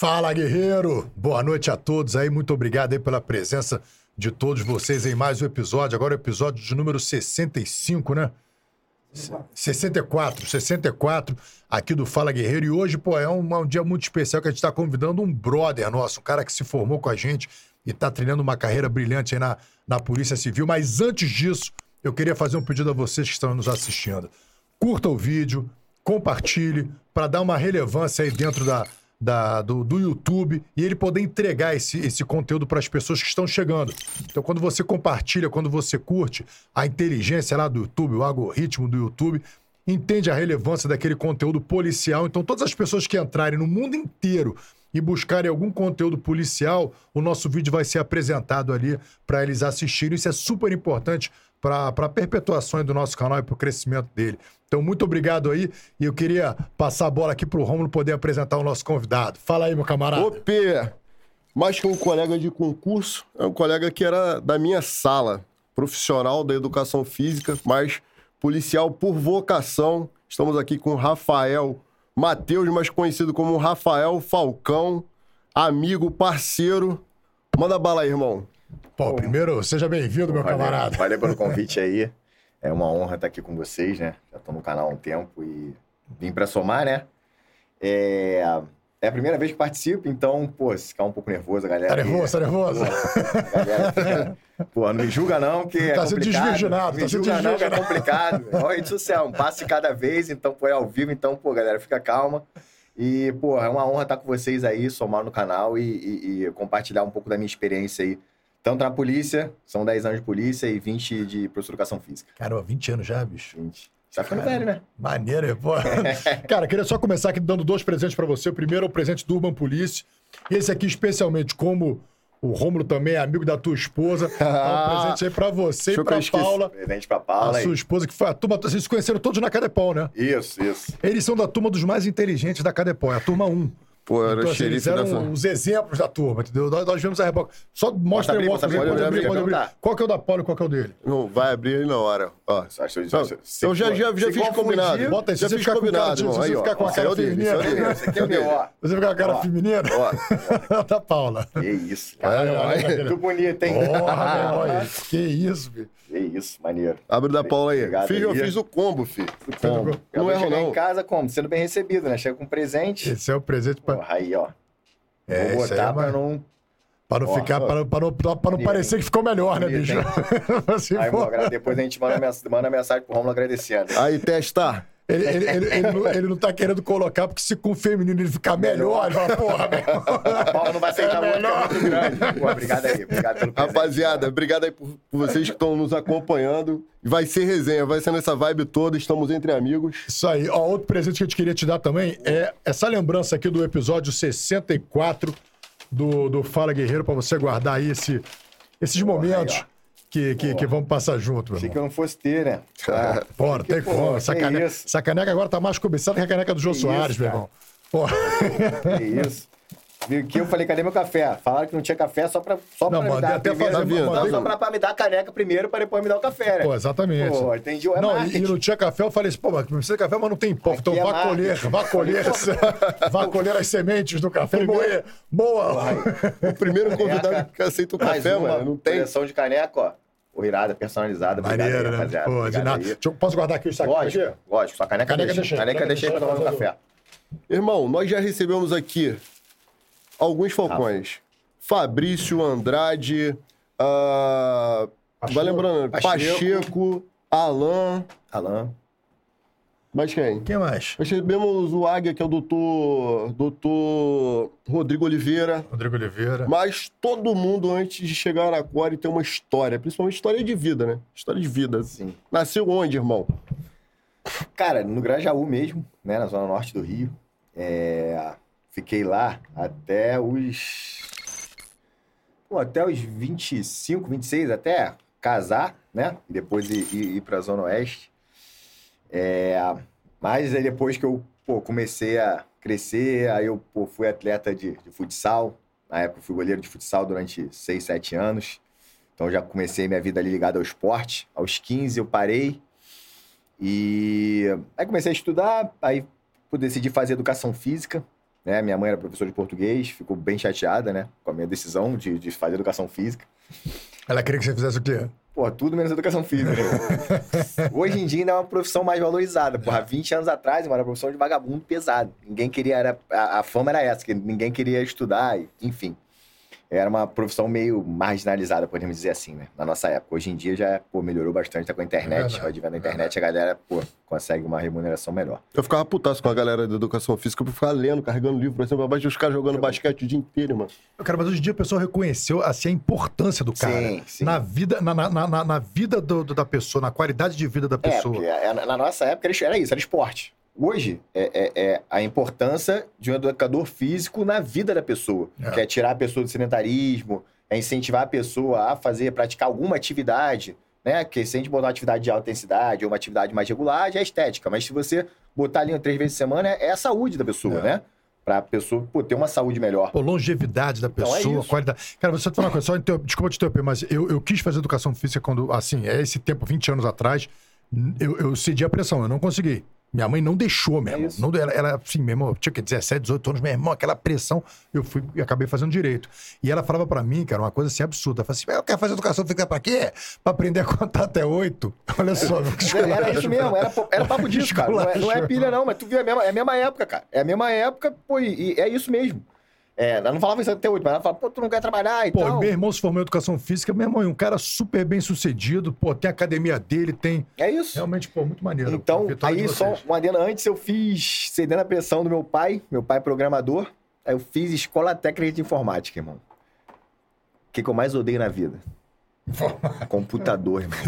Fala, guerreiro! Boa noite a todos aí, muito obrigado aí pela presença de todos vocês em mais um episódio. Agora o episódio de número 65, né? 64, 64 aqui do Fala Guerreiro. E hoje, pô, é um, um dia muito especial que a gente está convidando um brother nosso, um cara que se formou com a gente e está trilhando uma carreira brilhante aí na, na Polícia Civil. Mas antes disso, eu queria fazer um pedido a vocês que estão nos assistindo. Curta o vídeo, compartilhe, para dar uma relevância aí dentro da, da, do, do YouTube e ele poder entregar esse, esse conteúdo para as pessoas que estão chegando. Então, quando você compartilha, quando você curte, a inteligência lá do YouTube, o algoritmo do YouTube, entende a relevância daquele conteúdo policial. Então, todas as pessoas que entrarem no mundo inteiro e buscarem algum conteúdo policial, o nosso vídeo vai ser apresentado ali para eles assistirem. Isso é super importante para a perpetuação do nosso canal e para o crescimento dele. Então, muito obrigado aí. E eu queria passar a bola aqui para o Rômulo poder apresentar o nosso convidado. Fala aí, meu camarada. Ope! Mais que um colega de concurso, é um colega que era da minha sala, profissional da educação física, mas policial por vocação. Estamos aqui com Rafael Matheus, mais conhecido como Rafael Falcão, amigo, parceiro. Manda bala aí, irmão. Pô, primeiro, seja bem-vindo, meu valeu, camarada. Valeu pelo convite aí. É uma honra estar aqui com vocês, né? Já estou no canal há um tempo e vim para somar, né? É... é a primeira vez que participo, então, pô, se ficar um pouco nervoso, a galera. Tá nervoso, tá nervoso? Pô, galera fica... pô, não me julga não, que é Tá sendo complicado. desvirginado, me tá sendo julga não, que é complicado. É uma rede social, um passo de cada vez, então, pô, é ao vivo, então, pô, galera, fica calma. E, pô, é uma honra estar com vocês aí, somar no canal e, e- e compartilhar um pouco da minha experiência aí. Tanto na polícia, são 10 anos de polícia e 20 de professor de educação física. Cara, 20 anos já, bicho. 20. Tá ficando velho, né? Maneiro, pô. Cara, queria só começar aqui dando dois presentes pra você. O primeiro é o presente do Urban Police. Esse aqui, especialmente, como o Rômulo também é amigo da tua esposa, dá um presente aí pra você e pra. Paula. Presente pra A Paula aí. sua esposa, que foi a turma. Vocês se conheceram todos na Cadepol, né? Isso, isso. Eles são da turma dos mais inteligentes da Cadepol, é a turma 1. Pô, eu era Então, assim, eles xerife eram os exemplos da turma, entendeu? Nós, nós vimos a reboca. Só mostra aí abrir? pode Pode abrir, pode abrir. Qual que é o da Paula e qual que é o dele? Não, vai abrir aí na hora. Ó. Eu já, for- já, já se fiz combinado. Bota aí, já você fiz ficar com cara combinado, Aí, você ficar com a Esse cara é dele, esse é feminina. Esse aqui é o meu, ó. Você fica com a cara Ó. feminina? Ó, da Paula. que isso. Olha. Muito bonito, hein? Porra, meu irmão, aí. Que isso, filho. Que isso, maneiro. Abre da Paula aí. Obrigado eu aí. fiz o combo, filho. Combo. Eu Não erro, chegar não. em casa como? Sendo bem recebido, né? Chega com presente. Esse é o presente pra, Porra, aí, ó. É, vou botar é pra não... pra não ficar, pra, pra não, pra não Bonito, parecer que ficou melhor, né, bicho? Aí, pô, depois a gente manda, mens- manda mensagem pro Romulo agradecendo. Aí, testa. Ele, ele, ele, ele não, ele não tá querendo colocar, porque se com o feminino ele ficar melhor, ele fala, porra, meu irmão. A Paula não vai aceitar É muito, que é melhor. muito grande. Pô, obrigado aí. Obrigado pelo presente. Rapaziada, obrigado aí por, por vocês que estão nos acompanhando. Vai ser resenha, vai ser nessa vibe toda. Estamos entre amigos. Isso aí. Ó, outro presente que a gente queria te dar também é essa lembrança aqui do episódio 64 do, do Fala Guerreiro, pra você guardar aí esse, esses momentos aí. Que, que, que vamos passar junto, meu Achei irmão. que eu não fosse ter, né? Ah, Pô, não tem como. Essa caneca, agora tá mais cobiçada que a caneca do Jô Soares, isso, meu irmão. Pô. Que isso. Que eu falei, cadê meu café? Falaram que não tinha café só pra, só Não, pra me dar até primeiro. fazer- não, mandei- só pra, pra me dar a caneca primeiro, pra depois me dar o café, né? Pô, exatamente. Pô, entendi. É não, e, marketing. e não tinha café, eu falei assim, pô, mas precisa de café, mas não tem pó. Então é vá marketing. colher, vá colher, vá colher as sementes do café e moer. Boa! O primeiro convidado que aceita o Mais café, uma mano. Não tem. coleção de caneca, ó. Irada, personalizada. Maneiro, né? rapaziada. Pô, de nada. eu- posso guardar aqui o saco Lógico, aqui? lógico. Sua caneca, Caneca deixa. deixei, Caneca caneca deixei pra tomar um café. Irmão, nós já recebemos aqui alguns falcões. Fabrício, Andrade, ah, vai lembrando, Pacheco. Pacheco, Alain, Alan. mas quem? Quem mais? Nós recebemos o Águia, que é o doutor, doutor Rodrigo Oliveira. Rodrigo Oliveira. Mas todo mundo, antes de chegar na Core, tem uma história. Principalmente história de vida, né? História de vida. Sim. Nasceu onde, irmão? Cara, no Grajaú mesmo, né? Na zona norte do Rio. É, Fiquei lá até os... Pô, até os 25, 26, até casar, né? E depois ir, ir, ir pra zona oeste. É, Mas aí depois que eu pô, comecei a crescer, aí eu pô, fui atleta de, de futsal. Na época eu fui goleiro de futsal durante 6, 7 anos. Então já comecei minha vida ali ligada ao esporte. Aos 15 eu parei. E aí comecei a estudar, aí decidi fazer educação física, né? Minha mãe era professora de português, ficou bem chateada, né? Com a minha decisão de, de fazer educação física. Ela queria que você fizesse o quê? Pô, tudo menos educação física. Né? Hoje em dia ainda é uma profissão mais valorizada. Porra, 20 anos atrás era uma profissão de vagabundo pesado. Ninguém queria. Era, a, a fama era essa, que ninguém queria estudar, enfim era uma profissão meio marginalizada, podemos dizer assim, né? Na nossa época. Hoje em dia já pô, melhorou bastante, tá com a internet. É vai na internet, a galera pô, consegue uma remuneração melhor. Eu ficava putaço com a galera da educação física por ficar lendo, carregando livro, por exemplo, abaixo dos caras jogando eu... basquete o dia inteiro, mano. Cara, mas hoje em dia a pessoa reconheceu assim, a importância do cara. Sim, sim. Na vida, na, na, na, na vida do, do, da pessoa, na qualidade de vida da é, pessoa. É, na nossa época era isso, era esporte. Hoje é, é, é, a importância de um educador físico na vida da pessoa, é. que é tirar a pessoa do sedentarismo, é incentivar a pessoa a fazer, praticar alguma atividade, né? Porque se a gente botar uma atividade de alta intensidade ou uma atividade mais regular, já é estética. Mas se você botar ali três vezes por semana, é a saúde da pessoa, é. né? Pra a pessoa pô, ter uma saúde melhor. Pô, longevidade da pessoa, então é qualidade. Cara, você falar uma coisa, só inter... desculpa te interromper, mas eu, eu quis fazer educação física quando, assim, é esse tempo, 20 anos atrás, eu, eu cedi a pressão, eu não consegui. Minha mãe não deixou, meu é. Não, ela, ela, assim, meu irmão, tinha que 17, 18 anos, meu irmão, aquela pressão, eu fui e acabei fazendo direito. E ela falava para mim, cara, uma coisa assim absurda. Ela falava assim, eu quero fazer educação física pra quê? Pra aprender a contar até oito. Olha só, Era isso mesmo, era, era papo disso, cara. Não é, não é pilha, não, mas tu viu, é a mesma, é a mesma época, cara. É a mesma época, pô, e, e é isso mesmo. É, ela não falava isso até hoje, mas ela falava, pô, tu não quer trabalhar e pô, tal. meu irmão se formou em educação física, meu irmão, é um cara super bem sucedido, pô, tem a academia dele, tem. É isso. Realmente, pô, muito maneiro. Então, aí só uma adendo antes, eu fiz, cedendo a pressão do meu pai, meu pai é programador, aí eu fiz escola técnica de informática, irmão. O que, que eu mais odeio na vida? Computador, irmão.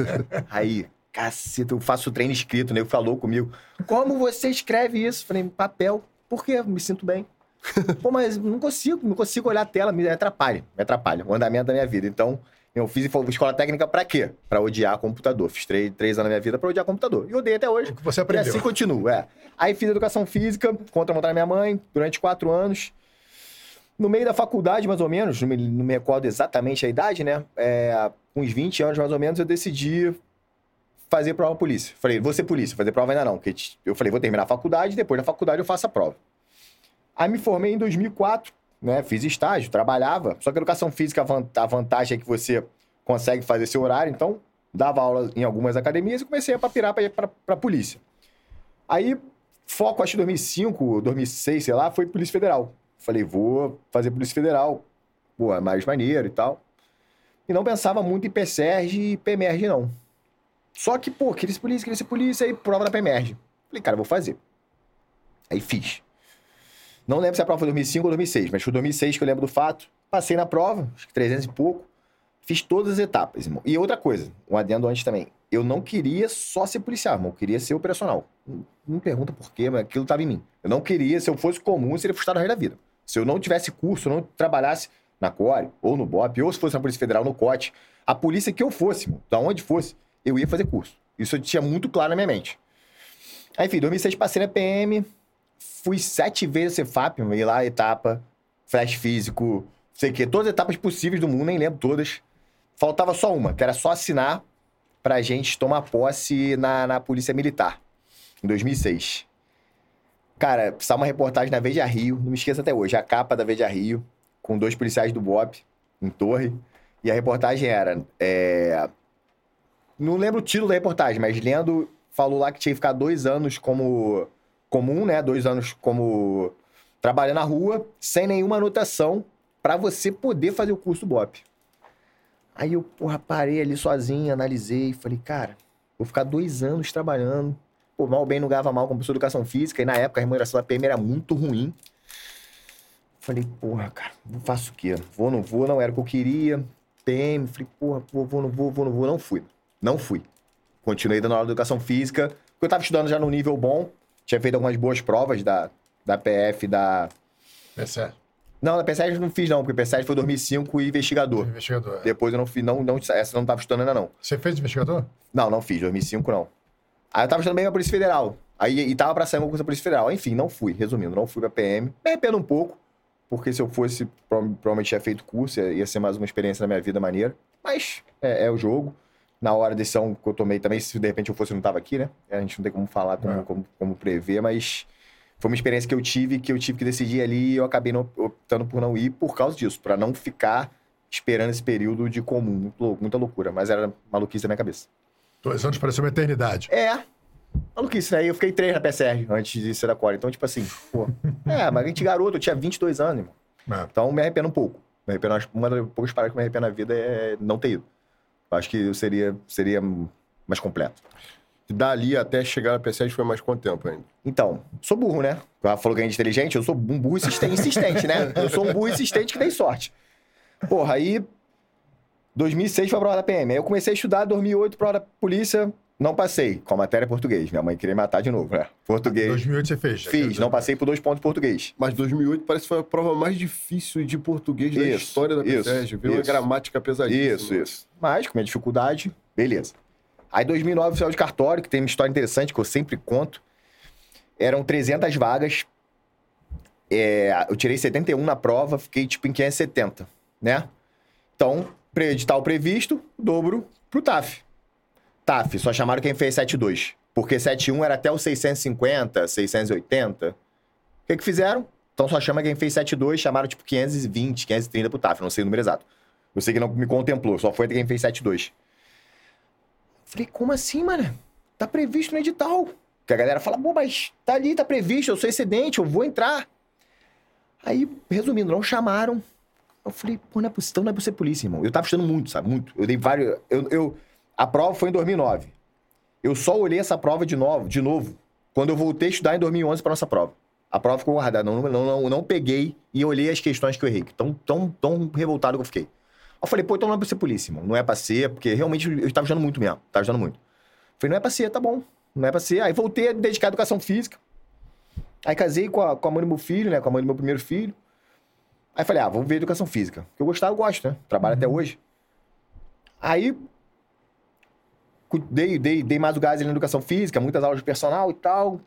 Aí, caceta, eu faço treino escrito, né? Ele falou comigo. Como você escreve isso? Falei, papel. Por quê? Me sinto bem. Pô, mas não consigo, não consigo olhar a tela, me atrapalha, me atrapalha o andamento da minha vida. Então, eu fiz escola técnica para quê? Para odiar computador. Fiz três, três anos da minha vida para odiar computador. E odeio até hoje. O que você aprendeu. E assim continuo, é. Aí fiz educação física, contra a vontade da minha mãe, durante quatro anos. No meio da faculdade, mais ou menos, não me, não me recordo exatamente a idade, né? É, uns 20 anos, mais ou menos, eu decidi fazer prova polícia. Falei, vou ser polícia, fazer prova ainda não. Porque eu falei, vou terminar a faculdade, depois da faculdade eu faço a prova. Aí me formei em 2004, né? Fiz estágio, trabalhava. Só que a educação física, a vantagem é que você consegue fazer seu horário. Então, dava aula em algumas academias e comecei a papirar para ir para a polícia. Aí, foco, acho que 2005, 2006, sei lá, foi Polícia Federal. Falei, vou fazer Polícia Federal. Pô, é mais maneiro e tal. E não pensava muito em PSERG e PMERG, não. Só que, pô, queria ser polícia, queria ser polícia, aí prova da PMERG. Falei, cara, vou fazer. Aí fiz. Não lembro se a prova foi 2005 ou 2006, mas foi 2006 que eu lembro do fato. Passei na prova, acho que 300 e pouco. Fiz todas as etapas, irmão. E outra coisa, um adendo antes também. Eu não queria só ser policial, irmão. Eu queria ser operacional. Não me pergunta por quê, mas aquilo estava em mim. Eu não queria, se eu fosse comum, eu seria frustrado resto da vida. Se eu não tivesse curso, eu não trabalhasse na Core, ou no BOP, ou se fosse na Polícia Federal, no COT, a polícia que eu fosse, irmão, da onde fosse, eu ia fazer curso. Isso eu tinha muito claro na minha mente. Aí, enfim, 2006 passei na PM, fui sete vezes a Cefap, ir lá, etapa, flash físico, sei o quê, todas as etapas possíveis do mundo, nem lembro todas. Faltava só uma, que era só assinar pra gente tomar posse na, na Polícia Militar, em 2006. Cara, saiu uma reportagem na Veja Rio, não me esqueça até hoje, a capa da Veja Rio, com dois policiais do BOP, em torre, e a reportagem era... É... Não lembro o título da reportagem, mas lendo, falou lá que tinha que ficar dois anos como comum, né? Dois anos como trabalhando na rua, sem nenhuma anotação, para você poder fazer o curso BOP. Aí eu, porra, parei ali sozinho, analisei, falei, cara, vou ficar dois anos trabalhando. Pô, mal bem não ganhava mal com professor de educação física, e na época a remuneração da PM era muito ruim. Falei, porra, cara, faço o quê? Vou, não vou, não era o que eu queria. PM, falei, porra, vou, vou, não vou, vou, não vou, não fui. Não fui. Continuei dando aula de educação física, porque eu tava estudando já no nível bom, tinha feito algumas boas provas da, da PF, da... PSEG. Não, da PSEG eu não fiz não, porque PSEG foi 2005 e investigador. Investigador. É. Depois eu não fiz, não, não, essa eu não tava estudando ainda não. Você fez investigador? Não, não fiz, 2005 não. Aí eu tava estudando bem pra Polícia Federal. Aí, e tava pra sair uma coisa da Polícia Federal. Enfim, não fui, resumindo, não fui pra PM. Me arrependo um pouco, porque se eu fosse, provavelmente tinha feito curso, ia ser mais uma experiência na minha vida maneira. Mas é, é o jogo na hora da decisão que eu tomei também, se de repente eu fosse, eu não estava aqui, né? A gente não tem como falar, como, é. como, como, prever, mas foi uma experiência que eu tive, que eu tive que decidir ali e eu acabei não, optando por não ir por causa disso, para não ficar esperando esse período de comum. Muita loucura, mas era maluquice da minha cabeça. Dois anos pareceu uma eternidade. É, maluquice, né? Eu fiquei três na PCR antes de ser da Core. Então, tipo assim, pô. É, mas a gente garoto, eu tinha 22 anos, irmão. É. Então, me arrependo um pouco. Me arrependo, uma das poucas paradas que me arrependo na vida é não ter ido. Acho que eu seria, seria mais completo. E dali até chegar na P7 foi mais quanto tempo ainda? Então, sou burro, né? Ela falou que é inteligente, eu sou um burro insistente, insistente, né? Eu sou um burro insistente que dei sorte. Porra, aí 2006 foi a prova da PM. Aí eu comecei a estudar, 2008 prova da polícia, não passei. Com a matéria português. Minha mãe queria me matar de novo, né? Português. 2008 você fez. Fiz, não passei por dois pontos de português. Mas 2008 parece que foi a prova mais difícil de português da Isso, história da P7. Viu isso. gramática pesadíssima. Isso, isso. Mas, com minha dificuldade, beleza. Aí, 2009, oficial de cartório, que tem uma história interessante que eu sempre conto. Eram 300 vagas. É, eu tirei 71 na prova, fiquei tipo em 570, né? Então, edital previsto, dobro pro TAF. TAF, só chamaram quem fez 72. Porque 71 era até os 650, 680. O que que fizeram? Então só chama quem fez 72, chamaram tipo 520, 530 pro TAF, não sei o número exato. Eu sei que não me contemplou, só foi quem fez 72. Falei, como assim, mano? Tá previsto no edital. Que a galera fala, pô, mas tá ali, tá previsto, eu sou excedente, eu vou entrar. Aí, resumindo, não chamaram. Eu falei, pô, não é possível, então não é pra ser polícia, irmão. Eu tava estudando muito, sabe? Muito. Eu dei vários. Eu, eu- a prova foi em 2009. Eu só olhei essa prova de novo, de novo, quando eu voltei a estudar em 2011 pra nossa prova. A prova ficou guardada, não, não, não, não peguei e olhei as questões que eu errei. Tão, tão, tão revoltado que eu fiquei. Eu falei, pô, então não é pra ser polícia, irmão. Não é pra ser, porque realmente eu estava estudando muito mesmo. Tava estudando muito. Falei, não é pra ser, tá bom. Não é pra ser. Aí voltei a dedicar à educação física. Aí casei com a, com a mãe do meu filho, né? Com a mãe do meu primeiro filho. Aí falei, ah, vamos ver educação física. Eu gostava, eu gosto, né? Trabalho até hoje. Aí dei, dei, dei mais o gás ali na educação física, muitas aulas de personal e tal.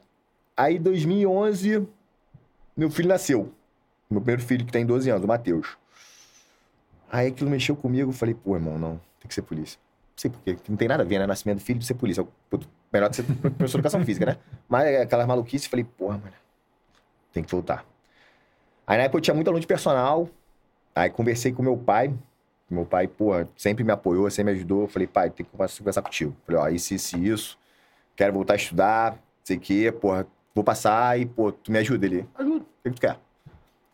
Aí, 2011, meu filho nasceu. Meu primeiro filho, que tem 12 anos, o Matheus. Aí aquilo mexeu comigo, eu falei, pô, irmão, não, tem que ser polícia. Não sei porquê, que não tem nada a ver, né? Nascimento do filho ser polícia. Melhor de ser professor de educação física, né? Mas é aquelas maluquices, eu falei, porra, mano, tem que voltar. Aí na época eu tinha muito aluno de personal, aí conversei com meu pai. Meu pai, pô, sempre me apoiou, sempre me ajudou. Eu falei, pai, tem que conversar contigo. Falei, ó, isso, isso, isso. Quero voltar a estudar, sei o quê, porra, vou passar e, pô, tu me ajuda ele. Ajuda, o que que tu quer?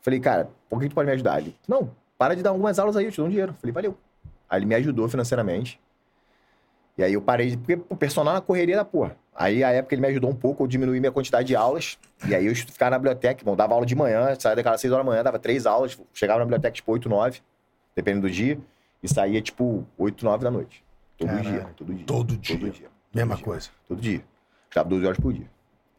Falei, cara, por que tu pode me ajudar? Ele, não, para de dar algumas aulas aí, eu te dou um dinheiro. Falei, valeu. Aí ele me ajudou financeiramente. E aí eu parei, de- porque o personal na correria da porra. Aí a época ele me ajudou um pouco, eu diminuí minha quantidade de aulas. E aí eu ficava na biblioteca, bom, dava aula de manhã, saía daquela 6 horas da manhã, dava três aulas, chegava na biblioteca tipo 8, 9, dependendo do dia, e saía tipo 8, 9 da noite. Todo Caralho. dia, todo dia. Todo dia. Todo dia. Mesma Todo dia. coisa. Todo dia. Estava 12 horas por dia.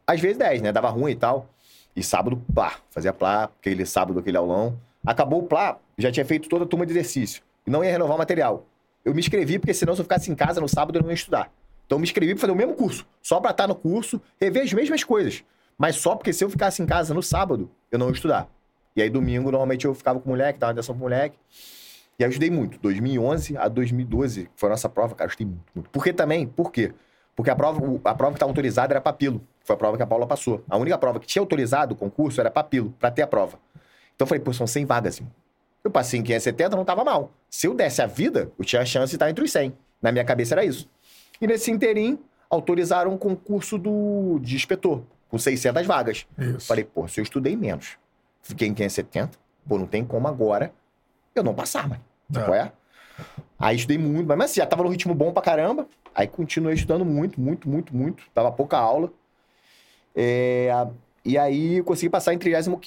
Às vezes 10, né? Dava ruim e tal. E sábado, plá. Fazia plá, aquele sábado, aquele aulão. Acabou o plá, já tinha feito toda a turma de exercício. E não ia renovar o material. Eu me inscrevi, porque senão se eu ficasse em casa no sábado eu não ia estudar. Então eu me inscrevi pra fazer o mesmo curso. Só pra estar no curso, rever as mesmas coisas. Mas só porque se eu ficasse em casa no sábado, eu não ia estudar. E aí domingo, normalmente eu ficava com o moleque, dava atenção pro moleque. E aí eu estudei muito. 2011 a 2012 foi a nossa prova, cara, eu estudei muito, muito. Por que também? Por quê? Porque a prova, a prova que estava autorizada era papilo. Foi a prova que a Paula passou. A única prova que tinha autorizado o concurso era papilo, pra ter a prova. Então eu falei, pô, são 100 vagas, irmão. Eu passei em 570, não tava mal. Se eu desse a vida, eu tinha a chance de estar entre os 100. Na minha cabeça era isso. E nesse interim, autorizaram um concurso do, de inspetor, com 600 vagas. Isso. Falei, pô, se eu estudei menos, fiquei em 570, pô, não tem como agora eu não passar, mano. Sabe É. qual é? Aí estudei muito, mas assim, já tava no ritmo bom pra caramba. Aí continuei estudando muito, muito, muito, muito. Dava pouca aula. É, E aí eu consegui passar em 35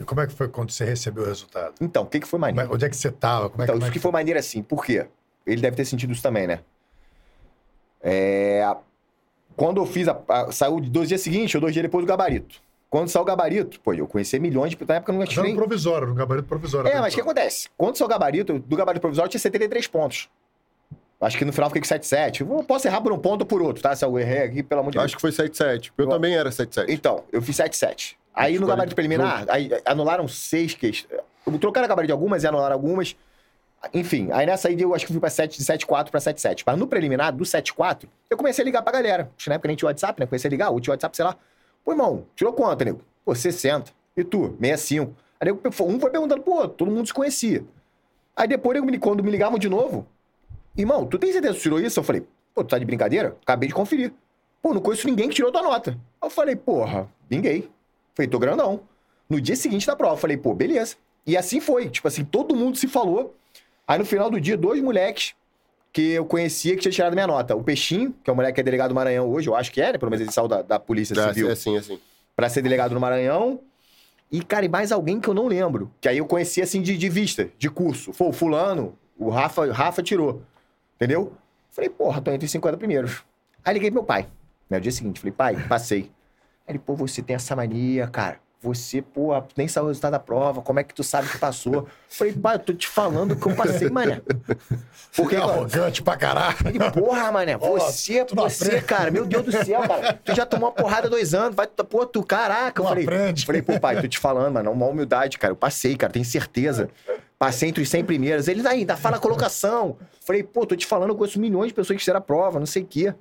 E como é que foi quando você recebeu o resultado? Então, o que, que foi Como é- maneiro? Onde é que você tava? Como é, Então, como é isso que foi maneiro assim. Por quê? Ele deve ter sentido isso também, né? É, Quando eu fiz a, a- Saiu dois dias seguintes ou dois dias depois do gabarito. Quando saiu o gabarito, pô, eu conheci milhões de. Na época eu não era tinha um nem. provisório, um gabarito provisório. É, mas o que acontece? Quando saiu o gabarito, do gabarito provisório eu tinha 73 pontos. Acho que no final fiquei com 77. Eu posso errar por um ponto ou por outro, tá? Se eu errei aqui, pelo amor de Deus. Acho que foi 7-7. Eu Eu- também era 7-7. Então, eu fiz 7-7. Aí no gabarito preliminar, aí, anularam seis questões. Trocaram a gabarito de algumas e anularam algumas. Enfim, aí nessa aí eu acho que fui pra 7, de 7-4 pra 7-7. Mas no preliminar, do 7-4, eu comecei a ligar pra galera. Acho que na época nem tinha WhatsApp, né? Comecei a ligar, ou tinha WhatsApp, sei lá. Pô, irmão, tirou quanto, nego? Pô, 60. E tu? 65. Aí eu- um foi perguntando, pô, todo mundo se conhecia. Aí depois, me- quando me ligavam de novo, irmão, tu tem certeza que tirou isso? Eu falei, pô, tu tá de brincadeira? Acabei de conferir. Pô, não conheço ninguém que tirou tua nota. Eu falei, porra, ninguém. Falei, tô grandão. No dia seguinte da prova, falei, pô, beleza. E assim foi. Tipo assim, todo mundo se falou. Aí no final do dia, dois moleques que eu conhecia que tinha tirado minha nota. O Peixinho, que é o moleque que é delegado do Maranhão hoje, eu acho que é, né? Pelo menos ele saiu da, da Polícia É, Civil é assim, é assim. pra ser delegado no Maranhão. E, cara, e mais alguém que eu não lembro. Que aí eu conheci, assim, de, de vista, de curso. Foi o fulano, o Rafa, Rafa tirou. Entendeu? Falei, porra, tô entre os 50 primeiros. Aí liguei pro meu pai. No dia seguinte, falei, pai, passei. Aí ele, pô, você tem essa mania, cara. Você, pô, nem saiu o resultado da prova, como é que tu sabe que passou? Falei, pai, eu tô te falando que eu passei, mané. Porque, é arrogante pra caralho. ele, porra, mané, você, não você, aprende. cara, meu Deus do céu, cara. Tu já tomou uma porrada há dois anos, vai, pô, tu, caraca. Eu falei, aprende. falei, pô, pai, tô te falando, mano, uma humildade, cara. Eu passei, cara, tenho certeza. Passei entre os 100 primeiros. Ele ainda fala a colocação. Falei, pô, tô te falando, eu conheço milhões de pessoas que fizeram a prova, não sei o quê.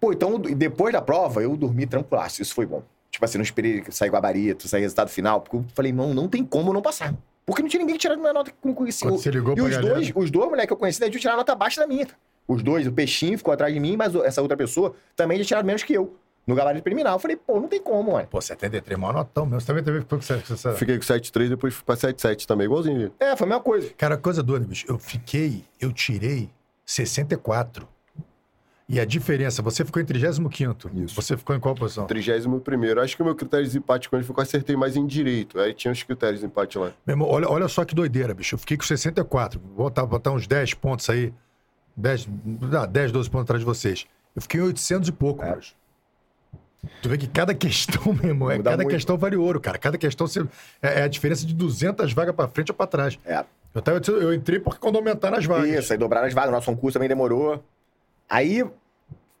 Pô, então, depois da prova, eu dormi tranquilaço. Isso foi bom. Tipo assim, não esperei sair gabarito, sair resultado final, porque eu falei, não, não tem como eu não passar. Porque não tinha ninguém que tirado minha nota que eu não conhecia. Quando você ligou e os galera? dois, os dois moleques que eu conheci, daí tiraram nota abaixo da minha. Os dois, o Peixinho ficou atrás de mim, mas essa outra pessoa também já tiraram menos que eu. No gabarito preliminar. Eu falei, pô, não tem como, mano. Pô, 73, maior notão mesmo. Você também teve ficou com você- você- Fiquei com 7,3, depois fui pra 7,7 também, igualzinho. É, foi a mesma coisa. Cara, coisa doida, bicho. Eu fiquei, eu tirei 64. E a diferença, você ficou em 35 Isso. Você ficou em qual posição? 31 Acho que o meu critério de empate quando ele ficou, acertei mais em direito. Aí tinha os critérios de empate lá. Meu irmão, olha, olha só que doideira, bicho. Eu fiquei com 64. Vou botar, botar uns 10 pontos aí. 10, ah, 10, 12 pontos atrás de vocês. Eu fiquei em 800 e pouco, É. bicho. Tu vê que cada questão, meu irmão, é, cada muito. questão vale ouro, cara. Cada questão você- é, é a diferença de 200 vagas pra frente ou pra trás. É. Eu, tava, eu entrei porque quando aumentaram as vagas. Isso, aí dobraram as vagas. Nosso concurso também demorou. Aí,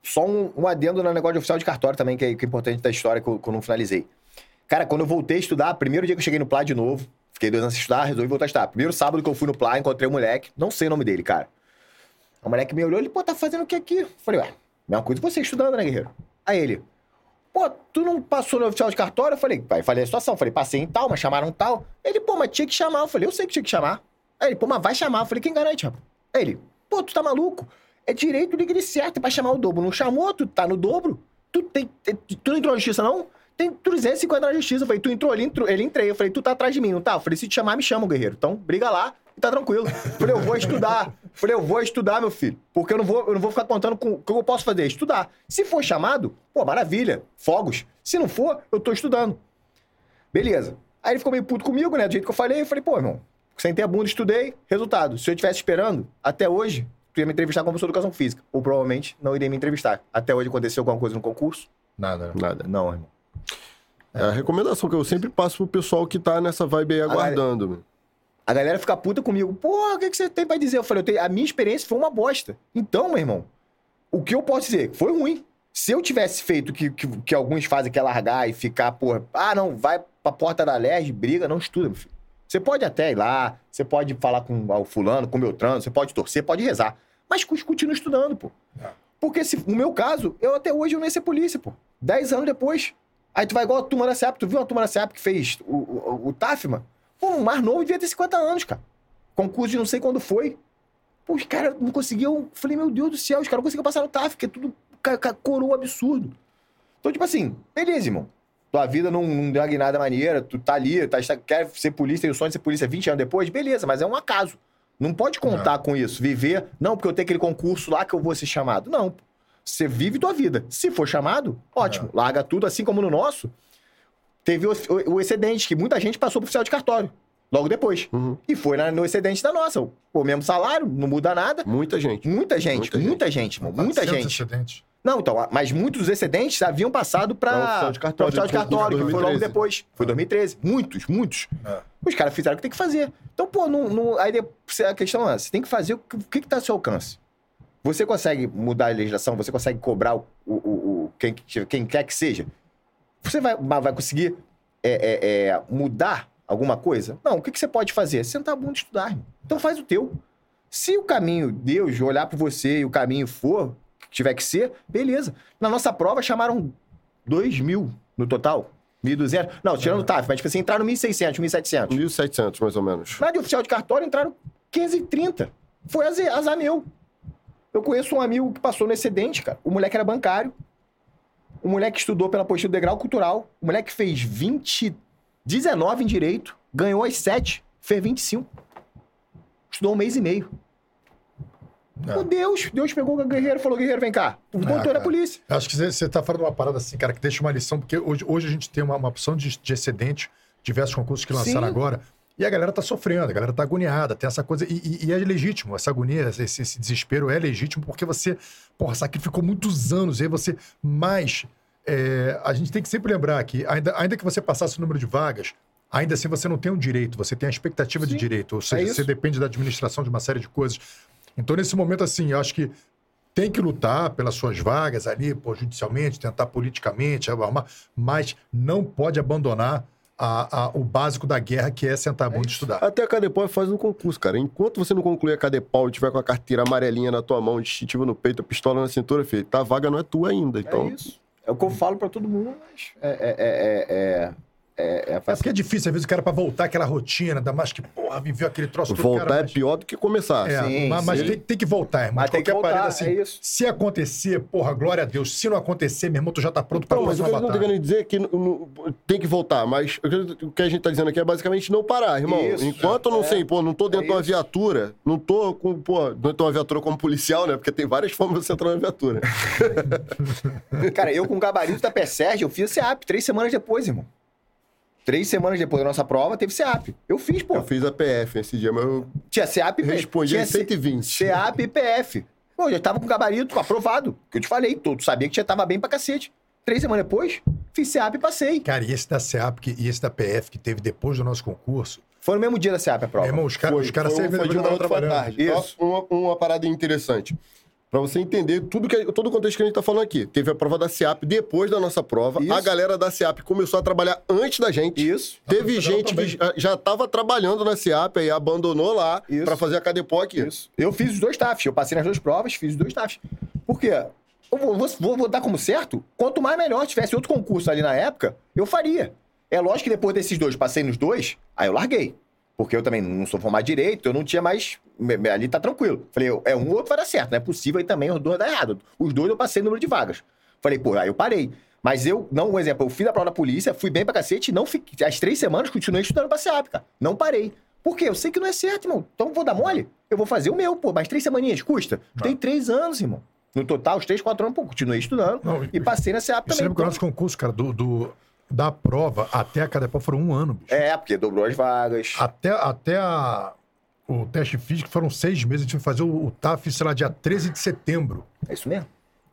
só um, um adendo no negócio de oficial de cartório também, que é, que é importante da história que eu, que eu não finalizei. Cara, quando eu voltei a estudar, primeiro dia que eu cheguei no Plá de novo, fiquei dois anos estudar, resolvi voltar a estudar. Primeiro sábado que eu fui no Plá, encontrei um moleque, não sei o nome dele, cara. O moleque me olhou, ele, pô, tá fazendo o que aqui? Falei, ué, mesma coisa que você estudando, né, guerreiro? Aí ele, pô, tu não passou no oficial de cartório? Eu falei, pai, falei a situação. Falei, passei em tal, mas chamaram tal. Ele, pô, mas tinha que chamar. Eu falei, eu sei que tinha que chamar. Aí ele, pô, mas vai chamar. Eu falei, quem garante, rapaz? Aí ele, pô, tu tá maluco? É direito liga de certo pra chamar o dobro. Não chamou, tu tá no dobro. Tu, tem- tu não entrou na justiça, não? Tem 350 na justiça. Eu falei, tu entrou, ele entrou, ele entrei. Eu falei, tu tá atrás de mim, não tá? Eu falei, se te chamar, me chama, guerreiro. Então, briga lá e tá tranquilo. Eu falei, eu vou estudar. Eu falei, eu vou estudar, meu filho. Porque eu não vou, eu não vou ficar contando com o que eu posso fazer, estudar. Se for chamado, pô, maravilha, fogos. Se não for, eu tô estudando. Beleza. Aí ele ficou meio puto comigo, né? Do jeito que eu falei, eu falei, pô, irmão, sentei a bunda, estudei, resultado. Se eu estivesse esperando, até hoje, tu ia me entrevistar como professor de educação física. Ou provavelmente não iria me entrevistar. Até hoje aconteceu alguma coisa no concurso? Nada. Nada. Não, irmão. É a recomendação que eu sempre passo pro pessoal que tá nessa vibe aí aguardando. meu. A galera fica puta comigo. Pô, o que, que você tem pra dizer? Eu falei, eu tenho- a minha experiência foi uma bosta. Então, meu irmão, o que eu posso dizer? Foi ruim. Se eu tivesse feito o que, que, que alguns fazem, que é largar e ficar, porra, ah, não, vai pra porta da LERJ, briga, não estuda, meu filho. Você pode até ir lá, você pode falar com o fulano, com o Beltrano, você pode torcer, pode rezar. Mas continua estudando, pô. Porque se, no meu caso, eu até hoje eu não ia ser polícia, pô. Dez anos depois. Aí tu vai igual a turma da CEP. Tu viu a turma da CEP que fez o, o, o TAFMA? Pô, um mais novo devia ter 50 anos, cara. Concurso de não sei quando foi. Pô, os caras não conseguiam. Falei, meu Deus do céu, os caras não conseguiam passar no TAF, porque é tudo coroa absurdo. Então, tipo assim, beleza, irmão. Tua vida não, não deu guinada maneira, tu tá ali, tá, tá- quer ser polícia, tem o sonho de ser polícia 20 anos depois, beleza, mas é um acaso. Não pode contar com isso. Viver, não, porque eu tenho aquele concurso lá que eu vou ser chamado. Não. Você vive tua vida. Se for chamado, ótimo. Larga tudo, assim como no nosso. Teve o, o- o excedente, que muita gente passou pro oficial de cartório. Logo depois. Uhum. E foi na- no excedente da nossa. O mesmo salário, não muda nada. Muita gente. Muita gente, Muita muita gente, irmão, muita 400 gente. excedentes. Não, então, mas muitos dos excedentes haviam passado para de cartório, oficial de cartório, que foi logo 2013. depois. Foi 2013. Muitos, muitos. É. Os caras fizeram o que tem que fazer. Então, pô, não, não- aí a questão é, você tem que fazer o que, o que, que tá ao seu alcance. Você consegue mudar a legislação, você consegue cobrar o, o- o- quem, que- quem quer que seja. Você vai, vai conseguir é, é, é, mudar alguma coisa? Não, o que, que você pode fazer? Sentar a bunda e estudar, irmão. Então faz o teu. Se o caminho, Deus, olhar para você e o caminho for, que tiver que ser, beleza. Na nossa prova chamaram 2 mil no total. 1.200? Não, tirando o TAF, mas tipo assim, entraram 1.600, 1.700. 1.700, mais ou menos. Na de oficial de cartório entraram 530. Foi azar, azar meu. Eu conheço um amigo que passou no excedente, cara. O moleque era bancário. O moleque estudou pela postura do degrau cultural. O moleque fez 20, 19 em direito, ganhou as 7, fez 25. Estudou um mês e meio. É. Meu Deus, Deus pegou o guerreiro e falou: Guerreiro, vem cá. Ah, Botou na cara. polícia. Eu Acho que você está falando uma parada assim, cara, que deixa uma lição, porque hoje, hoje a gente tem uma, uma opção de, de excedente, diversos concursos que lançaram Sim. agora, e a galera tá sofrendo, a galera tá agoniada, tem essa coisa, e, e- e é legítimo, essa agonia, esse, esse desespero é legítimo, porque você, porra, sacrificou muitos anos, e aí você, mas é, a gente tem que sempre lembrar que, ainda, ainda que você passasse o número de vagas, ainda assim você não tem um direito, você tem a expectativa de Sim, direito, ou é seja, isso. você depende da administração de uma série de coisas. Então, nesse momento, assim, eu acho que tem que lutar pelas suas vagas ali, pô, judicialmente, tentar politicamente, arrumar, mas não pode abandonar a- a- o básico da guerra, que é sentar a bunda e estudar. Até a Cadepol faz um concurso, cara. Enquanto você não concluir a Cadepol e tiver com a carteira amarelinha na tua mão, distintivo no peito, a pistola na cintura, filho, tá, a vaga não é tua ainda. Então, É isso. É o que eu falo pra todo mundo, mas é, é, é, é, é, é, É porque é difícil, às vezes, o cara, pra voltar àquela rotina, ainda mais que, porra, viveu aquele troço todo, voltar cara, é mas- pior do que começar. É, Sim, mas, mas sim. tem, tem que voltar, irmão. Mas tem que qualquer voltar, parada, assim, é isso. Se acontecer, porra, glória a Deus. Se não acontecer, meu irmão, tu já tá pronto pra Não, mas o próxima que eu não tô batalha. querendo dizer é que não- não- tem que voltar, mas o que- o a gente tá dizendo aqui é basicamente não parar, irmão. Isso, Enquanto eu não é. sei, pô, não tô dentro É de uma viatura, não tô com, pô, dentro de uma viatura como policial, né? Porque tem várias formas de você entrar na viatura. Cara, eu com o gabarito da PSERG, eu fiz CEAP três semanas depois, irmão. Três semanas depois da nossa prova, teve CEAP. Eu fiz, pô. Eu fiz a PF esse dia, mas eu Tinha CEAP e P- respondi tinha em 120. CEAP e PF. Pô, eu já tava com o gabarito aprovado. Que eu te falei, tu sabia que já tava bem pra cacete. Três semanas depois, fiz CEAP e passei. Cara, e esse da CEAP que- e esse da PF que teve depois do nosso concurso, Foi no mesmo dia da CEAP a prova. meu irmão, os caras Foi, os caras foi, sempre à trabalhando. tarde. Isso. Ó, Uma, uma parada interessante. Pra você entender tudo que, todo o contexto que a gente tá falando aqui. Teve a prova da SEAP depois da nossa prova. Isso. A galera da SEAP começou a trabalhar antes da gente. Isso. Teve gente que já- já estava trabalhando na SEAP e abandonou lá Isso. pra fazer a Cadepol aqui. Isso. Eu fiz os dois TAFs. Eu passei nas duas provas, fiz os dois TAFs. Por quê? Eu vou, vou, vou- vou dar como certo? Quanto mais melhor. Se tivesse outro concurso ali na época, eu faria. É lógico que depois desses dois, passei nos dois, aí eu larguei. Porque eu também não sou formado direito, eu não tinha mais. Ali tá tranquilo. Falei, é um ou outro vai dar certo, não é possível aí também os dois dar errado. Os dois eu passei no número de vagas. Falei, pô, aí eu parei. Mas eu, não, um exemplo, eu fiz a prova da polícia, fui bem pra cacete, não fiquei. As três semanas continuei estudando pra SEAP, cara. Não parei. Por quê? Eu sei que não é certo, irmão. Então vou dar mole? Eu vou fazer o meu, pô. Mas três semaninhas, custa? Estudei três anos, irmão. No total, os três, quatro anos, pô, continuei estudando. Não, e passei na SEAP Você também. lembra que o Então, nosso concurso, cara, do, do- da prova até a Cadepol foram um ano, bicho. é, porque dobrou as vagas. Até, até a- o teste físico foram seis meses. A gente foi fazer o, o TAF, sei lá, dia 13 de setembro. É isso mesmo?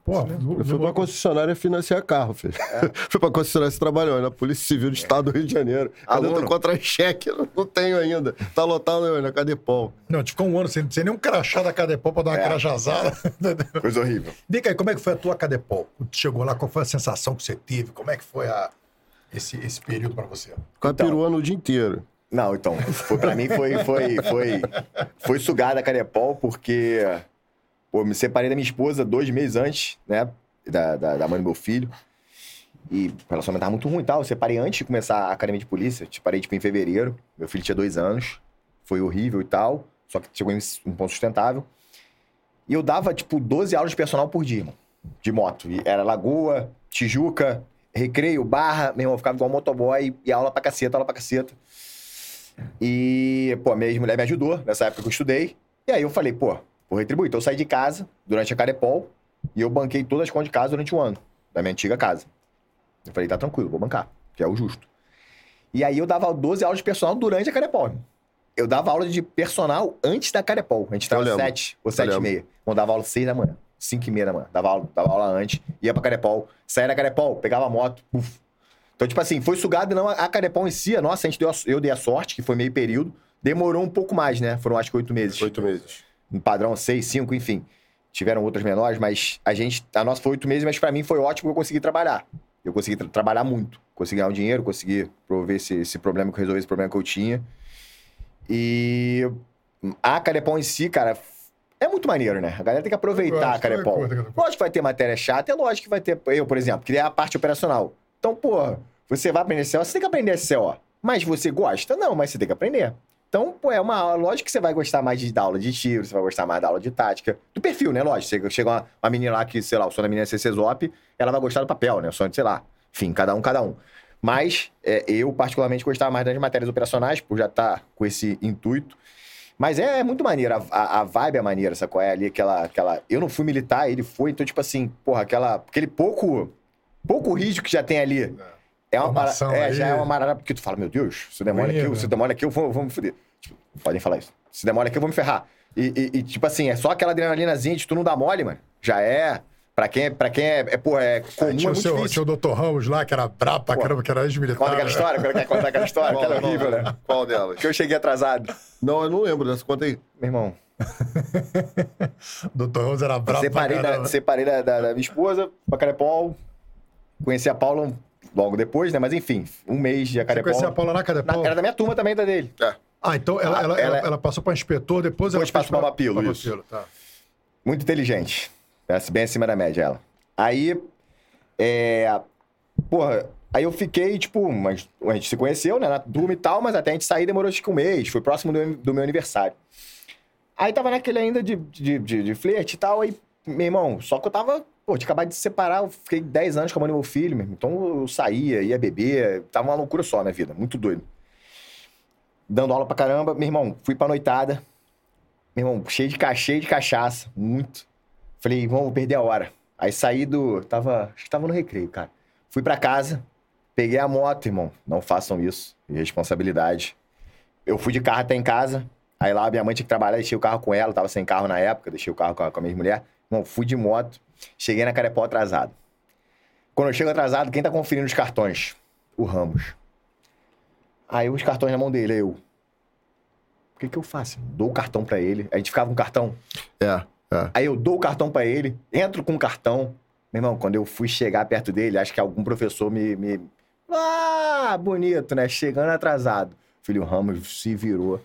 Pô, Eu fui pra concessionária financiar carro, filho. fui pra concessionária você trabalhou na Polícia Civil do Estado do Rio de Janeiro. Cadê teu contra-cheque? Eu Não tenho ainda. Tá lotado na Cadepol. Não, gente ficou um ano sem, sem nem um crachá da Cadepol pra dar uma É. crachazada. Coisa horrível. Diga aí, como é que foi a tua Cadepol? Tu chegou lá, qual foi a sensação que você teve? Como é que foi a- esse, esse período pra você? Ficar Então. o dia inteiro. Não, então, foi, pra mim foi, foi, foi, foi sugada a Carepol, porque pô, eu me separei da minha esposa dois meses antes, né? Da, da, da mãe do meu filho. E o relacionamento tava muito ruim e tal. Eu separei antes de começar a academia de polícia. Eu Separei, tipo, em fevereiro. Meu filho tinha dois anos. Foi horrível e tal. Só que chegou em um ponto sustentável. E eu dava, tipo, 12 aulas de personal por dia, irmão. De moto. E era Lagoa, Tijuca, Recreio, Barra. Meu irmão, eu ficava igual um motoboy. E aula pra caceta, aula pra caceta. E, pô, minha ex-mulher me ajudou nessa época que eu estudei. E aí eu falei, pô, vou retribuir. Então eu saí de casa durante a Carepol e eu banquei todas as contas de casa durante um ano, da minha antiga casa. Eu falei, tá tranquilo, vou bancar, que é o justo. E aí eu dava 12 aulas de personal durante a Carepol. Eu dava aula de personal antes da Carepol. A gente lembro. 7 ou Eu 7 e meia. Eu dava aula 6 da manhã, 5 e meia da manhã. Dava aula, dava aula antes, ia pra Carepol, saía da Carepol, pegava a moto, puf. Então, tipo assim, foi sugado não a Carepol em si, a nossa, a gente deu a- eu dei a sorte, que foi meio período. Demorou um pouco mais, né? Foram acho que oito meses. Oito meses. Um padrão seis, cinco, enfim. Tiveram outras menores, mas a gente, a nossa foi oito meses, mas pra mim foi ótimo que eu consegui trabalhar. Eu consegui tra- trabalhar muito. Consegui ganhar um dinheiro, consegui prover esse, esse problema, que eu resolvi esse problema que eu tinha. E a Carepol em si, cara, é muito maneiro, né? A galera tem que aproveitar é cara. Lógico que vai ter matéria chata, é lógico que vai ter. Eu, por exemplo, que é a parte operacional. Então, porra, Você vai aprender CO, você tem que aprender CO. Mas você gosta? Não, mas você tem que aprender. Então, pô, é uma aula. Lógico que você vai gostar mais de, da aula de tiro, você vai gostar mais da aula de tática. Do perfil, né? Lógico. Você chega uma, uma menina lá que, sei lá, o sonho da menina é ser ela vai gostar do papel, né? O sonho de, sei lá. Enfim, cada um, cada um. Mas é, eu, particularmente, gostava mais das matérias operacionais, por já estar com esse intuito. Mas é, é muito maneiro, a, a, a vibe é maneira, essa qual é ali, aquela, aquela... Eu não fui militar, ele foi, então, tipo assim, porra, aquela... Aquele pouco... Pouco risco que já tem ali. É uma parada, Formação é, aí. já é uma parada porque tu fala, meu Deus, se demora aqui, se demora aqui, eu vou, vou me fuder. Tipo, podem falar isso. Se demora aqui, eu vou me ferrar. E, e- e, tipo assim, é só aquela adrenalinazinha de tu não dar mole, mano. Já é. Pra quem, é- pra quem é, é, porra, é comum, é tinha, o muito seu, tinha o Dr. Ramos lá, que era brabo pra caramba, que era ex-militar. Conta aquela né? história, quando quer contar aquela história, aquela é horrível, né? Qual delas? Que eu cheguei atrasado. Não, eu não lembro dessa. Conta aí. Meu irmão, Dr. Ramos era brabo separei, pra da, caramba. separei da, da- da minha esposa, pra Carepol. Conheci a Paula logo depois, né? Mas enfim, um mês de Você Carepol. conhecia a Paula na Cadepol? Era da minha turma também, da dele. Ah, então ela, Ah, ela, ela- ela, ela passou pra inspetor, depois, Depois ela passou pra papilo, isso. papilo, tá. Muito inteligente. Parece Bem acima da média, ela. Aí, é... Porra, aí eu fiquei, tipo, mas a gente se conheceu, né, na turma e tal, mas até a gente sair demorou acho que um mês, foi próximo do, do meu aniversário. Aí tava naquele ainda de, de, de, de flerte e tal, aí, meu irmão, só que eu tava, pô, tinha acabado de se separar, eu fiquei 10 anos com do meu filho, meu irmão. então eu saía, ia beber, tava uma loucura só na vida, muito doido. Dando aula pra caramba, meu irmão, fui pra noitada, meu irmão, cheio de, ca- cheio de cachaça, muito. Falei, vou perder a hora. Aí saí do. Tava. Acho que tava no recreio, cara. Fui pra casa, peguei a moto, irmão. Não façam isso. Irresponsabilidade. Eu fui de carro até em casa. Aí lá minha mãe tinha que trabalhar, deixei o carro com ela, tava sem carro na época, deixei o carro com a, com a minha mulher. Irmão, fui de moto, cheguei na Carepó atrasado. Quando eu chego atrasado, quem tá conferindo os cartões? O Ramos. Aí os cartões na mão dele, eu. O que que eu faço? Dou o cartão pra ele. A gente ficava com o cartão. É, Aí eu dou o cartão pra ele, entro com o cartão. Meu irmão, quando eu fui chegar perto dele, acho que algum professor me. me... Ah, bonito, né? Chegando atrasado. Filho Ramos se virou.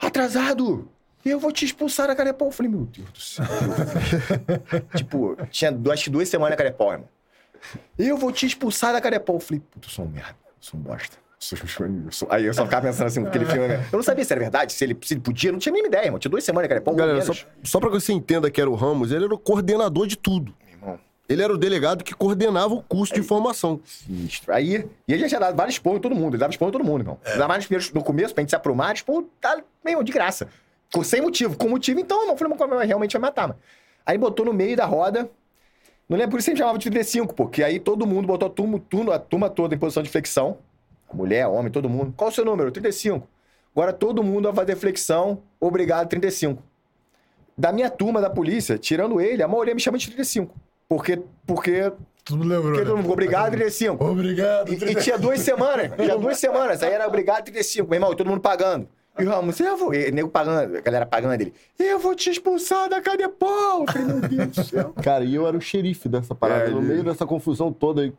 Atrasado! Eu vou te expulsar da Carepol. Eu falei, meu Deus do céu. tipo, tinha duas, duas semanas na Carepol, irmão. Eu vou te expulsar da Carepol. Eu falei, puta, eu sou um merda. Eu sou um bosta. Aí eu só ficava pensando assim, aquele filme. né? Eu não sabia se era verdade, se ele, se ele podia, não tinha a mínima ideia, irmão. Tinha duas semanas na Carepol. Galera, só, só pra que você entenda que era o Ramos, ele era o coordenador de tudo. Meu irmão. Ele era o delegado que coordenava o curso de formação. Sinistro. Aí, e ele já tinha dado vários expor em todo mundo. Ele dava expor em todo mundo, irmão. Mais nos primeiros, no começo, pra gente se aprumar, expor, tá, meu irmão, de graça. Sem motivo. Com motivo, então, irmão, eu falei, mas como realmente vai matar, mano. Aí botou no meio da roda. Não lembro por isso que a gente chamava de 35, porque aí todo mundo botou a turma, turma, a turma toda em posição de flexão. Mulher, homem, todo mundo. Qual o seu número? 35. Agora todo mundo vai fazer flexão. Obrigado, 35. Da minha turma da polícia, tirando ele, a maioria me chama de 35. Porque, porque, Tu não lembrou, porque né? todo mundo, obrigado, 35. Obrigado. E, e tinha duas semanas, tinha duas semanas. Aí era obrigado 35, meu irmão, todo mundo pagando. E o Ramos, eu vou. E, nego pagando, a galera pagando ele. Eu vou te expulsar da Cadepol. Falei, meu Deus do céu. Cara, e eu era o xerife dessa parada. É, no meio dessa confusão toda, aí,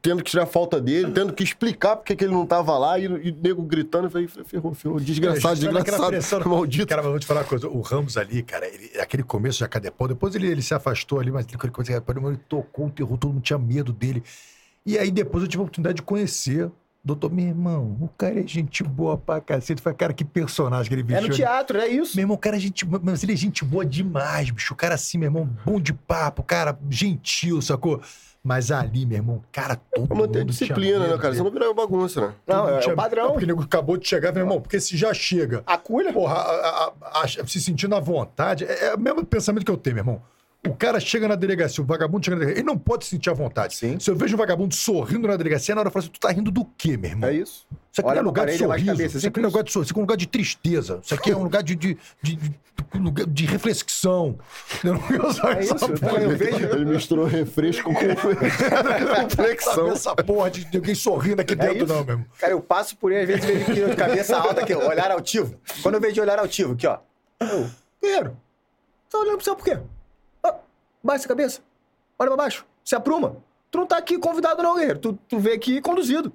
tendo que tirar a falta dele, tendo que explicar porque que ele não tava lá, e, e nego gritando, eu falei, ferrou, ferrou. Desgraçado, aquela desgraçado, pressão? maldito. Cara, mas vou te falar uma coisa. O Ramos ali, cara, ele- aquele começo de Cadepol, depois ele, ele se afastou ali, mas aquele coisa, ele tocou o terror, todo mundo tinha medo dele. E aí depois eu tive a oportunidade de conhecer. Doutor, meu irmão, o cara é gente boa pra cacete. Foi, cara, que personagem que ele É vestiu. no teatro, é isso. Meu irmão, o cara é gente boa, mas ele é gente boa demais, bicho. O cara assim, meu irmão, bom de papo, cara gentil, sacou? Mas ali, meu irmão, cara, todo manter mundo tinha disciplina, medo né, cara? dele. Senão virar bagunça, né? Não, é, tinha- o padrão. Porque o nego acabou de chegar, meu irmão, porque se já chega A culha. Porra, a- a- a- se sentindo à vontade. É, é o mesmo pensamento que eu tenho, meu irmão. O cara chega na delegacia, o vagabundo chega na delegacia, ele não pode se sentir à vontade. Sim. Se eu vejo um vagabundo sorrindo na delegacia, na hora eu falo assim, tu tá rindo do quê, meu irmão? É isso. Isso aqui Olha não é lugar de sorriso. cabeça, isso aqui não é lugar de sorriso. Isso aqui é um lugar de tristeza. Isso aqui é um lugar de, de, de, de, de- reflexão. Eu não uso É isso. porra. eu vejo. Ele misturou refresco com flexão. Sabe essa porra de de alguém sorrindo aqui É dentro, isso. não, meu irmão. Cara, eu passo por ele, às vezes vejo que de cabeça alta aqui, ó, olhar altivo. Quando eu vejo de olhar altivo, aqui, ó. Eu, guerreiro, tá olhando pro céu por quê? Baixa a cabeça. Olha pra baixo. Se apruma. Tu não tá aqui convidado, não, guerreiro. Tu, tu veio aqui conduzido.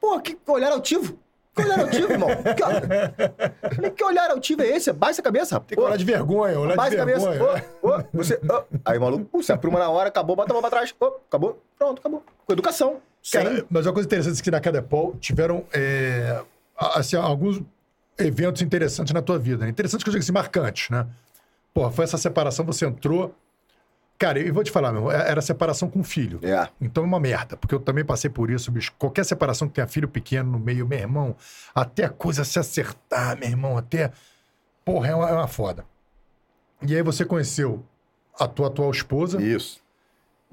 Pô, que olhar altivo. Que olhar altivo, irmão? Que, Falei, que olhar altivo é esse? Baixa a cabeça, rapaz. Tem que olhar de vergonha, olhar de Baixa a cabeça. vergonha. Ô, ô, você. ô. Aí o maluco, pô, se apruma na hora, acabou, bota a mão pra trás. Ô, acabou. Pronto, acabou. Com educação. Cara, mas uma coisa interessante é que na Cadepol tiveram é, assim, alguns eventos interessantes na tua vida. Né? Interessantes que eu digo assim, marcantes, né? Porra, foi essa separação, você entrou. Cara, eu vou te falar, meu irmão, era separação com filho. É. Então é uma merda, porque eu também passei por isso, bicho. Qualquer separação que tenha filho pequeno no meio, meu irmão, até a coisa se acertar, meu irmão, até. Porra, é uma, é uma foda. E aí você conheceu a tua atual esposa Isso.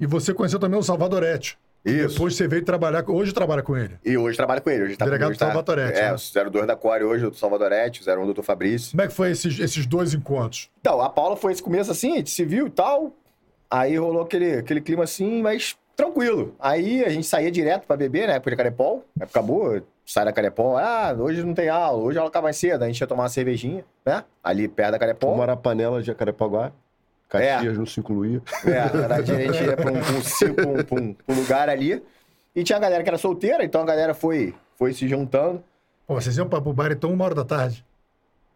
e você conheceu também o Salvadorete. Isso. Depois você veio trabalhar. Hoje trabalha com ele. E hoje trabalho com ele. Hoje tá, Delegado tá, Salvadorete, É, né? o 02 da Core hoje, o Salvadorete, o 01 do Dr. Fabrício. Como é que foi esses, esses dois encontros? Então, a Paula foi esse começo assim, a gente se viu e tal. Aí rolou aquele, aquele clima assim, mas tranquilo. Aí a gente saía direto pra beber, né? Época de Carepol. Época boa, sai da Carepol. Ah, hoje não tem aula, hoje a aula acaba mais cedo. A gente ia tomar uma cervejinha, né? Ali perto da Carepol. Uma panela de Jacarepaguá. Caxias no Cinco Luía. É, na verdade, a gente ia pra um, um, um- um- um lugar ali. E tinha a galera que era solteira, então a galera foi, foi se juntando. Pô, vocês iam pra, pro bar então uma hora da tarde.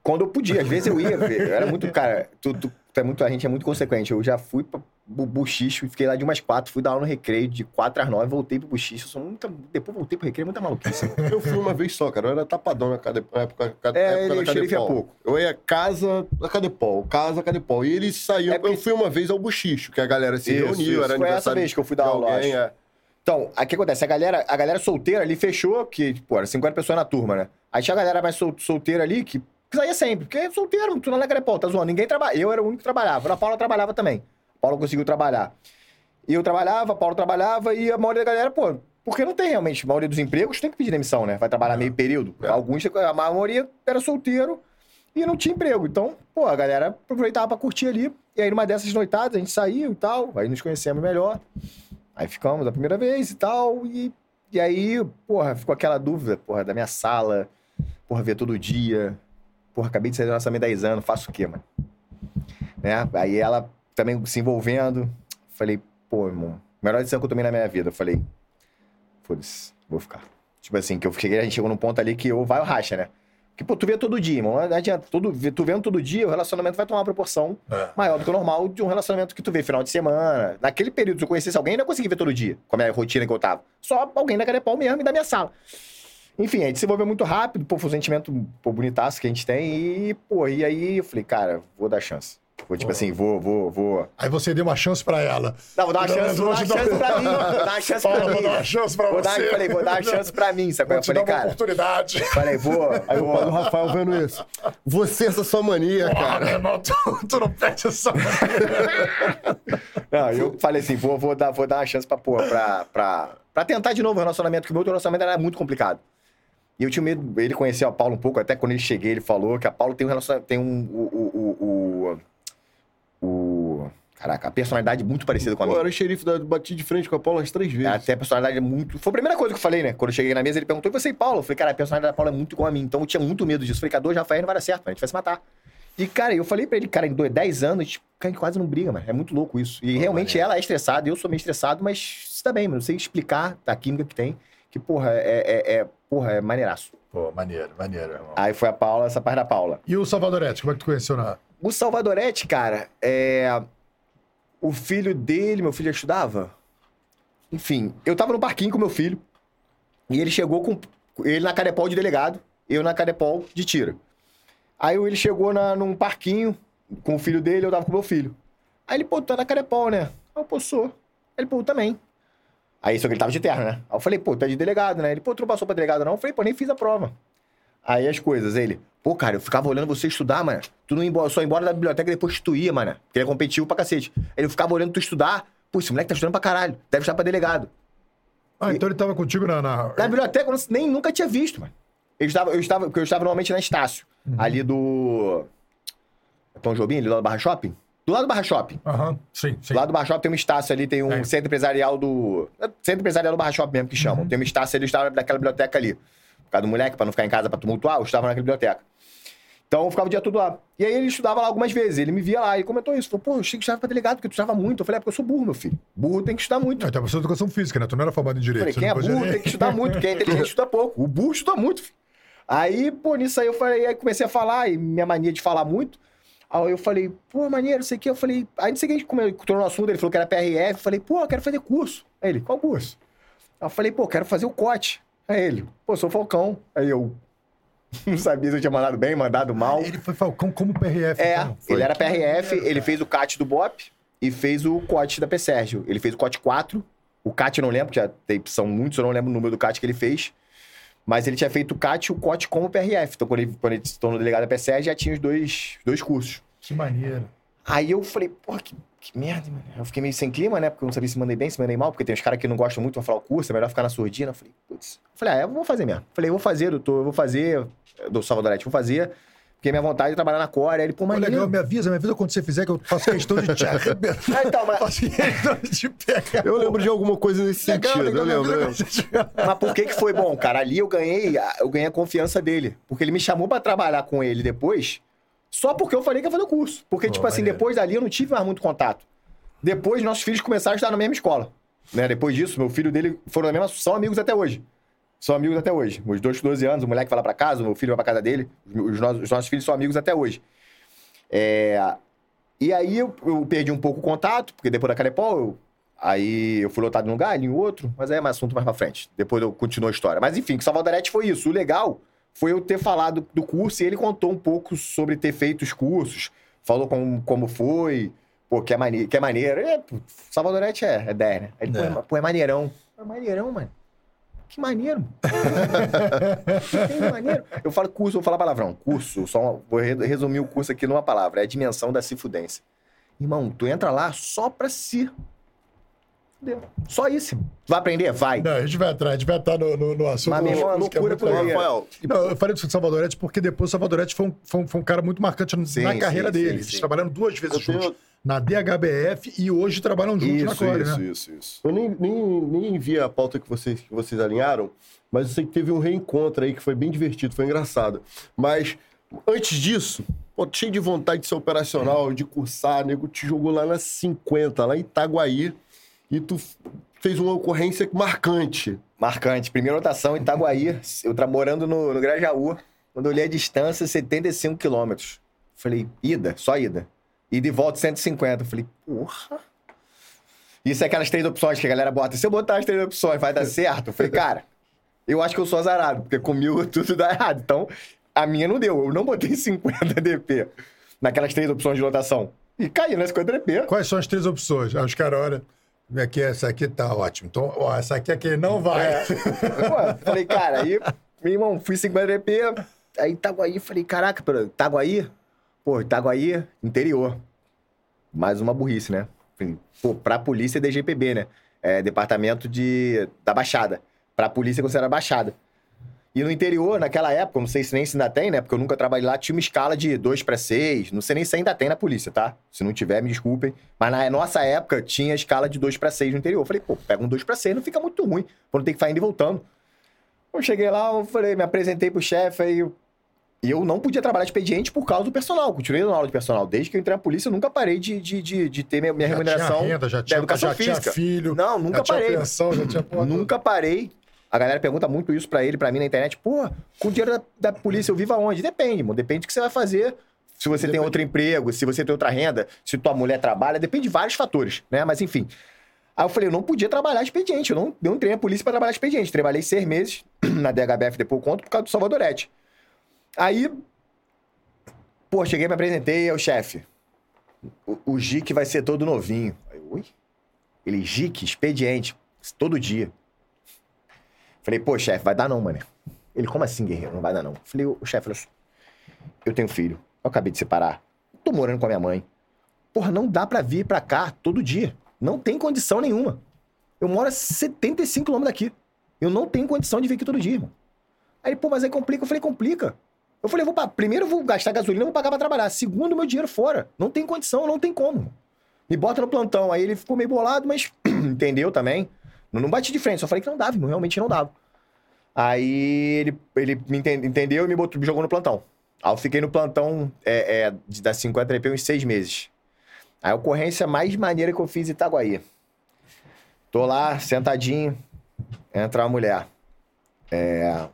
Quando eu podia, às vezes eu ia ver. Eu era muito, cara, tu- tu é muito, a gente é muito consequente. Eu já fui pra bu- buchicho e fiquei lá de umas quatro, fui dar aula no recreio de quatro às nove, voltei pro buchicho. Sou muita, depois voltei pro recreio, muita maluquice. Eu fui uma vez só, cara. Eu era tapadão na, Cade... na época, na É, época ele- da é Cadepol. pouco. Eu ia casa da Cadepol, casa Cadepol. E ele saiu. É porque- Eu fui uma vez ao buchicho, que a galera se Isso, reuniu. isso. Era Foi essa vez que eu fui dar aula, alguém, acho. é. Então, o que acontece? A galera, a galera solteira ali fechou, que, pô, era 50 pessoas na turma, né? Aí tinha a galera mais sol- solteira ali que saía sempre, porque é solteiro, tu não é Grepol, tá zoando. Ninguém trabalha. Eu era o único que trabalhava. A Paula trabalhava também. A Paula conseguiu trabalhar. E eu trabalhava, a Paula trabalhava, e a maioria da galera, pô, porque não tem realmente. A maioria dos empregos tem que pedir demissão, né? Vai trabalhar meio período. Alguns, a maioria era solteiro e não tinha emprego. Então, pô, a galera aproveitava pra curtir ali. E aí, numa dessas noitadas, a gente saiu e tal, aí nos conhecemos melhor. Aí ficamos a primeira vez e tal, e, e aí, porra, ficou aquela dúvida, porra, da minha sala, porra, ver todo dia. Porra, acabei de sair do lançamento há 10 anos, faço o quê, mano? Né? Aí ela também se envolvendo, falei, pô, irmão, melhor decisão que eu tomei na minha vida. Eu falei, foda-se, vou ficar. Tipo assim, que eu cheguei, a gente chegou num ponto ali que ou vai ou racha, né? Porque, pô, tu vê todo dia, irmão. Não adianta. Todo, tu vendo todo dia, o relacionamento vai tomar uma proporção É. maior do que o normal de um relacionamento que tu vê final de semana. Naquele período, se eu conhecesse alguém, eu não conseguia ver todo dia, com a minha rotina que eu tava. Só alguém da Carepau mesmo e da minha sala. Enfim, a gente se envolveu muito rápido, pô, foi um sentimento pô, bonitaço que a gente tem. E, pô, e aí eu falei, cara, vou dar chance. Vou, tipo Pô. assim, vou, vou, vou. Aí você deu uma chance pra ela. Não, vou dar uma Não, chance, vou dar uma chance pra mim. Vou dar uma chance Fala, pra vou mim. dar uma chance pra Vou dar, você. falei, vou dar uma chance pra mim, sabe? Vou Eu falei, dar uma cara, oportunidade. falei, vou. Aí o vou. Rafael vendo isso. Você, essa sua mania, cara. meu irmão, tu, tu não perde essa Não, eu falei assim, vou, vou, dar, vou dar uma chance pra, pô, pra, pra, pra tentar de novo o relacionamento, que o meu outro relacionamento era muito complicado. E eu tinha medo, ele conheceu a Paula um pouco, até quando ele cheguei, ele falou que a Paula tem um relacionamento, tem um, o, o, o, o, caraca, a personalidade muito parecida com a Pô, eu minha. era xerife da bati de frente com a Paula umas três vezes. Até a personalidade é muito. Foi a primeira coisa que eu falei, né? Quando eu cheguei na mesa, ele perguntou: e você e Paulo? Eu falei, cara, a personalidade da Paula é muito igual a mim. Então eu tinha muito medo disso. Eu falei, cara, dois Rafael não vai dar certo, mano. A gente vai se matar. E, cara, eu falei pra ele, cara, em dois- 10 anos, a gente, cara, a gente quase não briga, mano. É muito louco isso. E realmente ela é estressada, eu sou meio estressado, mas isso também, mano. Eu sei explicar a química que tem. Que, porra, é, é, é- porra, é maneiraço. Pô, maneiro, maneiro, irmão. Aí foi a Paula, essa parte da Paula. E o Salvadorete, como é que tu conheceu na. O Salvadorete, cara, é. O filho dele, meu filho estudava. Enfim, eu tava no parquinho com meu filho. E ele chegou com. Ele na Carepol de delegado, eu na Carepol de tira. Aí ele chegou na, num parquinho com o filho dele, eu tava com o meu filho. Aí ele, pô, tu tá na Carepol, né? Eu, pô, sou. Ele, pô, também. Aí só que ele tava de terno, né? Aí eu falei, pô, tu é de delegado, né? Ele, pô, tu não passou pra delegado, não? Eu falei, pô, nem fiz a prova. Aí as coisas, ele, pô, cara, eu ficava olhando você estudar, mano. Tu não ia embora, só ia embora da biblioteca depois que tu ia, mano. Porque ele é competitivo pra cacete. Ele ficava olhando tu estudar. Pô, esse moleque tá estudando pra caralho. Deve estar pra delegado. Ah, então ele tava contigo na. na... Na biblioteca eu não- nem nunca tinha visto, mano. Eu estava, eu estava, porque eu estava normalmente na Estácio, ali do. Tom Jobim, ali lado do Barra Shopping. Do lado do Barra Shopping. Aham, sim, sim. Do lado do Barra Shopping tem um Estácio ali, tem um É. centro empresarial do. é, Centro empresarial do Barra Shopping mesmo que chamam. Tem um Estácio ali, eu estava naquela biblioteca ali. Por causa do moleque, pra não ficar em casa pra tumultuar, eu estava naquela biblioteca. Então eu ficava o dia todo lá. E aí ele estudava lá algumas vezes, ele me via lá e comentou isso. Falou, pô, eu achei que estudava pra delegado, porque tu estudava muito. Eu falei, é porque eu sou burro, meu filho. Burro tem que estudar muito. Não, você é educação física, né? Tu não era formado em direito. Falei, você quem é burro nem- tem que estudar muito, quem é inteligente estuda pouco. O burro estuda muito, filho. Aí, pô, nisso aí eu falei, aí comecei a falar, e minha mania de falar muito. Aí eu falei, pô, maneiro, sei o que. Eu falei, aí não sei o que, como eu tornou no assunto, ele falou que era PRF. Eu falei, pô, eu quero fazer curso. Aí ele, qual curso? Aí eu falei, pô, quero fazer o cote. Aí ele, pô, sou Falcão. Aí eu não sabia se eu tinha mandado bem, mandado mal. Ele foi Falcão como PRF. É, então. Ele era PRF, maneiro, ele fez o CAT do BOP e fez o COT da P. Sérgio. Ele fez o COT 4. O CAT eu não lembro, já tem, são muitos, eu não lembro o número do CAT que ele fez. Mas ele tinha feito o CAT e o COT como PRF. Então, quando ele, quando ele se tornou delegado da P. Sérgio, já tinha os dois, dois cursos. Que maneiro. Aí eu falei, porra, que, que merda, mano. Eu fiquei meio sem clima, né? Porque eu não sabia se mandei bem, se mandei mal, porque tem uns caras que não gostam muito, vão falar o curso, é melhor ficar na surdina. Eu falei, putz. Eu Falei, ah, eu vou fazer mesmo. Eu Falei, eu vou fazer, doutor, eu vou fazer, do Salvadorete, vou fazer, porque minha vontade é trabalhar na Core. Aí ele, pô, mas legal, me avisa, me avisa quando você fizer, que eu faço questão de te arrebentar. Ah, então, mas, faço questão de te pegar. Eu lembro de alguma coisa nesse Legal, sentido, legal, eu lembro. mas por que que foi bom, cara? Ali eu ganhei, a- eu ganhei a confiança dele. Porque ele me chamou pra trabalhar com ele depois, só porque eu falei que ia fazer o curso. Porque, Pô, tipo assim, maneiro. depois dali eu não tive mais muito contato. Depois, nossos filhos começaram a estudar na mesma escola. Né? Depois disso, meu filho dele foram na mesma. São amigos até hoje. São amigos até hoje. Os dois com 12 anos, o moleque vai lá pra casa, o meu filho vai pra casa dele. Os, nossos- os nossos filhos são amigos até hoje. É, E aí eu, eu perdi um pouco o contato, porque depois da Calepol, eu... aí eu fui lotado num lugar, em outro, mas aí é mais assunto mais pra frente. Depois eu continuo a história. Mas enfim, que Salvadorete foi isso. O legal foi eu ter falado do curso e ele contou um pouco sobre ter feito os cursos, falou como, como foi, pô, que é, mane que é maneiro. É, pô, Salvadorete é, é 10, né? Aí ele, pô, É. é, pô, é maneirão. É maneirão, mano. Que maneiro. que maneiro. Eu falo curso, eu vou falar palavrão. Curso, só uma- vou re- resumir o curso aqui numa palavra. É a dimensão da cifudência. Irmão, tu entra lá só pra si. Fudeu. Só isso. vai aprender? Vai. Não, a gente vai atrás, a gente vai estar no, no, no assunto. Mas, meu irmão, é é loucura aí. Rafael, Não, eu falei do Salvadorete porque depois o Salvadorete foi um, foi um, foi um cara muito marcante na Sim, carreira sim, dele. sim, Eles trabalharam duas vezes Eu tenho- juntos. Na DHBF e hoje trabalham juntos na Isso, Core, isso, né? isso, isso. eu nem, nem, nem vi a pauta que vocês, que vocês alinharam, mas eu sei que teve um reencontro aí que foi bem divertido, foi engraçado. Mas antes disso, pô, cheio de vontade de ser operacional, de cursar, nego te jogou lá na 50, lá em Itaguaí, e tu fez uma ocorrência marcante. Marcante. Primeira rotação em Itaguaí. Eu morando no, no Grajaú. Quando eu olhei a distância, 75 quilômetros. Falei, ida, só ida. E volta 150. Falei, porra. Isso é aquelas três opções que a galera bota. Se eu botar as três opções, vai dar certo? Eu falei, cara, eu acho que eu sou azarado, porque comigo tudo dá errado. Então, a minha não deu. Eu não botei 50 DP naquelas três opções de lotação. E caí nas 50 DP. Quais são as três opções? Aí os caras olham. Aqui, essa aqui tá ótimo. Então, ó, essa aqui é que não vai. É. Pô, falei, cara, aí, meu irmão, fui 50 DP, aí Itaguaí, falei, caraca, Itaguaí? Pô, Itaguaí, interior. Mais uma burrice, né? Pô, pra polícia é DGPB, né? É Departamento de, da Baixada. Pra polícia é considerada Baixada. E no interior, naquela época, não sei se nem se ainda tem, né? Porque eu nunca trabalhei lá, tinha uma escala de 2 para 6. Não sei nem se ainda tem na polícia, tá? Se não tiver, me desculpem. Mas na nossa época, tinha escala de 2 para 6 no interior. Eu falei, pô, pega um 2 para 6, não fica muito ruim. Pra não ter que ficar indo e voltando. Eu cheguei lá, eu falei, me apresentei pro chefe, aí eu... E eu não podia trabalhar de expediente por causa do personal. Continuei dando aula de personal. Desde que eu entrei na polícia, eu nunca parei de, de, de, de ter minha, minha Já remuneração. tinha renda, já da tinha, educação já tinha física. filho. Não, nunca já tinha parei. pensão, já tinha porra. Nunca parei. A galera pergunta muito isso pra ele, pra mim na internet. Pô, com o dinheiro da, da polícia eu vivo aonde? Depende, irmão. Depende do que você vai fazer. Se você tem Depende. outro emprego, se você tem outra renda, se tua mulher trabalha, depende de vários fatores, né? Mas enfim. Aí eu falei, eu não podia trabalhar expediente. Eu não, eu não entrei na polícia pra trabalhar expediente. Trabalhei seis meses na DHBF, depois eu conto, por causa do Salvadorete. Aí, pô, cheguei, me apresentei, ao chefe. O, o GIC vai ser todo novinho. Aí, ui? Ele, GIC, expediente, todo dia. Falei, pô, chefe, vai dar não, mano. Ele, como assim, guerreiro? Não vai dar não. Falei, o chefe, só. Eu tenho filho. Eu acabei de separar. Tô morando com a minha mãe. Porra, não dá pra vir pra cá todo dia. Não tem condição nenhuma. Eu moro a 75 quilômetros daqui. Eu não tenho condição de vir aqui todo dia, irmão. Aí pô, mas aí complica. Eu falei, complica. Eu falei, eu vou pra... primeiro eu vou gastar gasolina, eu vou pagar pra trabalhar. Segundo, meu dinheiro fora. Não tem condição, não tem como. Me bota no plantão. Aí ele ficou meio bolado, mas entendeu também. Não, não bati de frente, só falei que não dava, irmão. Realmente não dava. Aí ele, ele me enten- entendeu e me, botou, me jogou no plantão. Aí eu fiquei no plantão é, é, de- da 50 EP uns seis meses. A ocorrência mais maneira que eu fiz em Itaguaí. Tô lá, sentadinho, entra uma mulher. É,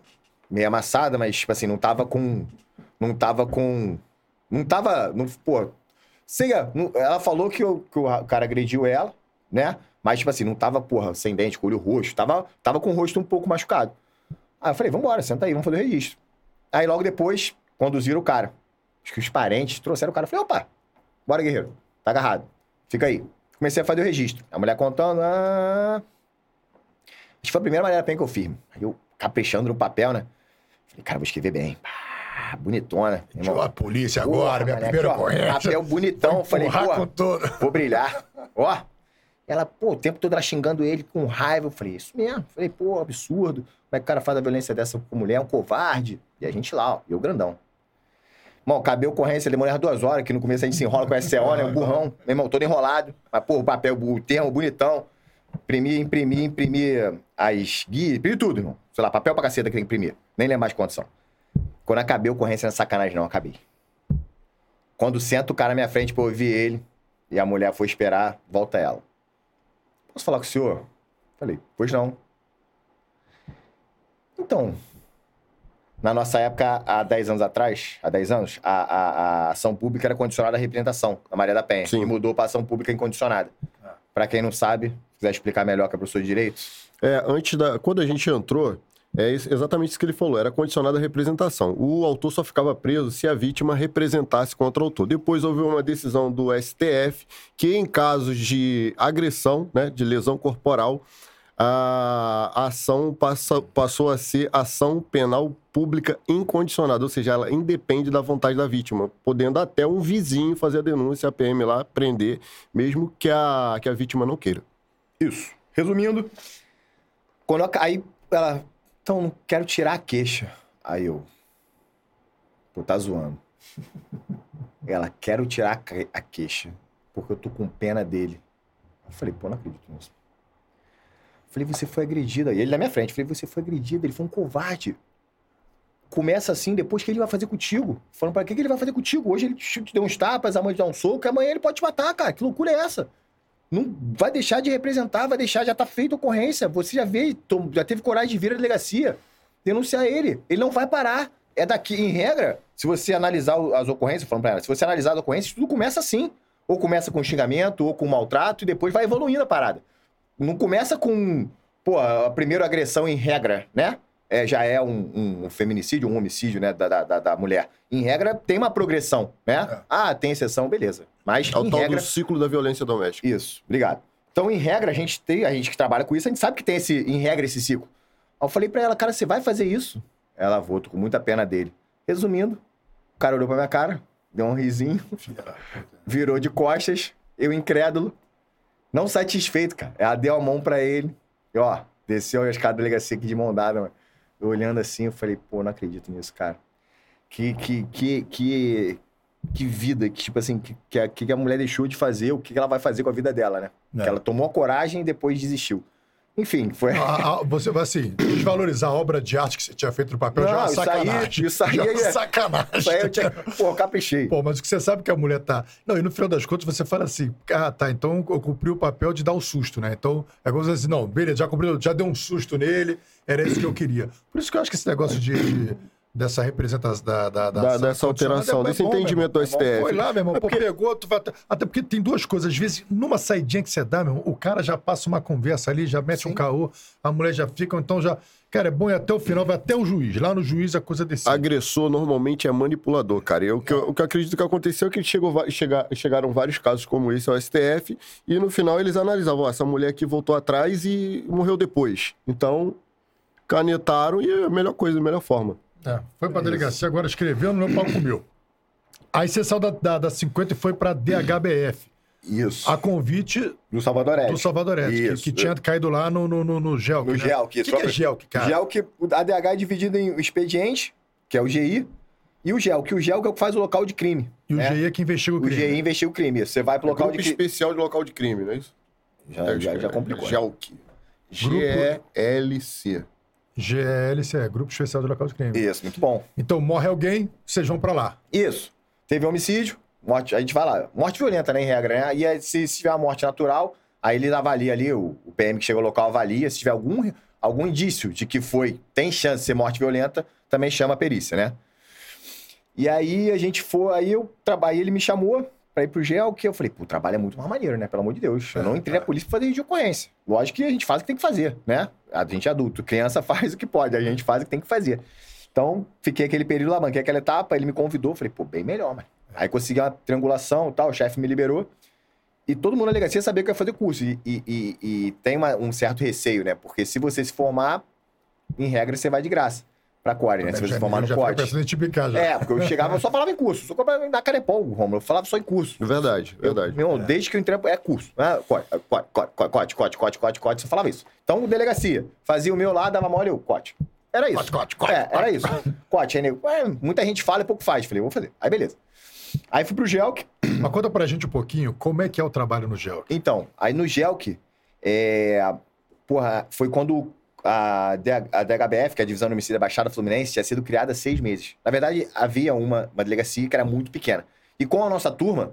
meio amassada, mas, tipo assim, não tava com... Não tava com... Não tava... Não, pô, sei ela falou que, o- que o cara agrediu ela, né? Mas, tipo assim, não tava, porra, sem dente, com olho roxo. Tava, tava com o rosto um pouco machucado. Aí eu falei, vambora, senta aí, vamos fazer o registro. Aí logo depois, conduziram o cara. Acho que os parentes trouxeram o cara. Eu falei, opa, bora, guerreiro. Tá agarrado. Fica aí. Comecei a fazer o registro. A mulher contando. Ah... Acho que foi a primeira maneira bem que eu fiz. Aí eu caprichando no papel, né? Falei, cara, vou escrever bem. Pá, bonitona. Chegou a polícia agora, Porra, minha primeira ocorrência. Papel bonitão. Falei, pô, vou brilhar. Ó. Ela, pô, o tempo todo ela xingando ele com raiva. Eu falei, isso mesmo. Falei, pô, absurdo. Como é que o cara faz a violência dessa com mulher? É um covarde. E a gente lá, ó, eu grandão. Bom, acabei a ocorrência, demorei duas horas, que no começo a gente se enrola com o SCO, né? O burrão. Meu irmão, todo enrolado. Mas, pô, o papel, o termo bonitão. Imprimi, imprimi, imprimi as guias, imprimi tudo, irmão. Sei lá, papel pra caceta que tem que imprimir. Nem lembro mais quantos são. Quando acabei a ocorrência, não é sacanagem, não, acabei. Quando senta o cara na minha frente pra eu ouvir ele, e a mulher foi esperar, volta ela. Posso falar com o senhor? Falei, pois não. Então, na nossa época, há 10 anos atrás, há 10 anos, a, a, a ação pública era condicionada à representação, a Maria da Penha. Sim. E mudou para ação pública incondicionada. Pra quem não sabe, quiser explicar melhor que é professor de direito, É, antes da. Quando a gente entrou, é exatamente isso que ele falou, era condicionada à representação. O autor só ficava preso se a vítima representasse contra o autor. Depois houve uma decisão do STF que, em casos de agressão, né, de lesão corporal, a ação passa- passou a ser ação penal pública incondicionada, ou seja, ela independe da vontade da vítima, podendo até um vizinho fazer a denúncia, a PM lá prender, mesmo que a, que a vítima não queira. Isso. Resumindo, quando eu, aí ela, então não quero tirar a queixa. Aí eu, pô, tá zoando. Ela, quero tirar a que- a queixa, porque eu tô com pena dele. Eu falei, pô, não acredito nisso. Falei, você foi agredida. E ele na minha frente, falei, você foi agredida, ele foi um covarde. Começa assim, depois o que ele vai fazer contigo? Falando pra que que ele vai fazer contigo? Hoje ele te deu uns tapas, amanhã te dá um soco, amanhã ele pode te matar, cara. Que loucura é essa? Não vai deixar de representar, vai deixar, já tá feita a ocorrência. Você já veio, já teve coragem de vir à delegacia, denunciar ele. Ele não vai parar. É daqui, em regra, se você analisar as ocorrências, falando pra ela, se você analisar as ocorrências, tudo começa assim. Ou começa com xingamento, ou com maltrato, e depois vai evoluindo a parada. Não começa com, pô, a primeira agressão em regra, né? É, já é um, um feminicídio, um homicídio, né, da, da, da- da mulher. Em regra, tem uma progressão, né? Ah, tem exceção, beleza. Mas, É o em tal regra... do ciclo da violência doméstica. Isso, obrigado. Então, em regra, a gente tem, a gente que trabalha com isso, a gente sabe que tem esse, em regra, esse ciclo. Aí eu falei pra ela, cara, você vai fazer isso? Ela voou, tô com muita pena dele. Resumindo, o cara olhou pra minha cara, deu um risinho, virou de costas, eu incrédulo, não satisfeito, cara. Ela deu a mão pra ele, e ó, desceu a escada da delegacia aqui de mão dada, mano. Eu olhando assim, eu falei, pô, não acredito nisso, cara. Que, que, que, que, que vida, que tipo assim, que, que, a, que a mulher deixou de fazer, o que ela vai fazer com a vida dela, né? É. Que ela tomou a coragem e depois desistiu. Enfim, foi. A- a- você vai assim, desvalorizar a obra de arte que você tinha feito no papel já é uma Não, isso aí- sacanagem. isso aí já é uma é- sacanagem. Isso aí eu tinha. Pô, caprichei. Pô, mas o que você sabe que a mulher tá. Não, e no final das contas você fala assim: ah, tá, então eu cumpri o papel de dar o susto, né? Então é como se assim: não, beleza, já cumpriu, já deu um susto nele, era isso que eu queria. Por isso que eu acho que esse negócio de. de- dessa representação da, da, Da- ação dessa alteração, é desse bom, meu entendimento do irmão. É bom. STF. Foi lá, meu irmão, pô, pegou, tu vai. Até porque tem duas coisas. Às vezes, numa saidinha que você dá, meu irmão, o cara já passa uma conversa ali, já mete um caô, a mulher já fica, então já. Cara, é bom ir até o final, vai até o juiz. Lá no juiz a coisa decide. Agressor normalmente é manipulador, cara. E o que eu, o que eu acredito que aconteceu é que chegou, chega- chegaram vários casos como esse ao STF e no final eles analisavam: ó, essa mulher aqui voltou atrás e morreu depois. Então, canetaram e é a melhor coisa, a melhor forma. É, foi pra delegacia, agora escreveu, no meu pau comeu. Aí você saiu da, da, da 50 e foi pra DHBF. Isso. A convite Do Salvador do Salvador que, que tinha caído lá no, no, no, no GELC. No né? GELC, O isso. que, que é GELC, cara? GEL que o ADH é dividido em expediente, que é o GI, e o GEL, que o GEL que é o que faz o local de crime. E o né? GI é que investiga o O crime. GI investiga o crime. Você vai pro É local grupo de crime. especial de local de crime, não é isso? Já, já, já complicou. né? GELC. Grupo- G-E-L-C. GLC, é Grupo Especial do Local de Crime. Isso, muito bom. Então, morre alguém, vocês vão pra lá. Isso. Teve homicídio, morte, a gente vai lá. Morte violenta, né, em regra, né? E aí, se, se tiver uma morte natural, aí ele avalia ali, o, o PM que chega ao local avalia. Se tiver algum, algum indício de que foi, tem chance de ser morte violenta, também chama a perícia, né? E aí a gente foi, aí eu trabalhei, ele me chamou pra ir pro GEL, que eu falei, pô, o trabalho é muito mais maneiro, né? Pelo amor de Deus. Eu não entrei na polícia pra fazer de ocorrência. Lógico que a gente faz o que tem que fazer, né? A gente é adulto, criança faz o que pode, a gente faz o que tem que fazer. Então, fiquei aquele período lá, banquei aquela etapa, ele me convidou, falei, pô, bem melhor, mano. Aí consegui uma triangulação tal, o chefe me liberou. E todo mundo na delegacia sabia que eu ia fazer curso. E, e- e- e tem uma- um certo receio, né? Porque se você se formar, em regra, você vai de graça Pra Core, né? Se você formar no já COD. Pensando em tipicar, já. É, porque eu chegava, eu só falava em curso. Só comprava na Carepol, Romulo. Eu falava só em curso. Verdade, verdade. Meu, é. desde que eu entrei, é curso. Né? Core, core, core, core, core, core, core, core, falava isso. Então, delegacia. Fazia o meu lá, dava mole, eu, cote. Era isso. Cote, cote, cote. É, era isso. Cote. Aí, nego, é, muita gente fala e pouco faz. Falei, vou fazer. Aí, beleza. Aí fui pro Gelk. Mas conta pra gente um pouquinho como é que é o trabalho no Gelk. Então, aí no Gelk, é... Porra, foi quando a, DH a DHBF, que é a Divisão de Homicídio da Baixada Fluminense, tinha sido criada há seis meses. Na verdade, havia uma, uma delegacia que era muito pequena. E com a nossa turma,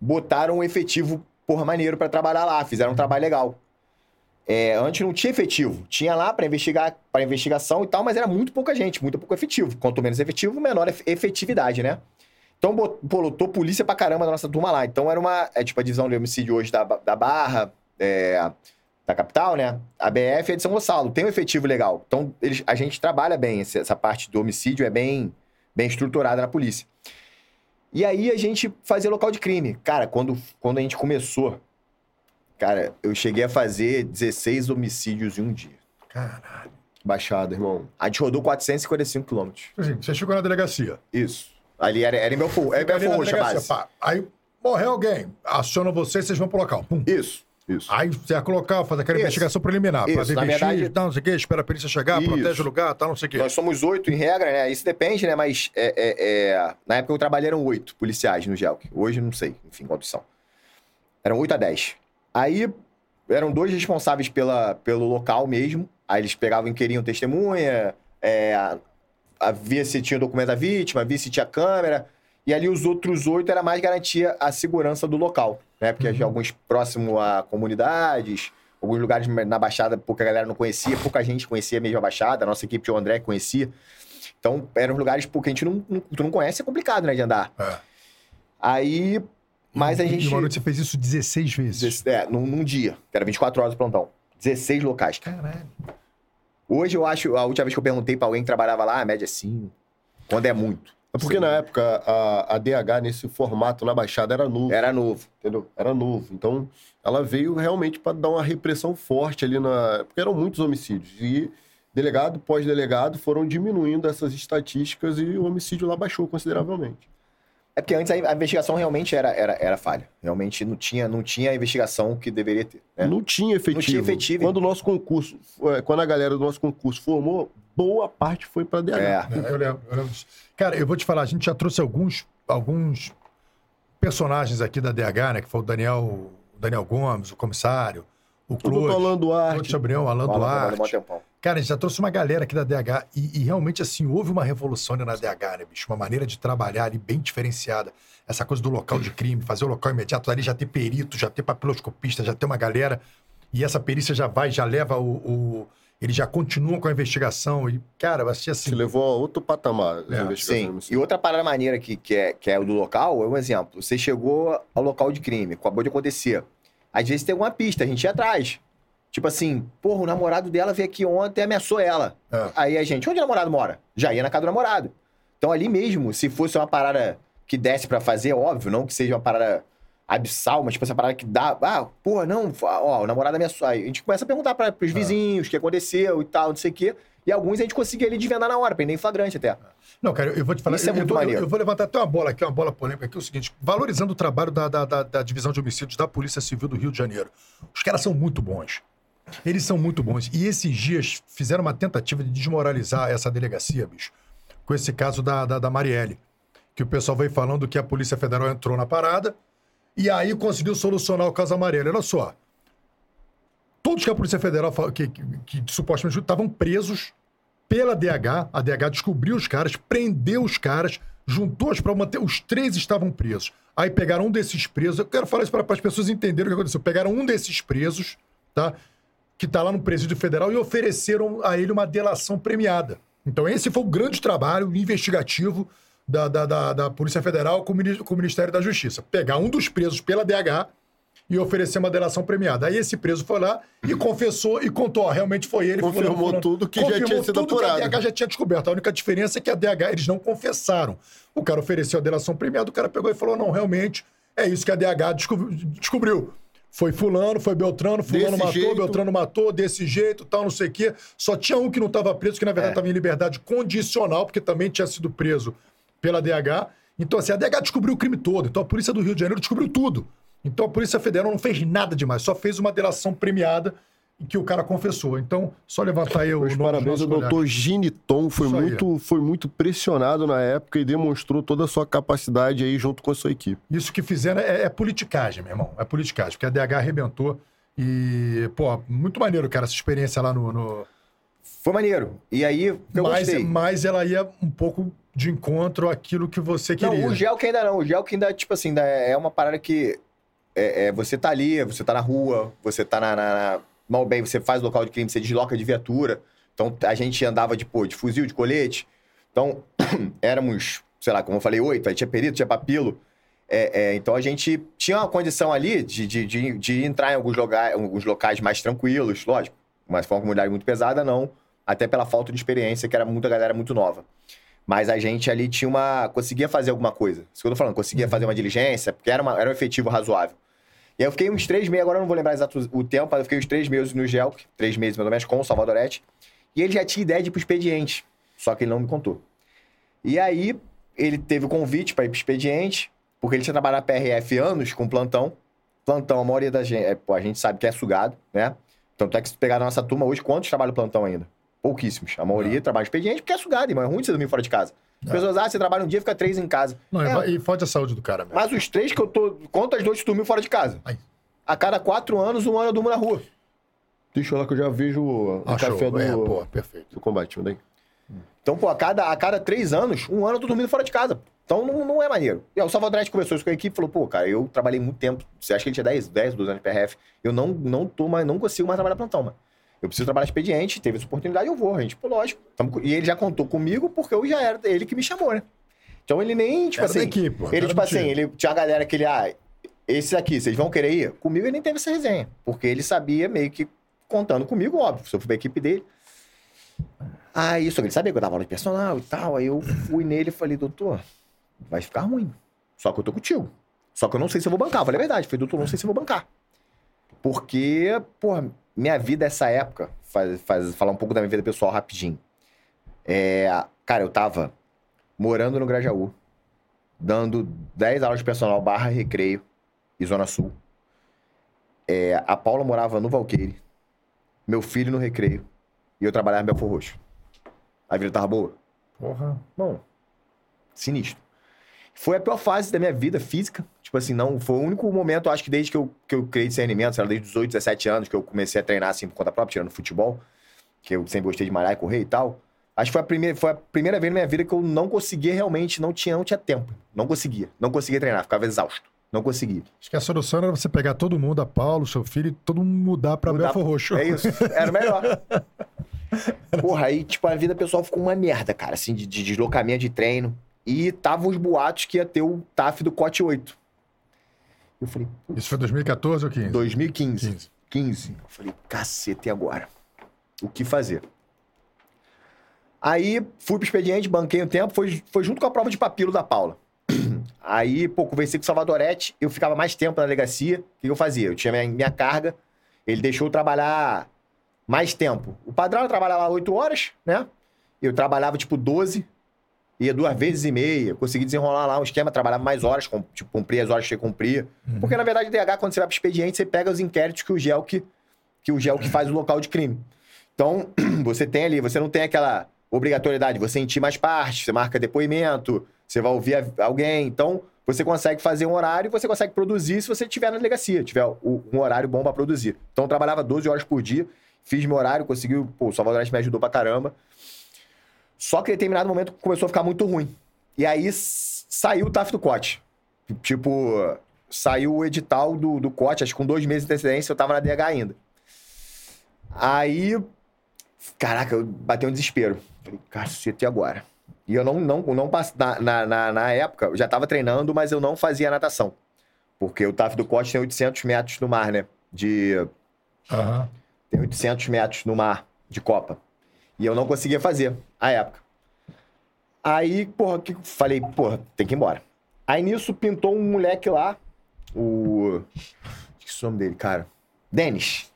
botaram um efetivo, porra, maneiro pra trabalhar lá. Fizeram um trabalho legal. É, antes não tinha efetivo. Tinha lá pra investigar, para investigação e tal, mas era muito pouca gente, muito pouco efetivo. Quanto menos efetivo, menor ef- efetividade, né? Então, pô, polícia pra caramba da nossa turma lá. Então, era uma. É tipo a divisão de homicídio hoje da, da Barra, é, capital, né? A BF é de São Gonçalo. Tem um efetivo legal. Então, eles, a gente trabalha bem. Essa parte do homicídio é bem, bem estruturada na polícia. E aí, a gente fazia local de crime. Cara, quando, quando a gente começou, cara, eu cheguei a fazer 16 homicídios em um dia. Caralho. Baixada, irmão. A gente rodou 455 quilômetros. Assim, você chegou na delegacia. Isso. Ali era, era em Belfor, é Fica ali na Belfor Roxa, delegacia, base. pá. Aí morreu alguém, aciona você, vocês vão pro local. Pum. Isso. Isso. Aí você vai colocar, fazer aquela Isso. investigação preliminar. Isso, fazer na investir, verdade- tal, não sei o quê, espera a perícia chegar, Isso. protege o lugar, tal, não sei o quê. Nós somos oito em regra, né? Isso depende, né? Mas é, é- é- na época eu trabalhei eram oito policiais no GELC. Hoje não sei, enfim, quantos são. Eram oito a dez. Aí eram dois responsáveis pela, pelo local mesmo. Aí eles pegavam e queriam testemunha, é, a- a- via se tinha documento da vítima, via se tinha câmera. E ali os outros oito era mais garantia a segurança do local, né? Porque Uhum. alguns próximo a comunidades, alguns lugares na Baixada pouca galera não conhecia, pouca gente conhecia mesmo a Baixada, a nossa equipe o André conhecia. Então eram lugares porque a gente não, não, tu não conhece, é complicado, né, de andar. É. Aí, mas a E gente... uma noite você fez isso 16 vezes. É, num, num dia, que era 24 horas de plantão. 16 locais. Caralho. Hoje eu acho, a última vez que eu perguntei pra alguém que trabalhava lá, a média é 5. Quando é muito. Porque na época a, a DH nesse formato na Baixada era novo, Era novo. entendeu? Era novo. Então ela veio realmente para dar uma repressão forte ali na. Porque eram muitos homicídios. E delegado pós-delegado foram diminuindo essas estatísticas e o homicídio lá baixou consideravelmente. É porque antes a investigação realmente era, era, era falha. Realmente não tinha, não tinha a investigação que deveria ter. né? Não tinha efetivo. Não tinha efetivo. Quando o nosso concurso, eh, quando a galera do nosso concurso formou, boa parte foi para DH. É. É, eu lembro, eu lembro disso. Cara, eu vou te falar, a gente já trouxe alguns, alguns personagens aqui da DH, né? Que foi o Daniel, o Daniel Gomes, o comissário, o O doutor Claude, Alan Duarte. Chabrião, Alan fala, mó Duarte. Cara, a gente já trouxe uma galera aqui da DH e, e realmente, assim, houve uma revolução ali na DH, né, bicho? Uma maneira de trabalhar ali bem diferenciada. Essa coisa do local de crime, fazer o local imediato ali, já ter perito, já ter papiloscopista, já ter uma galera. E essa perícia já vai, já leva o. o- eles já continuam com a investigação. E, cara, ser assim. Se levou a outro patamar É, a investigação de Sim. E outra parada maneira que, que, é, que é o do local é um exemplo. Você chegou ao local de crime, acabou de acontecer. Às vezes tem alguma pista, a gente ia atrás. Tipo assim, porra, o namorado dela veio aqui ontem e ameaçou ela. É. Aí a gente, onde o namorado mora? Já ia na casa do namorado. Então ali mesmo, se fosse uma parada que desse pra fazer, óbvio, não que seja uma parada abissal, mas tipo essa parada que dá, ah, porra, não, ó, o namorado ameaçou. Aí a gente começa a perguntar para pros vizinhos o que aconteceu e tal, não sei o quê. E alguns a gente conseguia ali desvendar na hora, prender em flagrante até. Não, cara, eu, vou te falar. Isso é eu, muito eu, vou- eu vou levantar até uma bola aqui, uma bola polêmica aqui, é o seguinte: valorizando o trabalho da, da, da- da Divisão de Homicídios da Polícia Civil do Rio de Janeiro. Os caras são muito bons. Eles são muito bons. E esses dias fizeram uma tentativa de desmoralizar essa delegacia, bicho, com esse caso da, da, da Marielle. Que o pessoal veio falando que a Polícia Federal entrou na parada e aí conseguiu solucionar o caso da Marielle. Olha só. Todos que a Polícia Federal que, que, que supostamente estavam presos pela DH, a DH descobriu os caras, prendeu os caras, juntou as provas, manter- os três estavam presos. Aí pegaram um desses presos, eu quero falar isso para as pessoas entenderem o que aconteceu. Pegaram um desses presos, tá? Que tá lá no presídio federal e ofereceram a ele uma delação premiada. Então esse foi o grande trabalho investigativo da, da, da, da Polícia Federal com o, com o Ministério da Justiça. Pegar um dos presos pela DH e oferecer uma delação premiada. Aí esse preso foi lá e confessou e contou, ó, realmente foi ele. Confirmou fulano, fulano. tudo que já Confirmou tinha sido tudo que apurado. a DH já tinha descoberto. A única diferença é que a DH, eles não confessaram. O cara ofereceu a delação premiada, o cara pegou e falou, não, realmente, é isso que a DH descob- descobriu. Foi fulano, foi Beltrano, fulano Desse matou, jeito. Beltrano matou, desse jeito, tal, não sei o quê. Só tinha um que não estava preso, que na verdade É. estava em liberdade condicional, porque também tinha sido preso pela DH. Então, assim, a DH descobriu o crime todo. Então, a polícia do Rio de Janeiro descobriu tudo. Então, a Polícia Federal não fez nada demais, só fez uma delação premiada em que o cara confessou. Então, só levantar aí o Meus nome dos parabéns ao doutor Giniton, foi Isso aí. muito, foi muito pressionado na época e demonstrou toda a sua capacidade aí junto com a sua equipe. Isso que fizeram é, é politicagem, meu irmão. É politicagem, porque a DH arrebentou. E, pô, muito maneiro, cara, essa experiência lá no. no... Foi maneiro. E aí, eu Mas, gostei. mas ela ia um pouco de encontro àquilo que você queria. Não, o gel que ainda não. O gel que ainda, tipo assim, ainda é uma parada que. É, é, você tá ali, você tá na rua, você tá na, na, na- Mal bem, você faz local de crime, você desloca de viatura. Então a gente andava de, pô, de fuzil, de colete. Então, éramos, sei lá, como eu falei, oito, aí tinha perito, tinha papilo. É, é, então a gente tinha uma condição ali de, de, de, de entrar em alguns, locais, alguns locais mais tranquilos, lógico. Mas foi uma comunidade muito pesada, não. Até pela falta de experiência, que era muita galera muito nova. Mas a gente ali tinha uma. conseguia fazer alguma coisa. Isso que eu tô falando, conseguia fazer uma diligência, porque era, uma, era um efetivo razoável. E aí eu fiquei uns três meses, agora eu não vou lembrar exato o tempo, mas eu fiquei uns três meses no GELC, três meses mais ou menos, com o Salvadorete. E ele já tinha ideia de ir pro expediente, só que ele não me contou. E aí ele teve o convite para ir pro expediente, porque ele tinha trabalhado na PRF anos com plantão. Plantão, a maioria da gente, é, pô, a gente sabe que é sugado, né? Tanto é que se pegar na nossa turma hoje, quantos trabalham plantão ainda? Pouquíssimos. A maioria trabalha no expediente porque é sugado, irmão. É ruim você dormir fora de casa. As É. pessoas, ah, você trabalha um dia, fica três em casa. Não, e É, e fode a saúde do cara mesmo. mas os três que eu tô. Conta as duas que dormiu fora de casa. Ai. A cada quatro anos, um ano eu durmo na rua. Deixa eu lá que eu já vejo o Ah, show. café do, É, pô, perfeito. do combate. Daí. Então, pô, a cada, a cada três anos, um ano eu tô dormindo fora de casa. Então não, não é maneiro. E aí, o Salvador conversou isso com a equipe e falou: pô, cara, eu trabalhei muito tempo. Você acha que ele tinha 10, 10 12 anos de PRF? Eu não, não tô mais, não consigo mais trabalhar plantão, mano. Eu preciso trabalhar expediente, teve essa oportunidade, eu vou. A gente, pô, lógico. Tamo E ele já contou comigo porque eu já era ele que me chamou, né? Então ele nem, tipo Era assim. equipe, ele, tipo assim, time. ele tinha uma galera que ele, ah, esse aqui, vocês vão querer ir? Comigo ele nem teve essa resenha. Porque ele sabia meio que contando comigo, óbvio, se eu fui pra equipe dele. Aí, só que ele sabia que eu dava aula de personal e tal. Aí eu fui nele e falei, doutor, vai ficar ruim. Só que eu tô contigo. Só que eu não sei se eu vou bancar. Eu falei a verdade. Falei, doutor, não sei se eu vou bancar. Porque, porra, minha vida essa época, faz, faz, falar um pouco da minha vida pessoal rapidinho. É, cara, eu tava morando no Grajaú, dando 10 aulas de personal barra recreio e Zona Sul. É, a Paula morava no Valqueire, meu filho no recreio, e eu trabalhava em Belfor Roxo. A vida tava boa? Porra. Bom, sinistro. Foi a pior fase da minha vida física. Tipo assim, não. Foi o único momento, acho que desde que eu, que eu criei discernimento, sei lá, desde os 18, 17 anos, que eu comecei a treinar assim por conta própria, tirando futebol, que eu sempre gostei de malhar e correr e tal. Acho que foi a primeira, foi a primeira vez na minha vida que eu não conseguia realmente, não tinha, não tinha tempo. Não conseguia. Não conseguia treinar, ficava exausto. Não conseguia. Acho que a solução era você pegar todo mundo, a Paulo, seu filho, e todo mundo mudar pra Mudar- Belfor Roxo. É isso. Era o melhor. Porra, aí, tipo, a vida pessoal ficou uma merda, cara, assim, de, de deslocamento de treino. E tava os boatos que ia ter o TAF do COT 8. Eu falei, Isso foi 2014 ou 15? 2015. 15. 15. Eu falei, cacete, e agora? O que fazer? Aí fui pro expediente, banquei um tempo, foi, foi junto com a prova de papilo da Paula. Aí, pô, conversei com o Salvadorete, eu ficava mais tempo na delegacia. O que eu fazia? Eu tinha minha, minha carga, ele deixou eu trabalhar mais tempo. O padrão trabalhava 8 horas, né? Eu trabalhava tipo 12, ia duas vezes e meia, consegui desenrolar lá um esquema, trabalhava mais horas, com- tipo, cumpria as horas que cumpria. Porque, na verdade, DH, quando você vai pro expediente, você pega os inquéritos que o GEL que, que, o GEL que faz o local de crime. Então, você tem ali, você não tem aquela obrigatoriedade, você sentir mais parte, você marca depoimento, você vai ouvir alguém. Então, você consegue fazer um horário e você consegue produzir se você estiver na delegacia, tiver o- um horário bom pra produzir. Então, eu trabalhava 12 horas por dia, fiz meu horário, conseguiu, pô, o Salvador me ajudou pra caramba. Só que em determinado momento começou a ficar muito ruim. E aí saiu o TAF do COT. Tipo, saiu o edital do, do COT, acho que com dois meses de antecedência eu tava na DH ainda. Aí, caraca, eu bateu um desespero. Falei, cacete, e agora? E eu não, não, não na, na, na, época, eu já tava treinando, mas eu não fazia natação. Porque o TAF do Corte tem 800 metros no mar, né? De, Aham. tem 800 metros no mar de Copa. E eu não conseguia fazer, à época. Aí, porra, que falei, porra, tem que ir embora. Aí nisso pintou um moleque lá, o. Esqueci o nome dele, cara. Denis.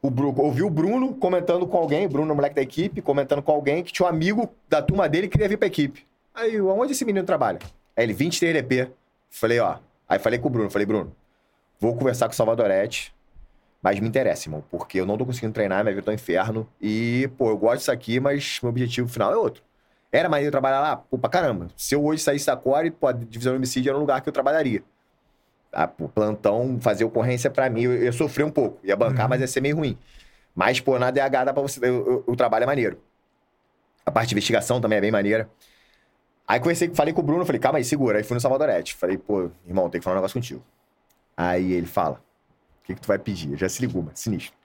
O Bru... Ouvi o Bruno comentando com alguém, Bruno, moleque da equipe, comentando com alguém que tinha um amigo da turma dele que queria vir pra equipe. Aí, eu, aonde esse menino trabalha? Aí ele, 23 DP. Falei, ó. Aí falei com o Bruno, falei, Bruno, vou conversar com o Salvadorete, mas me interessa, irmão, porque eu não tô conseguindo treinar, minha vida tá um inferno. E, pô, eu gosto disso aqui, mas meu objetivo final é outro. Era maneiro trabalhar lá? Pô, pra caramba. Se eu hoje saísse da Core, pô, a divisão de homicídio era um lugar que eu trabalharia. Ah, pô, plantão, fazer ocorrência pra mim, eu ia sofrer um pouco. Ia bancar, Uhum. mas ia ser meio ruim. Mas, pô, na DH dá pra você. eu- eu- O trabalho é maneiro. A parte de investigação também é bem maneira. Aí conversei, falei com o Bruno, falei, calma aí, segura. Aí fui no Salvadorete. Falei, pô, irmão, tem que falar um negócio contigo. Aí ele fala, que, que tu vai pedir? Já se ligou, mano, sinistro.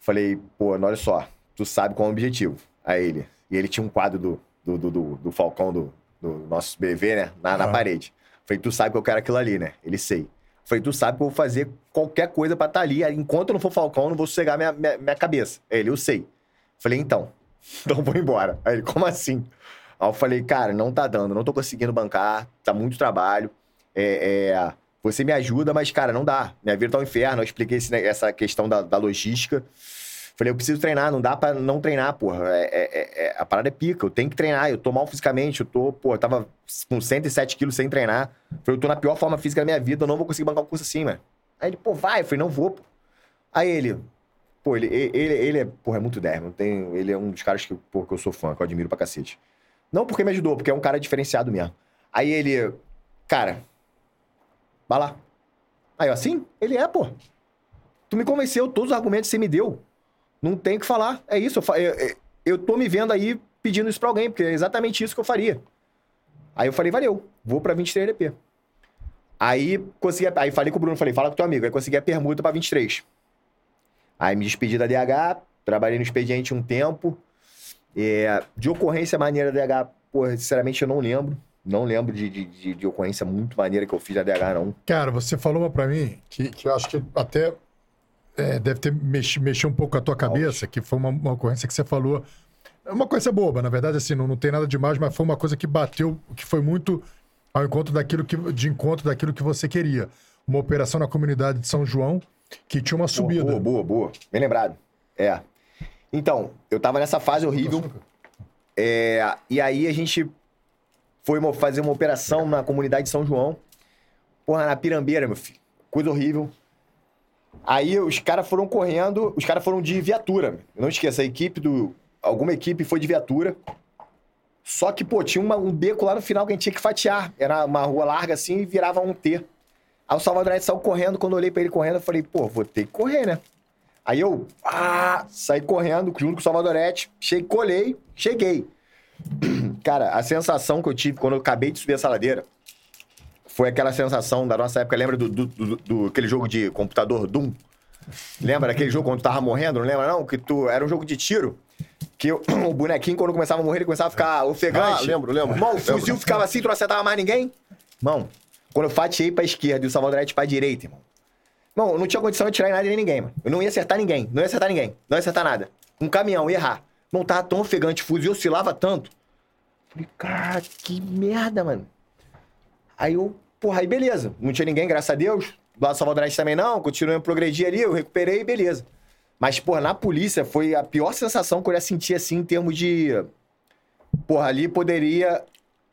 Falei, pô, olha só, tu sabe qual é o objetivo. Aí ele, e ele tinha um quadro do, do, do, do- do Falcão do, do nosso BV, né, na, na parede. Falei, tu sabe que eu quero aquilo ali, né? Ele sei. Falei, tu sabe que eu vou fazer qualquer coisa pra estar ali. Enquanto eu não for Falcão, eu não vou sossegar minha, minha, minha cabeça. Ele, eu sei. Falei, então, então vou embora. Aí ele, como assim? Aí eu falei, cara, não tá dando, não tô conseguindo bancar, tá muito trabalho. É, é, você me ajuda, mas, cara, não dá. Minha vida tá um inferno. Eu expliquei esse essa questão da, da logística. Falei, eu preciso treinar, não dá pra não treinar, porra. É, é- é- a parada é pica, eu tenho que treinar. Eu tô mal fisicamente, eu tô, pô, tava com 107 quilos sem treinar. Falei, eu tô na pior forma física da minha vida, eu não vou conseguir bancar um curso assim, mano. Aí ele, pô, vai. Eu falei, não vou. Aí ele, pô, ele, ele, ele é, porra, é muito 10, não tem, ele é um dos caras que, pô, que eu sou fã, que eu admiro pra cacete. Não porque me ajudou, porque é um cara diferenciado mesmo. Aí ele, cara, vai lá. Aí eu, assim? Ele é, pô. Tu me convenceu, todos os argumentos que você me deu. Não tem o que falar. É isso. Eu, eu, eu- tô me vendo aí pedindo isso pra alguém, porque é exatamente isso que eu faria. Aí eu falei, valeu, vou pra 23 DP. Aí consegui. Aí falei com o Bruno, falei, fala com teu amigo. Aí consegui a permuta pra 23. Aí me despedi da DH, trabalhei no expediente um tempo. É, de ocorrência maneira da DH, pô, sinceramente eu não lembro. Não lembro de, de, de- de ocorrência muito maneira que eu fiz na DH, não. Cara, você falou uma pra mim que, que eu acho que até é, deve ter mex, mexido um pouco com a tua cabeça, que foi uma, uma ocorrência que você falou. É uma coisa boba, na verdade, assim, não, não tem nada demais, mas foi uma coisa que bateu, que foi muito ao encontro daquilo que, de encontro daquilo que você queria. Uma operação na comunidade de São João que tinha uma subida. Boa, boa, boa. Bem lembrado. É. Então, eu tava nessa fase horrível. É, e aí a gente foi mo- fazer uma operação na comunidade de São João. Porra, na Pirambeira, meu filho. Coisa horrível. Aí os caras foram correndo, os caras foram de viatura. Não esqueça, a equipe do. Alguma equipe foi de viatura. Só que, pô, tinha uma- um beco lá no final que a gente tinha que fatiar. Era uma rua larga assim e virava um T. Aí o Salvador saiu correndo. Quando eu olhei pra ele correndo, eu falei, pô, vou ter que correr, né? Aí eu ah, saí correndo junto com o Salvadorete, cheguei, colei, cheguei. Cara, a sensação que eu tive quando eu acabei de subir essa ladeira foi aquela sensação da nossa época. Lembra do, do, do- do- aquele jogo de computador Doom? Lembra daquele jogo quando tu tava morrendo? Não lembra, não? Que tu era um jogo de tiro. Que o, o bonequinho, quando começava a morrer, ele começava a ficar ofegante. Ah, lembro, lembro. Irmão, o Lembro. fuzil ficava assim, tu não acertava mais ninguém. Irmão, quando eu fatiei pra esquerda e o Salvadorete pra direita, irmão. Não, eu não tinha condição de tirar em nada de ninguém, mano. Eu não ia acertar ninguém. Não ia acertar ninguém. Não ia acertar nada. Um caminhão ia errar. Não tava tão ofegante, o fuzil oscilava tanto. Falei, cara, que merda, mano. Aí eu, porra, aí beleza. Não tinha ninguém, graças a Deus. Do lado do Salvadorete também não. Continuei a progredir ali, eu recuperei, beleza. Mas, porra, na polícia foi a pior sensação que eu já senti, assim, em termos de... Porra, ali poderia...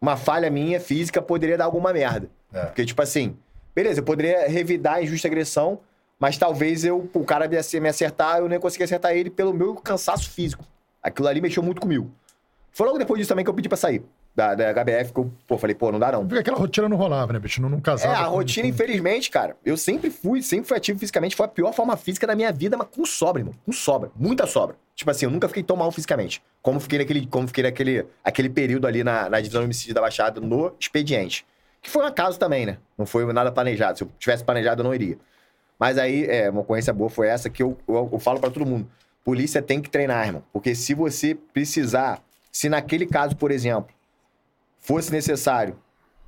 Uma falha minha, física, poderia dar alguma merda. É. Porque, tipo assim... Beleza, eu poderia revidar a injusta agressão, mas talvez eu, o cara me acertar, eu nem conseguia acertar ele pelo meu cansaço físico. Aquilo ali mexeu muito comigo. Foi logo depois disso também que eu pedi pra sair da, da HBF, que eu pô, falei, pô, não dá não. Porque aquela rotina não rolava, né, bicho? Não, não É, casava. a com- rotina, com- infelizmente, cara, eu sempre fui, sempre fui ativo fisicamente, foi a pior forma física da minha vida, mas com sobra, irmão. Com sobra. Muita sobra. Tipo assim, eu nunca fiquei tão mal fisicamente. Como fiquei naquele, como fiquei naquele aquele período ali na, na divisão de homicídio da Baixada, no expediente. Que foi um acaso também, né? Não foi nada planejado. Se eu tivesse planejado, eu não iria. Mas aí, é, uma ocorrência boa foi essa que eu, eu, eu falo pra todo mundo. Polícia tem que treinar, irmão. Porque se você precisar, se naquele caso, por exemplo, fosse necessário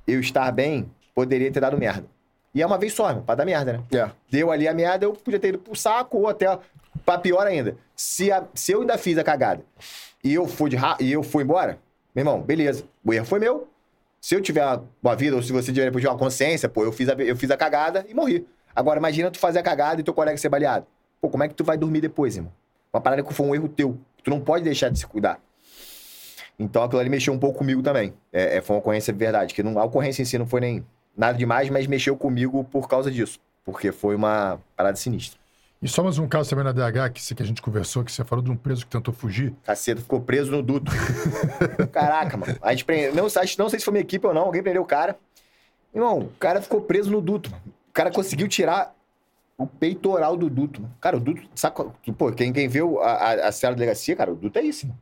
eu estar bem, poderia ter dado merda. E é uma vez só, irmão, pra dar merda, né? É. Deu ali a merda, eu podia ter ido pro saco ou até pra pior ainda. Se, a- se eu ainda fiz a cagada e eu fui, de ra- e eu fui embora, meu irmão, beleza. O erro foi meu. Se eu tiver uma, vida, ou se você tiver uma consciência, pô, eu fiz, a, eu fiz a cagada e morri. Agora, imagina tu fazer a cagada e teu colega ser baleado. Pô, como é que tu vai dormir depois, irmão? Uma parada que foi um erro teu. Tu não pode deixar de se cuidar. Então aquilo ali mexeu um pouco comigo também. É, é, foi uma ocorrência de verdade. Que não, a ocorrência em si não foi nem nada demais, mas mexeu comigo por causa disso. Porque foi uma parada sinistra. E só mais um caso também na DH, que, que a gente conversou, que você falou de um preso que tentou fugir. Caceta, ficou preso no duto. Caraca, mano. A gente prende... não, acho- não sei se foi minha equipe ou não, alguém prendeu o cara. Irmão, o cara ficou preso no duto, mano. O cara conseguiu tirar o peitoral do duto, mano. Cara, o duto, Pô, quem, quem viu a, a, a cela da delegacia, cara, o duto é isso, mano.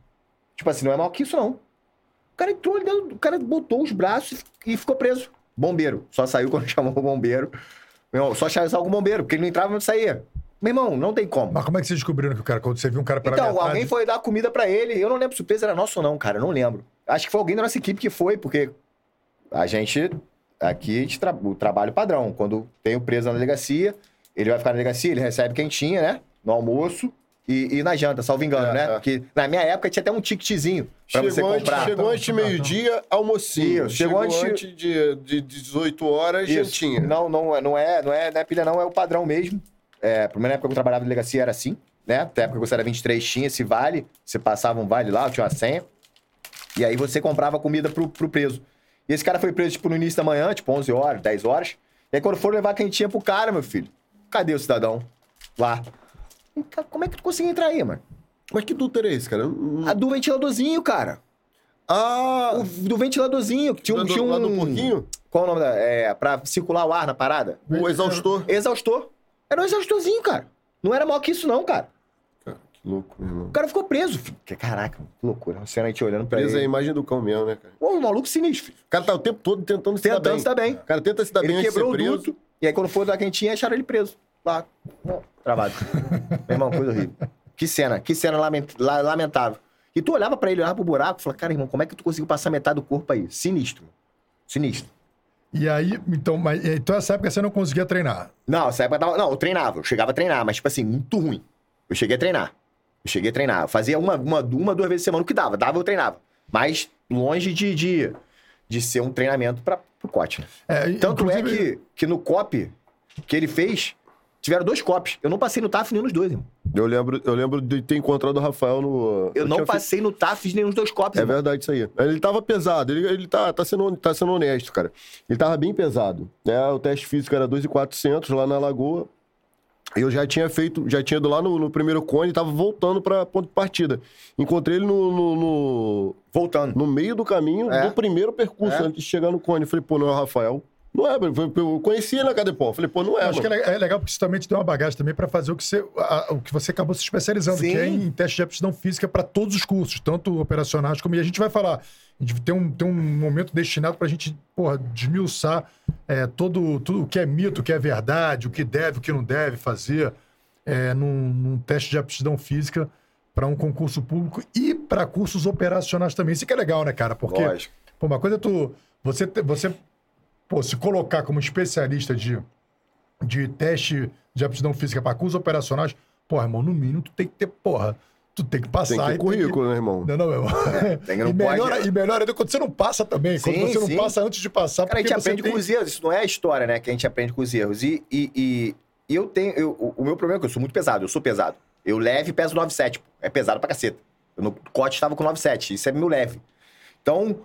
Tipo assim, não é maior que isso, não. O cara entrou ali dentro, o cara botou os braços e, ficou preso. Bombeiro. Só saiu quando chamou o bombeiro. Meu irmão, só saiu com o bombeiro, porque ele não entrava e não saía. Meu irmão, não tem como. Mas como é que vocês descobriram que o cara, quando você viu um cara pela Então, metade... alguém foi dar comida pra ele. Eu não lembro se o peso era nosso ou não, cara. Eu não lembro. Acho que foi alguém da nossa equipe que foi, porque a gente. Aqui a gente tra... o trabalho padrão. Quando tem o preso na delegacia, ele vai ficar na delegacia, ele recebe quentinha, né? No almoço e, e na janta, salvo engano, É, né? é. Porque na minha época tinha até um ticketzinho pra você Chegou antes, comprar. chegou antes de meio-dia, almocinho. Isso, Chegou, chegou antes, antes- de, de 18 horas, Isso. jantinha. Não, não, é- não, é, não, é, não é pilha, não, é o padrão mesmo. É, primeira época que eu trabalhava na delegacia era assim, né? Até época que você era 23, tinha esse vale, você passava um vale lá, tinha uma senha. E aí você comprava comida pro, pro preso. E esse cara foi preso, tipo, no início da manhã, tipo, 11 horas, 10 horas. E aí quando foram levar quentinha pro cara, meu filho, cadê o cidadão? Lá. Cara, Como é que tu conseguiu entrar aí, mano? Mas que doutor é esse, cara? Hum, A do ventiladorzinho, cara. Ah! O do ventiladorzinho, que tinha, um- do- tinha um... lá do porquinho? Qual o nome da... É, pra circular o ar na parada? O exaustor. Exaustor. Era um exaustorzinho, cara. Não era maior que isso, não, cara. Cara, que louco, meu irmão. O cara ficou preso, filho. Que- Caraca, que loucura. A cena a gente olhando pra Presa é a ele. imagem do cão mesmo, né, cara? Pô, um maluco sinistro, filho. O cara tá o tempo todo tentando se dar Tentando bem. se dar bem. O cara tenta se dar bem Ele antes de quebrou ser o preso. duto. E aí, quando foi dar quentinha, acharam ele preso. Lá. Travado. Meu irmão, coisa horrível. Que cena. Que cena lament- la- lamentável. E tu olhava pra ele, olhava pro buraco e falava, cara, irmão, como é que tu conseguiu passar metade do corpo aí? Sinistro. Sinistro. E aí, então, mas, então essa época você não conseguia treinar. Não, essa época eu tava... Não, eu treinava. Eu chegava a treinar, mas, tipo assim, muito ruim. Eu cheguei a treinar. Eu cheguei a treinar. Eu fazia uma, uma, uma duas vezes por semana o que dava. Dava, eu treinava. Mas longe de, de, de ser um treinamento para COT. É, Tanto é inclusive- que, que no COP que ele fez, tiveram dois COPs. Eu não passei no TAF nenhum dos dois, irmão. Eu lembro, eu lembro de ter encontrado o Rafael no. Eu, não tinha passei no TAF de nenhum dos dois COPs, É irmão. verdade isso aí. Ele tava pesado, ele, ele tá, tá, sendo, tá sendo honesto, cara. Ele tava bem pesado. Né? O teste físico era 2,400 lá na Lagoa. Eu já tinha feito, já tinha ido lá no, no primeiro cone e tava voltando pra ponto de partida. Encontrei ele no, no, no, Voltando. no meio do caminho É. do primeiro percurso, É. antes de chegar no cone. Falei, pô, não é o Rafael. Não é, eu conhecia na Cadepó. Falei, pô, não é, Acho que mano. é le- é legal porque isso também te deu uma bagagem também para fazer o que, você, a- o que você acabou se especializando, Sim. que é em teste de aptidão física para todos os cursos, tanto operacionais como. E a gente vai falar, a gente tem um, tem um momento destinado para a gente porra, desmiuçar é, todo, tudo o que é mito, o que é verdade, o que deve, o que não deve fazer é, num, num teste de aptidão física para um concurso público e para cursos operacionais também. Isso que é legal, né, cara? Porque. Pô, uma coisa é tu. Você, você pô, se colocar como especialista de, de teste de aptidão física para cursos operacionais, porra, irmão, no mínimo tu tem que ter, porra, tu tem que passar. Tem que ter currículo, né, irmão? Não, não, meu irmão. tem que não e, melhor, e melhor ainda quando você não passa também. quando Sim, você não sim. passa antes de passar. Cara, a gente você aprende tem- com os erros. Isso não é a história, né? Que a gente aprende com os erros. E, e, e- eu tenho. eu- o, meu problema é que eu sou muito pesado. Eu sou pesado. Eu leve e peso 9,7. pô. É pesado pra caceta. Eu no cote estava com 9,7. Isso é meu leve. Então,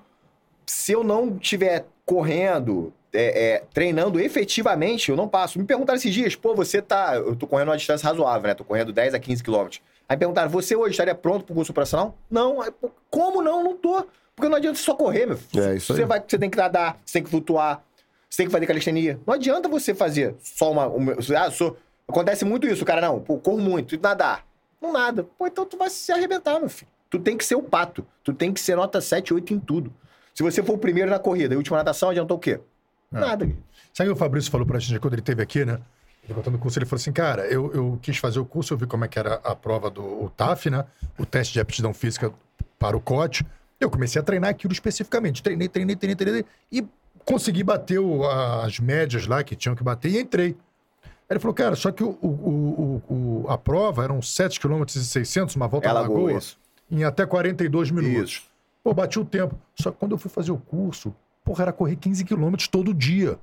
se eu não estiver correndo, é, é, treinando efetivamente, eu não passo. Me perguntaram esses dias, pô, você tá. Eu tô correndo uma distância razoável, né? Tô correndo 10 a 15 quilômetros. Aí me perguntaram, você hoje estaria pronto pro curso operacional? Não. Aí, pô, Como não? Não tô. Porque não adianta só correr, meu filho. É, isso aí. Você, vai, você tem que nadar, você tem que flutuar, você tem que fazer calistenia. Não adianta você fazer só uma. uma ah, sou, acontece muito isso, o cara, não, pô, corro muito, e nadar. Não nada. Pô, então tu vai se arrebentar, meu filho. Tu tem que ser o pato. Tu tem que ser nota 7, 8 em tudo. Se você for o primeiro na corrida e última natação, adiantou o quê? Nada. Sabe o que o Fabrício falou pra gente quando ele esteve aqui, né? Ele botando o curso, ele falou assim, cara, eu, eu quis fazer o curso, eu vi como é que era a prova do TAF, né? O teste de aptidão física para o COT. Eu comecei a treinar aquilo especificamente. Treinei, treinei, treinei, treinei. E consegui bater o- as médias lá que tinham que bater e entrei. Aí ele falou, cara, só que o, o- o- a prova eram 7 km e 600, uma volta É na Lagoa, Lagoa, isso. em até 42 minutos. Isso. Pô, bati o tempo. Só que quando eu fui fazer o curso, porra, era correr 15 quilômetros todo dia.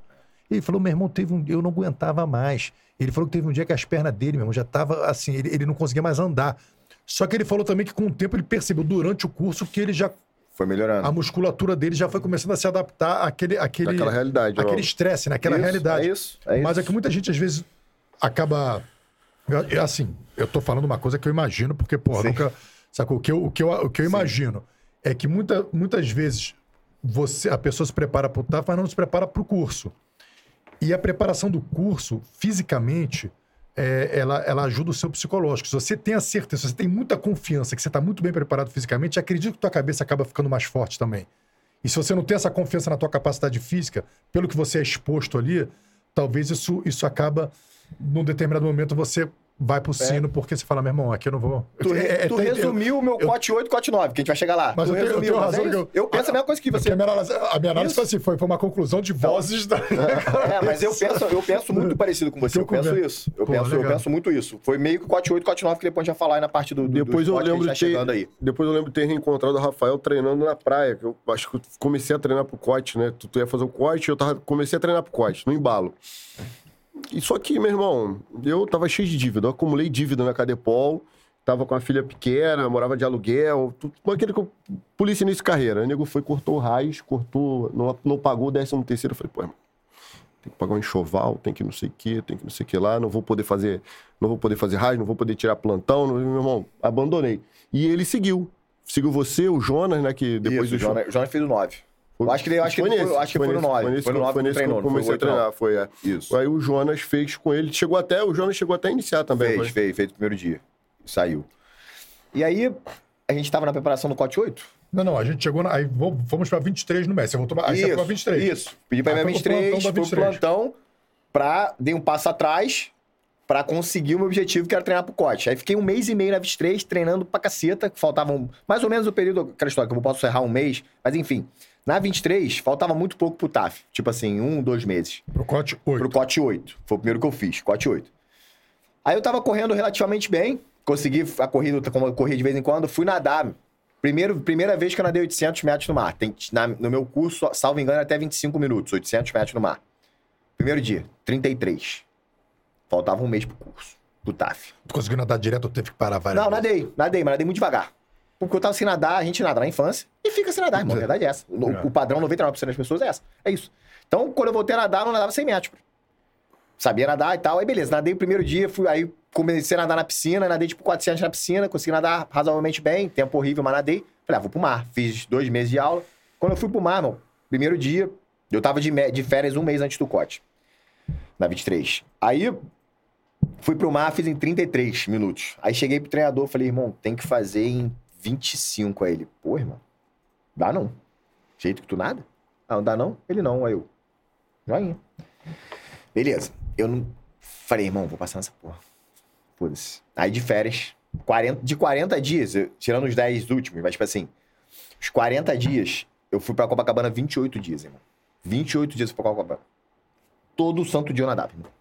Ele falou, meu irmão, teve um eu não aguentava mais. Ele falou que teve um dia que as pernas dele, meu irmão, já tava assim, ele, ele não conseguia mais andar. Só que ele falou também que com o tempo ele percebeu durante o curso que ele já Foi melhorando. a musculatura dele já foi começando a se adaptar àquele àquele Daquela realidade, aquele estresse, naquela Isso, realidade. É isso. É Mas isso. é que muita gente às vezes acaba assim, eu tô falando uma coisa que eu imagino porque porra, Sim. nunca sacou o que eu, o que eu, o que eu imagino é que muita, muitas vezes você a pessoa se prepara para o TAF, mas não se prepara para o curso. E a preparação do curso, fisicamente, é, ela, ela ajuda o seu psicológico. Se você tem a certeza, se você tem muita confiança que você está muito bem preparado fisicamente, acredito que tua cabeça acaba ficando mais forte também. E se você não tem essa confiança na tua capacidade física, pelo que você é exposto ali, talvez isso, isso acaba, num determinado momento, você vai pro sino, porque você fala, meu irmão, aqui eu não vou. Tu, re- É- é- tu tem- resumiu o meu eu- cote 8, cote 9, que a gente vai chegar lá. Mas tu eu resumiu, tenho mas é razão que isso. eu- eu... penso a mesma coisa que você. a minha análise, a minha análise foi assim, foi, foi uma conclusão de vozes da. É, mas eu penso, eu penso muito parecido com você. eu Eu penso isso. Eu, Pô, penso, eu penso muito isso. Foi meio que cote 8, cote 9, que depois a gente vai falar aí na parte do, do Depois eu a lembro gente de tá ter, chegando aí. depois eu lembro de ter reencontrado o Rafael treinando na praia. Que eu acho que eu comecei a treinar pro corte, né? Tu, tu ia fazer o corte, eu tava, comecei a treinar pro corte, no embalo. E só que, meu irmão, eu tava cheio de dívida. Eu acumulei dívida na Cadepol, tava com a filha pequena, morava de aluguel, tudo, aquele que eu, polícia início de carreira. O nego foi, cortou o raiz, cortou, não, não pagou o décimo terceiro. Eu falei, pô, irmão, tem que pagar um enxoval, tem que não sei o quê, tem que não sei o que lá, não vou poder fazer, não vou poder fazer raiz, não vou poder tirar plantão, não- meu irmão, abandonei. E ele seguiu. Seguiu você, o Jonas, né, que depois Isso, do o Jonas, o Jonas fez o 9. Foi- Eu acho que ele, eu acho que foi foi, acho que foi, no nesse, 9. Foi nesse, Foi no que- 9 foi que nesse que treinou, eu foi comecei a treinar, foi, é. Isso. Aí o Jonas fez com ele, chegou até, o Jonas chegou até a iniciar também. Fez, foi? fez, fez o primeiro dia. Saiu. E aí, a gente tava na preparação do cote 8? Não, não, a gente chegou. Na, aí vamos- fomos pra 23 no Messi. Aí você foi pra 23. Isso. Pedi pra ir pra foi pro 23, plantão da fui pro 23. plantão pra... Dei um passo atrás pra conseguir o meu objetivo, que era treinar pro cote. Aí fiquei um mês e meio na 23, treinando pra caceta, que faltavam mais ou menos o período, aquela história, que eu posso errar um mês, mas enfim. Na 23, faltava muito pouco pro TAF. Tipo assim, um, dois meses. Pro Cote 8. Pro cote 8. Foi o primeiro que eu fiz, cote 8. Aí eu tava correndo relativamente bem, consegui a corrida, como eu corria de vez em quando, fui nadar. Primeiro, primeira vez que eu nadei 800 metros no mar. Tem, na- no meu curso, salvo engano, até 25 minutos, 800 metros no mar. Primeiro dia, 33. Faltava um mês pro curso, pro TAF. Tu conseguiu nadar direto ou teve que parar várias Não, vezes? nadei, nadei, mas nadei muito devagar. Porque eu tava sem nadar, a gente nada na infância e fica sem nadar, irmão. A verdade é essa. O, É. o padrão 99% das pessoas é essa. É isso. Então, quando eu voltei a nadar, eu não nadava 100 metros. Sabia nadar e tal. Aí, beleza, nadei o primeiro dia, fui, aí comecei a nadar na piscina, nadei tipo 400 na piscina, consegui nadar razoavelmente bem, tempo horrível, mas nadei. Falei, ah, vou pro mar. Fiz dois meses de aula. Quando eu fui pro mar, irmão, primeiro dia, eu tava de, de férias um mês antes do cote. Na 23. Aí, Fui pro mar, fiz em 33 minutos. Aí cheguei pro treinador, falei, irmão, tem que fazer em 25. Aí ele, pô, irmão, dá não. Jeito que tu nada? Ah, não dá não? Ele não, aí eu. Joinha. Beleza. Eu não. Falei, irmão, vou passar nessa porra. Foda-se. Aí de férias, 40, de 40 dias, eu- tirando os 10 últimos, mas tipo assim, os 40 dias, eu fui pra Copacabana 28 dias, irmão. 28 dias eu fui pra Copacabana. Todo santo dia eu nadava, irmão.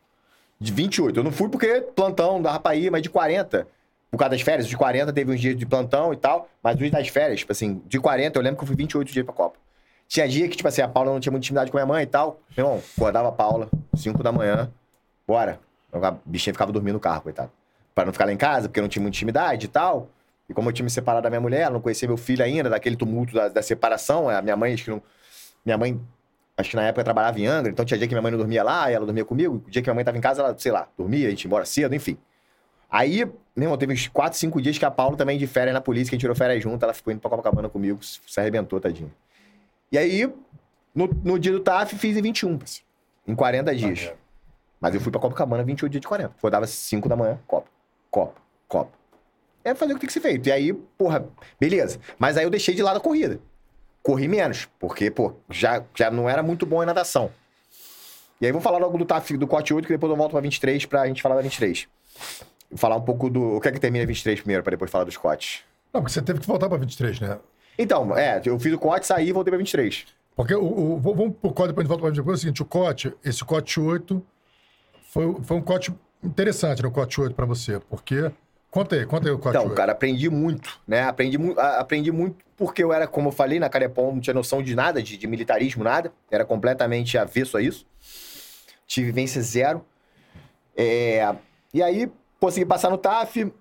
De 28. Eu não fui porque plantão dava pra ir, mas de 40. Por causa das férias, de 40 teve uns dias de plantão e tal. Mas os das férias, tipo assim, de 40 eu lembro que eu fui 28 dias pra Copa. Tinha dia que, tipo assim, a Paula não tinha muita intimidade com a minha mãe e tal. Meu irmão, acordava a Paula, 5 da manhã, bora. A bichinha ficava dormindo no carro, coitado. Pra não ficar lá em casa, porque não tinha muita intimidade e tal. E como eu tinha me separado da minha mulher, não conhecia meu filho ainda, daquele tumulto da, da separação. A minha mãe, acho que não. Minha mãe Acho que na época trabalhava em Angra, então tinha dia que minha mãe não dormia lá, e ela dormia comigo. O dia que minha mãe tava em casa, ela, sei lá, dormia, a gente ia embora cedo, enfim. Aí, meu irmão, teve uns 4, 5 dias que a Paula também de férias na polícia, que a gente tirou férias junto, ela ficou indo pra Copacabana comigo, se arrebentou, tadinho. E aí, no, no dia do TAF, fiz em 21, parceiro. Em 40 dias. Maneiro. Mas eu fui pra Copacabana 28 dias de 40. Acordava 5 da manhã, Copa, Copa, Copa. É fazer o que tem que ser feito. E aí, porra, beleza. Mas aí eu deixei de lado a corrida corri menos, porque, pô, já, já não era muito bom em natação. E aí vou falar logo do TAF, do corte 8, que depois eu volto pra 23 pra gente falar da 23. Falar um pouco do... O que é que termina 23 primeiro, pra depois falar dos cortes. Não, porque você teve que voltar pra 23, né? Então, é, eu fiz o corte, saí e voltei pra 23. Porque o, o- vamos pro código, depois a gente volta pra gente. É o seguinte, o cote, esse cote 8 foi, foi um cote interessante, né? O cote 8 pra você. Porque. Conta aí, conta aí o cote Então, 8. cara, aprendi muito, né? Aprendi, mu aprendi muito porque eu era, como eu falei, na Carepom não tinha noção de nada, de, de militarismo, nada. Era completamente avesso a isso. Tive vivência zero. É, E aí, consegui passar no TAF.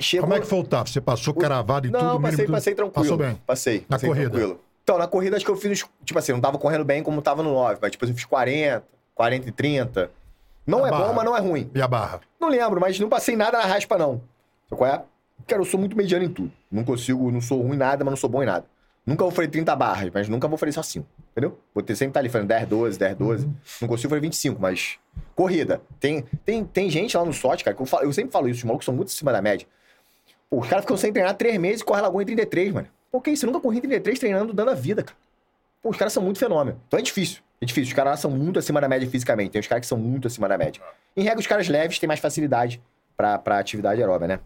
Chegou... Como é que foi o TAF? Você passou cravado e Não, tudo? passei, mínimo, tudo? passei tranquilo. Passou bem. Passei. Na passei corrida? tranquilo. Então, na corrida acho que eu fiz, tipo assim, não tava correndo bem como tava no 9, mas tipo, eu fiz 40, 40 e 30. Não Na é barra. bom, mas não é ruim. E a barra? Não lembro, mas não passei nada na raspa, não. Sabe qual é? Cara, eu sou muito mediano em tudo. Não consigo, não sou ruim em nada, mas não sou bom em nada. Nunca vou fazer 30 barras, mas nunca vou fazer só 5. Entendeu? Vou ter sempre estar ali fazendo 10, 12, 10, 12. Não consigo fazer 25, mas. Corrida. Tem, tem, tem gente lá no SOT, cara, que eu, falo- eu sempre falo isso, os malucos são muito acima da média. Pô, os caras ficam sem treinar 3 meses e correm Lagoa em 33, mano. Por que isso? Eu nunca corri em 33 treinando, dando a vida, cara. Pô, os caras são muito fenômeno. Então é difícil. É difícil. Os caras lá são muito acima da média fisicamente. Tem os caras que são muito acima da média. Em regra, os caras leves têm mais facilidade pra, pra atividade aeróbica, né?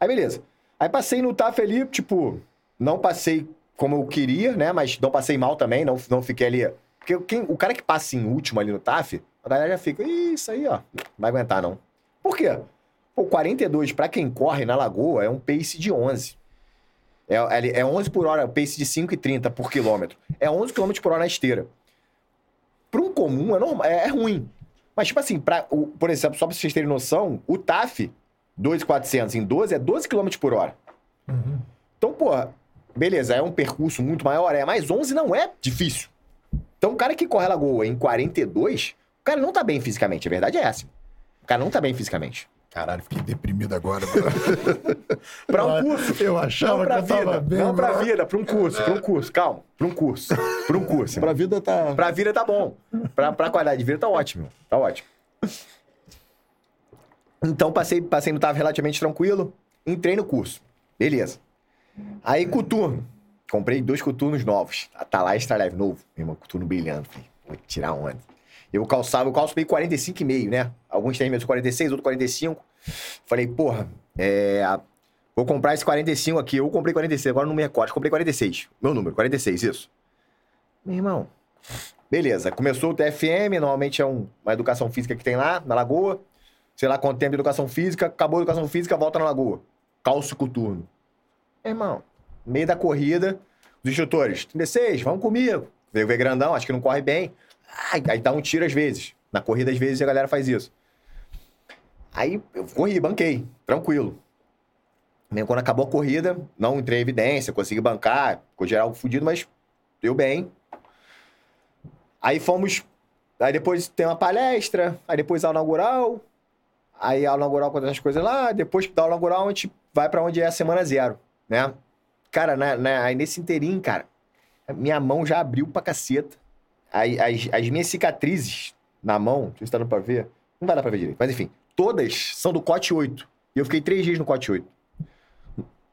Aí, beleza. Aí passei no TAF ali, tipo, não passei como eu queria, né? Mas não passei mal também, não, não fiquei ali. Porque quem, o cara que passa em último ali no TAF, a galera já fica, "Ih, isso aí, ó, não vai aguentar não. Por quê? Pô, 42 pra quem corre na lagoa é um pace de 11. É, é, é 11 por hora, pace de 5,30 por quilômetro. É 11 km por hora na esteira. Para um comum é, normal, é, é ruim. Mas, tipo assim, pra, o, por exemplo, só pra vocês terem noção, o TAF 2,400 em 12 é 12 km por hora. Uhum. Então, pô, beleza, é um percurso muito maior, é, mas 11 não é difícil. Então, o cara que corre a lagoa em 42, o cara não tá bem fisicamente, a verdade é essa. O cara não tá bem fisicamente. Caralho, fiquei deprimido agora. Pra um curso. Eu achava Não pra que eu tava vida, bem. não pra vida, pra um curso, pra um curso, calma, pra um curso, pra um curso. Pra vida tá. Pra vida tá bom. Pra, pra qualidade de vida tá ótimo. Tá ótimo. Então passei, passei no TAV relativamente tranquilo. Entrei no curso. Beleza. Aí coturno. Comprei dois coturnos novos. Tá lá leve novo. Meu irmão, coturno brilhando. Falei, vou tirar onda. Eu calçava, eu calço meio 45,5, né? Alguns têm meio 46, outros 45. Falei, porra, é. Vou comprar esse 45 aqui. Eu comprei 46, agora não me recordo. Comprei 46. Meu número, 46, isso. Meu irmão, Beleza, começou o TFM, normalmente é um- uma educação física que tem lá, na Lagoa. Sei lá quanto tempo de educação física, acabou a educação física, volta na Lagoa. Calço coturno. Irmão, meio da corrida, os instrutores, 36, vamos comigo. Veio ver grandão, acho que não corre bem. Ai, aí dá um tiro às vezes. Na corrida, às vezes, a galera faz isso. Aí eu corri, banquei, tranquilo. Mesmo quando acabou a corrida, não entrei em evidência, consegui bancar, ficou geral fudido, mas deu bem. Aí fomos. Aí depois tem uma palestra, aí depois aula inaugural. Aí aula inaugural com outras coisas lá. Depois da aula inaugural, a gente vai pra onde é a semana zero, né? Cara, na, na- aí nesse inteirinho, cara, minha mão já abriu pra caceta. Aí, as, as minhas cicatrizes na mão, não sei se tá dando pra ver. Não vai dar pra ver direito. Mas enfim, todas são do cote 8. E eu fiquei três dias no cote 8.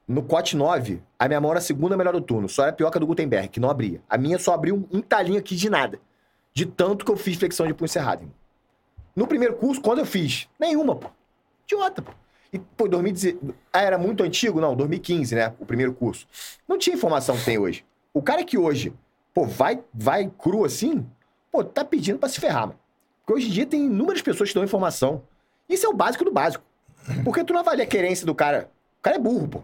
No cote 9, a minha mão era a segunda melhor do turno. Só era a do Gutenberg, que não abria. A minha só abriu um, um talinho aqui de nada. De tanto que eu fiz flexão de punho cerrado. No primeiro curso, quando eu fiz? Nenhuma, pô. Idiota, pô. E, pô, 2016... Ah, era muito antigo? Não, 2015, né? O primeiro curso. Não tinha informação que tem hoje. O cara que hoje, pô, vai, vai cru assim, pô, tá pedindo pra se ferrar, mano. Porque hoje em dia tem inúmeras pessoas que dão informação. Isso é o básico do básico. Porque tu não avalia a querência do cara. O cara é burro, pô.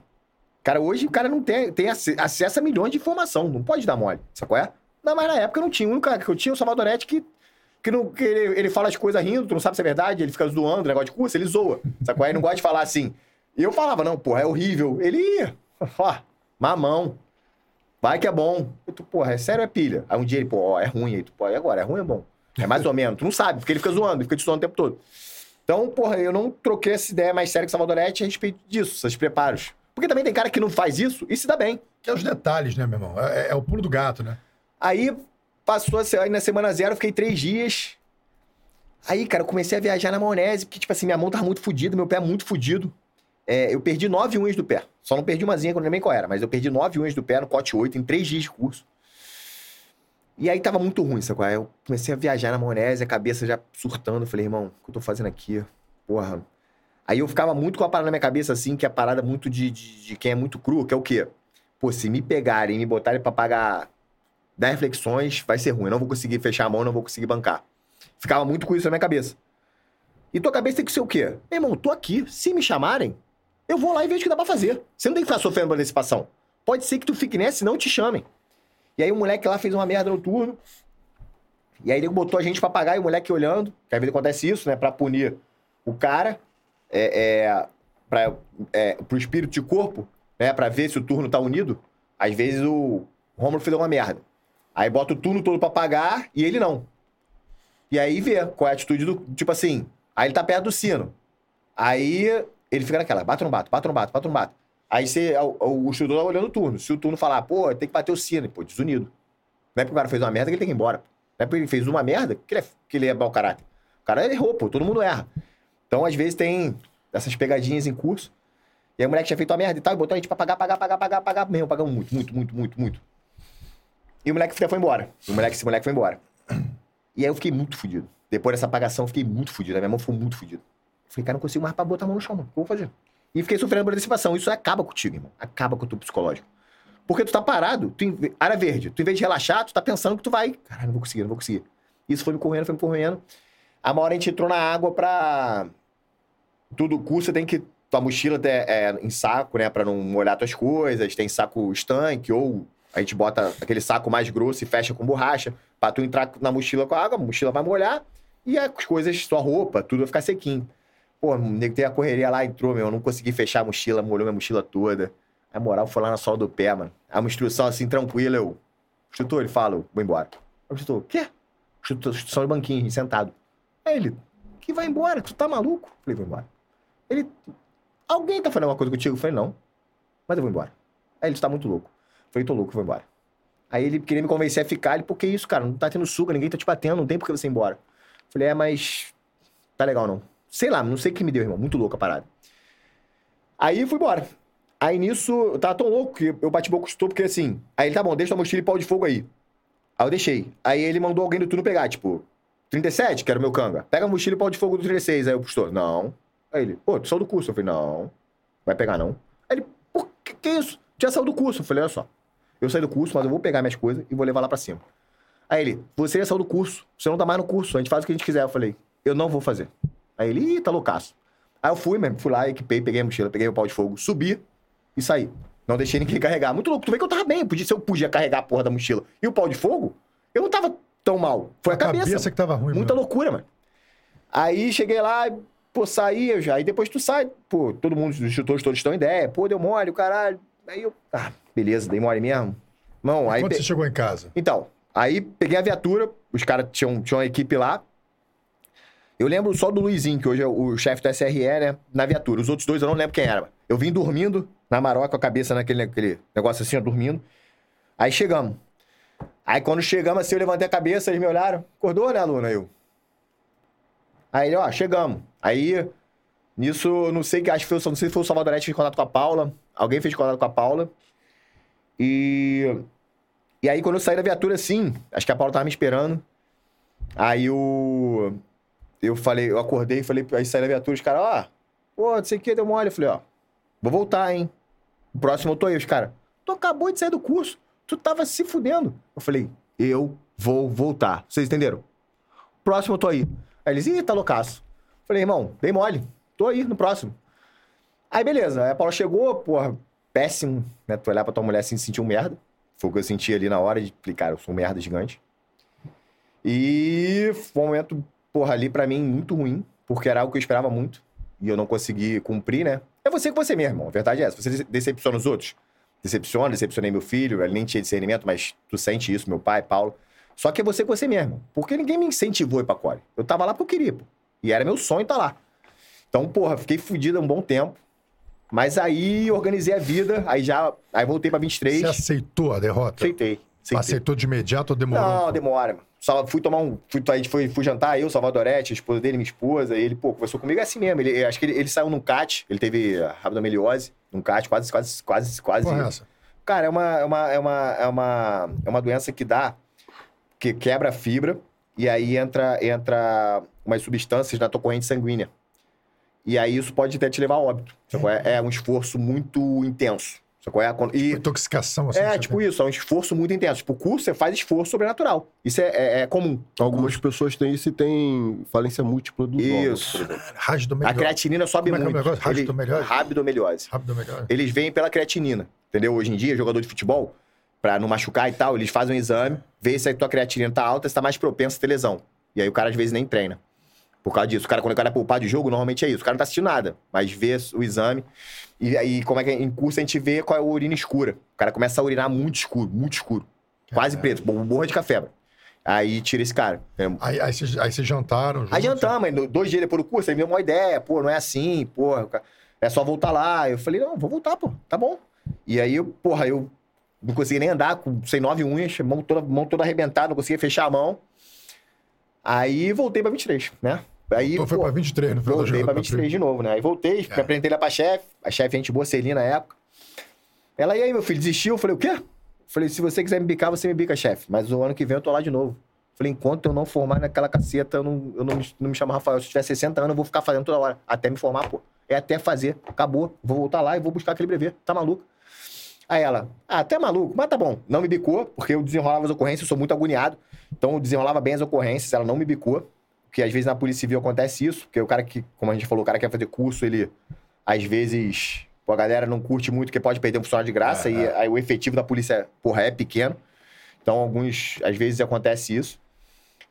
Cara, hoje o cara não tem, tem ace- acesso a milhões de informação. Não pode dar mole. Sabe qual é? Não, mas na época não tinha. O único cara que eu tinha, o Salvadoretti, que, que, não, que ele, ele fala as coisas rindo, tu não sabe se é verdade, ele fica zoando o negócio de curso, ele zoa. É? Ele não gosta de falar assim. E eu falava, não, porra, é horrível. Ele ia. Ó, mamão. Vai que é bom. Eu, tu, porra, é sério, é pilha. Aí um dia ele, pô, ó, é ruim. Aí tu, pô, e agora? É ruim ou é bom? É mais ou menos. Tu não sabe, porque ele fica zoando, ele fica te zoando o tempo todo. Então, porra, eu não troquei essa ideia mais séria com o Salvadorete a respeito disso, esses preparos. Porque também tem cara que não faz isso e se dá bem. Que é os detalhes, né, meu irmão? É, é o pulo do gato, né? Aí passou aí na semana zero, fiquei três dias. Aí, cara, eu comecei a viajar na maionese, porque, tipo assim, minha mão tava muito fodida, meu pé muito fudido. É, eu perdi nove unhas do pé. Só não perdi umazinha, que eu não lembro nem qual era, mas eu perdi nove unhas do pé no cote 8 em três dias de curso. E aí tava muito ruim, sabe? qual é? Eu comecei a viajar na maionese, a cabeça já surtando. Falei, irmão, o que eu tô fazendo aqui? Porra. Aí eu ficava muito com a parada na minha cabeça, assim, que é a parada muito de, de, de quem é muito cru, que é o quê? pô, se me pegarem e me botarem pra pagar 10 flexões, vai ser ruim. Eu não vou conseguir fechar a mão, não vou conseguir bancar. Ficava muito com isso na minha cabeça. E tua cabeça tem que ser o quê? Meu irmão, tô aqui. Se me chamarem, eu vou lá e vejo o que dá pra fazer. Você não tem que ficar sofrendo por antecipação. Pode ser que tu fique nessa e não te chamem. E aí o moleque lá fez uma merda no turno. E aí ele botou a gente pra pagar e o moleque olhando. Que às vezes acontece isso, né? Pra punir o cara. É, é, pra, é, pro espírito de corpo, né? Pra ver se o turno tá unido. Às vezes o Romulo fez uma merda. Aí bota o turno todo pra pagar e ele não. E aí vê qual é a atitude do. Tipo assim, aí ele tá perto do sino. Aí ele fica naquela, bate ou não bate, bate ou não bate, bate ou não bate. Aí você, o, o instrutor tá olhando o turno. Se o turno falar, pô, tem que bater o sino, pô, desunido. Não é porque o cara fez uma merda que ele tem que ir embora. Não é porque ele fez uma merda que ele é, que ele é mau caráter. O cara errou, pô, todo mundo erra. Então, às vezes, tem essas pegadinhas em curso. E aí o moleque tinha feito uma merda e tal, e botou a gente pra pagar, pagar, pagar, pagar, pagar mesmo. Pagamos muito, muito, muito, muito, muito. E o moleque foi embora. O moleque, esse moleque foi embora. E aí eu fiquei muito fudido. Depois dessa apagação, eu fiquei muito fudido. A minha mão ficou muito fudida. Falei, cara, não consigo mais pra botar a mão no chão, mano. O que eu vou fazer? E fiquei sofrendo por antecipação. Isso acaba contigo, irmão. Acaba com o teu psicológico. Porque tu tá parado, tu, área verde. Tu, em vez de relaxar, tu tá pensando que tu vai. Caralho, não vou conseguir, não vou conseguir. Isso foi me correndo, foi me correndo. A uma hora a gente entrou na água pra. Tudo curso, você tem que. Tua mochila é, é em saco, né? Pra não molhar tuas coisas. Tem saco estanque, ou a gente bota aquele saco mais grosso e fecha com borracha. Pra tu entrar na mochila com a água, a mochila vai molhar. E as coisas, sua roupa, tudo vai ficar sequinho. Pô, o nego tem a correria lá, entrou, meu. Eu não consegui fechar a mochila, molhou minha mochila toda. A moral foi lá na sola do pé, mano. A uma instrução assim, tranquila, eu. Instrutor, ele fala, eu vou embora. O instrutor, o quê? Instrutor, instrução de banquinho, sentado. Aí ele, que vai embora? Tu tá maluco? Falei, vou embora. Ele, alguém tá falando alguma coisa contigo? Eu falei, não. Mas eu vou embora. Aí ele, tu tá muito louco. Falei, tô louco, vou embora. Aí ele queria me convencer a ficar. Ele, por que isso, cara? Não tá tendo suga, ninguém tá te batendo, não tem por que você ir embora. Falei, é, mas tá legal não. Sei lá, não sei o que me deu, irmão. Muito louco a parada. Aí fui embora. Aí nisso, eu tava tão louco que eu bati boca com o instrutor, porque assim. Aí ele, tá bom, deixa tua mochila e pau de fogo aí. Aí eu deixei. Aí ele mandou alguém do turno pegar, tipo, 37, que era o meu canga. Pega a mochila e pau de fogo do 36. Aí o instrutor, não. Aí ele, pô, tu saiu do curso. Eu falei, não. Vai pegar não. Aí ele, por que, que isso? Já saiu do curso. Eu falei, olha só. Eu saí do curso, mas eu vou pegar minhas coisas e vou levar lá pra cima. Aí ele, você já saiu do curso. Você não tá mais no curso. A gente faz o que a gente quiser. Eu falei, eu não vou fazer. Aí ele, ih, tá loucaço. Aí eu fui mesmo, fui lá, equipei, peguei a mochila, peguei o pau de fogo, subi e saí. Não deixei ninguém carregar. Muito louco. Tu vê que eu tava bem. Podia, se eu podia carregar a porra da mochila e o pau de fogo, eu não tava tão mal. Foi a, cabeça. que tava ruim, Muita loucura, mano. Aí cheguei lá, pô, saí já. Aí depois tu sai, pô, todo mundo, os instrutores todos estão em ideia. Pô, deu mole, o caralho. Aí eu, ah, beleza, dei mole mesmo. Não, aí. Quando pe- você chegou em casa? Então, aí peguei a viatura, os caras tinham, tinham uma equipe lá. Eu lembro só do Luizinho, que hoje é o chefe do SRE, né? Na viatura. Os outros dois eu não lembro quem era. Eu vim dormindo na maroca, com a cabeça naquele, naquele negócio assim, ó, dormindo. Aí chegamos. Aí quando chegamos assim, eu levantei a cabeça, eles me olharam. Acordou, né, aluna? Eu. Aí ele, ó, chegamos. Aí, nisso, não sei, acho que foi, o- não sei se foi o Salvadorete que fez contato com a Paula. Alguém fez contato com a Paula. E. E aí, quando eu saí da viatura, assim, acho que a Paula tava me esperando. Aí eu. Eu falei, eu acordei e falei, aí saí da viatura, os caras, ó, pô, não sei o que, deu mole. Eu falei, ó, vou voltar, hein? O próximo eu tô aí, os caras. Tu acabou de sair do curso, tu tava se fudendo. Eu falei, eu vou voltar. Vocês entenderam? Próximo eu tô aí. Aí eles, ih, tá loucaço. Falei, irmão, dei mole. Tô aí no próximo. Aí beleza, aí a Paula chegou, porra, péssimo, né? Tu olhar pra tua mulher assim e sentir um merda. Foi o que eu senti ali na hora de cara, eu sou um merda gigante. E foi um momento, porra, ali pra mim muito ruim, porque era algo que eu esperava muito e eu não consegui cumprir, né? É você com você mesmo. A verdade é essa. Você dece- decepciona os outros. Decepciona, decepcionei meu filho, ele nem tinha discernimento, mas tu sente isso, meu pai, Paulo. Só que é você com você mesmo. Porque ninguém me incentivou a ir pra Core. Eu tava lá porque eu queria, pô. E era meu sonho estar lá. Então, porra, fiquei fudido um bom tempo. Mas aí organizei a vida, aí já. Aí voltei pra 23. Você aceitou a derrota? Aceitei. aceitei. Aceitou de imediato ou demorou? um Não, pouco? demora. Só fui tomar um. Fui, foi, fui jantar, eu, Salvadorete, a esposa dele, minha esposa. E ele, pô, conversou comigo é assim mesmo. Ele, acho que ele, ele saiu num CAT, ele teve rabdomeliose, num CAT, quase, quase, quase, quase. Porra, é essa? Cara, é uma, é uma, é uma, é uma, é uma doença que dá, que quebra a fibra, e aí entra, entra umas substâncias na tua corrente sanguínea. E aí isso pode até te levar a óbito. É, é um esforço muito intenso. Sacou? É, quando- e, Intoxicação, assim. é tipo tem. isso, é um esforço muito intenso. Tipo, o curso você faz esforço sobrenatural. Isso é, é- é comum. Algumas pessoas têm isso e têm falência múltipla dos Isso. Rápido A creatinina sobe Como é que é o muito. Rabdomeliose. Rápido melhor. Eles vêm pela creatinina, entendeu? Hoje em dia, jogador de futebol, pra não machucar e tal, eles fazem um exame, vê se a tua creatinina tá alta, se tá mais propenso a ter lesão. E aí o cara às vezes nem treina. Por causa disso. O cara, quando o cara é poupar de jogo, normalmente é isso. O cara não tá assistindo nada, mas vê o exame. E aí, como é que é? Em curso a gente vê qual é a urina escura. O cara começa a urinar muito escuro, muito escuro. Quase preto, borra de café. Aí tira esse cara. entendeu? Aí, aí, vocês, aí vocês jantaram. Aí juntos? jantamos, aí no- dois dias depois do curso, ele me deu uma ideia, pô, não é assim, porra, é só voltar lá. Eu falei, não, vou voltar, pô, tá bom. E aí, eu, porra, eu não conseguia nem andar, com, sem nove unhas, mão toda, mão toda arrebentada, não conseguia fechar a mão. Aí voltei pra 23, né? Aí, Então foi pô, pra 23 no final da Voltei jogada. pra 23 de novo, né? Aí voltei, É. me apresentei lá pra chefe, a chefe, gente boa, Celina, na época. Ela, e aí, meu filho, desistiu? Eu falei, o quê? Falei, se você quiser me bicar, você me bica, chefe. Mas o ano que vem eu tô lá de novo. Falei, enquanto eu não formar naquela caceta, eu não, eu não, me, não me chamo Rafael. Se eu tiver 60 anos, eu vou ficar fazendo toda hora. Até me formar, pô. É até fazer. Acabou. Vou voltar lá e vou buscar aquele brevet. Tá maluco? Aí ela, ah, até maluco, mas tá bom. Não me bicou, porque eu desenrolava as ocorrências, eu sou muito agoniado. Então eu desenrolava bem as ocorrências, ela não me bicou. Porque às vezes na Polícia Civil acontece isso, porque o cara que, como a gente falou, o cara quer fazer curso, ele às vezes, pô, a galera não curte muito, porque pode perder um funcionário de graça, É, e aí o efetivo da polícia, porra, é pequeno. Então, alguns, às vezes acontece isso.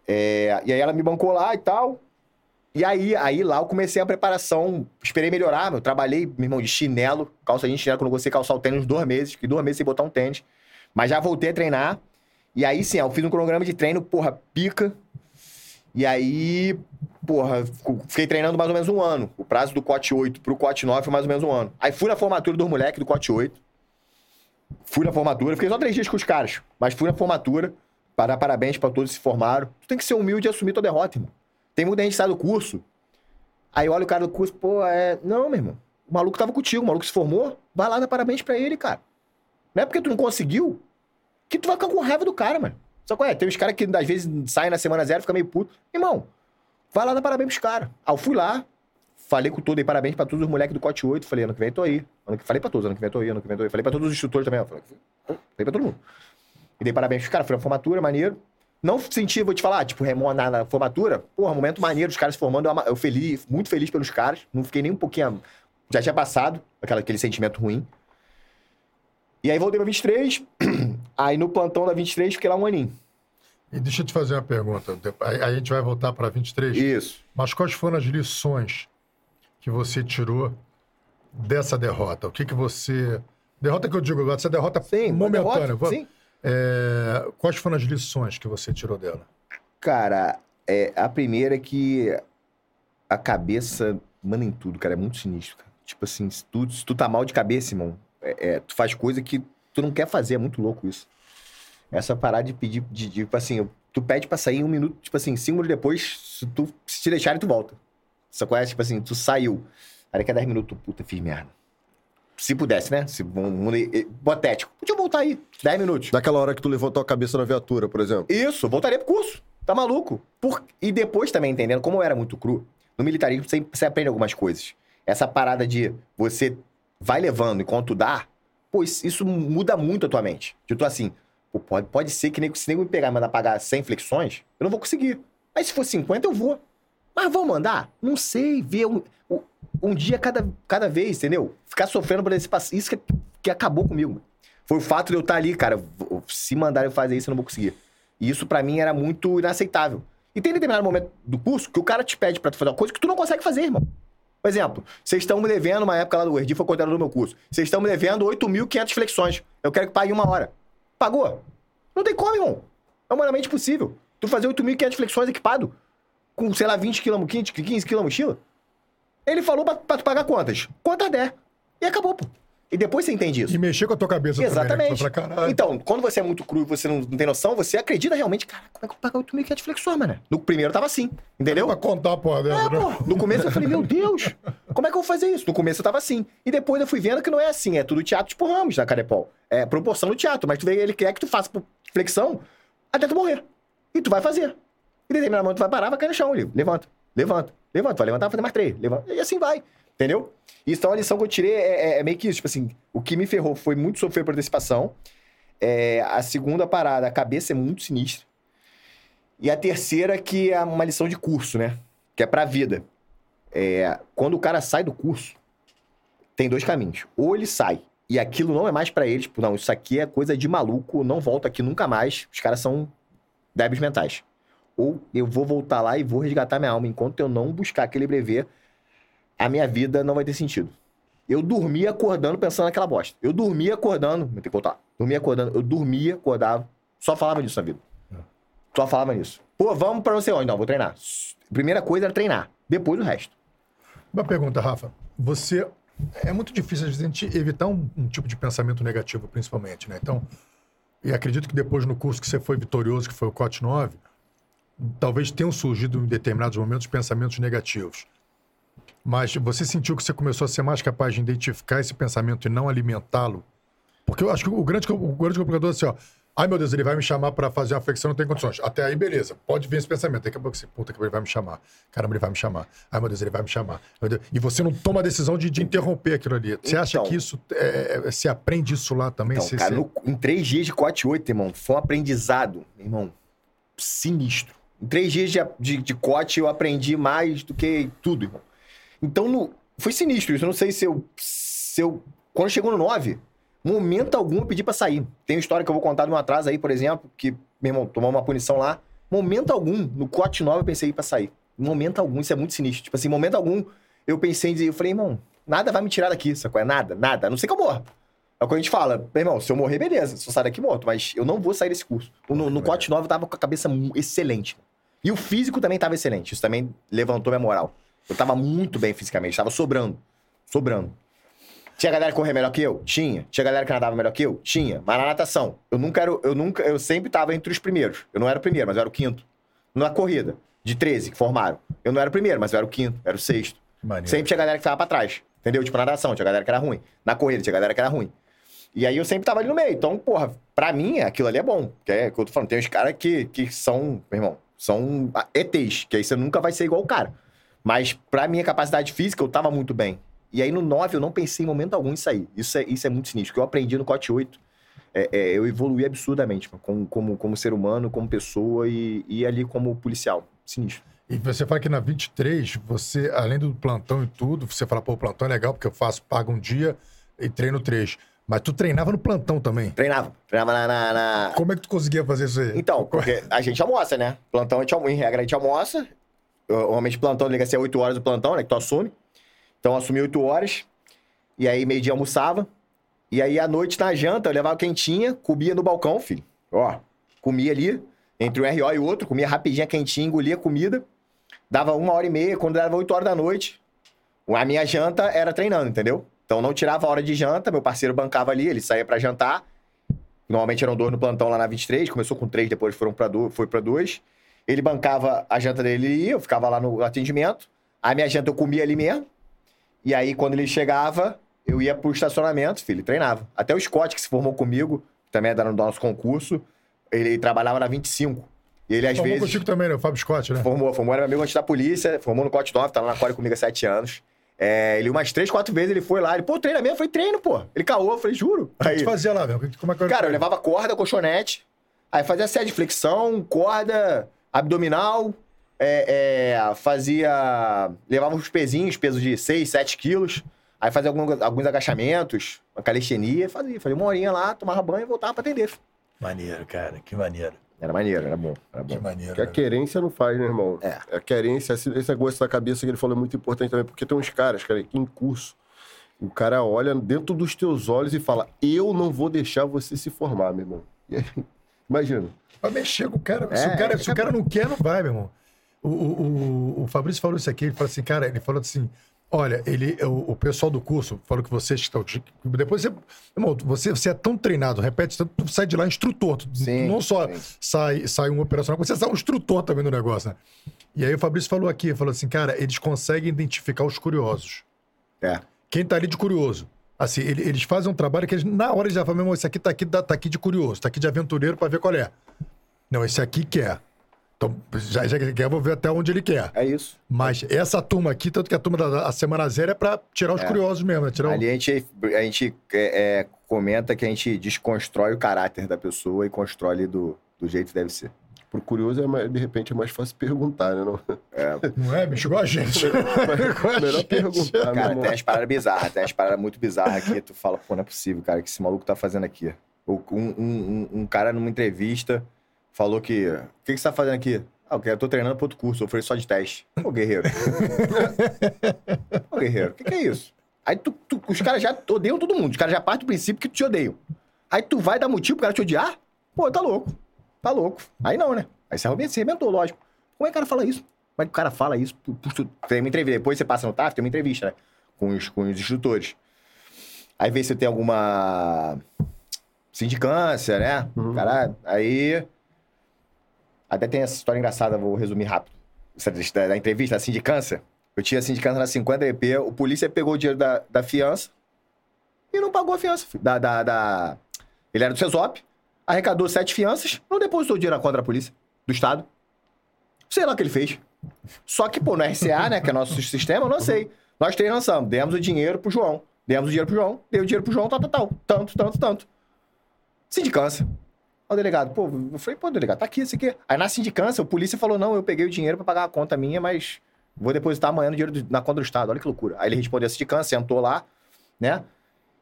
É, e aí ela me bancou lá e tal. E aí, aí lá eu comecei a preparação, esperei melhorar, meu. Trabalhei, meu irmão, de chinelo, calça de chinelo, quando de calçar o tênis uns dois meses, fiquei dois meses sem botar um tênis. Mas já voltei a treinar. E aí sim, eu fiz um cronograma de treino, porra, pica. E aí, porra, fiquei treinando mais ou menos um ano. O prazo do COT 8 pro COT 9 foi mais ou menos um ano. Aí fui na formatura dos moleques do COT 8. Fui na formatura, fiquei só três dias com os caras. Mas fui na formatura, para parabéns pra todos que se formaram. Tu tem que ser humilde e assumir tua derrota, irmão. Tem muita gente que sai do curso. Aí olha o cara do curso, pô, é. Não, meu irmão. O maluco tava contigo, o maluco se formou. Vai lá dar parabéns pra ele, cara. Não é porque tu não conseguiu que tu vai ficar com raiva do cara, mano. Só qual é? Tem uns caras que às vezes saem na semana zero fica meio puto. Irmão, vai lá dar parabéns pros caras. Aí eu fui lá, falei com todo, dei parabéns pra todos os moleques do Cote 8. Falei, ano que vem tô aí. Ano que... Falei pra todos, ano que vem tô aí, ano que vem tô aí. Falei pra todos os instrutores também. Falei, pra todo mundo. E dei parabéns pros caras. Foi uma formatura, maneiro. Não senti, vou te falar, tipo, Remon na, na formatura. Porra, momento maneiro, os caras se formando. Eu, eu feliz, muito feliz pelos caras. Não fiquei nem um pouquinho. Já tinha passado aquela, aquele sentimento ruim. E aí voltei pra 23. Aí no plantão da 23 fiquei lá um aninho. E deixa eu te fazer uma pergunta. Aí a gente vai voltar para 23. Isso. Mas quais foram as lições que você tirou dessa derrota? O que que você... Derrota que eu digo agora, essa derrota Sim, momentânea. derrota, Sim. É, quais foram as lições que você tirou dela? Cara, é, a primeira é que a cabeça manda em tudo, cara. É muito sinistro, cara. Tipo assim, se tu, se tu tá mal de cabeça, irmão, é- é, tu faz coisa que tu não quer fazer. É muito louco isso. Essa parada de pedir, de, de, tipo assim, tu pede pra sair em um minuto, tipo assim, cinco minutos depois, se tu se te deixarem, tu volta. Só conhece, tipo assim, tu saiu. Aí daqui a 10 minutos, tu, puta, fiz merda. Se pudesse, né? Se, um mundo hipotético. Podia voltar aí, 10 minutos. Daquela hora que tu levantou a cabeça na viatura, por exemplo. Isso, voltaria pro curso. Tá maluco? Por... E depois também, entendendo, como eu era muito cru, no militarismo você, você aprende algumas coisas. Essa parada de você vai levando enquanto dá, pô, isso, muda muito a tua mente. De tu assim, pô, pode, pode ser que nego, se nego me pegar e mandar pagar 100 flexões, eu não vou conseguir. Mas se for 50, eu vou. Mas vão mandar? Não sei, ver um, um, dia cada, cada vez, entendeu? Ficar sofrendo por esse passo. Isso que, que acabou comigo. Foi o fato de eu estar ali, cara. Se mandarem eu fazer isso, eu não vou conseguir. E isso pra mim era muito inaceitável. E tem determinado momento do curso que o cara te pede pra tu fazer uma coisa que tu não consegue fazer, irmão. Por exemplo, vocês estão me devendo, uma época lá do Erdi, foi coordenador do meu curso. Vocês estão me devendo 8.500 flexões. Eu quero que pague uma hora. Pagou? Não tem como, irmão. É humanamente possível. Tu fazer 8.500 flexões equipado com, sei lá, 20 kg, 15, 15 kg mochila. Ele falou pra, pra tu pagar quantas? Quantas der. E acabou, pô. E depois você entende isso. E mexer com a tua cabeça Exatamente. também, né? Caralho. Então, quando você é muito cru e você não, não tem noção, você acredita realmente, cara, como é que eu pago 8.500 flexões, mano? No primeiro tava assim, entendeu? Pra contar porra É, né? pô. No começo eu falei, meu Deus, como é que eu vou fazer isso? No começo eu tava assim. E depois eu fui vendo que não é assim, é tudo teatro tipo Ramos na Carepol. É proporção do teatro, mas tu vê, ele quer que tu faça flexão até tu morrer. E tu vai fazer. E determinado momento tu vai parar, vai cair no chão, ele levanta, levanta, levanta, vai levantar, vai fazer mais três, levanta. E assim vai. Entendeu? É uma lição que eu tirei, é, é- é meio que isso. Tipo assim, o que me ferrou foi muito sofrer por antecipação. É, a segunda parada, a cabeça é muito sinistra. E a terceira, que é uma lição de curso, né? Que é pra vida. É, quando o cara sai do curso, tem dois caminhos. Ou ele sai e aquilo não é mais pra ele, tipo, não, isso aqui é coisa de maluco, não volto aqui nunca mais. Os caras são débeis mentais. Ou eu vou voltar lá e vou resgatar minha alma. Enquanto eu não buscar aquele brevet, a minha vida não vai ter sentido. Eu dormia acordando pensando naquela bosta. Eu dormia acordando, vou ter que voltar. Dormia acordando, eu dormia, acordava, só falava nisso na vida. Só falava nisso. Pô, vamos pra não sei onde. Não, vou treinar. Primeira coisa era treinar. Depois o resto. Uma pergunta, Rafa. Você. É muito difícil a gente evitar um, um tipo de pensamento negativo, principalmente, né? Então, e acredito que depois no curso que você foi vitorioso, que foi o COT 9, talvez tenham surgido em determinados momentos pensamentos negativos. Mas você sentiu que você começou a ser mais capaz de identificar esse pensamento e não alimentá-lo? Porque eu acho que o grande, o grande complicador é assim, ó. Ai, meu Deus, ele vai me chamar pra fazer uma flexão, não tem condições. Até aí, beleza. Pode vir esse pensamento. Daqui a pouco você, puta que ele vai me chamar. Caramba, ele vai me chamar. Ai, meu Deus, ele vai me chamar. E você não toma a decisão de, de interromper aquilo ali. Você acha Então. que isso, é, é, se aprende isso lá também? Então, Você- cara, você- no- em três dias de cote 8, irmão, foi um aprendizado, irmão, sinistro. Em três dias de, de, de cote eu aprendi mais do que tudo, irmão. Então, no- foi sinistro isso. Eu não sei se eu, se eu... Quando chegou no 9, momento algum eu pedi pra sair. Tem uma história que eu vou contar de um atraso aí, por exemplo, que, meu irmão, tomou uma punição lá. Momento algum, no cote 9 eu pensei em ir pra sair. Momento algum, isso é muito sinistro. Tipo assim, momento algum eu pensei em dizer, eu falei, irmão, nada vai me tirar daqui, sacou? É nada, nada. A não ser que eu morra. É o que a gente fala, meu irmão, se eu morrer, beleza, se eu sair daqui morto, mas eu não vou sair desse curso. No, no COT 9 eu tava com a cabeça excelente. E o físico também tava excelente, isso também levantou minha moral. Eu tava muito bem fisicamente, tava sobrando, sobrando. Tinha galera que corria melhor que eu? Tinha. Tinha galera que nadava melhor que eu? Tinha. Mas na natação, eu nunca era, eu nunca, eu sempre tava entre os primeiros. Eu não era o primeiro, mas eu era o quinto. Na corrida, de 13 que formaram, eu não era o primeiro, mas eu era o quinto, era o sexto. Maneiro. Sempre tinha galera que ficava pra trás. Entendeu? Tipo, na natação, tinha galera que era ruim. Na corrida, tinha galera que era ruim. E aí eu sempre tava ali no meio. Então, porra, pra mim, aquilo ali é bom. Que é o que eu tô falando. Tem uns caras que, que são, meu irmão, são ETs, que aí você nunca vai ser igual o cara. Mas pra minha capacidade física, eu tava muito bem. E aí no 9 eu não pensei em momento algum em sair. Isso é, isso é muito sinistro. O que eu aprendi no COT 8, é, é, eu evoluí absurdamente, mano, como, como, como ser humano, como pessoa e, e ali como policial. Sinistro. E você fala que na 23, você, além do plantão e tudo, você fala, pô, o plantão é legal porque eu faço, pago um dia e treino três. Mas tu treinava no plantão também. Treinava. Treinava na- na- na, Como é que tu conseguia fazer isso aí? Então, porque a gente almoça, né? Plantão, a gente em regra, a gente almoça. Normalmente, plantão, liga ser 8 horas do plantão, né? Que tu assume. Então, eu assumi 8 horas. E aí, meio-dia, almoçava. E aí, à noite, na janta, eu levava quentinha, comia no balcão, filho. Ó, comia ali, entre um RO e outro, comia rapidinho, quentinha, engolia comida. Dava uma hora e meia, quando dava 8 horas da noite, a minha janta era treinando, entendeu? Então, não tirava hora de janta, meu parceiro bancava ali, ele saía pra jantar. Normalmente eram dois no plantão lá na 23, começou com três, depois foram para dois, foi para dois. Ele bancava a janta dele e ia, eu ficava lá no atendimento. A minha janta eu comia ali mesmo. E aí, quando ele chegava, eu ia pro estacionamento, filho, treinava. Até o Scott, que se formou comigo, também era no nosso concurso, ele trabalhava na 25. E ele, às Formou vezes. contigo também, né? O Fábio Scott, né? Formou, formou, era meu amigo antes da polícia, formou no Cote 9, tá lá na Core comigo há sete anos. É, ele umas três, quatro vezes ele foi lá, ele, pô, treina mesmo? Eu falei, treino, pô. Ele caô, eu falei, juro. O que Aí, tu fazia lá, velho? Como é que cara, eu levava corda, colchonete, aí fazia série de flexão, corda, abdominal, é, é, fazia... Levava uns pezinhos, pesos de 6, 7 quilos, aí fazia alguns, alguns agachamentos, uma calistenia, fazia, fazia uma horinha lá, tomava banho e voltava pra atender. Maneiro, cara. Que maneiro. Era maneiro, era bom, era bom. Que maneiro. Que a né? querência não faz, né, irmão? É. A querência, esse, esse negócio da cabeça que ele falou é muito importante também, porque tem uns caras, cara, que em curso, o cara olha dentro dos teus olhos e fala: Eu não vou deixar você se formar, meu irmão. E aí, imagina. Vai mexer com o cara. se, É, o cara é se o cara não quer, não vai, meu irmão. O, o, o, o Fabrício falou isso aqui, ele falou assim, cara, ele falou assim, olha, ele, o, o pessoal do curso falou que vocês estão... Depois você... Irmão, você, você é tão treinado, repete tanto, tu sai de lá instrutor. Tu, Sim, não só sim. sai, sai um operacional, você sai um instrutor também do negócio, né? E aí o Fabrício falou aqui, falou assim, cara, eles conseguem identificar os curiosos. É. Quem tá ali de curioso. Assim, ele- eles fazem um trabalho que eles, na hora eles já falam, meu irmão, esse aqui tá aqui, tá aqui de curioso, tá aqui de aventureiro pra ver qual é. Não, esse aqui quer. Então, já, já quer, vou ver até onde ele quer. É isso. Mas essa turma aqui, tanto que a turma da a Semana Zero é pra tirar os É. curiosos mesmo, né? Tirar o- Ali a gente, a gente é, é, comenta que a gente desconstrói o caráter da pessoa e constrói do, do jeito que deve ser. Pro curioso, é mais- de repente, é mais fácil perguntar, né? Não? Não é, bicho? Igual a gente. Melhor gente. perguntar, Cara, tem as paradas bizarras, tem as paradas muito bizarras aqui. Tu fala, pô, não é possível, cara, que esse maluco tá fazendo aqui. Um, um, um, um cara numa entrevista falou que. O que, que você tá fazendo aqui? Ah, eu tô treinando pra outro curso, eu falei só de teste. Ô, guerreiro. Ô, guerreiro, o que, que é isso? Aí tu, tu- os caras já odeiam todo mundo. Os caras já partem do princípio que te odeiam. Aí tu vai dar motivo pro cara te odiar? Pô, tá louco. Tá louco. Aí não, né? Aí você arrebentou, lógico. Como é que o cara fala isso? Como é que o cara fala isso? Tem uma entrevista. Depois você passa no TAF, tem uma entrevista, né? Com os, com os instrutores. Aí vê se tem alguma sindicância, né? Uhum. Caralho. Aí. Até tem essa história engraçada, vou resumir rápido. Essa da, da entrevista, da sindicância. Eu tinha sindicância na 50 EP, o polícia pegou o dinheiro da, da fiança e não pagou a fiança. Da, da, da- Ele era do CESOP, arrecadou sete fianças, não depositou dinheiro na conta da polícia, do Estado. Sei lá o que ele fez. Só que, pô, no RCA, né, que é nosso sistema, eu não sei. Nós três lançamos, demos o dinheiro pro João. Demos o dinheiro pro João, deu o dinheiro pro João, tal, tal, tal. Tanto, tanto, tanto. Sindicância. O delegado, pô, eu falei, pô, delegado, tá aqui, isso aqui. Aí na sindicância, o polícia falou, não, eu peguei o dinheiro pra pagar a conta minha, mas vou depositar amanhã o dinheiro na conta do Estado. Olha que loucura. Aí ele respondeu a sindicância, sentou lá, né?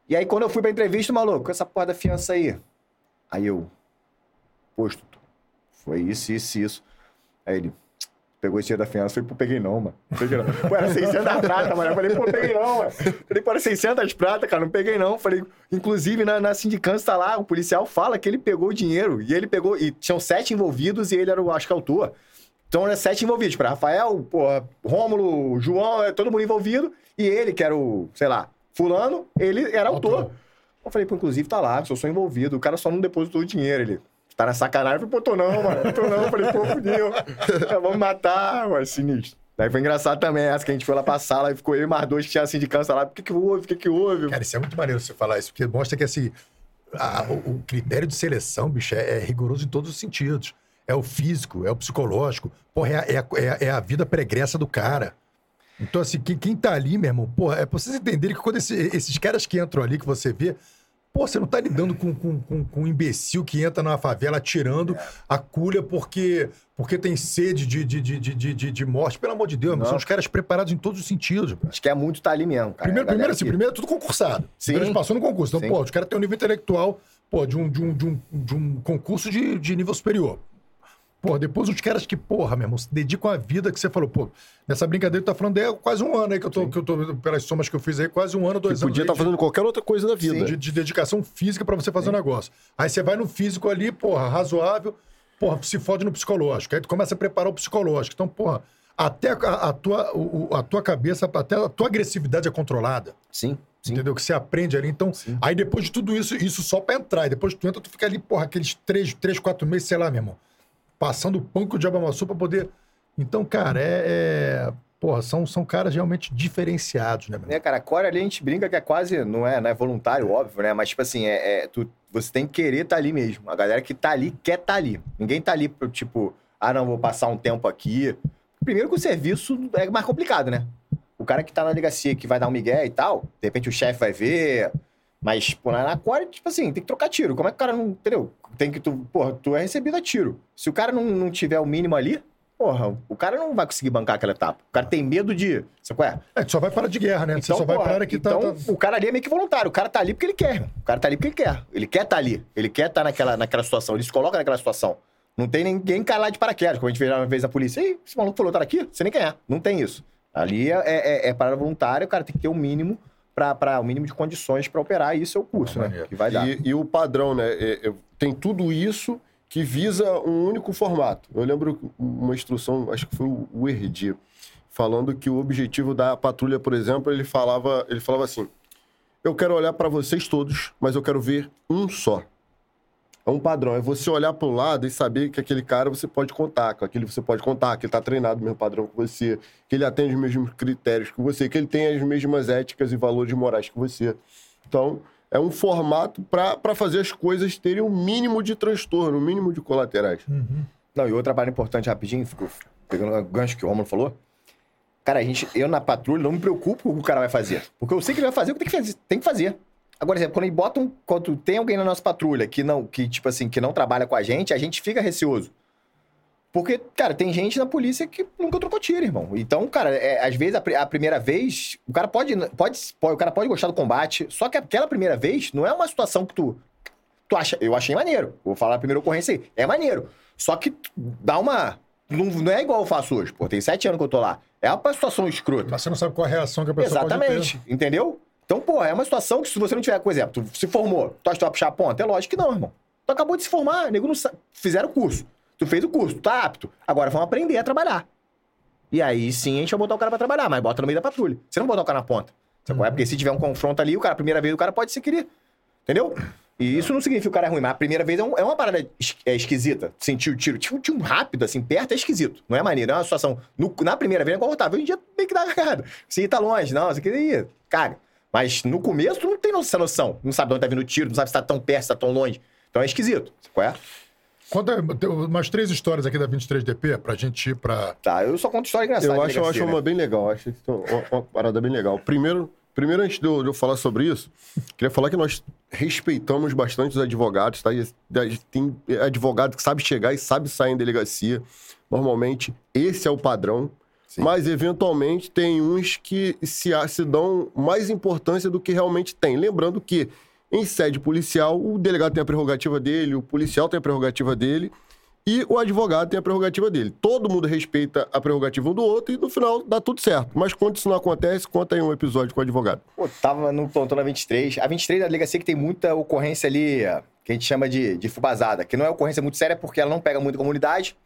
E aí quando eu fui pra entrevista, maluco, essa porra da fiança aí. Aí eu, posto, foi isso, isso, isso. Aí ele, pegou esse dinheiro da fiança, eu falei, pô, peguei não, mano. Peguei não. Pô, era 600 prata, mano. Eu falei, pô, peguei não, mano. Eu Falei, pô, era 600 prata, cara, não peguei não. Falei, inclusive na, na sindicância tá lá, o policial fala que ele pegou o dinheiro. E ele pegou, e tinham sete envolvidos e ele era, o, acho que, autor. Então eram sete envolvidos. Pra Rafael, porra, Rômulo, João, é todo mundo envolvido. E ele, que era o, sei lá, fulano, ele era autor. Autor. Eu falei, pô, inclusive tá lá, eu sou envolvido. O cara só não depositou o dinheiro. Ele, tá na sacanagem. Eu falei, pô, tô não, mano. Tô não. Eu falei, pô, fudeu. Vamos matar, mano, sinistro. Daí foi engraçado também essa, que a gente foi lá pra sala e ficou eu e mais dois que tinha sindicância lá. O que que houve? O que que houve? Cara, isso é muito maneiro você falar isso, porque mostra que assim, a- o, o critério de seleção, bicho, é, é rigoroso em todos os sentidos. É o físico, é o psicológico, porra, é, é, é, é a vida pregressa do cara. Então, assim, quem, quem tá ali, meu irmão, porra, é pra vocês entenderem que quando esse- esses caras que entram ali, que você vê, pô, você não tá lidando com, com, com, com um imbecil que entra numa favela atirando a culha porque, porque tem sede de, de, de, de, de, de- morte. Pelo amor de Deus, Não. são os caras preparados em todos os sentidos, bro. Acho que é muito tá ali mesmo, cara. Primeiro, primeiro, assim, que- primeiro é tudo concursado. Sim. Primeiro passou no concurso. Então, Sim. pô, os caras têm um nível intelectual, pô, de um, de um, de um, de um concurso de, de nível superior. Pô, depois os caras que, porra, meu irmão, se dedicam à vida que você falou, pô, nessa brincadeira que tá falando é quase um ano aí que eu tô, que eu tô pelas somas que eu fiz aí, quase um ano, dois Que anos. podia estar de- fazendo qualquer outra coisa da vida. de, de dedicação física pra você fazer um negócio. Aí você vai no físico ali, porra, razoável, porra, se fode no psicológico. Aí tu começa a preparar o psicológico. Então, porra, até a, a tua, o- o- a tua cabeça, até a tua agressividade é controlada. Sim, sim. Entendeu? Que você aprende ali. Então, Sim. aí depois de tudo isso, isso só pra entrar. E depois que tu entra, tu fica ali, porra, aqueles três, três quatro meses, sei lá, meu irmão. Passando o pão que o diabo pra poder. Então, cara, é. é- Porra, são, são caras realmente diferenciados, né, meu né, cara, a core ali a gente brinca que é quase, não é, não é voluntário, óbvio, né? Mas, tipo assim, é, é- tu, você tem que querer estar ali mesmo. A galera que tá ali quer estar ali. Ninguém tá ali, pro, tipo, ah, não, vou passar um tempo aqui. Primeiro que o serviço é mais complicado, né? O cara que tá na delegacia, que vai dar um migué e tal, de repente o chefe vai ver. Mas, pô, na, na core, tipo assim, tem que trocar tiro. Como é que o cara não. Entendeu? Tem que tu. Porra, tu é recebido a tiro. Se o cara não, não tiver o mínimo ali, porra, o cara não vai conseguir bancar aquela etapa. O cara tem medo de. Sabe qual é? É, tu só vai para de guerra, né? você só vai porra, para a área que então, tá, tá- o cara ali é meio que voluntário. O cara tá ali porque ele quer. O cara tá ali porque ele quer. Ele quer estar ali. Ele quer estar naquela, naquela situação. Ele se coloca naquela situação. Não tem ninguém cair lá de paraquedas. Como a gente vê uma vez a polícia. Ih, esse maluco falou, tá aqui? Você nem quem é. Não tem isso. Ali é, é, é parada voluntária. O cara tem que ter o mínimo pra, o mínimo de condições pra operar. E isso é o curso, Ah, né? Que vai dar. E, e o padrão, né? é- é- tem tudo isso que visa um único formato. Eu lembro uma instrução, acho que foi o o Erdi, falando que o objetivo da patrulha, por exemplo, ele falava, ele falava assim: Eu quero olhar para vocês todos, mas eu quero ver um só. É um padrão. É você olhar para o lado e saber que aquele cara você pode contar, com aquele você pode contar, que ele está treinado no mesmo padrão que você, que ele atende os mesmos critérios que você, que ele tem as mesmas éticas e valores morais que você. Então, é um formato para fazer as coisas terem o mínimo de transtorno, o mínimo de colaterais. Uhum. Não, e outra parada importante rapidinho, ficou pegando o gancho que o Romulo falou. Cara, a gente, eu na patrulha não me preocupo com o que o cara vai fazer. Porque eu sei que ele vai fazer o que tem que fazer. Tem que fazer. Agora, exemplo, quando ele bota um. Quando tem alguém na nossa patrulha que não, que, tipo assim, que não trabalha com a gente, a gente fica receoso. Porque, cara, tem gente na polícia que nunca trocou tiro, irmão. Então, cara, é, às vezes a, a primeira vez, o cara pode, pode, pode- o cara pode gostar do combate, só que aquela primeira vez não é uma situação que tu, tu acha, eu achei maneiro. Vou falar a primeira ocorrência aí, é maneiro. Só que dá uma, não, não é igual eu faço hoje, pô, tem sete anos que eu tô lá. É uma situação escrota. Mas você não sabe qual a reação que a pessoa Exatamente, entendeu? Então, pô, é uma situação que se você não tiver, por exemplo, tu se formou, tu acha que tu vai puxar a ponta? É lógico que não, irmão. Tu acabou de se formar, nego não sa- fizeram o curso. Tu fez o curso, tu tá apto. Agora vamos aprender a trabalhar. E aí sim a gente vai botar o cara pra trabalhar, mas bota no meio da patrulha. Você não botar o cara na ponta. Sabe é? Porque se tiver um confronto ali, o cara, a primeira vez, o cara pode se querer. Entendeu? E isso não significa que o cara é ruim, mas a primeira vez é, um- é uma parada es- é esquisita. Sentir o tiro. Tipo, um tiro rápido, assim, perto é esquisito. Não é maneiro. É uma situação. no- na primeira vez é confortável. Hoje em dia meio que dá cagada. Você tá longe, não, você queria. Caga. Mas no começo tu não tem essa noção. Não sabe de onde tá vindo o tiro, não sabe se tá tão perto, se tá tão longe. Então é esquisito. Qual é? Conta umas três histórias aqui da 23DP pra gente ir pra. Tá, eu só conto história engraçada. Eu de acho, eu acho né? uma bem legal. Acho uma, uma parada bem legal. Primeiro, primeiro antes de eu, de eu falar sobre isso, queria falar que nós respeitamos bastante os advogados, tá? E a gente tem advogado que sabe chegar e sabe sair em delegacia. Normalmente, esse é o padrão. Sim. Mas, eventualmente, tem uns que se, se dão mais importância do que realmente tem. Lembrando que, em sede policial, o delegado tem a prerrogativa dele, o policial tem a prerrogativa dele e o advogado tem a prerrogativa dele. Todo mundo respeita a prerrogativa um do outro e, no final, dá tudo certo. Mas quando isso não acontece, conta aí um episódio com o advogado. Pô, tava no plantão na 23. A 23 da delegacia que tem muita ocorrência ali, ó, que a gente chama de, de fubazada, que não é ocorrência muito séria porque ela não pega muita comunidade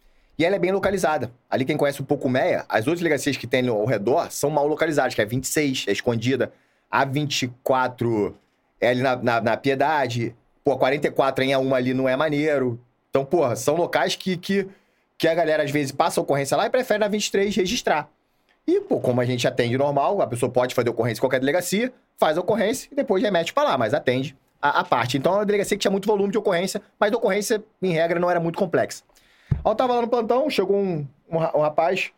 e ela é bem localizada. Ali quem conhece um pouco Meia, as outras delegacias que tem ao redor são mal localizadas, que é 26, é escondida. A 24 é ali na, na, na Piedade. Pô, a 44 em A1 ali não é maneiro. Então, porra, são locais que, que, que a galera às vezes passa a ocorrência lá e prefere na 23 registrar. E, pô, como a gente atende normal, a pessoa pode fazer ocorrência em qualquer delegacia, faz a ocorrência e depois remete pra lá, mas atende a, a parte. Então, é uma delegacia que tinha muito volume de ocorrência, mas a ocorrência, em regra, não era muito complexa. Eu tava lá no plantão, chegou um, um, um rapaz,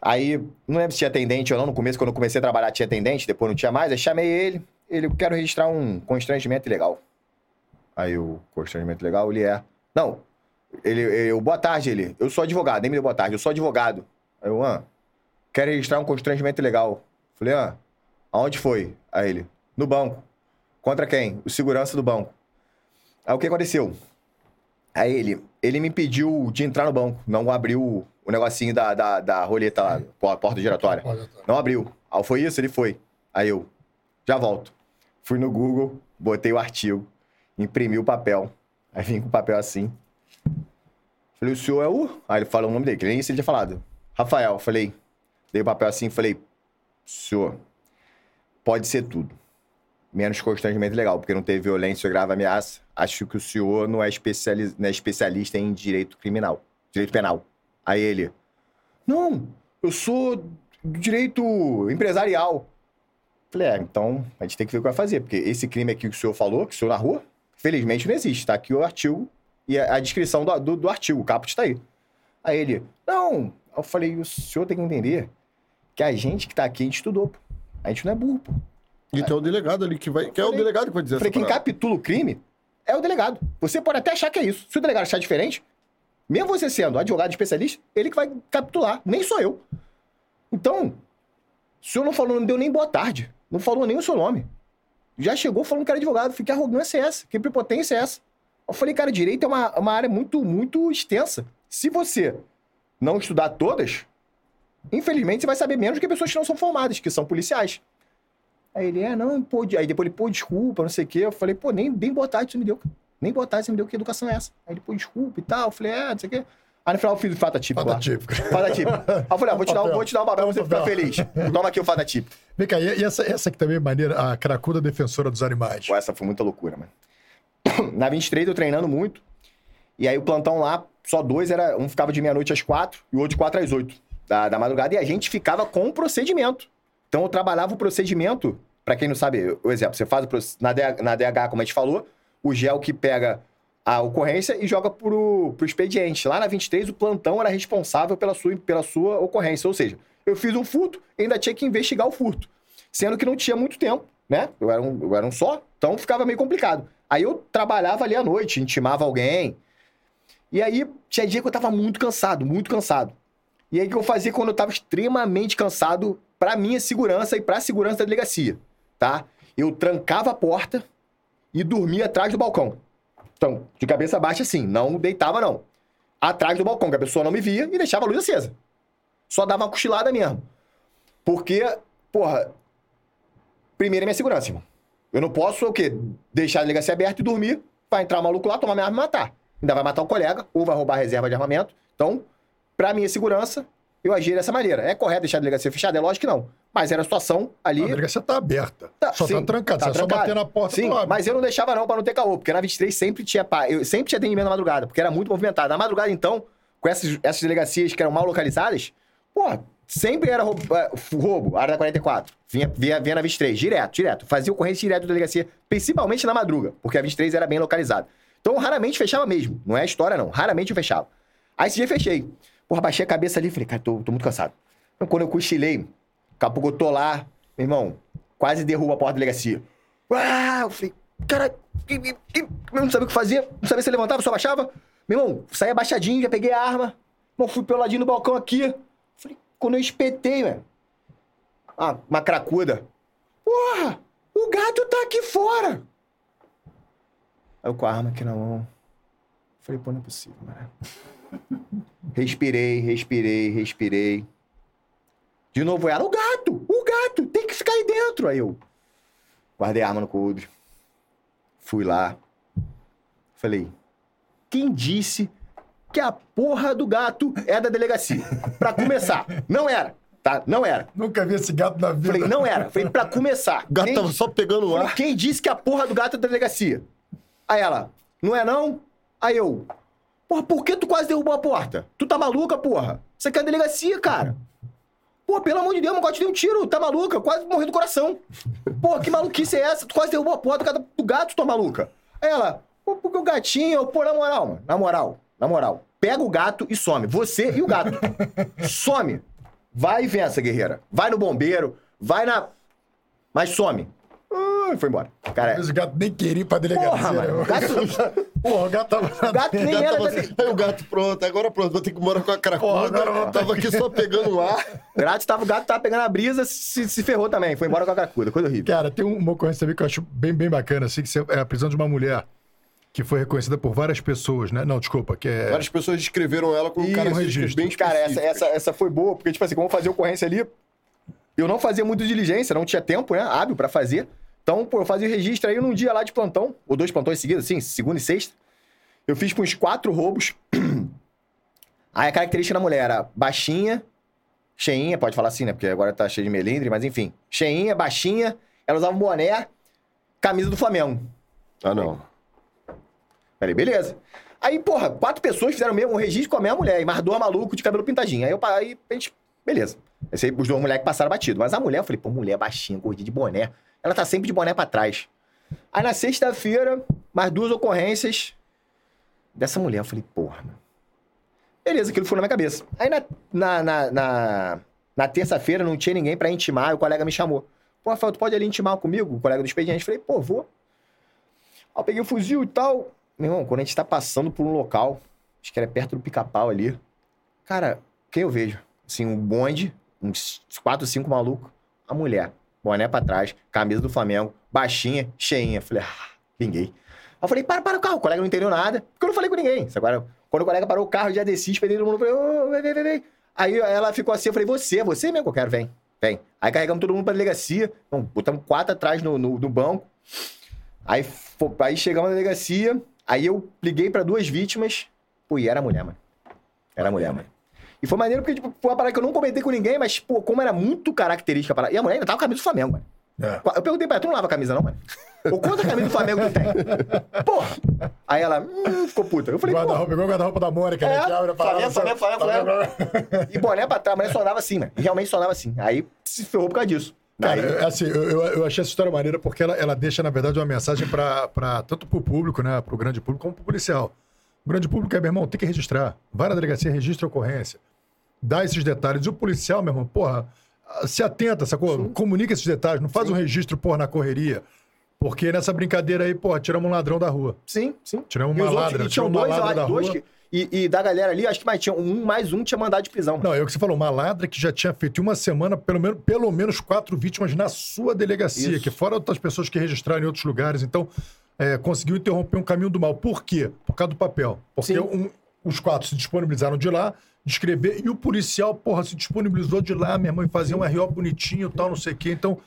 aí, não lembro se tinha atendente ou não, no começo, quando eu comecei a trabalhar, tinha atendente, depois não tinha mais, aí chamei ele, ele, quero registrar um constrangimento ilegal. Aí o constrangimento legal, ele é. Não, ele, eu, boa tarde, ele. Eu sou advogado, nem me deu boa tarde, eu sou advogado. Aí eu, ah, quero registrar um constrangimento ilegal. Falei, ah, aonde foi? Aí ele, no banco. Contra quem? O segurança do banco. Aí o que aconteceu? Aí ele, ele me impediu de entrar no banco, não abriu o, o negocinho da, da, da roleta lá, a porta giratória. Não abriu. Aí foi isso, ele foi. Aí eu, já volto. Fui no Google, botei o artigo, imprimi o papel. Aí vim com o papel assim. Falei, o senhor é o. Aí ele falou o nome dele, que nem isso ele tinha falado. Rafael. Falei, dei o papel assim, falei, senhor, pode ser tudo. Menos constrangimento legal, porque não teve violência ou grave ameaça. Acho que o senhor não é, não é especialista em direito criminal, direito penal. Aí ele, não, eu sou do direito empresarial. Falei, é, então a gente tem que ver o que vai fazer, porque esse crime aqui que o senhor falou, que o senhor narrou, felizmente não existe. Tá aqui o artigo e a, descrição do, do, do artigo, o caput está aí. Aí ele, não. Eu falei, o senhor tem que entender que a gente que tá aqui, a gente estudou, pô. A gente não é burro, pô. E tem o delegado ali que vai. Que é o delegado que vai dizer falei, essa quem parada. capitula o crime é o delegado. Você pode até achar que é isso. Se o delegado achar diferente, mesmo você sendo advogado especialista, ele que vai capitular, nem sou eu. Então, o senhor não falou, não deu nem boa tarde. Não falou nem o seu nome. Já chegou falando que era advogado. Fiquei arrogância é essa? Que prepotência é essa? Eu falei, cara, direito é uma, uma área muito, muito extensa. Se você não estudar todas, infelizmente você vai saber menos do que pessoas que não são formadas, que são policiais. Aí ele, é, não, pô, de- aí depois ele, pô, desculpa, não sei o quê. Eu falei, pô, nem, nem boa tarde você me deu. Nem boa tarde você me deu, que educação é essa? Aí ele, pô, desculpa e tal. Eu falei, é, não sei o quê. Aí no final eu fiz o fata típico Fata lá. típica. Fata típico. Aí eu falei, ah, vou te dar, vou te dar um papel pra você ficar feliz. Toma aqui o fata típico. Vem cá, e e essa, essa aqui também é maneira, a cracuda defensora dos animais. Pô, essa foi muita loucura, mano. Na 23 eu treinando muito. E aí o plantão lá, só dois era. Um ficava de meia-noite às quatro e o outro de quatro às oito da, da madrugada. E a gente ficava com o procedimento. Então eu trabalhava o procedimento. Pra quem não sabe, o exemplo, você faz o proce- na DH, na DH, como a gente falou, o gel que pega a ocorrência e joga pro, pro expediente. Lá na 23, o plantão era responsável pela sua, pela sua ocorrência. Ou seja, eu fiz um furto e ainda tinha que investigar o furto. Sendo que não tinha muito tempo, né? Eu era um, eu era um só, então ficava meio complicado. Aí eu trabalhava ali à noite, intimava alguém. E aí tinha dia que eu tava muito cansado, muito cansado. E aí o que eu fazia quando eu tava extremamente cansado pra minha segurança e pra segurança da delegacia, tá? Eu trancava a porta e dormia atrás do balcão. Então, de cabeça baixa assim, não deitava não. Atrás do balcão, que a pessoa não me via e deixava a luz acesa. Só dava uma cochilada mesmo. Porque, porra, primeiro é minha segurança, irmão. Eu não posso, o quê? Deixar a delegacia aberta e dormir, vai entrar um maluco lá, tomar minha arma e matar. Ainda vai matar o colega, ou vai roubar a reserva de armamento. Então, pra minha segurança, eu agi dessa maneira. É correto deixar a delegacia fechada? É lógico que não. Mas era a situação ali. A delegacia tá aberta. Tá, só sim, tá trancada. tá Você é só trancado. bater na porta Sim, mas eu não deixava não pra não ter caô, porque na 23 sempre tinha, pá, eu sempre tinha atendimento na madrugada, porque era muito movimentado. Na madrugada, então, com essas, essas delegacias que eram mal localizadas, pô, sempre era roubo, é, roubo área da 44. Vinha, vinha, vinha na 23, direto, direto. Fazia ocorrência direto da delegacia, principalmente na madruga, porque a 23 era bem localizada. Então, raramente fechava mesmo. Não é história, não. Raramente eu fechava. Aí esse dia fechei. Porra, baixei a cabeça ali falei, cara, tô, tô muito cansado. Então, quando eu cochilei, daqui a pouco eu tô lá, meu irmão, quase derrubo a porta da delegacia. Ah, eu falei, cara, eu não sabia o que fazer, não sabia se eu levantava, só baixava. Meu irmão, saí abaixadinho, já peguei a arma. Irmão, fui pelo ladinho do balcão aqui. Falei, quando eu espetei, velho. Ah, uma cracuda. Porra, o gato tá aqui fora. Aí eu com a arma aqui na mão. Falei, pô, não é possível, mano. Respirei, respirei, respirei. De novo ela, o gato, o gato, tem que ficar aí dentro. Aí eu guardei a arma no coldre. Fui lá. Falei, quem disse que a porra do gato é da delegacia? Pra começar, não era, tá? Não era. Nunca vi esse gato na vida. Falei, não era. Falei, pra começar. O gato quem, tava só pegando o ar. quem disse que a porra do gato é da delegacia? Aí ela, não é não? Aí eu, porra, por que tu quase derrubou a porta? Tu tá maluca, porra? Aqui é a delegacia, cara. Pô, pelo amor de Deus, eu te dei um tiro, tá maluca? Quase morri do coração. Pô, que maluquice é essa? Tu quase derrubou a porta do gato, do gato, tua maluca. Aí ela, pô, porque o gatinho, pô, na moral, mano, na moral, na moral, pega o gato e some. Você e o gato. some. Vai e vença, guerreira. Vai no bombeiro, vai na. Mas some. Ah, foi embora. Cara, Esse gato nem queria ir pra delegacia. Porra, mano. O gato, Porra, o gato tava. o gato nem O gato era. tava da- assim, Aí o gato, pronto, agora pronto, vou ter que morar com a cracuda. Porra, agora eu vou- Tava aqui só pegando o ar. O gato tava, o gato tava pegando a brisa, se, se ferrou também. Foi embora com a cracuda. Coisa horrível. Cara, tem uma ocorrência também que eu acho bem, bem bacana, assim, que é a prisão de uma mulher que foi reconhecida por várias pessoas, né? Não, desculpa, que é. Várias pessoas descreveram ela como um cara registro. bem Cara, essa, específico. essa, essa foi boa, porque, tipo assim, como eu fazia ocorrência ali, eu não fazia muito diligência, não tinha tempo, né? Hábil pra fazer. Então, pô, eu fazia o registro aí num dia lá de plantão, ou dois plantões seguidos, assim, segunda e sexta. Eu fiz com uns quatro roubos. Aí a característica da mulher era baixinha, cheinha, pode falar assim, né? Porque agora tá cheio de melindre, mas enfim. Cheinha, baixinha, ela usava um boné, camisa do Flamengo. Ah, não. Falei, beleza. Aí, porra, quatro pessoas fizeram mesmo um registro com a mesma mulher, e mais dois malucos de cabelo pintadinho. Aí eu aí a gente, beleza. Esse aí, os dois moleques passaram batido. Mas a mulher, eu falei, pô, mulher baixinha, gordinha de boné. Ela tá sempre de boné pra trás. Aí na sexta-feira, mais duas ocorrências dessa mulher. Eu falei, porra. Beleza, aquilo foi na minha cabeça. Aí na, na, na, na, na terça-feira não tinha ninguém pra intimar, o colega me chamou. Pô, Rafael, tu pode ali intimar comigo? O colega do expediente. Eu falei, pô, vou. Aí eu peguei o fuzil e tal. Meu irmão, quando a gente tá passando por um local, acho que era perto do pica-pau ali. Cara, quem eu vejo? Assim, um bonde, uns quatro, cinco malucos, a mulher, boné pra trás, camisa do Flamengo, baixinha, cheinha. Falei, ah, vinguei. Aí eu falei, para, para o carro. O colega não entendeu nada, porque eu não falei com ninguém. Agora, quando o colega parou o carro, já desci, esperei todo mundo, falei, ô, vem, vem, vem. Aí ela ficou assim, eu falei, você, você mesmo que eu quero, vem, vem. Aí carregamos todo mundo pra delegacia, então, botamos quatro atrás no, no, no banco. Aí, aí chegamos na delegacia, aí eu liguei pra duas vítimas, pô, e era mulher, mano. Era mulher, mano. E foi maneiro porque, tipo, foi uma parada que eu não comentei com ninguém, mas, pô, como era muito característica a parada. E a mulher ainda tava com a camisa do Flamengo, mano. É. Eu perguntei pra ela, tu não lava a camisa não, mano? Ou quanta camisa do Flamengo tu tem? Porra! Aí ela, hum, ficou puta. Eu falei, pô, Guarda-roupa, igual o guarda-roupa da Mônica, né? É, Que abre a parada, Flamengo, só- Flamengo, Flamengo, e boné pra trás, a mulher só andava assim, mano. Realmente só andava assim. Aí se ferrou por causa disso. Cara, eu- assim, eu, eu- eu achei essa história maneira porque ela, ela deixa, na verdade, uma mensagem para tanto para o público, né? Para o grande público, como para o policial. O grande público é, meu irmão, tem que registrar. Vai na delegacia, registra a ocorrência. Dá esses detalhes. E o policial, meu irmão, porra, se atenta, sacou? Comunica esses detalhes. Não faz um registro, porra, na correria. Porque nessa brincadeira aí, porra, tiramos um ladrão da rua. Sim, sim. Tiramos uma ladra, tiramos uma ladra da dois rua. que, e, e da galera ali, acho que mais tinha um mais um tinha mandado de prisão. Não, é o que você falou, uma ladra que já tinha feito em uma semana pelo menos, pelo menos quatro vítimas na sua delegacia, Isso. que fora outras pessoas que registraram em outros lugares. Então, é, conseguiu interromper um caminho do mal. Por quê? Por causa do papel. Porque um- os quatro se disponibilizaram de lá, de escrever, e o policial, porra, se disponibilizou de lá, minha mãe fazia um RO bonitinho tal, não sei o quê. Então,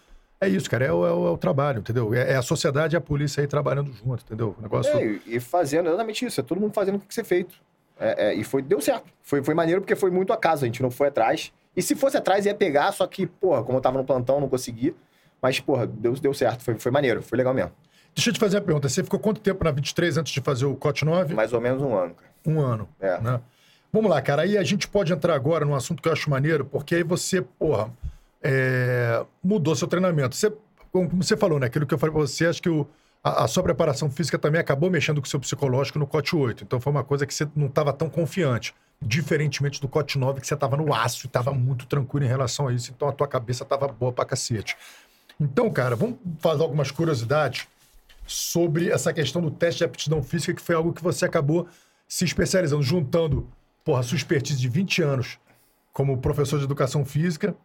é isso, cara, é o, é o- é o trabalho, entendeu? É, é a sociedade e a polícia aí trabalhando junto, entendeu? O negócio. É, e- e fazendo exatamente isso, é todo mundo fazendo o que tem que ser feito. É, é, e foi, deu certo. Foi, foi maneiro porque foi muito acaso, a gente não foi atrás. E se fosse atrás, ia pegar, só que, porra, como eu tava no plantão, não consegui. Mas, porra, deu, deu certo. Foi, foi maneiro, foi legal mesmo. Deixa eu te fazer uma pergunta. Você ficou quanto tempo na 23 antes de fazer o COT 9? Mais ou menos um ano, cara. Um ano. É. Né? Vamos lá, cara. Aí a gente pode entrar agora num assunto que eu acho maneiro, porque aí você, porra, é, mudou seu treinamento. Você, como você falou, né? Aquilo que eu falei pra você, acho que o- a, a sua preparação física também acabou mexendo com o seu psicológico no COT 8. Então foi uma coisa que você não estava tão confiante. Diferentemente do COT 9, que você estava no aço e estava muito tranquilo em relação a isso. Então a tua cabeça estava boa pra cacete. Então, cara, vamos fazer algumas curiosidades sobre essa questão do teste de aptidão física, que foi algo que você acabou se especializando, juntando, porra, sua expertise de 20 anos como professor de educação física,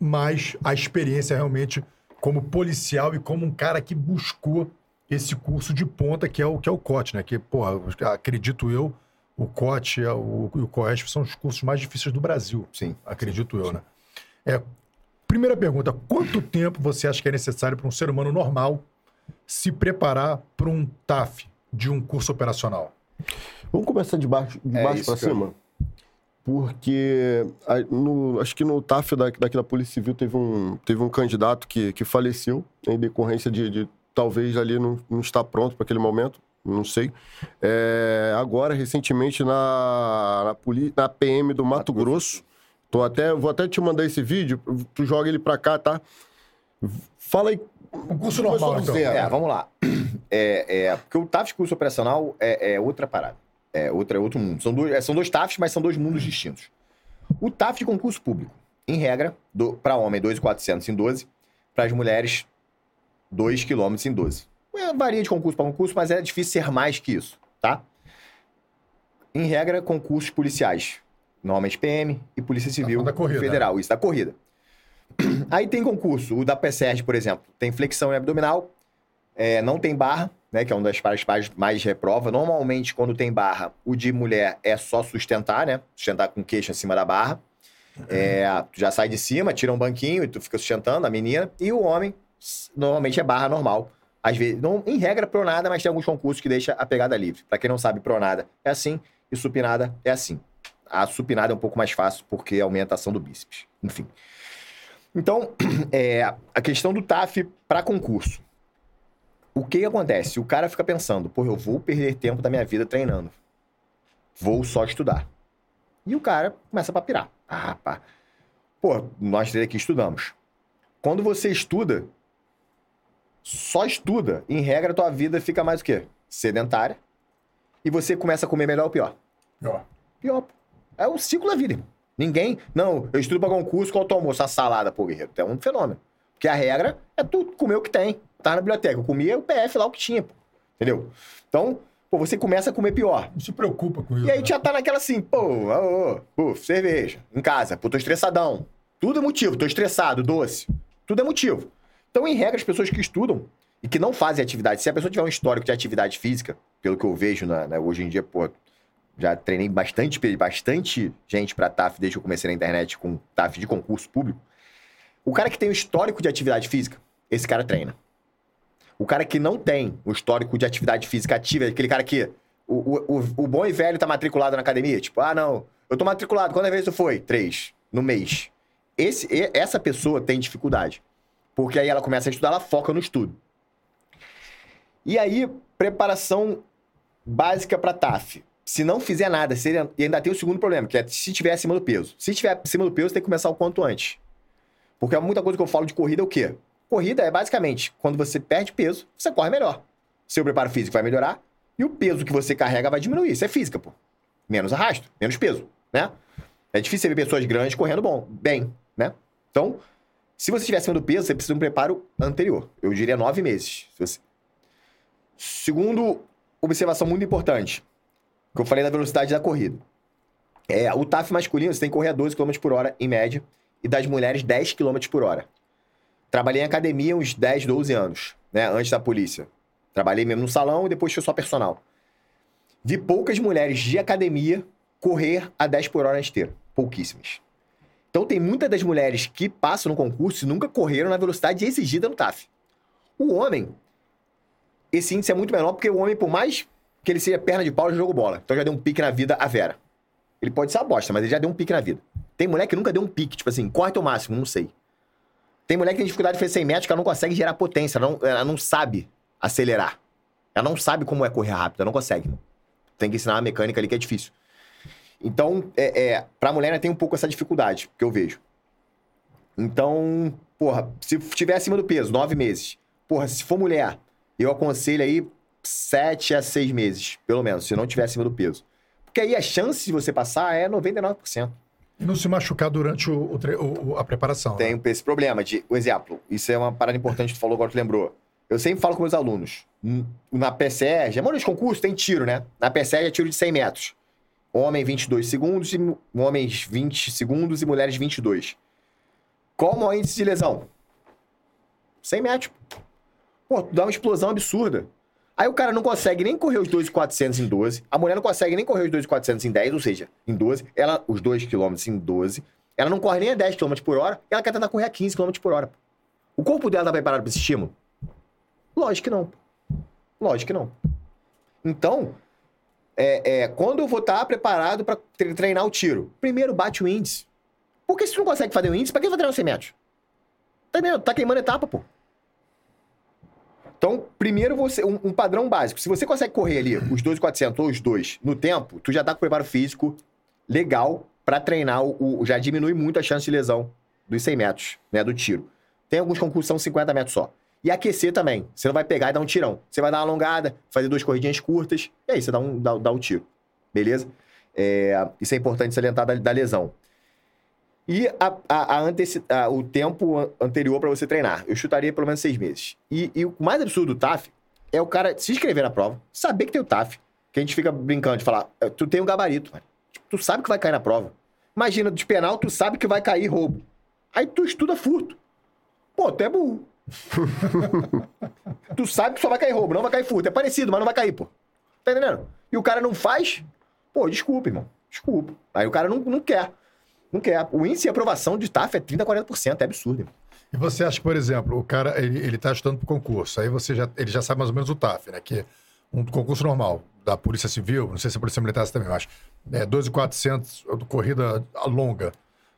mais a experiência realmente como policial e como um cara que buscou esse curso de ponta que é o que é o COT, né? Que, porra, acredito eu, o COT e o, e o COESP são os cursos mais difíceis do Brasil Sim. acredito eu, né? É, primeira pergunta: quanto tempo você acha que é necessário para um ser humano normal se preparar para um TAF de um curso operacional? Vamos começar de baixo, de É baixo cara. cima? Porque a- no- acho que no TAF da- daqui da Polícia Civil teve um, teve um candidato que, que faleceu em decorrência de, de talvez ali não, não estar pronto para aquele momento, não sei. É, agora, recentemente, na, na, poli- na PM do Mato, Grosso, tô até, vou até te mandar esse vídeo, tu joga ele pra cá, tá? Fala aí. Um curso Começou normal, do então. zero. É, vamos lá. É, é, porque o TAF de curso operacional é, é outra parada. É, outra, é outro mundo. São dois, é, são dois TAFs, mas são dois mundos distintos. O TAF de concurso público, em regra, para homem 2,400 em 12, para as mulheres 2 km em 12. É, varia de concurso para concurso, mas é difícil ser mais que isso, tá? Em regra, concursos policiais. Normalmente PM e Polícia Civil da corrida. Federal. Isso, da corrida. Aí tem concurso, o da PSERG, por exemplo, tem flexão abdominal, é, não tem barra, né, que é uma das partes mais reprova. Normalmente, quando tem barra, o de mulher é só sustentar, né? Sustentar com queixo acima da barra. É, tu já sai de cima, tira um banquinho e tu fica sustentando a menina. E o homem, normalmente é barra normal. Às vezes, não, em regra, pronada, mas tem alguns concursos que deixa a pegada livre. Pra quem não sabe, pronada é assim e supinada é assim. A supinada é um pouco mais fácil porque aumenta a ação do bíceps. Enfim. Então, é, a questão do TAF para concurso. O que acontece? O cara fica pensando, pô, eu vou perder tempo da minha vida treinando. Vou só estudar. E o cara começa a papirar. Ah, pá. Pô, nós três aqui estudamos. Quando você estuda, só estuda, em regra, tua vida fica mais o quê? Sedentária. E você começa a comer melhor ou pior? Pior. pô. É o ciclo da vida. irmão. Ninguém. Não, eu estudo pra concurso, qual o almoço? A salada, pô, guerreiro. É um fenômeno. Porque a regra é tu comer o que tem. Tava na biblioteca. Eu comia o PF lá o que tinha, pô. Entendeu? Então, pô, você começa a comer pior. Não se preocupa com isso. E aí né? já tá naquela assim, pô, ô, ô, pô, cerveja, em casa, pô, tô estressadão. Tudo é motivo, tô estressado, doce. Tudo é motivo. Então, em regra, as pessoas que estudam e que não fazem atividade, se a pessoa tiver um histórico de atividade física, pelo que eu vejo na- na- hoje em dia, pô, já treinei bastante, bastante gente pra TAF desde que eu comecei na internet com TAF de concurso público. O cara que tem o histórico de atividade física, esse cara treina. O cara que não tem o histórico de atividade física ativa, aquele cara que. O, o, o, bom e velho tá matriculado na academia. Tipo, ah, não, eu tô matriculado. Quantas vezes tu foi? Três. No mês. Esse, essa pessoa tem dificuldade. Porque aí ela começa a estudar, ela foca no estudo. E aí, preparação básica pra TAF. Se não fizer nada, se ele- e ainda tem o segundo problema, que é se tiver acima do peso. Se tiver acima do peso, tem que começar o quanto antes. Porque muita coisa que eu falo de corrida é o quê? Corrida é basicamente quando você perde peso, você corre melhor. Seu preparo físico vai melhorar e o peso que você carrega vai diminuir. Isso é física, pô. Menos arrasto, menos peso, né? É difícil ver pessoas grandes correndo bom, bem, né? Então, se você estiver acima do peso, você precisa de um preparo anterior. Eu diria nove meses. Você... Segundo observação muito importante, que eu falei da velocidade da corrida. É, o TAF masculino, você tem que correr a 12 km por hora, em média, e das mulheres 10 km por hora. Trabalhei em academia uns 10, 12 anos, né, antes da polícia. Trabalhei mesmo no salão e depois fui só personal. Vi poucas mulheres de academia correr a 10 por hora na esteira. Pouquíssimas. Então tem muitas das mulheres que passam no concurso e nunca correram na velocidade exigida no TAF. O homem, esse índice é muito menor porque o homem, por mais que ele seja perna de pau, já jogou bola. Então já deu um pique na vida a Vera. Ele pode ser uma bosta, mas ele já deu um pique na vida. Tem mulher que nunca deu um pique, tipo assim, corre o máximo, não sei. Tem mulher que tem dificuldade de fazer 100 metros que ela não consegue gerar potência, ela não, ela não sabe acelerar. Ela não sabe como é correr rápido, ela não consegue. Tem que ensinar a mecânica ali que é difícil. Então, é, é, pra mulher tem um pouco essa dificuldade, que eu vejo. Então, porra, se tiver acima do peso, nove meses. Porra, se for mulher, eu aconselho aí sete a seis meses, pelo menos, se não tiver acima do peso. Porque aí a chance de você passar é 99%. E não se machucar durante o, o, a preparação. Tem né? esse problema de, o exemplo, isso é uma parada importante que tu falou agora, tu lembrou. Eu sempre falo com meus alunos, na PCE, já de concurso tem tiro, né? Na PCE é tiro de 100 metros. Homem 22 segundos, e homens 20 segundos e mulheres 22. Qual o maior índice de lesão? 100 metros. Pô, tu dá uma explosão absurda. Aí o cara não consegue nem correr os 2,400 em 12. A mulher não consegue nem correr os 2,400 em 10, ou seja, em 12. Ela, os 2 km em 12. Ela não corre nem a 10 km por hora. Ela quer tentar correr a 15 km por hora. O corpo dela tá preparado para esse estímulo? Lógico que não. Lógico que não. Então, é, é, quando eu vou estar tá preparado para treinar o tiro? Primeiro bate o índice. Porque se tu não consegue fazer o índice, para que vai treinar os 100 metros? Tá, tá queimando etapa, pô. Então, primeiro você um, um, padrão básico. Se você consegue correr ali os 2,400 ou os dois no tempo, tu já tá com preparo físico legal para treinar o, o, já diminui muito a chance de lesão dos 100 metros, né, do tiro. Tem alguns concursos são 50 metros só. E aquecer também. Você não vai pegar e dar um tirão. Você vai dar uma alongada, fazer duas corridinhas curtas, e aí você dá um, dá, dá um tiro. Beleza? É, isso é importante salientar da, da lesão. E a, a, a, o tempo anterior para você treinar. Eu chutaria pelo menos seis meses. E, e, o mais absurdo do TAF é o cara se inscrever na prova, saber que tem o TAF. Que a gente fica brincando de falar, é, tu tem um gabarito, mano. Tu sabe que vai cair na prova. Imagina, de penal, tu sabe que vai cair roubo. Aí tu estuda furto. Pô, tu é burro. tu sabe que só vai cair roubo, não vai cair furto. É parecido, mas não vai cair, pô. Tá entendendo? E o cara não faz, pô, desculpa, irmão. Desculpa. Aí o cara não, não quer. Não quer. O índice de aprovação de TAF é 30%, 40%. É absurdo, irmão. E você acha, por exemplo, o cara, ele, ele tá estudando pro concurso, aí você já, ele já sabe mais ou menos o TAF, né? Que um concurso normal da Polícia Civil, não sei se a Polícia Militar também, acho, é 12,400, corrida longa,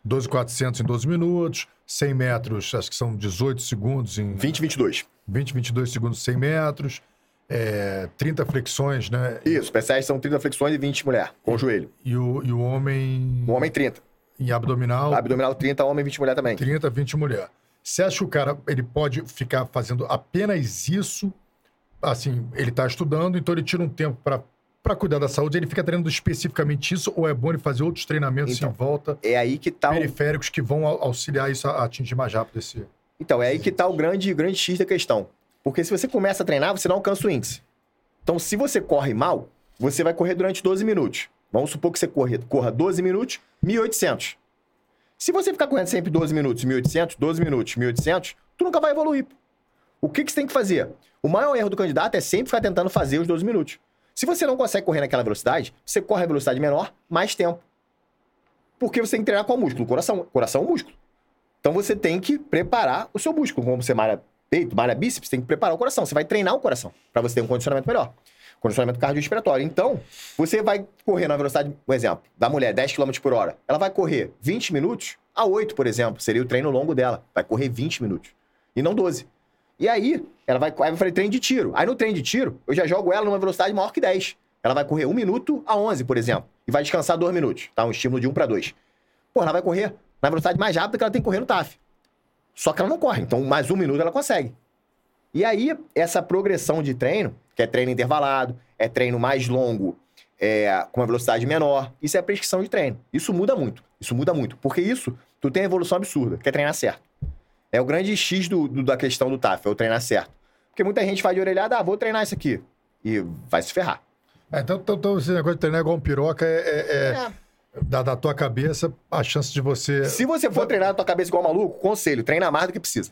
12,400 em 12 minutos, 100 metros, acho que são 18 segundos em... 20, 22. 20, 22 segundos 100 metros, é, 30 flexões, né? Isso, PSS são 30 flexões e 20 mulher, com o joelho. E o, e o homem... O homem 30. Em abdominal... Abdominal 30, homem 20 mulher também. 30, 20 mulher. Você acha que o cara ele pode ficar fazendo apenas isso? Assim, ele está estudando, então ele tira um tempo para para cuidar da saúde, ele fica treinando especificamente isso ou é bom ele fazer outros treinamentos então, em volta? É aí que tá periféricos o... que vão auxiliar isso a atingir mais rápido esse. Então, é aí que tá o grande, grande X da questão. Porque se você começa a treinar, você não alcança o índice. Então, se você corre mal, você vai correr durante 12 minutos. Vamos supor que você corre, corra 12 minutos, 1.800. Se você ficar correndo sempre 12 minutos, 1.800, 12 minutos, 1.800, tu nunca vai evoluir. O que, que você tem que fazer? O maior erro do candidato é sempre ficar tentando fazer os 12 minutos. Se você não consegue correr naquela velocidade, você corre a velocidade menor, mais tempo. Porque você tem que treinar qual músculo? Coração. Coração é músculo. Então você tem que preparar o seu músculo. Como você malha peito, malha bíceps, você tem que preparar o coração. Você vai treinar o coração para você ter um condicionamento melhor. Condicionamento cardiorrespiratório. Então, você vai correr na velocidade, um exemplo, da mulher, 10 km por hora. Ela vai correr 20 minutos a 8, por exemplo. Seria o treino longo dela. Vai correr 20 minutos. E não 12. E aí, ela vai, aí vai fazer treino de tiro. Aí no treino de tiro, eu já jogo ela numa velocidade maior que 10. Ela vai correr 1 minuto a 11, por exemplo. E vai descansar 2 minutos. Tá? Um estímulo de 1 para 2. Pô, ela vai correr na velocidade mais rápida que ela tem que correr no TAF. Só que ela não corre. Então, mais um minuto ela consegue. E aí, essa progressão de treino, que é treino intervalado, é treino mais longo, é, com uma velocidade menor, isso é prescrição de treino. Isso muda muito. Isso muda muito. Porque isso, tu tem evolução absurda, que é treinar certo. É o grande X do, do- da questão do TAF, é o treinar certo. Porque muita gente faz de orelhada, ah, vou treinar isso aqui. E vai se ferrar. É, então, então, então esse negócio de treinar igual um piroca é, é- é- É. da, da tua cabeça a chance de você. Se você for treinar na tua cabeça igual maluco, conselho, treina mais do que precisa.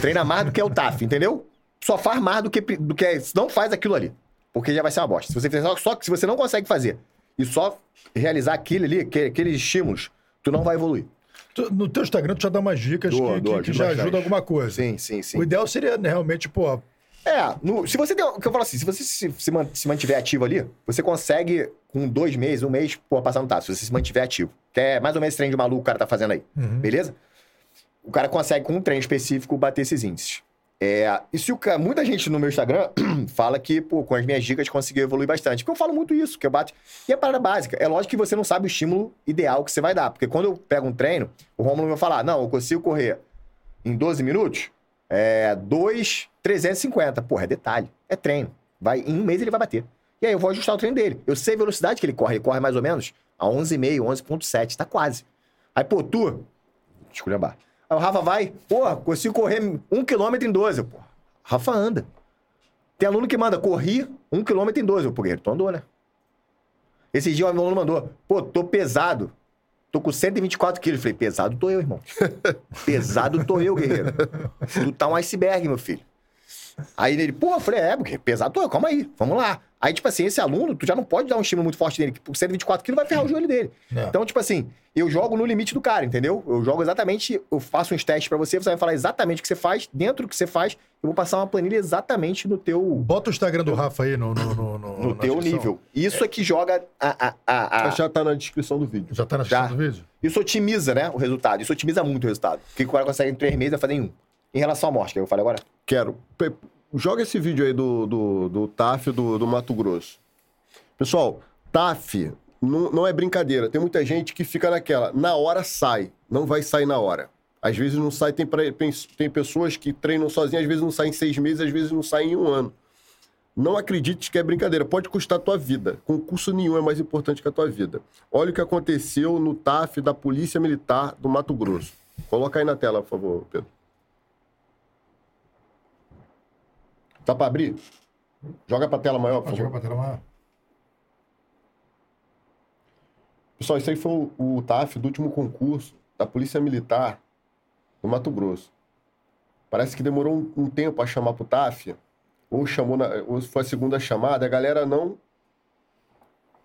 Treina mais do que é o TAF, entendeu? Só faz mais do que, do que é- não faz aquilo ali. Porque já vai ser uma bosta. Se você fizer só, só que se você não consegue fazer e só realizar aquilo ali, que- aqueles estímulos, tu não vai evoluir. Tu- no teu Instagram tu já dá umas dicas Dou, que, dou, que- que já ajudam alguma coisa. Sim, sim, sim. O ideal seria né, realmente, pô, É, no- se você tem. Que eu falo assim, se você se, se se mantiver ativo ali, você consegue, com dois meses, um mês, pô, passar no TAF, se você se mantiver ativo. Que é mais ou menos esse treino de maluco que o cara tá fazendo aí. Beleza? O cara consegue, com um treino específico, bater esses índices. É, e se o muita gente no meu Instagram fala que, pô, com as minhas dicas conseguiu evoluir bastante. Porque eu falo muito isso, que eu bato. E é parada básica. É lógico que você não sabe o estímulo ideal que você vai dar. Porque quando eu pego um treino, o Romulo vai falar: não, eu consigo correr em 12 minutos, é 2,350. Porra, é detalhe. É treino. Vai, em um mês ele vai bater. E aí eu vou ajustar o treino dele. Eu sei a velocidade que ele corre. Ele corre mais ou menos a 11,5, 11,7. Tá quase. Aí, pô, tu. Esculhambar. Aí o Rafa vai, pô, consigo correr um quilômetro em 12. Eu, Pô, Rafa anda. Tem aluno que manda, corri um quilômetro em 12. Eu, pô, guerreiro, tu andou, né? Esse dia o meu aluno mandou, pô, tô pesado. Tô com 124 quilos. Eu Falei, pesado tô eu, irmão. pesado tô eu, guerreiro. Tu tá um iceberg, meu filho. Aí ele, pô, eu falei, é, porque pesado tô calma aí, vamos lá. Aí, tipo assim, esse aluno, tu já não pode dar um estímulo muito forte nele, que por 124 quilos vai ferrar o joelho dele. É. Então, tipo assim, eu jogo no limite do cara, entendeu? Eu jogo exatamente, eu faço uns testes pra você, você vai falar exatamente o que você faz, dentro do que você faz, eu vou passar uma planilha exatamente no teu, bota o Instagram do Rafa aí no, no, no, no- no teu descrição. nível. Isso é que joga a, a, a, a- Já tá na descrição do vídeo. Já tá na Já. descrição do vídeo? Isso otimiza, né, o resultado. Isso otimiza muito o resultado. O que o cara consegue em três meses vai fazer em um. Em relação à morte, que eu falei agora. Quero. Joga esse vídeo aí do, do, do TAF do, do Mato Grosso. Pessoal, TAF não, não é brincadeira. Tem muita gente que fica naquela. Na hora sai. Não vai sair na hora. Às vezes não sai. Tem, pra- tem, tem pessoas que treinam sozinhas, às vezes não saem em seis meses, às vezes não saem em um ano. Não acredite que é brincadeira. Pode custar a tua vida. Concurso nenhum é mais importante que a tua vida. Olha o que aconteceu no TAF da Polícia Militar do Mato Grosso. Coloca aí na tela, por favor, Pedro. Tá pra abrir? Joga pra tela maior, por favor. jogar pra tela maior. Pessoal, isso aí foi o, o TAF do último concurso da Polícia Militar do Mato Grosso. Parece que demorou um, um tempo a chamar pro TAF, ou chamou na, ou foi a segunda chamada, a galera não.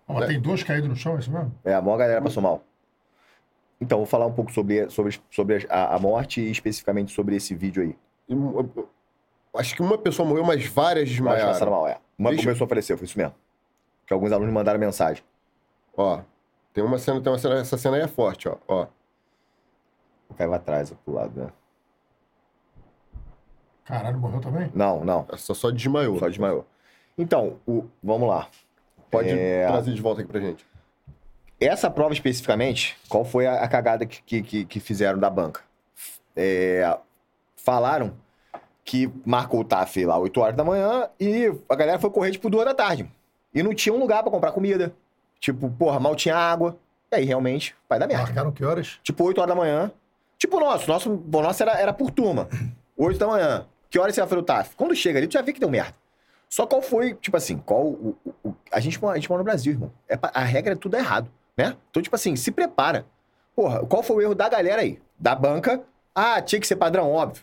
Ó, É. Tem dois caídos no chão, é isso mesmo? É, a maior galera passou mal. Então, vou falar um pouco sobre, sobre, sobre a, a morte e especificamente sobre esse vídeo aí. e, um, eu- acho que uma pessoa morreu, mas várias desmaiaram. mal, é. Uma Deixa- começou a falecer, foi isso mesmo. Que alguns alunos mandaram mensagem. Ó, tem uma cena, tem uma cena, essa cena aí é forte, ó. ó. Caiu atrás, pro lado, né? Caralho, morreu também? Não, não. Essa só desmaiou. Só desmaiou. Então, o, vamos lá. Pode É. trazer de volta aqui pra gente. Essa prova especificamente, qual foi a, a cagada que, que- que, que fizeram da banca? É, falaram que marcou o TAF lá 8 horas da manhã e a galera foi correr tipo 2 da tarde. E não tinha um lugar pra comprar comida. Tipo, porra, mal tinha água. E aí realmente vai dar merda. Marcaram que horas? Tipo 8 horas da manhã. Tipo o nosso. Nosso, o nosso era, era por turma. 8 da manhã. Que horas você vai fazer o TAF? Quando chega ali, tu já vê que deu merda. Só qual foi, tipo assim, qual o. o- a, gente, mora- a gente mora no Brasil, irmão. É, a regra é tudo errado, né? Então, tipo assim, se prepara. Porra, qual foi o erro da galera aí? Da banca. Ah, tinha que ser padrão, óbvio.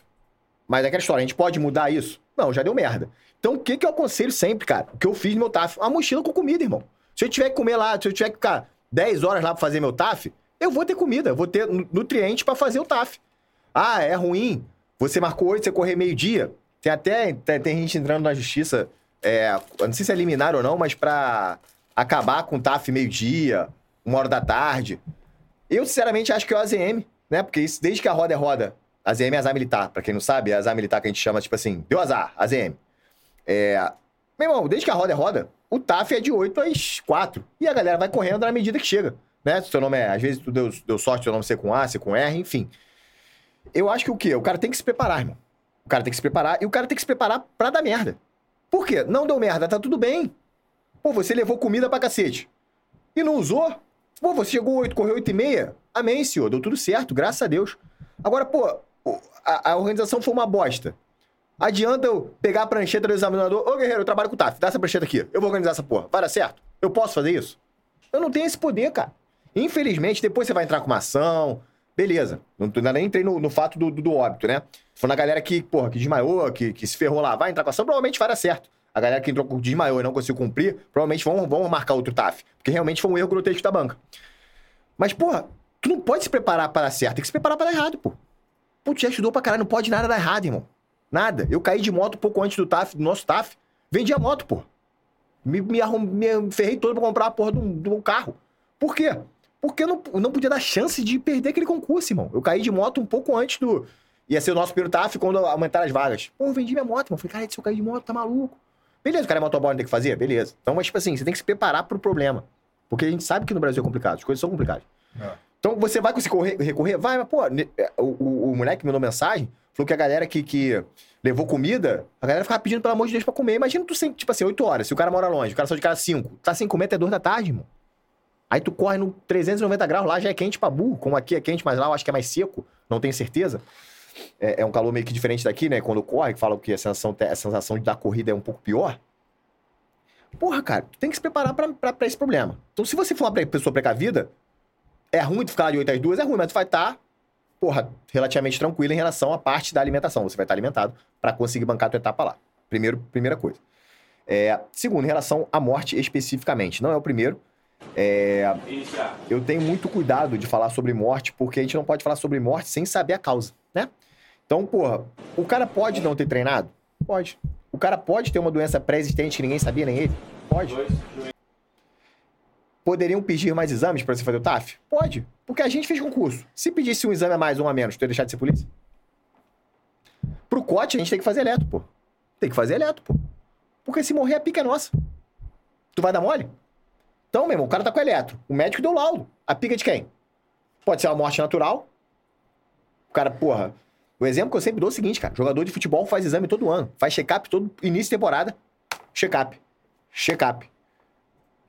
Mas é aquela história, a gente pode mudar isso? Não, já deu merda. Então, o que, que eu aconselho sempre, cara? O que eu fiz no meu TAF? Uma mochila com comida, irmão. Se eu tiver que comer lá, se eu tiver que ficar 10 horas lá pra fazer meu TAF, eu vou ter comida, eu vou ter nu- nutrientes pra fazer o TAF. Ah, é ruim. Você marcou 8, você correr meio-dia. Tem até tem, tem gente entrando na justiça, é, não sei se é liminar ou não, mas pra acabar com o TAF meio-dia, uma hora da tarde. Eu, sinceramente, acho que é o AZM, né? Porque isso, desde que a roda é roda, AZM é azar militar. Pra quem não sabe, é azar militar que a gente chama, tipo assim, deu azar, AZM. É... Meu irmão, desde que a roda é roda, o TAF é de 8 às 4. E a galera vai correndo na medida que chega. Né? Se teu nome é, às vezes tu deu, deu sorte, teu nome ser com A, ser com R, enfim. Eu acho que o quê? O cara tem que se preparar, irmão. O cara tem que se preparar e o cara tem que se preparar pra dar merda. Por quê? Não deu merda, tá tudo bem. Pô, você levou comida pra cacete. E não usou? Pô, você chegou 8, correu 8 e meia? Amém, senhor. Deu tudo certo, graças a Deus. Agora, pô, a, organização foi uma bosta. Adianta eu pegar a prancheta do examinador. Ô, guerreiro, eu trabalho com o TAF. Dá essa prancheta aqui. Eu vou organizar essa porra. Vai dar certo? Eu posso fazer isso? Eu não tenho esse poder, cara. Infelizmente, depois você vai entrar com uma ação. Beleza. Não, ainda nem entrei no, no fato do, do, do, óbito, né? Foi na galera que, porra, que desmaiou, que, que se ferrou lá, vai entrar com ação, provavelmente vai dar certo. A galera que entrou com desmaiou e não conseguiu cumprir, provavelmente vão, vão marcar outro TAF. Porque realmente foi um erro grotesco da banca. Mas, porra, tu não pode se preparar para dar certo, tem que se preparar para dar errado, pô. Pô, tu já estudou pra caralho, não pode nada dar errado, irmão. Nada. Eu caí de moto pouco antes do TAF, do nosso TAF. Vendi a moto, pô. Me, me, arrum, me ferrei todo pra comprar a porra um carro. Por quê? Porque eu não, eu não podia dar chance de perder aquele concurso, irmão. Eu caí de moto um pouco antes do. Ia ser o nosso primeiro TAF quando aumentaram as vagas. Pô, eu vendi minha moto, irmão. Falei, cara, se eu cair de moto, tá maluco. Beleza, o cara é motoboy, tem que fazer? Beleza. Então, mas, tipo assim, você tem que se preparar pro problema. Porque a gente sabe que no Brasil é complicado, as coisas são complicadas. É. Então, você vai conseguir recorrer? Vai, mas, pô, é, o, o, o moleque me mandou mensagem, falou que a galera que, que levou comida, a galera ficava pedindo, pelo amor de Deus, pra comer. Imagina tu sem, tipo assim, 8 horas, se o cara mora longe, o cara só de casa 5, tá sem comer até 2 da tarde, irmão. Aí tu corre no 390 graus, lá já é quente pra burro, como aqui é quente, mas lá eu acho que é mais seco, não tenho certeza. É, é um calor meio que diferente daqui, né? Quando corre, que falam que a sensação, a sensação dar corrida é um pouco pior. Porra, cara, tu tem que se preparar pra esse problema. Então, se você for uma pessoa precavida, é ruim de ficar de 8 às 2, é ruim, mas tu vai estar, tá, porra, relativamente tranquilo em relação à parte da alimentação. Você vai estar tá alimentado para conseguir bancar a tua etapa lá. Primeiro, primeira coisa. É, segundo, em relação à morte especificamente. Não é o primeiro. É, eu tenho muito cuidado de falar sobre morte, porque a gente não pode falar sobre morte sem saber a causa, né? Então, porra, o cara pode não ter treinado? Pode. O cara pode ter uma doença pré-existente que ninguém sabia, nem ele? Pode. Poderiam pedir mais exames para você fazer o TAF? Pode. Porque a gente fez concurso. Se pedisse um exame a mais um a menos, tu ia deixar de ser polícia? Pro COT, a gente tem que fazer eletro, pô. Tem que fazer eletro, pô. Porque se morrer, a pica é nossa. Tu vai dar mole? Então, meu irmão, o cara tá com eletro. O médico deu laudo. A pica é de quem? Pode ser uma morte natural. O cara, porra, o exemplo que eu sempre dou é o seguinte, cara. Jogador de futebol faz exame todo ano. Faz check-up todo início de temporada. Check-up. Check-up.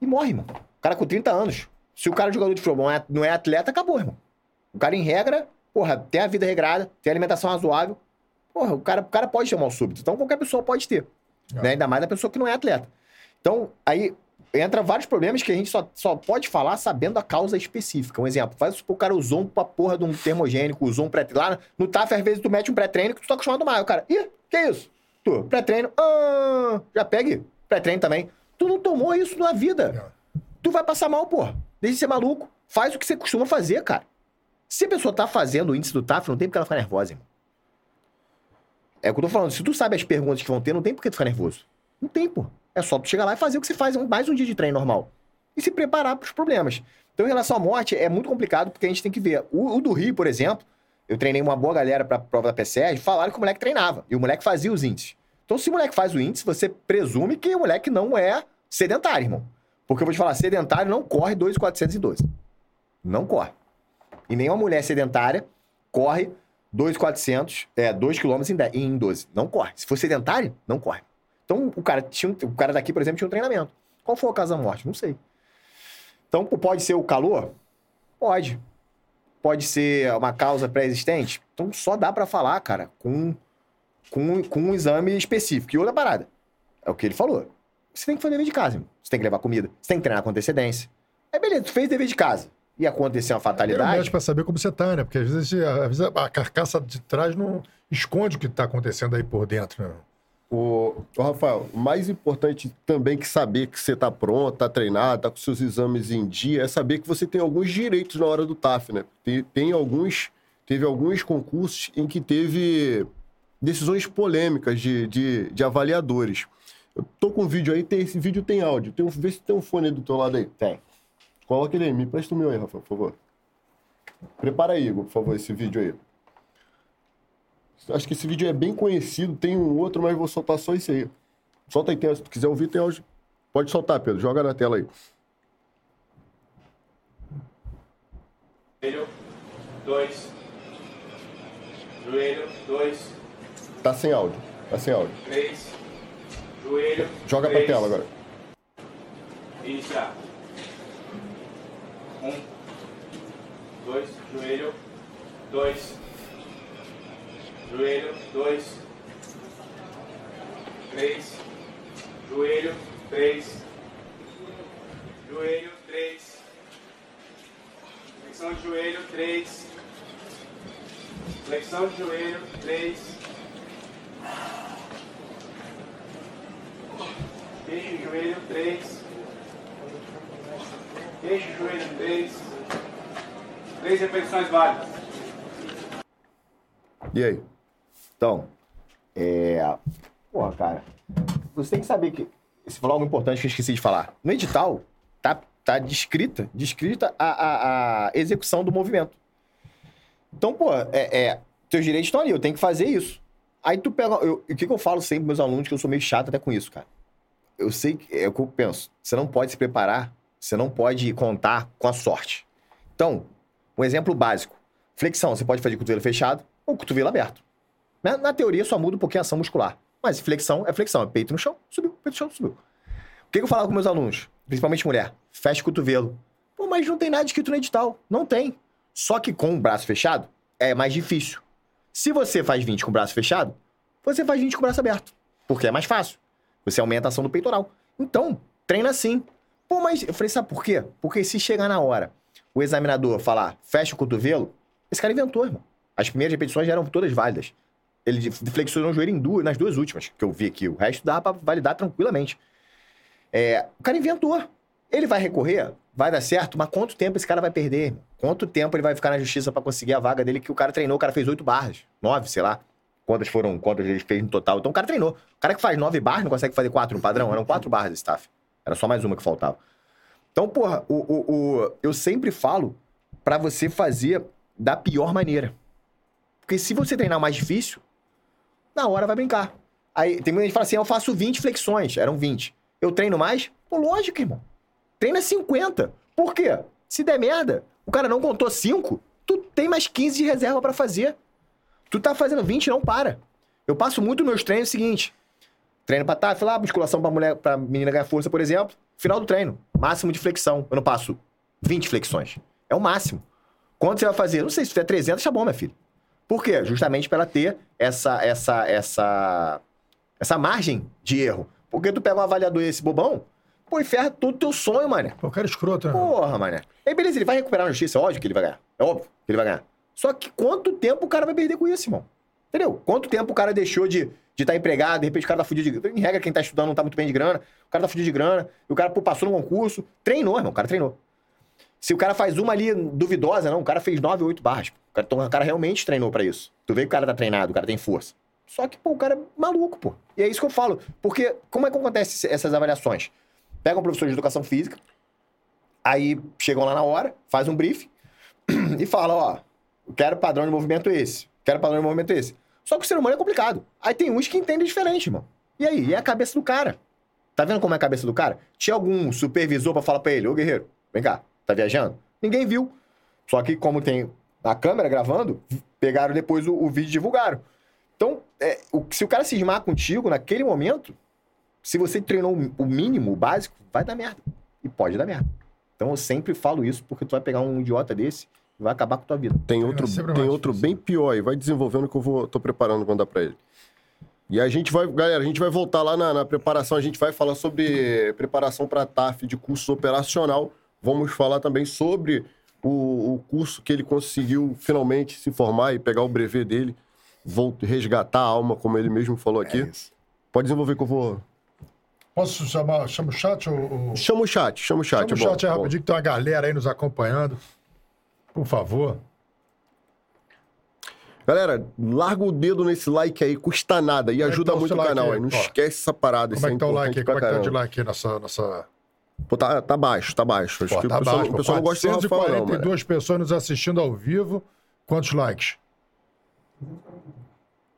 E morre, irmão. O cara com 30 anos. Se o cara é jogador de futebol não é, é atleta, acabou, irmão. O cara, em regra, porra, tem a vida regrada, tem a alimentação razoável. Porra, o cara, o cara pode um mal súbito. Então qualquer pessoa pode ter. É. Né? Ainda mais a pessoa que não é atleta. Então, aí entra vários problemas que a gente só, só pode falar sabendo a causa específica. Um exemplo, faz o cara usou um pra porra de um termogênico, usou um pré-treino. Lá no TAF, às vezes, tu mete um pré-treino que tu tá acostumado mais. O cara, ih, que isso? Tu, pré-treino, ah, já pegue pré-treino também. Tu não tomou isso na vida. Tu vai passar mal, porra. Deixa de ser maluco. Faz o que você costuma fazer, cara. Se a pessoa tá fazendo o índice do TAF, não tem porque ela ficar nervosa, irmão. É o que eu tô falando. Se tu sabe as perguntas que vão ter, não tem por que tu ficar nervoso. Não tem, pô. É só tu chegar lá e fazer o que você faz mais um dia de treino normal. E se preparar para os problemas. Então, em relação à morte, é muito complicado porque a gente tem que ver. O, o do Rio, por exemplo, eu treinei uma boa galera para prova da PCR, falaram que o moleque treinava. E o moleque fazia os índices. Então, se o moleque faz o índice, você presume que o moleque não é sedentário, irmão. Porque eu vou te falar, sedentário não corre 2,412. Não corre. E nenhuma mulher sedentária corre 2,400, é, 2 km em, em 12. Não corre. Se for sedentário, não corre. Então, o cara, tinha o cara daqui, por exemplo, tinha um treinamento. Qual foi a causa da morte? Não sei. Então, pode ser o calor? Pode. Pode ser uma causa pré-existente? Então, só dá para falar, cara, com, com, com um exame específico. E outra parada. É o que ele falou. Você tem que fazer dever de casa, irmão. Você tem que levar comida. Você tem que treinar com antecedência. Aí, beleza, tu fez dever de casa. E acontecer uma fatalidade. É para saber como você tá, né? Porque às vezes, às vezes a carcaça de trás não esconde o que tá acontecendo aí por dentro, né? O, o, Rafael, o mais importante também que saber que você está pronto, está treinado, está com seus exames em dia, é saber que você tem alguns direitos na hora do TAF, né? Tem, tem alguns, teve alguns concursos em que teve decisões polêmicas de, de, de avaliadores. Eu tô com um vídeo aí, tem, esse vídeo tem áudio. Tem um, vê se tem um fone aí do teu lado aí. Tem. Coloca ele aí, me presta o meu aí, Rafael, por favor. Prepara aí, Igor, por favor, esse vídeo aí. Acho que esse vídeo é bem conhecido. Tem um outro, mas vou soltar só esse aí. Solta aí, tem, se tu quiser ouvir, tem hoje. Pode soltar, Pedro. Joga na tela aí. Dois. joelho, dois, Tá sem áudio. Tá sem áudio. três, joelho. Joga pra três, tela agora. Iniciar. Um, dois, joelho, dois, joelho, dois, três, joelho, três, joelho, três, flexão de joelho, três, flexão de joelho, três, queixo, joelho, três, queixo, joelho, três, três repetições válidas. E aí? Então, é. Porra, cara. Você tem que saber que. Você falou algo importante que eu esqueci de falar. No edital, tá, tá descrita, descrita a, a, a execução do movimento. Então, pô, é, é, teus direitos estão ali, eu tenho que fazer isso. Aí tu pega. eu- o que, que eu falo sempre pros meus alunos, que eu sou meio chato até com isso, cara. Eu sei que é o que eu penso. Você não pode se preparar, você não pode contar com a sorte. Então, um exemplo básico. Flexão, você pode fazer cotovelo fechado ou cotovelo aberto. Né? Na teoria, só muda um pouquinho a ação muscular. Mas flexão é flexão, é peito no chão, subiu, peito no chão, subiu. O que, que eu falava com meus alunos, principalmente mulher? Fecha o cotovelo. Pô, mas não tem nada escrito no edital. Não tem. Só que com o braço fechado é mais difícil. Se você faz 20 com o braço fechado, você faz 20 com o braço aberto. Porque é mais fácil. Você aumenta a ação do peitoral. Então, treina assim. Pô, mas eu falei, sabe por quê? Porque se chegar na hora, o examinador falar, fecha o cotovelo, esse cara inventou, irmão. As primeiras repetições já eram todas válidas. Ele flexionou o joelho em duas, nas duas últimas que eu vi aqui. O resto dá pra validar tranquilamente. É, o cara inventou. Ele vai recorrer, vai dar certo, mas quanto tempo esse cara vai perder? Quanto tempo ele vai ficar na justiça pra conseguir a vaga dele que o cara treinou? O cara fez oito barras, nove, sei lá. Quantas foram, quantas ele fez no total? Então o cara treinou. O cara que faz nove barras não consegue fazer quatro no padrão. Eram quatro barras de staff. Era só mais uma que faltava. Então, porra, o, o, o- eu sempre falo pra você fazer da pior maneira. Porque se você treinar mais difícil, na hora vai brincar. Aí tem muita gente que fala assim: eu faço 20 flexões, eram 20. Eu treino mais? Pô, lógico, irmão. Treina 50. Por quê? Se der merda, o cara não contou 5, tu tem mais 15 de reserva pra fazer. Tu tá fazendo 20, não para. Eu passo muito meus treinos o seguinte: treino pra TAF lá, musculação pra mulher, pra menina ganhar força, por exemplo. Final do treino, máximo de flexão. Eu não passo 20 flexões. É o máximo. Quanto você vai fazer? Não sei, se tiver 300, tá bom, minha filha. Por quê? Justamente pra ela ter essa, essa, essa, essa margem de erro. Porque tu pega um avaliador esse bobão, pô, e ferra todo teu sonho, mané. Pô, cara escroto, né? Porra, mané. Aí, beleza, ele vai recuperar na justiça, é óbvio que ele vai ganhar. É óbvio que ele vai ganhar. Só que quanto tempo o cara vai perder com isso, irmão? Entendeu? Quanto tempo o cara deixou de estar empregado, de repente o cara tá fudido de grana. Em regra, quem tá estudando não tá muito bem de grana, o cara tá fudido de grana, e o cara pô, passou no concurso, treinou, irmão, o cara treinou. Se o cara faz uma ali duvidosa, não, o cara fez nove oito barras. O cara, então, o cara realmente treinou pra isso. Tu vê que o cara tá treinado, o cara tem força. Só que, pô, o cara é maluco, pô. E é isso que eu falo. Porque como é que acontece essas avaliações? Pega um professor de educação física, aí chegam lá na hora, faz um briefing e fala, ó, quero padrão de movimento esse, quero padrão de movimento esse. Só que o ser humano é complicado. Aí tem uns que entendem diferente, irmão. E aí? E é a cabeça do cara. Tá vendo como é a cabeça do cara? Tinha algum supervisor pra falar pra ele, ô guerreiro, vem cá, tá viajando? Ninguém viu. Só que como tem a câmera gravando, pegaram depois o, o vídeo e divulgaram. Então, é, o- se o cara cismar contigo naquele momento, se você treinou o- mínimo, o básico, vai dar merda. E pode dar merda. Então eu sempre falo isso, porque tu vai pegar um idiota desse vai acabar com a tua vida. Tem outro, tem outro difícil. bem pior aí. Vai desenvolvendo que eu vou, tô preparando pra mandar pra ele. E a gente vai, galera, a gente vai voltar lá na, na preparação. A gente vai falar sobre preparação para TAF de curso operacional. Vamos falar também sobre o, o curso que ele conseguiu finalmente se formar e pegar o brevet dele. Vou resgatar a alma, como ele mesmo falou aqui. Pode desenvolver que eu vou. Posso chamar chama o chat ou. Chama o chat, chama o chat. Chama o é bom, chat aí bom. rapidinho, que tem uma galera aí nos acompanhando. Por favor. Galera, larga o dedo nesse like aí, custa nada e é ajuda o muito o canal. aí? Não Ó, esquece essa parada. Como isso é que tá o like aí? Como é que tá de like aí nessa. nessa... Pô, tá, tá baixo, tá baixo. Acho Pô, que tá o pessoal, baixo, o pessoal não gosta do Rafael, não, mano. 442 pessoas nos assistindo ao vivo. Quantos likes?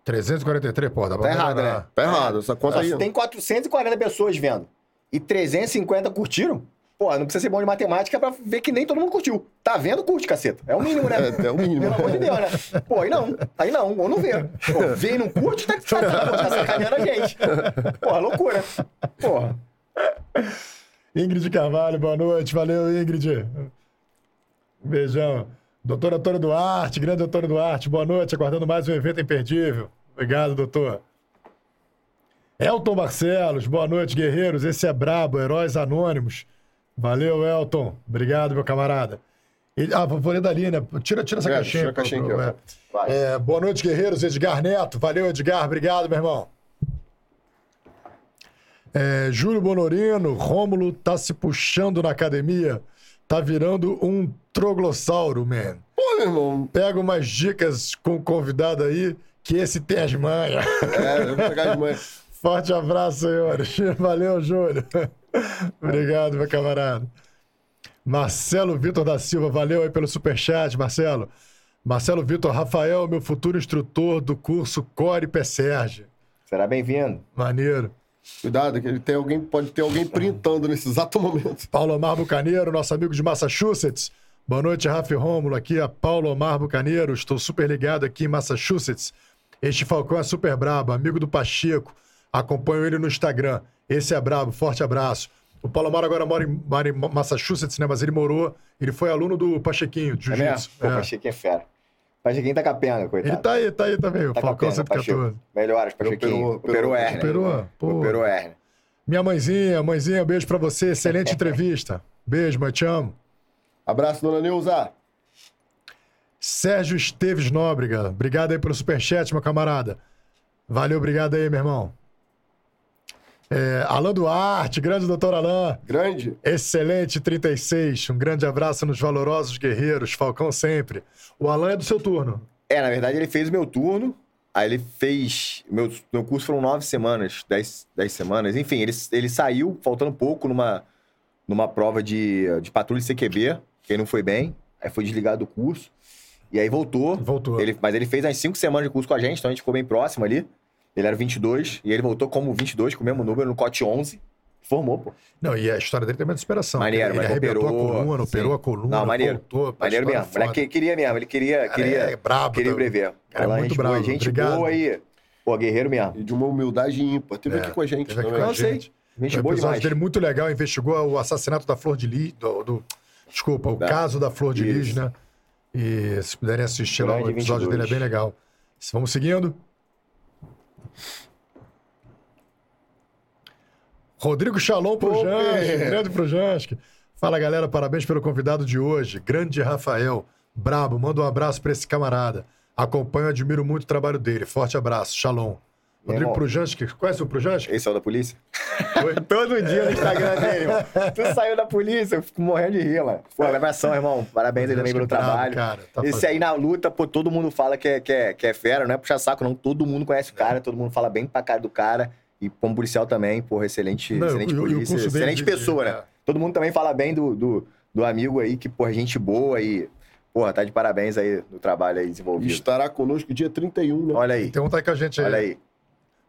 343, pô. Dá pra Tá errado, né? Tá errado, essa conta aí. tem 440 pessoas vendo e 350 curtiram, Pô, não precisa ser bom de matemática pra ver que nem todo mundo curtiu. Tá vendo? Curte, caceta. É o mínimo, né? É, é o mínimo. Pelo amor de Deus, né? Pô, aí não. Aí não. Ou não vê. Pô, vê e não curte, tá, tá, tá, tá sacaneando a gente. Porra, loucura. Porra. Ingrid Carvalho, boa noite. Valeu, Ingrid. Beijão. Doutor Antônio Duarte, grande Antônio Duarte, boa noite. Aguardando mais um evento imperdível. Obrigado, doutor. Elton Barcelos, boa noite, guerreiros. Esse é brabo, Heróis Anônimos. Valeu, Elton. Obrigado, meu camarada. E- ah, vou ler dali, né? Tira, tira essa É, caixinha. tira a caixinha pro- aqui, é. É, boa noite, guerreiros. Edgar Neto. Valeu, Edgar. Obrigado, meu irmão. É, Júlio Bonorino, Rômulo tá se puxando na academia. Tá virando um troglossauro, man. Pô, meu irmão. Pega umas dicas com o convidado aí, que esse tem as manhas. É, eu vou pegar de manhã. Forte abraço, senhores. Valeu, Júlio. Obrigado, meu camarada. Marcelo Vitor da Silva, valeu aí pelo superchat, Marcelo. Marcelo Vitor Rafael, meu futuro instrutor do curso Core PSERG. Será bem-vindo. Maneiro. Cuidado, que ele tem alguém, pode ter alguém printando nesse exato momento. Paulo Omar Bucaneiro, nosso amigo de Massachusetts. Boa noite, Rafa e Rômulo. Aqui é Paulo Omar Bucaneiro. Estou super ligado aqui em Massachusetts. Este Falcão é super brabo, amigo do Pacheco. Acompanho ele no Instagram. Esse é brabo, forte abraço. O Paulo Omar agora mora em, mora em Massachusetts, né? Mas ele morou, ele foi aluno do Pachequinho, de É? Jiu-Jitsu. Pô, É. Pachequinho é fera. Pachequinho tá capenga, coitado. Ele tá aí, tá aí também, o Tá Falcão capenga, Pacheco. 114. Melhoras, Pachequinho. Operou- hérnia. Operou? Hérnia. Minha mãezinha, mãezinha, beijo pra você. Excelente entrevista. Beijo, mãe, te amo. Abraço, dona Neuza. Sérgio Esteves Nóbrega, obrigado aí pelo superchat, meu camarada. Valeu, obrigado aí, meu irmão. É, Alan Duarte, grande doutor Alan. Grande. Excelente 36. Um grande abraço nos valorosos guerreiros. Falcão sempre. O Alan é do seu turno. É, na verdade, ele fez o meu turno. Aí ele fez. Meu, meu curso foram nove semanas, dez, dez semanas. Enfim, ele, ele saiu, faltando pouco, numa, numa prova de, de patrulha CQB, que ele não foi bem. Aí foi desligado do curso. E aí voltou. Voltou. Ele, mas ele fez as cinco semanas de curso com a gente, então a gente ficou bem próximo ali. Ele era 22, e ele voltou como 22, com o mesmo número, no COT 11. Formou, pô. Não, e a história dele tem uma superação. Maneiro, ele mas arrebentou operou, a coluna, sim. operou a coluna. Não, maneiro. Voltou, Maneiro mesmo. O moleque foda. que- queria mesmo, ele queria. Cara, queria é brabo, queria tá? brever. Cara, é muito gente boa, brabo, Gente obrigado. boa aí. Pô, guerreiro mesmo. E de uma humildade ímpar. Teve É, aqui com a gente teve aqui também. com a Eu sei. gente. Gente o boa episódio demais. dele muito legal, investigou o assassinato da Flor de Lis, do, do- desculpa, o Da- caso da Flor de Lis, né? E se puderem assistir lá, o episódio 22. dele é bem legal. Vamos seguindo. Rodrigo Shalom pro Jansky, grande pro Jansky. Fala galera, parabéns pelo convidado de hoje, grande Rafael, brabo, manda um abraço pra esse camarada. Acompanho e admiro muito o trabalho dele. Forte abraço, Shalom. Rodrigo irmão. Projanski, conhece o Projanski? Esse é o da polícia? Todo dia no Instagram dele, mano. Tu saiu da polícia, eu fico morrendo de rir, mano. Pô, abração, irmão. Parabéns aí também pelo trabalho. cara. Tá Esse fazendo- aí na luta, pô, todo mundo fala que é, que, é, que é fera, não é puxar saco, não. Todo mundo conhece o cara, todo mundo fala bem pra cara do cara. E como policial também, porra, excelente, Não, excelente e e o polícia, dele excelente pessoa, né? Todo mundo também fala bem do, do, do amigo aí, que, porra, gente boa e, porra, tá de parabéns aí no trabalho aí E desenvolvido. estará conosco dia 31, né? Olha aí, Então tá aí com a gente aí. olha aí.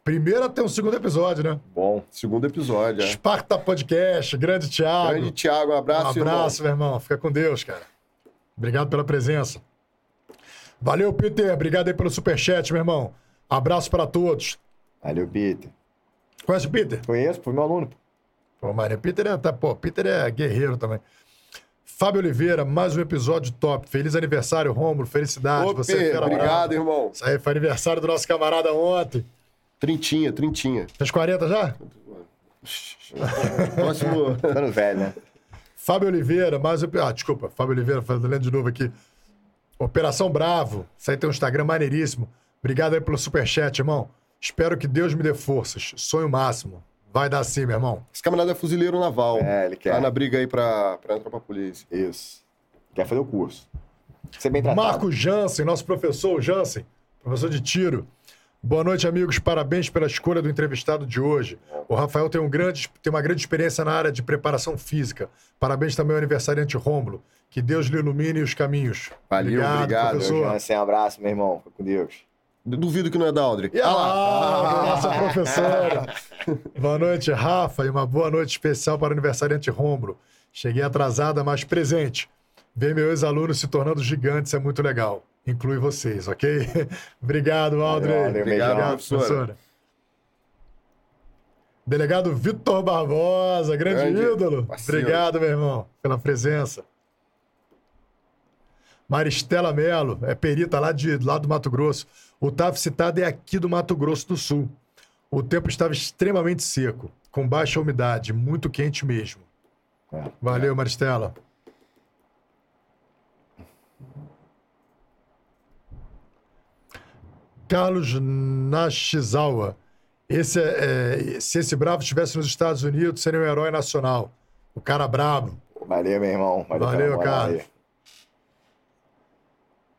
Primeiro até o segundo episódio, né? Bom. Segundo episódio, é. Sparta Podcast, grande Thiago. Grande Thiago, um um abraço, abraço, meu irmão. Fica com Deus, cara. Obrigado pela presença. Valeu, Peter. Obrigado aí pelo superchat, meu irmão. Abraço para todos. Valeu, Peter. Conhece o Peter? Conheço, foi meu aluno. Pô, Maria, Peter é, tá, pô, Peter é guerreiro também. Fábio Oliveira, mais um episódio top. Feliz aniversário, Rômulo. Felicidades. Opa, Você é obrigado, brava. irmão. Isso aí foi aniversário do nosso camarada ontem. Trintinha, trintinha. Fez 40 já? Próximo. Ficando velho, né? Fábio Oliveira, mais. Ah, desculpa, Fábio Oliveira, falando de novo aqui. Operação Bravo. Isso aí tem um Instagram maneiríssimo. Obrigado aí pelo superchat, irmão. Espero que Deus me dê forças. Sonho máximo. Vai dar sim, meu irmão. Esse camarada é fuzileiro naval. É, ele quer. Tá na briga aí pra, pra entrar pra polícia. Isso. Quer fazer o curso. Ser bem tratado. Marco Jansen, nosso professor o Jansen, professor de tiro. Boa noite, amigos. Parabéns pela escolha do entrevistado de hoje. O Rafael tem, um grande, tem uma grande experiência na área de preparação física. Parabéns também ao aniversariante Rômulo. Que Deus lhe ilumine os caminhos. Valeu, obrigado, professor. Sem abraço, meu irmão. Fica com Deus. Duvido que não é da Aldrich. E ah, nossa professora. boa noite, Rafa, e uma boa noite especial para o aniversariante Rômulo. Cheguei atrasada, mas presente. Ver meus ex-alunos se tornando gigantes é muito legal. Inclui vocês, ok? Obrigado, Aldrey. Valeu. Obrigado, Obrigado, professora. professora. Delegado Vitor Barbosa, grande, Grande ídolo. parceiro. Obrigado, meu irmão, pela presença. Maristela Melo, é perita lá, de, lá do Mato Grosso. O TAF citado é aqui do Mato Grosso do Sul. O tempo estava extremamente seco, com baixa umidade, muito quente mesmo. É. Valeu, Maristela. Carlos Nashizawa. Esse é, é, se esse bravo estivesse nos Estados Unidos, seria um herói nacional. O cara brabo. Valeu, meu irmão. Valeu, Valeu, aí.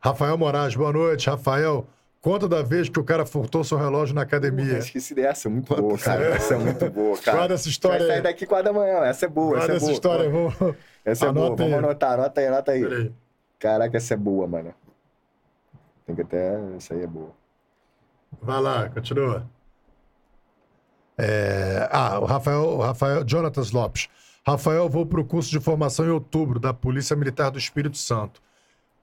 Rafael Moraes, boa noite. Rafael, conta da vez que o cara furtou seu relógio na Eu academia. esqueci dessa, muito boa, cara. Essa é muito boa, cara. Guarda essa história Vai sair aí. daqui quatro da manhã. Essa é boa, Guarda essa é essa boa. história, vamos. Essa é boa, Anota vamos aí. anotar, anota aí, anota aí. Peraí. Caraca, essa é boa, mano. Tem que até. Essa aí é boa. Vai lá, continua. É, Ah, o Rafael, o Rafael Jonatas Lopes. Rafael, vou para o curso de formação em outubro da Polícia Militar do Espírito Santo.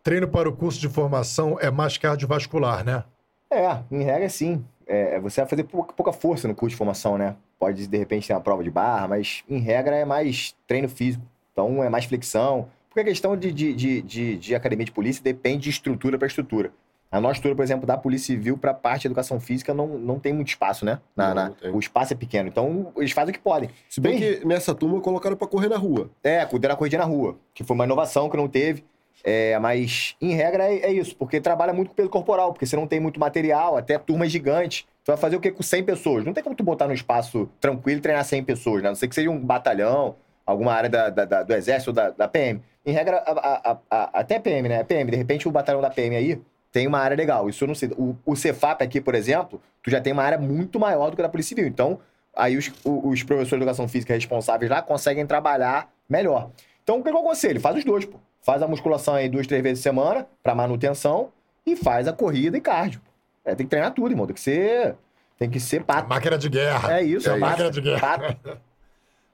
Treino para o curso de formação é mais cardiovascular, né? É, em regra, sim. É, você vai fazer pouca, pouca força no curso de formação, né? Pode, de repente, ter uma prova de barra, mas em regra é mais treino físico. Então é mais flexão. Porque a questão de, de, de, de, de academia de polícia depende de estrutura para estrutura. A nossa estrutura, por exemplo, da Polícia Civil para a parte de educação física não, não tem muito espaço, né? Na- Não, na- não o espaço é pequeno. Então eles fazem o que podem. Se bem Tem. que nessa turma colocaram pra correr na rua. É, cuidar da corrida na rua, que foi uma inovação que não teve. É, mas, em regra, é, é isso, porque trabalha muito com peso corporal, porque você não tem muito material, até turma gigante. Tu vai fazer o quê com 100 pessoas? Não tem como tu botar num espaço tranquilo e treinar 100 pessoas, né? A não ser que seja um batalhão, alguma área da- da- da- do exército ou da, PM. Em regra, a- a- a- a- até PM, né? PM, de repente o batalhão da PM aí tem uma área legal. Isso eu não sei. O, o Cefap aqui, por exemplo, tu já tem uma área muito maior do que a da Polícia Civil. Então, aí os, os professores de educação física responsáveis lá conseguem trabalhar melhor. Então, o que eu aconselho? Faz os dois, pô. Faz a musculação aí duas, três vezes por semana, pra manutenção, e faz a corrida e cardio. É, tem que treinar tudo, irmão. Tem que ser. Tem que ser pato. Máquina de guerra. É isso, é é máquina de guerra.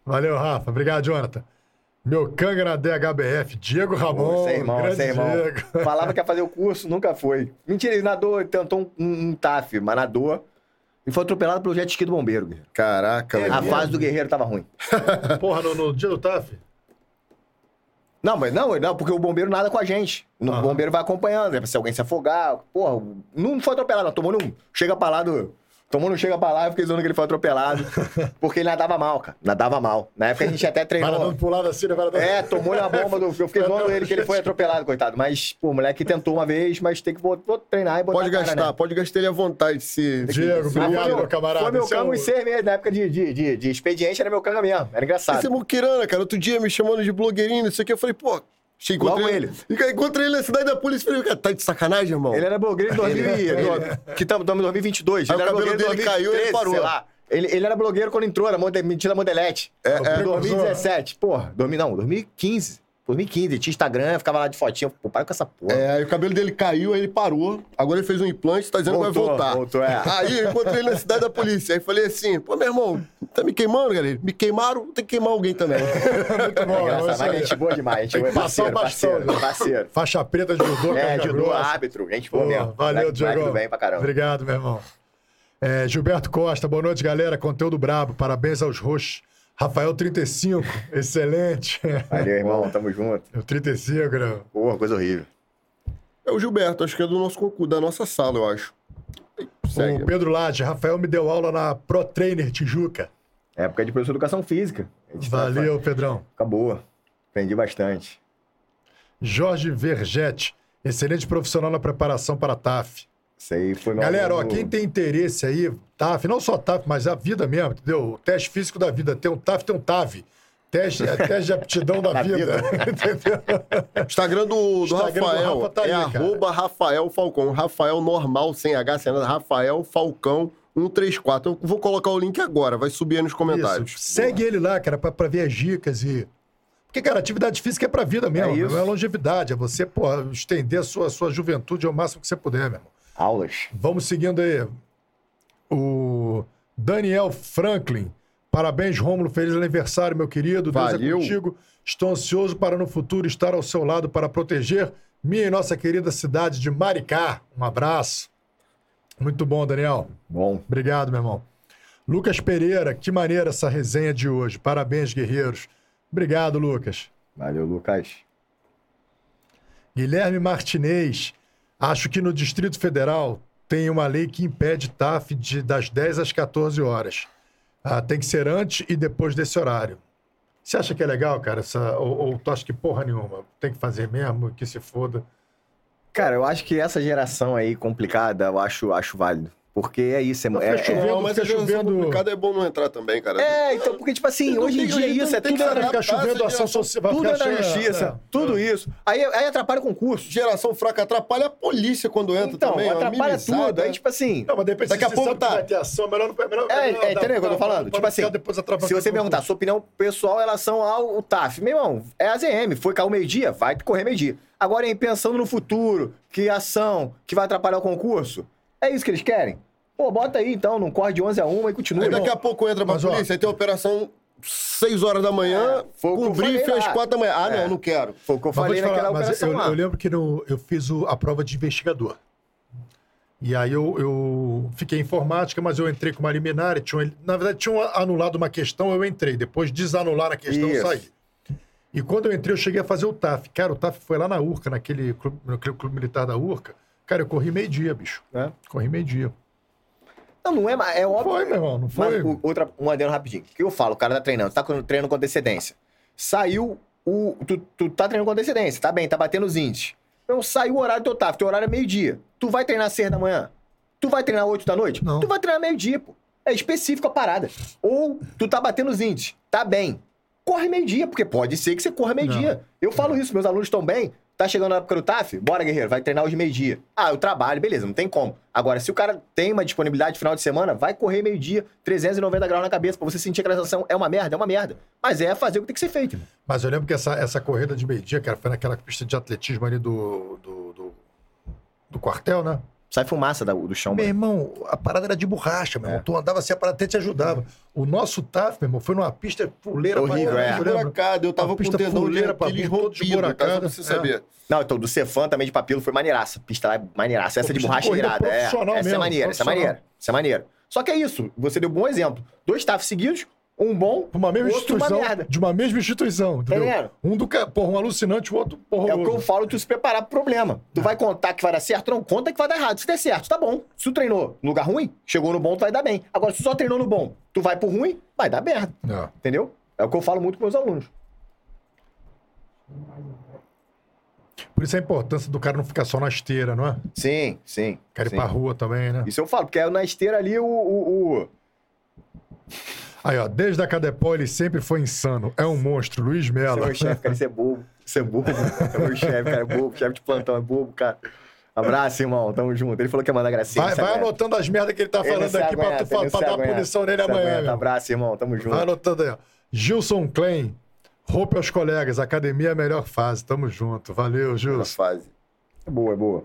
Valeu, Rafa. Obrigado, Jonathan. Meu canga na DHBF, Diego Ramon. Você é irmão, você é irmão. Diego. Falava que ia fazer o curso, nunca foi. Mentira, ele nadou, ele tentou um, um, TAF, mas nadou. E foi atropelado pelo jet ski do bombeiro. guerreiro. Caraca, a velho. fase do guerreiro tava ruim. Porra, no, no dia do TAF? Não, mas não, não, porque o bombeiro nada com a gente. O Aham. bombeiro vai acompanhando, né? se alguém se afogar. Porra, não foi atropelado, não, tomou num. Chega pra lá do. Tomou no chega pra lá, eu fiquei zoando que ele foi atropelado. porque ele nadava mal, cara. Nadava mal. Na época a gente até Vai treinou. nadando pro lado assim, né? Vai nadando... É, tomou na bomba do. Eu fiquei zoando ele que ele foi atropelado, coitado. Mas, pô, o moleque tentou uma vez, mas tem que vou, vou treinar e botar Pode a cara, gastar, né? pode gastar ele à vontade. Se... Diego, obrigado, meu- camarada. Foi meu é canga o- em seis meses, na época de, de, de, de expediente, era meu canga mesmo. Era engraçado. Esse é muquirana, cara. Outro dia me chamando de blogueirinho, não sei o que. Eu falei, pô, che- Logo encontrei ele. ele. Encontrei ele na cidade da polícia. Falei, cara, tá de sacanagem, irmão? Ele era blogueiro em 2000, e- Ele- que estamos em 2022. Aí ele o era cabelo dele caiu e ele 2013, parou. sei lá. Ele, ele era blogueiro quando entrou, era mode, mentira modelete. É, é. Em 2017. Porra, 2000, não, 2015. 2015, tinha Instagram, ficava lá de fotinha. Pô, para com essa porra. É, aí o cabelo dele caiu, aí ele parou. Agora ele fez um implante, tá dizendo Voltou, que vai voltar. voltou, é. Aí eu encontrei ele na cidade da polícia. Aí falei assim, pô, meu irmão, tá me queimando, galera? Me queimaram, tem que queimar alguém também. Muito bom, É é aí. gente boa demais. Gente Tem que boa, passar o parceiro, bastão, parceiro, parceiro. Faixa preta de judô, É, judô, árbitro. Gente boa mesmo. valeu, Diego. do bem pra caramba. Obrigado, meu irmão. É, Gilberto Costa, boa noite, galera. Conteúdo brabo. Parabéns aos roxos. Rafael 35, excelente. Valeu, irmão. Tamo junto. O 35, né? Porra, coisa horrível. É o Gilberto, acho que é do nosso concurso, da nossa sala, eu acho. Segue. O Pedro Lade, Rafael me deu aula na Pro Trainer Tijuca. Época de professor de educação física. Tá- Valeu, Pedrão. Fica boa. Aprendi bastante. Jorge Vergete, excelente profissional na preparação para a TAF. Isso aí foi meu Galera, ó, quem tem interesse aí, TAF, não só TAF, mas a vida mesmo, entendeu? O teste físico da vida. Tem um TAF, tem um TAV. Teste, é teste de aptidão da, Da vida. vida. entendeu? Instagram do, do Instagram do Rafael Rafa tá aí, é cara. arroba Rafael Falcão. Rafael normal, sem H, sem nada. Rafael Falcão 134. Eu vou colocar o link agora, vai subir aí nos comentários. Isso. Segue ele lá, cara, pra, pra ver as dicas e. Porque, cara, atividade física é pra vida mesmo, É isso. não é longevidade. É você, pô, estender a sua, sua juventude ao máximo que você puder, meu irmão. Aulas. Vamos seguindo aí. O Daniel Franklin. Parabéns, Rômulo. Feliz aniversário, meu querido. Deus Valeu. é contigo. Estou ansioso para no futuro estar ao seu lado para proteger minha e nossa querida cidade de Maricá. Um abraço. Muito bom, Daniel. Bom. Obrigado, meu irmão. Lucas Pereira, que maneira essa resenha de hoje. Parabéns, guerreiros. Obrigado, Lucas. Valeu, Lucas. Guilherme Martinez, acho que no Distrito Federal tem uma lei que impede TAF de, das 10 às 14 horas. Ah, tem que ser antes e depois desse horário. Você acha que é legal, cara? Essa, ou, ou tu acha que porra nenhuma? Tem que fazer mesmo, que se foda. Cara, eu acho que essa geração aí complicada, eu acho, acho válido. Porque é isso, é, Mas é, é- chovendo, mas fica a geração chovendo- complicada é bom não entrar também, cara. É, então, porque, tipo assim, hoje em dia é isso, é tudo, adaptar ficar chovendo ação social. vai tudo é na justiça, é, tudo é. isso. Aí, aí atrapalha o concurso. Geração fraca atrapalha a polícia quando entra Então, também. é atrapalha tudo. Aí, tipo assim, Não, mas depois Daqui a se pouco tá- vai ter ação, melhor não... Melhor, É, melhor é, entendeu o que eu tô falando? Tipo assim, se você perguntar sua opinião pessoal em relação ao TAF, meu irmão, é a ZM, foi cair o meio-dia, vai correr meio-dia. Agora, em pensando no futuro, que ação que vai atrapalhar o concurso, é isso que eles querem? Pô, bota aí então, não corre de 11 a 1 e continua. Aí daqui irmão. a pouco entra pra Mas, ó, polícia, aí tem operação 6 horas da manhã, É, foi o que com falei às lá. 4 da manhã. Ah, É. não, não quero. Foi o que eu Mas falei falar, naquela mas operação eu, lá. eu lembro que no- eu fiz o- a prova de investigador. E aí eu, eu fiquei em informática, mas eu entrei com uma liminar. Tinha, na verdade, tinham anulado uma questão, eu entrei. Depois desanularam a questão, eu Isso. saí. E quando eu entrei, eu cheguei a fazer o TAF. Cara, o TAF foi lá na Urca, naquele clube, naquele clube militar da Urca. Cara, eu corri meio-dia, bicho. É. Corri meio-dia. Não, não é, é óbvio. Foi, meu irmão, não foi? Mas, o- outra, um adendo rapidinho. O que eu falo? O cara tá treinando, tá treinando com antecedência. Saiu o. Tu, tu tá treinando com antecedência, tá bem, tá batendo os índices. Então saiu o horário do teu TAF, teu horário é meio-dia. Tu vai treinar às seis da manhã? Tu vai treinar às 8 da noite? Não. Tu vai treinar meio-dia, pô. É específico a parada. Ou tu tá batendo os índices, tá bem. Corre meio-dia, porque pode ser que você corra meio-dia. Eu falo isso, meus alunos estão bem. Tá chegando a época do TAF? Bora, guerreiro, vai treinar hoje meio-dia. Ah, eu trabalho, beleza, não tem como. Agora, se o cara tem uma disponibilidade final de semana, vai correr meio-dia, 390 graus na cabeça, pra você sentir que a sensação é uma merda, é uma merda. Mas é fazer o que tem que ser feito. Mas eu lembro que essa, essa corrida de meio-dia, cara, foi naquela pista de atletismo ali do, do, do, do quartel, né? Sai fumaça da- do chão, Meu mano. irmão, a parada era de borracha, meu irmão. É. Tu andava assim, a parada até te ajudava. O nosso TAF, meu irmão, foi numa pista fuleira Horrível, pra é. Esburacado, eu tava com o pista tendão de fuleira pra Aquiles rompido, pra esburacado. você É. saber. Não, então, do Cefan também de papilo foi maneiraça. Pista lá é maneiraça. Essa Pô, de de borracha é corrida irada. É. Essa é mesmo, maneira, essa é maneira. Essa é maneira. Só que é isso. Você deu um bom exemplo. Dois TAF seguidos, um bom, Uma mesma uma instituição. merda. De uma mesma instituição, entendeu? entendendo? Um do porra, um alucinante, o outro porra. É o que eu falo, tu se preparar pro problema. Tu vai contar que vai dar certo? Não, conta que vai dar errado. Se der certo, tá bom. Se tu treinou no lugar ruim, chegou no bom, tu vai dar bem. Agora, se tu só treinou no bom, tu vai pro ruim, vai dar merda. É. Entendeu? É o que eu falo muito com meus alunos. Por isso a importância do cara não ficar só na esteira, não é? Sim, sim. O cara ir sim. pra rua também, né? Isso eu falo, porque é na esteira ali o. o, o- Aí, ó, desde a Cadepol ele sempre foi insano. É um monstro, Luiz Esse é Melo. meu chefe, cara, isso é bobo. Isso é bobo. É meu chefe, cara, é bobo. Chefe de plantão é bobo, cara. Abraço, irmão. Tamo junto. Ele falou que ia mandar gracinha. Vai, vai anotando as merdas que ele tá falando aqui pra, aguenta, tu, ele não pra dar aguenta. punição nele amanhã. aguenta. meu. Abraço, irmão. Tamo junto. Vai anotando aí, ó. Gilson Klein, roupa aos colegas, academia é a melhor fase. Tamo junto. Valeu, Gilson. fase. É boa, é boa.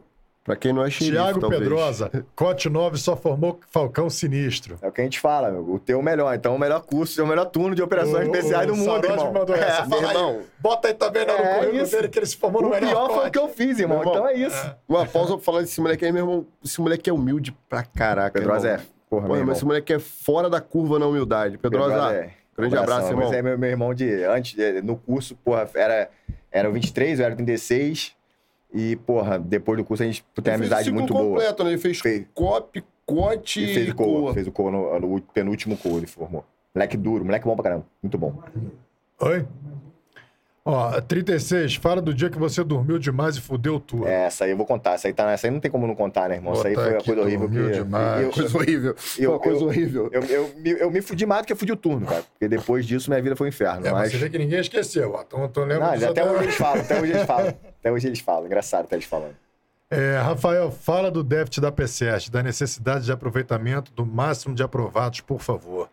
Pra quem não é xerife, Tiago talvez. Pedrosa, Cote 9 só formou Falcão Sinistro. É o que a gente fala, meu. O teu melhor. Então, o melhor curso, é o melhor turno de operações O- especiais o do mundo, irmão. mandou essa. É, Fala aí, irmão. Bota aí também no É currículo isso. dele que ele se formou no O melhor pior foi o que eu fiz, irmão. Irmão, Então é isso. Uma pausa pra falar desse moleque aí, meu irmão. Esse moleque é humilde pra caraca. Pedrosa irmão. é. Porra, Pô, meu mas irmão. esse moleque é fora da curva na humildade. Pedrosa, Pedrosa é. grande Abração. abraço, irmão. Mas é meu, meu irmão de. Antes, de- no curso, porra, era, era o 23, eu era o 36. E, porra, depois do curso a gente tem Ele fez amizade muito boa. completo, né? Ele fez Fez. cop, cote E fez o coa, coa. fez o coa no, no penúltimo coa, ele formou. Moleque duro, moleque bom pra caramba. Muito bom. Oi? Ó, 36, fala do dia que você dormiu demais e fudeu tudo. É, essa aí eu vou contar. Essa aí, tá, essa aí não tem como não contar, né, irmão? Essa aí foi uma coisa horrível. dormiu que- demais. eu- Coisa horrível. Eu- uma coisa eu- horrível. Eu, eu, me- eu me fudi mais do que fudi o turno, cara. Porque depois disso minha vida foi um inferno. É, mas mas... você vê que ninguém esqueceu, ó. Então, tô lembrando Não, até até hoje eles falam, até hoje eles falam. Até hoje eles falam. Engraçado até eles falando. É, Rafael, fala do déficit da PCS, da necessidade de aproveitamento do máximo de aprovados, por favor.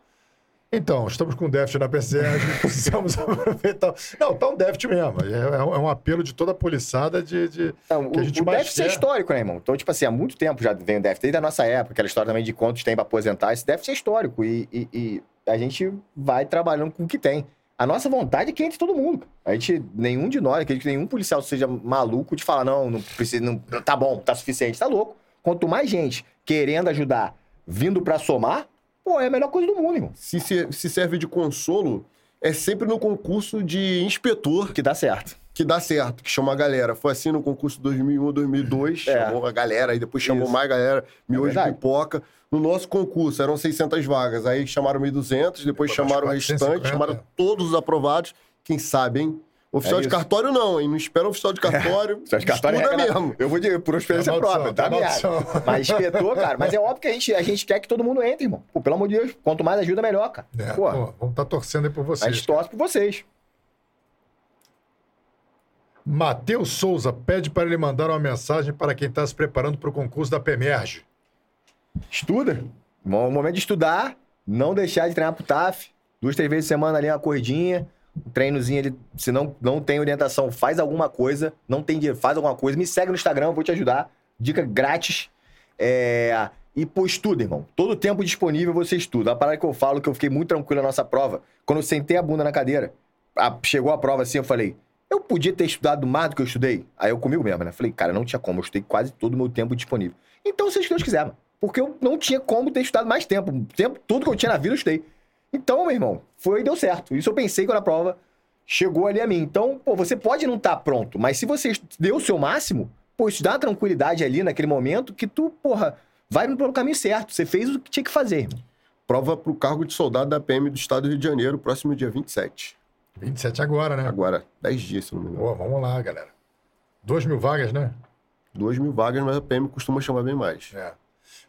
Então, estamos com déficit na PCS, precisamos aproveitar. Não, tá um déficit mesmo. É, é um é um apelo de toda a poliçada de. de- Não, Que a o, gente o mais déficit é quer. histórico, né, irmão? Então, tipo assim, há muito tempo já vem o déficit, desde a nossa época, aquela história também de quantos tem pra aposentar. Esse déficit é histórico e, e- e a gente vai trabalhando com o que tem. A nossa vontade é que entre todo mundo. A gente, nenhum de nós, acredito que nenhum policial seja maluco de falar, não, não precisa, não, tá bom, tá suficiente, tá louco. Quanto mais gente querendo ajudar, vindo pra somar, pô, é a melhor coisa do mundo, irmão. Se, se, se serve de consolo, é sempre no concurso de inspetor Que dá certo. que dá certo, que chama a galera. Foi assim no concurso 2001, 2002, É. chamou a galera, aí depois chamou Isso. mais galera, miojo de verdade. pipoca. No nosso concurso eram 600 vagas, aí chamaram 1.200, depois Depois chamaram o 450. restante, chamaram todos os aprovados. Quem sabe, hein? Oficial É de cartório não, hein? Não espera oficial de cartório. Só de cartório estuda é mesmo. Eu vou de, por experiência Tá maldição, própria, tá tá maldição. Mas inspetor, cara, mas é óbvio que a gente, a gente quer que todo mundo entre, irmão. Pô, pelo amor de Deus, quanto mais ajuda, melhor, cara. É, pô, pô, vamos estar torcendo aí por a vocês. gente torce por vocês. Matheus Souza pede para ele mandar uma mensagem para quem está se preparando para o concurso da PEMERGE. Estuda. Mo- Momento de estudar, não deixar de treinar pro TAF. Duas, três vezes por semana ali, uma corridinha. Um treinozinho ali. Se não, não tem orientação, faz alguma coisa. Não tem dinheiro, faz alguma coisa. Me segue no Instagram, vou te ajudar. Dica grátis. É... E, pô, estuda, irmão. Todo tempo disponível você estuda. A parada que eu falo, que eu fiquei muito tranquilo na nossa prova, quando eu sentei a bunda na cadeira, a- chegou a prova assim, eu falei, eu podia ter estudado mais do que eu estudei? Aí eu comigo mesmo, né? Falei, cara, não tinha como, eu estudei quase todo o meu tempo disponível. Então, o que Deus quiser. Porque eu não tinha como ter estudado mais tempo. Tempo, tudo que eu tinha na vida, eu estudei. Então, meu irmão, foi e deu certo. Isso eu pensei quando a prova chegou ali a mim. Então, pô, você pode não estar pronto, mas se você deu o seu máximo, pô, isso dá uma tranquilidade ali naquele momento que tu, porra, vai pelo caminho certo. Você fez o que tinha que fazer, irmão. Prova pro cargo de soldado da PM do Estado do Rio de Janeiro, próximo dia 27. 27 agora, né? Agora, 10 dias, se não me engano. Pô, vamos lá, galera. 2 mil vagas, né? 2 mil vagas, mas a PM costuma chamar bem mais. É.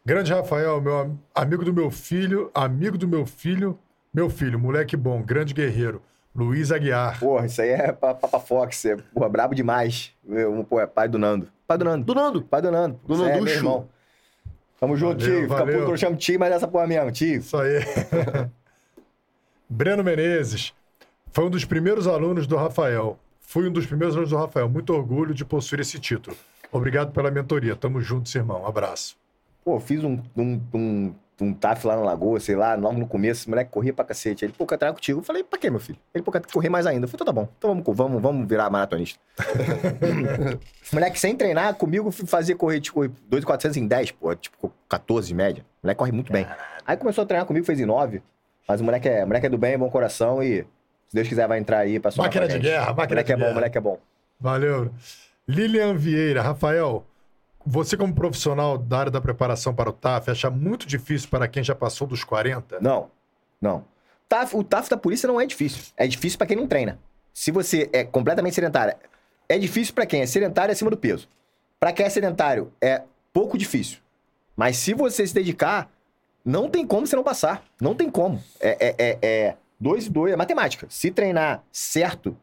Grande Rafael, meu am- amigo do meu filho, amigo do meu filho, meu filho, moleque bom, grande guerreiro, Luiz Aguiar. Porra, isso aí é pa- Papa Fox, é, porra, brabo demais. Eu, pô, é pai do Nando. Pai do Nando. Do Nando. Pai do Nando. Do Isso é, meu irmão. Tamo junto, Valeu, tio. Fica valeu. puto, eu chamo tio, mas essa porra mesmo, tio. Isso aí. Breno Menezes. Foi um dos primeiros alunos do Rafael. Fui um dos primeiros alunos do Rafael. Muito orgulho de possuir esse título. Obrigado pela mentoria. Tamo juntos, irmão. Abraço. Pô, fiz um, um, um, um TAF lá na Lagoa, sei lá, logo no começo, esse moleque corria pra cacete. Ele, pô, quer treinar contigo? Eu falei, pra quê, meu filho? Ele, pô, quer correr mais ainda. Eu falei, então tá bom, então vamos, vamos, vamos virar maratonista. moleque, sem treinar, comigo fazia correr, tipo, 2,400 em 10, pô, tipo, 14 de média. O moleque corre muito bem. Aí começou a treinar comigo, fez em 9, mas o moleque é, o moleque é do bem, bom coração e, se Deus quiser, vai entrar aí pra somar Máquina de guerra, máquina moleque de é bom, guerra. moleque é bom. Valeu. Lilian Vieira. Rafael, você como profissional da área da preparação para o TAF, acha muito difícil para quem já passou dos 40? Não, não. TAF, o TAF da polícia não é difícil. É difícil pra quem não treina. Se você é completamente sedentário, é difícil pra quem é sedentário acima do peso. Pra quem é sedentário, é pouco difícil. Mas se você se dedicar, não tem como você não passar. Não tem como. É, é, é, é dois e dois, é matemática. Se treinar certo,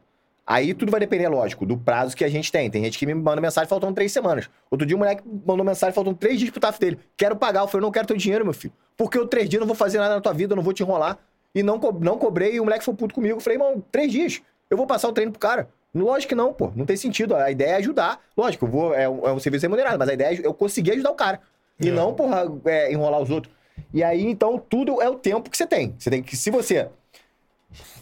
aí tudo vai depender, lógico, do prazo que a gente tem. Tem gente que me manda mensagem faltando três semanas. Outro dia um moleque mandou mensagem faltando três dias pro TAF dele. Quero pagar. Eu falei, não quero teu dinheiro, meu filho. Porque eu três dias não vou fazer nada na tua vida, eu não vou te enrolar. E não, co- não cobrei e o moleque foi puto comigo. Eu falei, irmão, três dias. Eu vou passar o treino pro cara. Lógico que não, pô. Não tem sentido. A ideia é ajudar. Lógico, eu vou, é, um, é um serviço remunerado, mas a ideia é eu conseguir ajudar o cara. E É. não, porra, é, enrolar os outros. E aí, então, tudo é o tempo que você tem. Você tem que, se você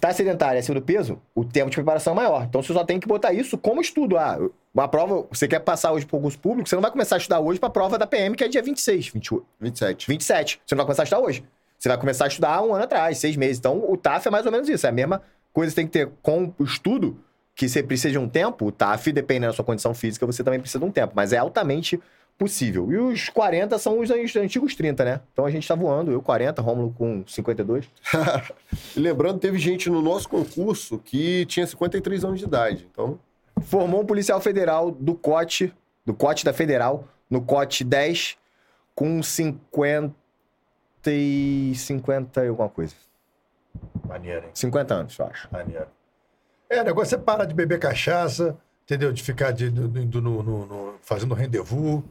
tá sedentário e acima do peso, o tempo de preparação é maior. Então você só tem que botar isso como estudo. Ah, uma prova, você quer passar hoje para concurso público, você não vai começar a estudar hoje para a prova da PM, que é dia 26, 28, 27. 27. Você não vai começar a estudar hoje. Você vai começar a estudar um ano atrás, seis meses. Então o TAF é mais ou menos isso. É a mesma coisa que você tem que ter com o estudo, que você precisa de um tempo. O TAF, dependendo da sua condição física, você também precisa de um tempo. Mas é altamente possível. E os 40 são os antigos 30, né? Então a gente tá voando. Eu 40, Rômulo com 52. E lembrando, teve gente no nosso concurso que tinha 53 anos de idade. Então, formou um policial federal do COT, do COT da Federal, no COT 10, com 50 e 50 e alguma coisa. Maneiro, hein? 50 anos, eu acho. Maneiro. É, o negócio é parar de beber cachaça, entendeu? De ficar de, do- do- no, no- no- fazendo rendezvous,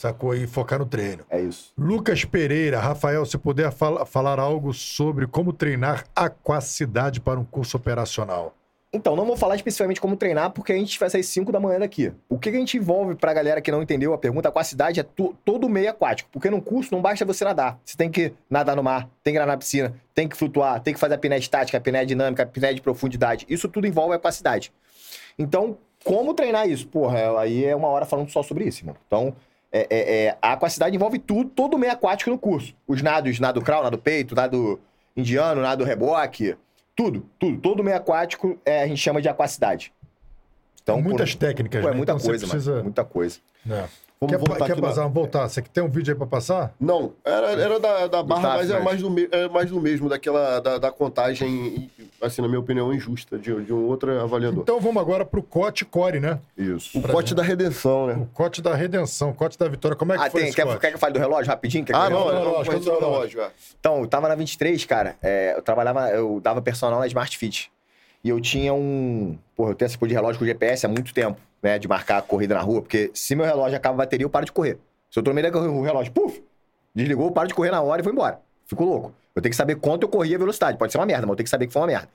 sacou? E focar no treino. É isso. Lucas Pereira, Rafael, se puder fala- falar algo sobre como treinar aquacidade para um curso operacional. Então, não vou falar especificamente como treinar, porque a gente vai sair 5 da manhã daqui. O que que a gente envolve pra galera que não entendeu a pergunta, com a cidade é to- todo meio aquático. Porque num curso não basta você nadar. Você tem que nadar no mar, tem que nadar na piscina, tem que flutuar, tem que fazer a apneia estática, a apneia dinâmica, a apneia de profundidade. Isso tudo envolve a aquacidade. Então, como treinar isso? Porra, aí é uma hora falando só sobre isso, irmão. Então, é, é- é, a aquacidade envolve tudo, todo o meio aquático no curso. Os nados, nado crawl, nado peito, nado indiano, nado reboque, tudo, tudo. Todo o meio aquático é, a gente chama de aquacidade. Então, muitas por- técnicas, Pô, é né? muita Então coisa, precisa... mano. Muita coisa. É. Vamos Quer, voltar quer aqui na- passar, voltar? Você tem um vídeo aí pra passar? Não, era, era da, da barra, mas é mas- mais, do me, é mais do mesmo, daquela da, da contagem, assim, na minha opinião, injusta, de, de um outro avaliador. Então vamos agora pro Cote Core, né? Isso. O Pra pote gente. da redenção, né? O Cote da Redenção, Cote da Vitória. Como é que Ah, foi tem, esse quer, Cote? quer que eu fale do relógio rapidinho? Quer que Ah, eu- não, do é relógio, o relógio, é. Então, eu tava na 23, cara. é, eu trabalhava, eu dava personal na Smart Fit. E eu tinha um. Porra, eu tenho essa porra de relógio com GPS há muito tempo, né? De marcar a corrida na rua. Porque se meu relógio acaba a bateria, eu paro de correr. Se eu corrida, o relógio, puf! Desligou, eu paro de correr na hora e vou embora. Fico louco. Eu tenho que saber quanto eu corri a velocidade. Pode ser uma merda, mas eu tenho que saber que foi uma merda.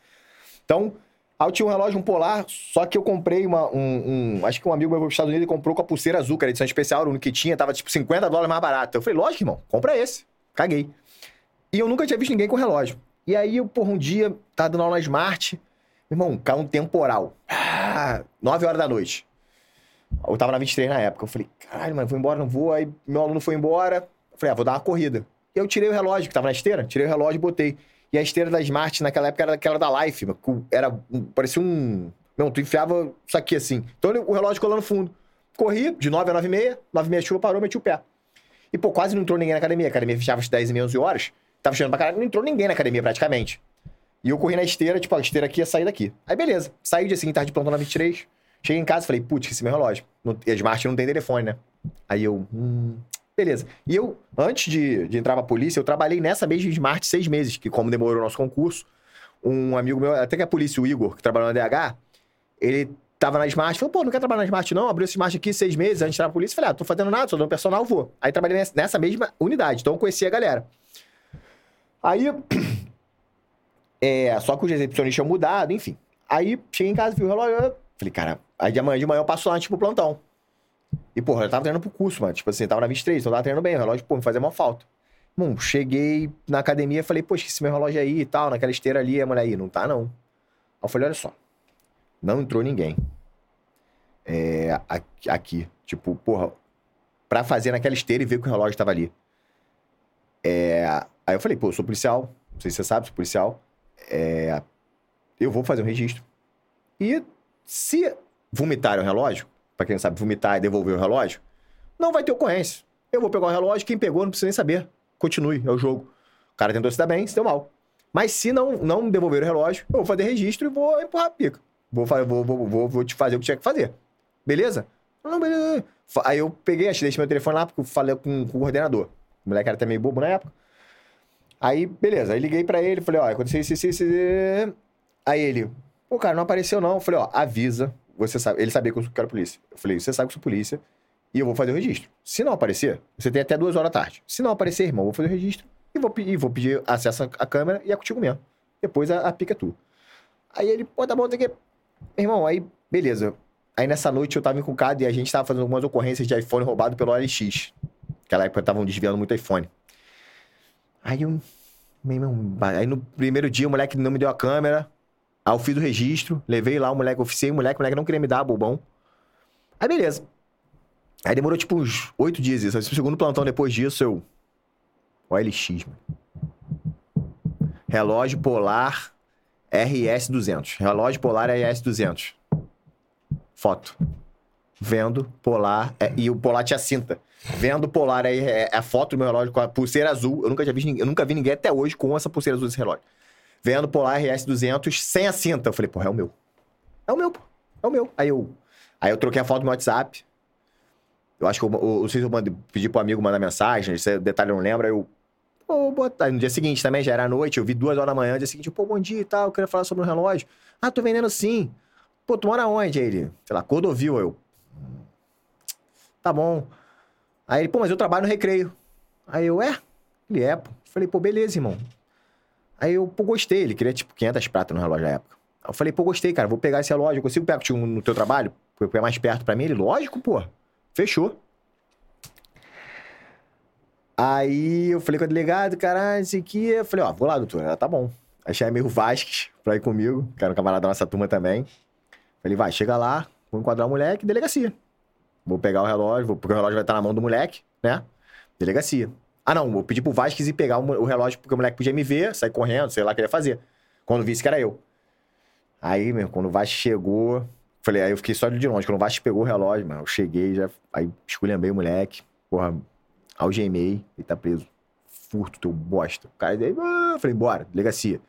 Então, aí eu tinha um relógio, um polar, só que eu comprei uma, um, um- Acho que um amigo meu foi Estados Unidos e comprou com a pulseira azul, que era edição especial, o único que tinha, tava tipo 50 dólares mais barato. Eu falei, lógico, irmão, compra esse. Caguei. E eu nunca tinha visto ninguém com relógio. E aí, eu, porra, um dia, tava dando aula na Smart, irmão, caiu um temporal. Ah, 9 horas da noite. Eu tava na 23 na época. Eu falei, caralho, mano, vou embora, não vou. Aí meu aluno foi embora. Eu falei, ah, vou dar uma corrida. E eu tirei o relógio, que tava na esteira, tirei o relógio e botei. E a esteira da Smart naquela época era aquela da Life, era, parecia um. Não, tu enfiava isso aqui assim. Então o relógio lá no fundo. Corri de 9 a 9 e meia, 9 e meia chuva parou, meti o pé. E, pô, quase não entrou ninguém na academia. A academia fechava às 10 e meia, 11 horas. Tava chegando pra caralho, não entrou ninguém na academia praticamente. E eu corri na esteira, tipo, a esteira aqui ia sair daqui. Aí, beleza. Saí dia seguinte, tarde de plantão na 23. Cheguei em casa, falei, putz, esse é meu relógio. Não- E a Smart não tem telefone, né? Aí eu, hum, beleza. E eu, antes de, de entrar pra polícia, eu trabalhei nessa mesma Smart seis meses, que como demorou o nosso concurso, um amigo meu, até que é a polícia, o Igor, que trabalhou na DH, ele tava na Smart, falou, pô, não quer trabalhar na Smart não? Abriu esse Smart aqui seis meses antes de entrar pra polícia. Falei, ah, tô fazendo nada, sou dando personal, vou. Aí trabalhei nessa mesma unidade, então eu conheci a galera. Aí, é, só que os recepcionistas tinham mudado, enfim. Aí, cheguei em casa, vi o relógio, falei, cara, aí de amanhã de manhã eu passo lá, tipo, plantão. E, porra, eu tava treinando pro curso, mano. Tipo assim, tava na 23, então eu tava treinando bem. O relógio, pô, me fazia mal falta. Bom, cheguei na academia, falei, pô, esqueci meu relógio aí e tal, naquela esteira ali. A mulher aí, não tá não. Aí eu falei, olha só, não entrou ninguém. É, aqui. Tipo, porra, pra fazer naquela esteira e ver que o relógio tava ali. É, aí eu falei, pô, eu sou policial, não sei se você sabe, sou policial. É, eu vou fazer um registro. E se vomitarem o relógio, pra quem não sabe, vomitar e devolver o relógio, não vai ter ocorrência. Eu vou pegar o relógio, quem pegou não precisa nem saber. Continue, é o jogo. O cara tentou se dar bem, se deu mal. Mas se não, não devolver o relógio, eu vou fazer registro e vou empurrar a pica. Vou, vou, vou, vou, vou te fazer o que tinha que fazer. Beleza? Não, beleza. Aí eu peguei, deixei meu telefone lá, porque eu falei com, com o coordenador. O moleque era até meio bobo na época. Aí, beleza. Aí liguei pra ele, falei, ó, aconteceu isso, isso, isso. Aí ele, pô, cara, não apareceu não. Eu falei, ó, avisa. Você sabe. Ele sabia que eu era polícia. Eu falei, você sabe que eu sou polícia e eu vou fazer o registro. Se não aparecer, você tem até duas horas da tarde. Se não aparecer, irmão, eu vou fazer o registro e vou, e vou pedir acesso à câmera e é contigo mesmo. Depois a, a pica é tua. Aí ele, pô, tá bom, tem que. Irmão, aí, beleza. Aí nessa noite eu tava encucado e a gente tava fazendo algumas ocorrências de iPhone roubado pelo OLX. Naquela época estavam desviando muito iPhone. Aí eu. Meu irmão, aí no primeiro dia o moleque não me deu a câmera. Aí eu fiz o registro, levei lá o moleque, oficiei o moleque, o moleque não queria me dar, bobão. Aí beleza. Aí demorou tipo uns oito dias isso. Aí, no segundo plantão depois disso, eu. OLX, mano. Relógio polar RS200. Relógio polar RS200. Foto. Vendo polar. é, e o polar tinha cinta. Vendo polar aí, é, é a foto do meu relógio com a pulseira azul. Eu nunca, visto, ninguém- eu nunca vi ninguém até hoje com essa pulseira azul desse relógio. Vendo polar RS200 sem a cinta. Eu falei, porra, é o meu. É o meu, pô. É o meu. Aí eu, aí eu troquei a foto no meu WhatsApp. Eu acho que eu, eu, eu eu mandei, pedi pro amigo mandar mensagem, esse detalhe eu não lembro. Aí eu, pô, boa tarde. No dia seguinte também, já era noite, eu vi duas horas da manhã. No dia seguinte, pô, bom dia e tal, eu queria falar sobre o relógio. Ah, tô vendendo sim. Pô, tu mora onde? Aí ele, sei lá, Cordovil. Eu, "Hum, tá bom. Aí ele, pô, mas eu trabalho no recreio. Aí eu, é? Ele é, pô. Falei, pô, beleza, irmão. Aí eu, pô, gostei. Ele queria, tipo, 500 pratas no relógio na época. Eu falei, pô, gostei, cara, vou pegar esse relógio, eu consigo pegar contigo no teu trabalho? Porque é mais perto pra mim. Ele, lógico, pô. Fechou. Aí eu falei com a delegada, caralho, isso aqui. Eu falei, ó, vou lá, doutor. Ela, tá bom. Achei meio Vasques pra ir comigo, que era um camarada da nossa turma também. Falei, vai, chega lá, vou enquadrar o moleque, delegacia. Vou pegar o relógio, vou, porque o relógio vai estar na mão do moleque, né? Delegacia. Ah, não, vou pedir pro Vasques ir pegar o, o relógio, porque o moleque podia me ver, sair correndo, sei lá o que ele ia fazer. Quando visse que era eu. Aí, meu, quando o Vasco chegou, falei, aí eu fiquei só de longe. Quando o Vasco pegou o relógio, mano, eu cheguei, já, aí esculhambei o moleque, porra, algemei, ele tá preso. Furto, teu bosta. O cara daí, ah, falei, bora, delegacia.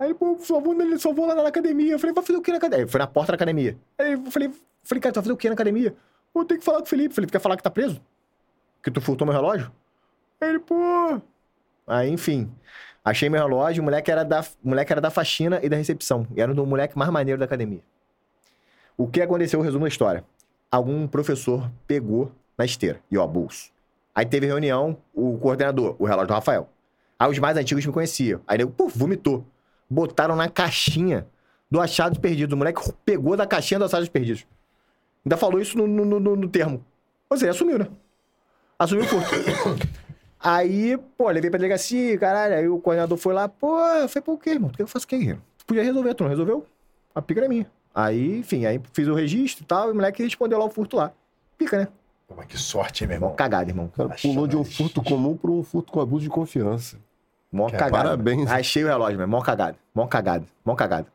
Aí, pô, só vou, só vou lá na academia. Eu falei, vai fazer o que na academia? Foi na porta da academia. Aí eu falei, falei, cara, tu vai fazer o que na academia? Pô, tem que falar com o Felipe. Felipe, quer falar que tá preso? Que tu furtou meu relógio? Aí ele, pô. Aí, enfim. Achei meu relógio, o moleque era da, moleque era da faxina e da recepção. E era o moleque mais maneiro da academia. O que aconteceu, resumo da história. Algum professor pegou na esteira. E ó, bolso. Aí teve reunião, o coordenador, o relógio do Rafael. Aí os mais antigos me conheciam. Aí nego, pô, vomitou. Botaram na caixinha do Achados Perdidos. O moleque pegou da caixinha do Achados Perdidos. Ainda falou isso no, no, no- no termo. Ou seja, assumiu, né? Assumiu o furto. Aí, pô, levei pra delegacia, caralho. Aí o coordenador foi lá, pô, eu falei, pô, o quê, irmão? Por que eu faço o quê, irmão? Tu podia resolver, tu não resolveu? A pica era minha. Aí, enfim, aí fiz o registro e tal, e o moleque respondeu lá o furto lá. Pica, né? Pô, mas que sorte, hein, meu irmão? cagada, irmão. O cara pulou de um furto comum para um furto com abuso de confiança. Mó Que cagada. parabéns. mano. Achei o relógio, mano. Mó cagada. Mó cagada. Mó cagada.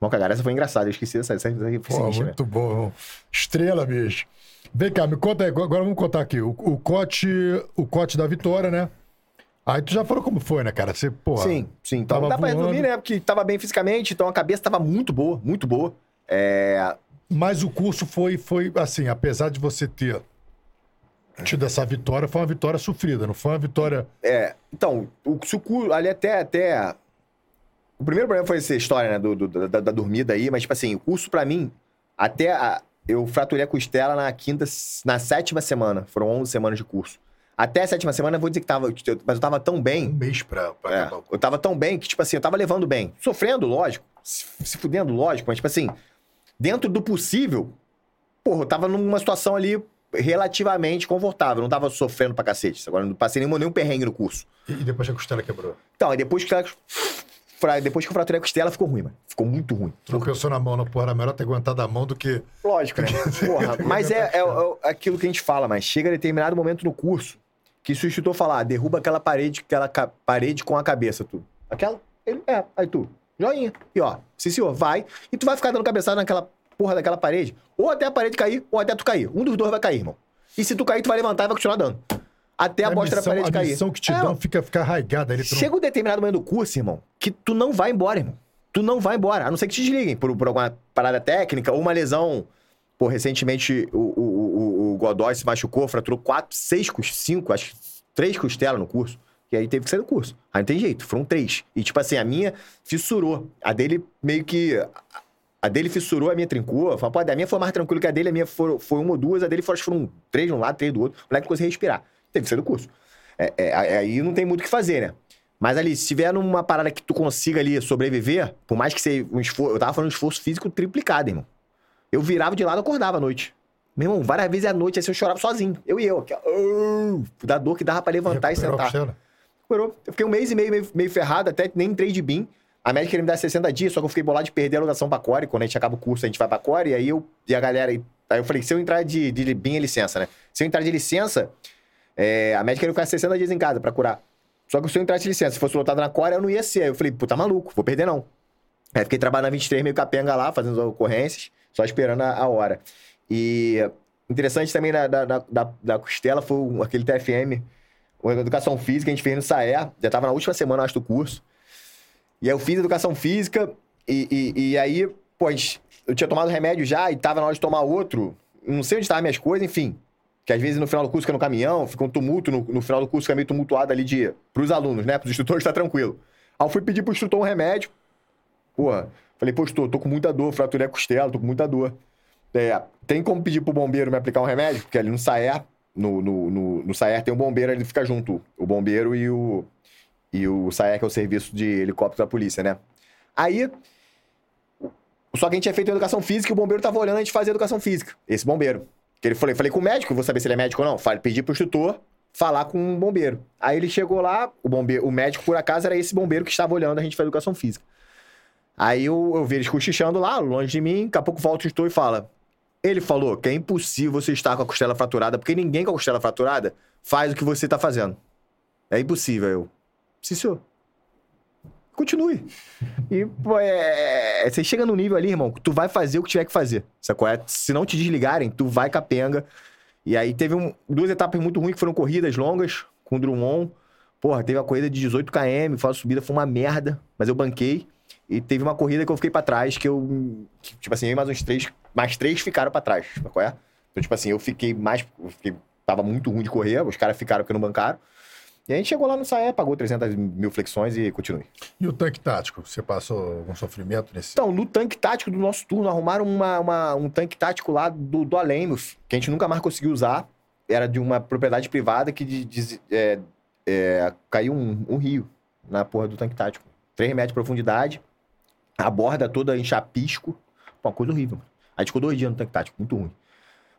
Mó cagada. Essa foi engraçada. Eu esqueci dessa. Essa, essa foi Pô, sinistra, muito bom, irmão. Estrela, bicho. Vem cá, me conta aí. Agora vamos contar aqui. O, o cote, o cote da vitória, né? Aí tu já falou como foi, né, cara? Você, pô. Sim, sim. Então Tava dá pra resumir, né? Porque tava bem fisicamente, então a cabeça tava muito boa, muito boa. É. Mas o curso foi, foi assim, apesar de você ter tido essa vitória, foi uma vitória sofrida, não foi uma vitória. é então, o, se o ali até, até. O primeiro problema foi essa história, né? Do, do- da, da dormida aí, mas, tipo assim, o curso pra mim, até a- eu fraturei a costela na quinta, na sétima semana. Foram 11 semanas de curso. Até a sétima semana, eu vou dizer que tava. Mas eu tava tão bem. Um mês pra, pra É, acabar o eu tava tão bem que, tipo assim, eu tava levando bem. Sofrendo, lógico. Se, se fudendo, lógico. Mas, tipo assim, dentro do possível, porra, eu tava numa situação ali relativamente confortável. Não tava sofrendo pra cacete. Agora, não passei nenhum, nenhum perrengue no curso. E e depois que a costela quebrou. Então, aí depois que, ela- depois que eu fraturei a costela, ficou ruim, mano. Ficou muito ruim. Tu não pensou na mão, não? Porra, era melhor ter aguentado a mão do que. Lógico, né? Porra, mas é, é- é aquilo que a gente fala, mas chega a determinado momento no curso que se o instrutor falar, ah, derruba aquela parede, aquela ca- parede com a cabeça, tu. Aquela? Ele, é, aí tu. Joinha. E ó, sim senhor, vai. E tu vai ficar dando cabeçada naquela porra daquela parede. Ou até a parede cair, ou até tu cair. Um dos dois vai cair, irmão. E se tu cair, tu vai levantar e vai continuar dando. Até a, bosta da parede a cair. missão que te É, dão fica, fica arraigada ali. Chega um determinado momento do curso, irmão, que tu não vai embora, irmão. Tu não vai embora. A não ser que te desliguem por, por alguma parada técnica ou uma lesão. Pô, recentemente o, o, o, o Godoy se machucou, fraturou quatro, seis, cinco, acho que três costelas no curso. E aí teve que sair do curso. Aí não tem jeito, foram três. E tipo assim, a minha fissurou. A dele meio que. A dele fissurou, a minha trincou. Falei, pô, a minha foi mais tranquilo que a dele, a minha foi, foi uma ou duas, a dele foram, foram três de um lado, três do outro. O moleque não conseguia respirar. Teve que sair do curso. É, é, aí não tem muito o que fazer, né? Mas ali, se tiver numa parada que tu consiga ali sobreviver, por mais que seja um esforço. Eu tava falando de esforço físico triplicado, irmão. Eu virava de lado e acordava à noite. Meu irmão, várias vezes à noite assim eu chorava sozinho. Eu e eu. Aqui, "Ah", da dor que dava pra levantar e a sentar. Eu fiquei um mês e meio, meio, meio ferrado, até nem entrei de BIM. A médica queria me dar 60 dias, só que eu fiquei bolado de perder a alugação pra Core. Quando a gente acaba o curso, a gente vai pra Core. E aí eu e a galera. Aí eu falei, se eu entrar de, de licença, né? Se eu entrar de licença, é, a médica queria ficar 60 dias em casa pra curar. Só que se eu entrasse de licença, se fosse lotado na Core, eu não ia ser. Aí eu falei, pô, tá maluco, vou perder não. Aí fiquei trabalhando na 23, meio capenga lá, fazendo as ocorrências, só esperando a, a hora. E interessante também da, da, da, costela foi aquele TFM, Educação Física, a gente fez no SAE, já tava na última semana, acho, do curso. E aí eu fiz Educação Física, e, e, e aí, pô, gente- eu tinha tomado remédio já, e tava na hora de tomar outro, não sei onde estavam minhas coisas, enfim. Que às vezes no final do curso fica no caminhão, fica um tumulto, no, no final do curso fica meio tumultuado ali de, pros alunos, né? Pros instrutores tá tranquilo. Aí eu fui pedir pro instrutor um remédio, Porra, falei, pô, estou, tô com muita dor, fraturei a costela, tô com muita dor. É, tem como pedir pro bombeiro me aplicar um remédio? Porque ali no Saer, no, no, no, no Saer tem um bombeiro, ele fica junto. O bombeiro e o, e o que é o serviço de helicóptero da polícia, né? Aí, Só que a gente tinha feito educação física e o bombeiro tava olhando a gente fazer educação física. Esse bombeiro. Que ele falei, falei com o médico, vou saber se ele é médico ou não. Falei, pedi pro instrutor falar com o bombeiro. Aí ele chegou lá, o bombeiro, o médico, por acaso, era esse bombeiro que estava olhando a gente fazer educação física. Aí eu, eu vi eles cochichando lá, longe de mim, daqui a pouco volta o instrutor e fala. Ele falou que é impossível você estar com a costela fraturada, porque ninguém com a costela fraturada faz o que você tá fazendo. É impossível. Eu. Senhor. Continue. E, pô, é, é- Você chega no nível ali, irmão, que tu vai fazer o que tiver que fazer. Sacou? É, se não te desligarem, tu vai capenga. E aí teve um- duas etapas muito ruins que foram corridas longas com o Drummond. Porra, teve a corrida de 18 km, foi uma subida, foi uma merda, mas eu banquei. E teve uma corrida que eu fiquei pra trás, que eu. que, tipo assim, eu mais uns três. Mais três ficaram pra trás. Qual é? Então, tipo assim, eu fiquei mais. Eu fiquei, tava muito ruim de correr, os caras ficaram porque não bancaram. E a gente chegou lá no Saé, pagou 300 mil flexões e continue. E o tanque tático? Você passou algum sofrimento nesse... Então, no tanque tático do nosso turno, arrumaram uma, uma- um tanque tático lá do, do Alemos, que a gente nunca mais conseguiu usar. Era de uma propriedade privada que de- de- é, é, caiu um, um rio na porra do tanque tático. 3 metros de profundidade, a borda toda em chapisco. Uma coisa horrível. mano. A gente ficou dois dias no tanque tático, muito ruim.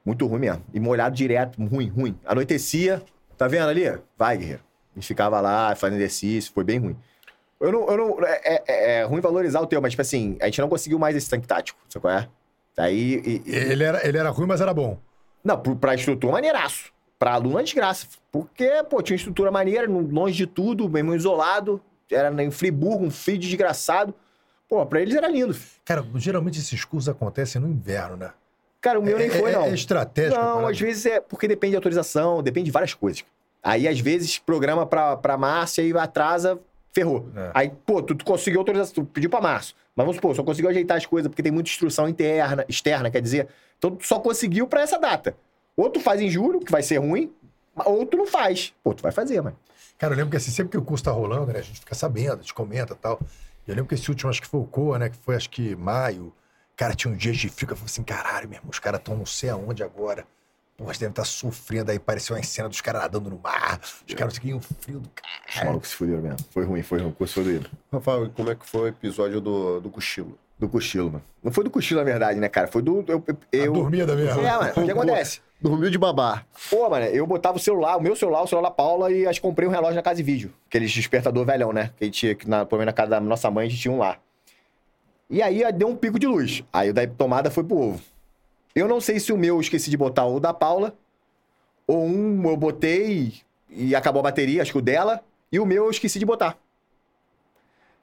Muito ruim mesmo. E molhado direto, ruim, ruim. Anoitecia, tá vendo ali? Vai, guerreiro. A gente ficava lá fazendo exercício, foi bem ruim. Eu não. Eu não é, é- é ruim valorizar o teu, mas, tipo assim, a gente não conseguiu mais esse tanque tático, sabe qual é? Aí. e- e- Ele era, ele era ruim, mas era bom. não, pra instrutor, maneiraço. Pra aluno, é desgraça. Porque, pô, tinha estrutura maneira, longe de tudo, mesmo isolado. Era em Friburgo, um frio desgraçado. Pô, pra eles era lindo. Cara, geralmente esses cursos acontecem no inverno, né? Cara, o meu nem É- foi, é- não. É estratégico. Não, às vezes é porque depende de autorização, depende de várias coisas. Aí, às vezes, programa pra, pra março e atrasa, ferrou. É. Aí, pô, tu, tu conseguiu autorização, tu pediu pra março. Mas vamos supor, só conseguiu ajeitar as coisas porque tem muita instrução interna, externa, quer dizer. Então, tu só conseguiu pra essa data. Ou tu faz em julho, que vai ser ruim, ou tu não faz. Pô, tu vai fazer, mano. Cara, eu lembro que assim, sempre que o curso tá rolando, né? A gente fica sabendo, a gente comenta e tal. E eu lembro que esse último, acho que foi o COA, né? Que foi, acho que maio. Cara, tinha um dia de frio que eu falei assim, caralho, meu irmão, os caras estão não sei aonde agora. Pô, eles devem estar sofrendo aí, pareceu uma cena dos caras nadando no mar. Os caras fiquem um frio do Os caralho. malucos se fuderam mesmo. Foi ruim, foi ruim. O curso foi doído. Rafael, como é que foi o episódio do, do cochilo? Do cochilo, mano. Não foi do cochilo, na verdade, né, cara? Foi do. Eu. eu, A dormida mesmo. É, mano. O que acontece? Dormiu de babar. Pô, mano, eu botava o celular, o meu celular, o celular da Paula e acho que comprei um relógio na casa de vídeo. Aqueles despertador velhão, né? Que a gente tinha, que na, pelo menos na casa da nossa mãe, a gente tinha um lá. E aí deu um pico de luz. Aí da tomada foi pro ovo. Eu não sei se o meu eu esqueci de botar o da Paula, ou um eu botei e acabou a bateria, acho que o dela, e o meu eu esqueci de botar.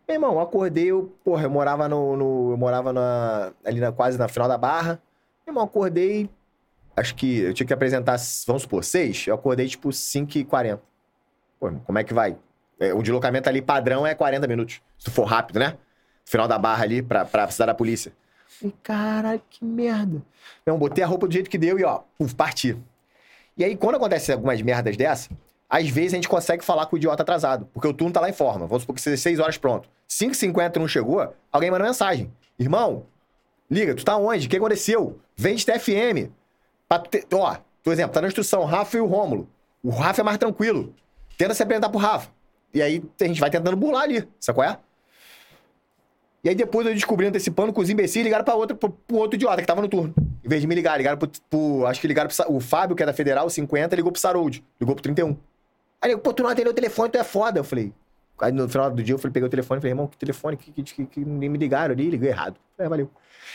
Meu irmão, eu acordei, eu, porra, eu morava no. no- eu morava na, ali na, quase na final da barra. Meu irmão, acordei. Acho que eu tinha que apresentar, vamos supor, seis. Eu acordei tipo 5h40. Pô, irmão, como é que vai? É, o deslocamento ali padrão é 40 minutos. Se for rápido, né? Final da barra ali pra, pra precisar da polícia. Falei, caralho, que merda. Então, botei a roupa do jeito que deu e ó, parti. E aí, quando acontece algumas merdas dessa, às vezes a gente consegue falar com o idiota atrasado, porque o turno tá lá em forma. Vamos supor que seja 6 horas pronto. 5h50 não chegou, alguém manda mensagem. Irmão, liga, tu tá onde? O que aconteceu? Vem de TFM. Pra ter- ó, por exemplo, tá na instrução, Rafa e o Rômulo. O Rafa é mais tranquilo. Tenta se apresentar pro Rafa. E aí a gente vai tentando burlar ali, sabe qual é? E aí depois eu descobri antecipando que os imbecis ligaram pra outro, pro, pro outro idiota que tava no turno. Em vez de me ligar, ligaram pro, pro- Acho que ligaram pro. O Fábio, que é da Federal, 50, ligou pro Sarold. Ligou pro 31. Aí ele, pô, tu não atendeu o telefone, tu é foda. Eu falei. Aí no final do dia eu falei, peguei o telefone e falei, irmão, que telefone? Que, que, que, que nem me ligaram ali, liguei errado. É, valeu.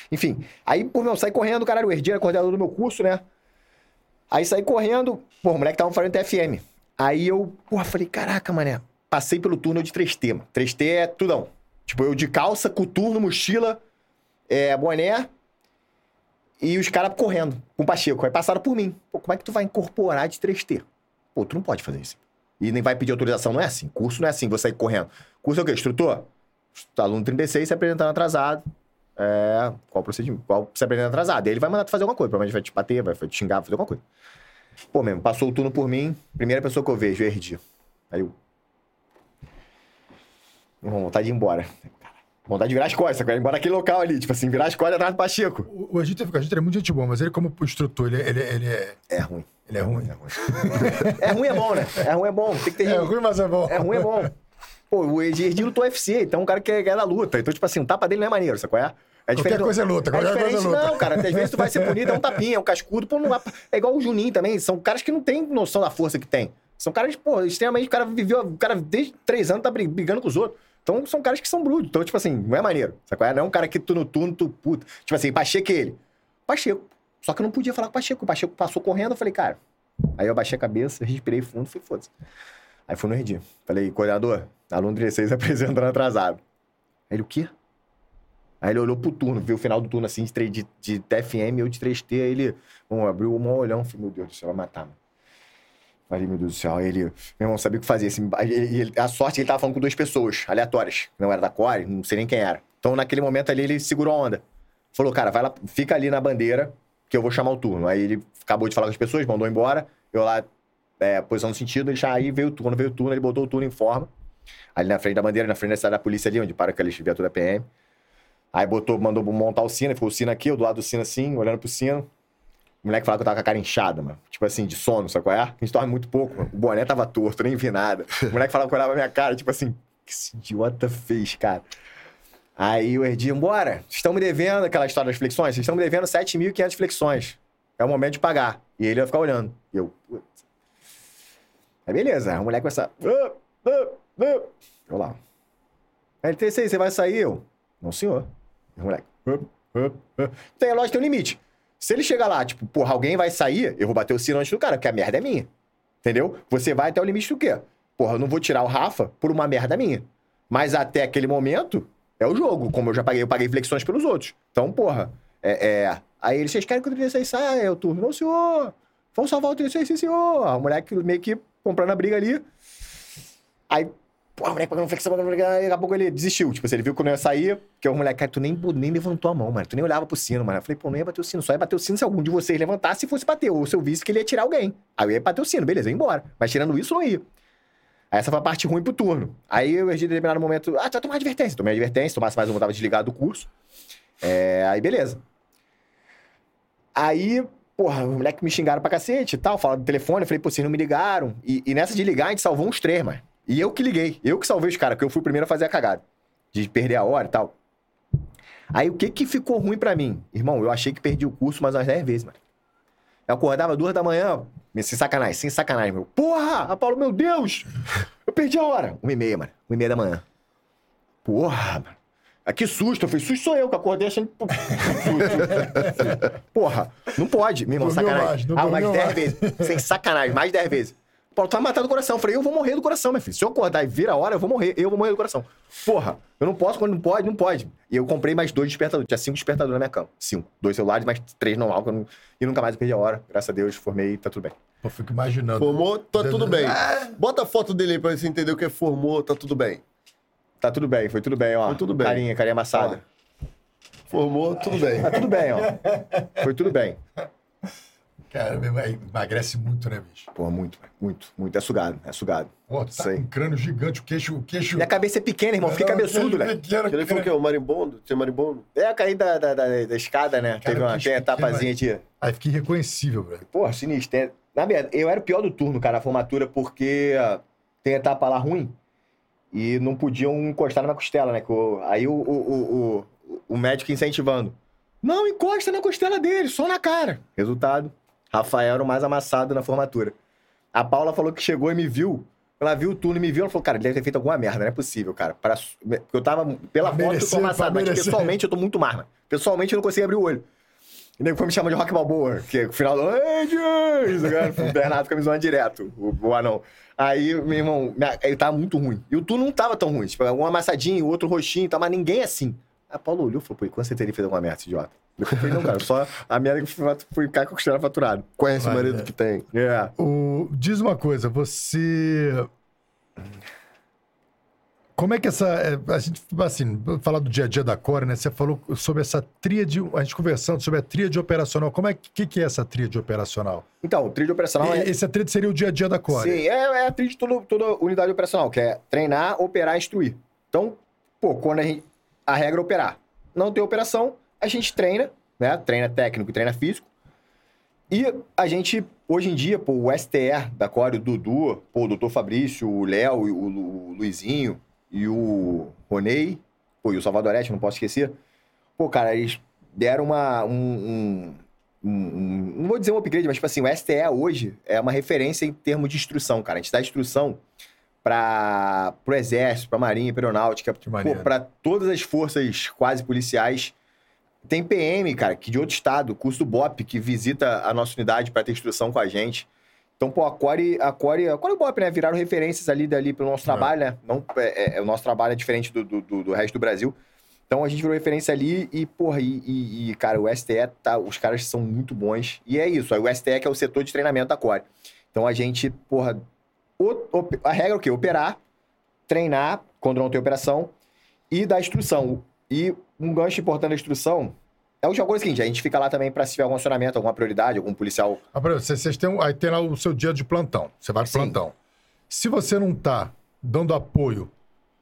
Enfim, aí, por meu, saí correndo, caralho, o Erdi era coordenador do meu curso, né? Aí saí correndo, pô, o moleque tava fazendo TFM. Aí eu, porra, falei, caraca, mané. Passei pelo turno de 3T, mano. 3T é tudão. Tipo, eu de calça, coturno, mochila, é, boné e os caras correndo com o Pacheco. Aí passaram por mim. Pô, como é que tu vai incorporar de 3T? Pô, tu não pode fazer isso. E nem vai pedir autorização, não é assim. Curso não é assim, você sair correndo. Curso é o quê? Instrutor? Aluno 36 se apresentando atrasado. É, qual procedimento? Qual se apresentando atrasado? Aí ele vai mandar tu fazer alguma coisa. Provavelmente vai te bater, vai te xingar, vai fazer alguma coisa. Pô, mesmo, passou o turno por mim, primeira pessoa que eu vejo, Erdi. Aí eu. Com vontade de ir embora. Vontade de virar as costas, cara. Embora daquele local ali, tipo assim, virar as costas atrás do Pacheco. O, o Egito com a gente ele é muito gente boa, mas ele, como instrutor, ele, ele, ele é, É ruim. ele é ruim. É ruim é bom, né? É ruim é bom. Tem que ter É ruim, mas é bom. É ruim é bom. Pô, o Erdi lutou UFC, então é um cara que é, é da luta. Então, tipo assim, o tapa dele não é maneiro, sabe qual é? É Qualquer coisa é luta, qualquer coisa é luta. Não, cara, às vezes tu vai ser punido, é um tapinha, é um cascudo, pô, não é, é igual o Juninho também, são caras que não têm noção da força que tem. São caras, pô, extremamente, o cara viveu, o cara desde três anos tá brig- brigando com os outros. Então são caras que são brutos. Então, tipo assim, não é maneiro. Sabe? Não é um cara que tu no turno, tu puta. Tipo assim, Pacheco é ele. Pacheco. Só que eu não podia falar com o Pacheco. O Pacheco passou correndo, eu falei, cara. Aí eu abaixei a cabeça, respirei fundo fui, foda-se. Aí fui no Redim. Falei, coordenador, aluno 16 apresentando atrasado. Aí ele, o quê? Aí ele olhou pro turno, viu o final do turno assim, de, de, de TFM, eu de 3T, aí ele bom, abriu um olhão, falei, meu Deus do céu, vai matar, mano. Falei, meu Deus do céu, ele, meu irmão, sabia o que fazer. Assim, ele- ele- a sorte é que ele tava falando com duas pessoas, aleatórias, não era da Core, não sei nem quem era. Então, naquele momento ali, ele segurou a onda. Falou, cara, vai lá, fica ali na bandeira, que eu vou chamar o turno. Aí ele acabou de falar com as pessoas, mandou embora, eu lá, é, posição no sentido, ele já, aí veio o turno, veio o turno, ele botou o turno em forma, ali na frente da bandeira, na frente da cidade da polícia ali, onde para aquela viatura PM. Aí botou, mandou montar o sino, ficou o sino aqui, eu do lado do sino assim, olhando pro sino. O moleque falava que eu tava com a cara inchada, mano. Tipo assim, de sono, sabe qual é? A gente dorme muito pouco, mano. O boné tava torto, nem vi nada. O moleque falava que olhava a minha cara, tipo assim, que esse idiota fez, cara? Aí o Erdi, bora, vocês estão me devendo aquela história das flexões, vocês estão me devendo 7.500 flexões. É o momento de pagar. E ele ia ficar olhando. E eu. Aí beleza, o moleque começa. "Ah, ah, ah." Eu lá. Aí você vai sair? Eu, não senhor. E o moleque. Tem, lógico, tem um limite. Se ele chegar lá, tipo, porra, alguém vai sair, eu vou bater o sino antes do cara, porque a merda é minha. Entendeu? Você vai até o limite do quê? Porra, eu não vou tirar o Rafa por uma merda minha. Mas até aquele momento, é o jogo. Como eu já paguei, eu paguei flexões pelos outros. Então, porra, é. é... Aí eles, vocês querem que o 36 saia? Eu turno, não, senhor. Vamos salvar o 36, sim, senhor. O moleque meio que comprando a briga ali. Aí, o moleque pagando flexão, aí daqui a pouco ele desistiu. Tipo, assim, ele viu que eu não ia sair, porque o moleque, cara, tu nem, nem levantou a mão, mano. Tu nem olhava pro sino, mano. Eu falei, pô, não ia bater o sino, só ia bater o sino se algum de vocês levantasse e fosse bater. Ou se eu visse que ele ia tirar alguém. Aí eu ia bater o sino, beleza, eu ia embora. Mas tirando isso, não ia. Aí essa foi a parte ruim pro turno. Aí eu, em determinado momento, ah, vai tomar advertência. Tomei advertência, tomasse mais uma, tava desligado do curso. É, aí beleza. Aí, porra, os moleques me xingaram pra cacete e tal, falaram do telefone, eu falei, pô, vocês não me ligaram. E, e nessa de ligar, a gente salvou uns três, mano. E eu que liguei, eu que salvei os caras, porque eu fui o primeiro a fazer a cagada. De perder a hora e tal. Aí o que que ficou ruim pra mim? Irmão, eu achei que perdi o curso mais umas 10 vezes, mano. Eu acordava duas da manhã, sem sacanagem, sem sacanagem, meu. Porra! A Paulo, meu Deus! Eu perdi a hora. Uma e meia, mano. Uma e meia da manhã. Porra, mano. Ah, que susto. Eu falei, susto sou eu, que acordei achando... Porra, não pode. Meu irmão, Dormiu sacanagem. mais, ah, mais dormiu 10 mais. vezes. Sem sacanagem, mais 10 vezes. Paulo, tu vai matar do coração. Eu falei, eu vou morrer do coração, meu filho. Se eu acordar e vir a hora, eu vou morrer. Eu vou morrer do coração. Porra, eu não posso quando não pode, não pode. E eu comprei mais dois despertadores. Tinha cinco despertadores na minha cama. Cinco. Dois celulares, mais três normal. que eu não- E nunca mais eu perdi a hora. Graças a Deus, formei, tá tudo bem. Pô, fico imaginando. Formou, tá tudo bem. Ah. Bota a foto dele aí pra você entender o que é formou, tá tudo bem. Tá tudo bem, foi tudo bem, ó. Foi tudo bem. Carinha, carinha amassada. Formou, tudo bem. Tá tudo bem, ó. Foi tudo bem. Cara, emagrece muito, né, bicho? Pô, muito, muito, muito. É sugado, é sugado. Pô, tu tá Sei. com um crânio gigante, o queixo... O queixo... Minha cabeça é pequena, irmão. Fiquei cabeçudo, né? Pequeno, Ele foi o quê? O marimbondo? Tinha marimbondo? É, eu caí da, da, da, da escada, né? Teve uma que tem etapazinha de. Aí fiquei irreconhecível, velho. Porra, sinistro. Na verdade, eu era o pior do turno, cara, a formatura, porque ah, tem etapa lá ruim e não podiam encostar na minha costela, né? que o- Aí o, o, o, o, o médico incentivando. Não encosta na costela dele, só na cara. Resultado, Rafael era o mais amassado na formatura. A Paula falou que chegou e me viu. Ela viu o turno e me viu, ela falou, cara, ele deve ter feito alguma merda, não é possível, cara. Porque eu tava, pela Pra foto, eu tô amassado, pra mas merecer. pessoalmente eu tô muito mais, mano. Pessoalmente eu não consegui abrir o olho. E nego foi me chamar de Rock Balboa, que no final do. O Bernardo fica me zoando direto, o, o anão. Aí, meu irmão, minha- ele tava muito ruim. E o turno não tava tão ruim. Tipo, um amassadinho, outro roxinho tal, mas ninguém assim. A Paulo olhou e falou, pô, e quando você teria feito alguma merda, esse idiota? Eu não, cara, só a merda que foi, foi ficar com a costela faturada. Conhece Vai, o marido né? que tem. É. O... Diz uma coisa, você. Como é que essa. é, A gente, assim, falar do dia a dia da Core, né? Você falou sobre essa tríade, a gente conversando sobre a tríade operacional. Como é que, que é essa tríade operacional? Então, trilho operacional é. E- Esse tríade seria o dia a dia da Core. Sim, é, é a trilha de toda, toda unidade operacional, que é treinar, operar, instruir. Então, pô, quando a gente. A regra é operar. Não tem operação, a gente treina, né? Treina técnico e treina físico. E a gente, hoje em dia, pô, o STR da Core, o Dudu, pô, o doutor Fabrício, o Léo, o, Lu- o Luizinho e o Ronei, pô, e o Salvadorete, não posso esquecer. Pô, cara, eles deram uma. Um, um, um- não vou dizer um upgrade, mas, tipo assim, o STE hoje é uma referência em termos de instrução, cara. A gente dá instrução para o Exército, para a Marinha, para Aeronáutica, Que maneiro. para todas as forças quase policiais. Tem PM, cara, que de outro estado, curso do BOP, que visita a nossa unidade para ter instrução com a gente. Então, pô, a Core, a Core, a Core e o BOP, né, viraram referências ali dali pelo nosso trabalho, né? Não, é, é- o nosso trabalho é diferente do, do, do- do resto do Brasil. Então a gente virou referência ali e, porra, e, e- e, cara, o STE, tá, os caras são muito bons. E é isso, aí o STE que é o setor de treinamento da Core. Então a gente, porra, o- op- a regra é o quê? Operar, treinar quando não tem operação e dar instrução. E um gancho importante da instrução é o jogo é seguinte, a gente fica lá também pra se tiver algum acionamento, alguma prioridade, algum policial. Ah, por exemplo, vocês têm, aí tem lá o seu dia de plantão. Você vai pro Sim. plantão. Se você não tá dando apoio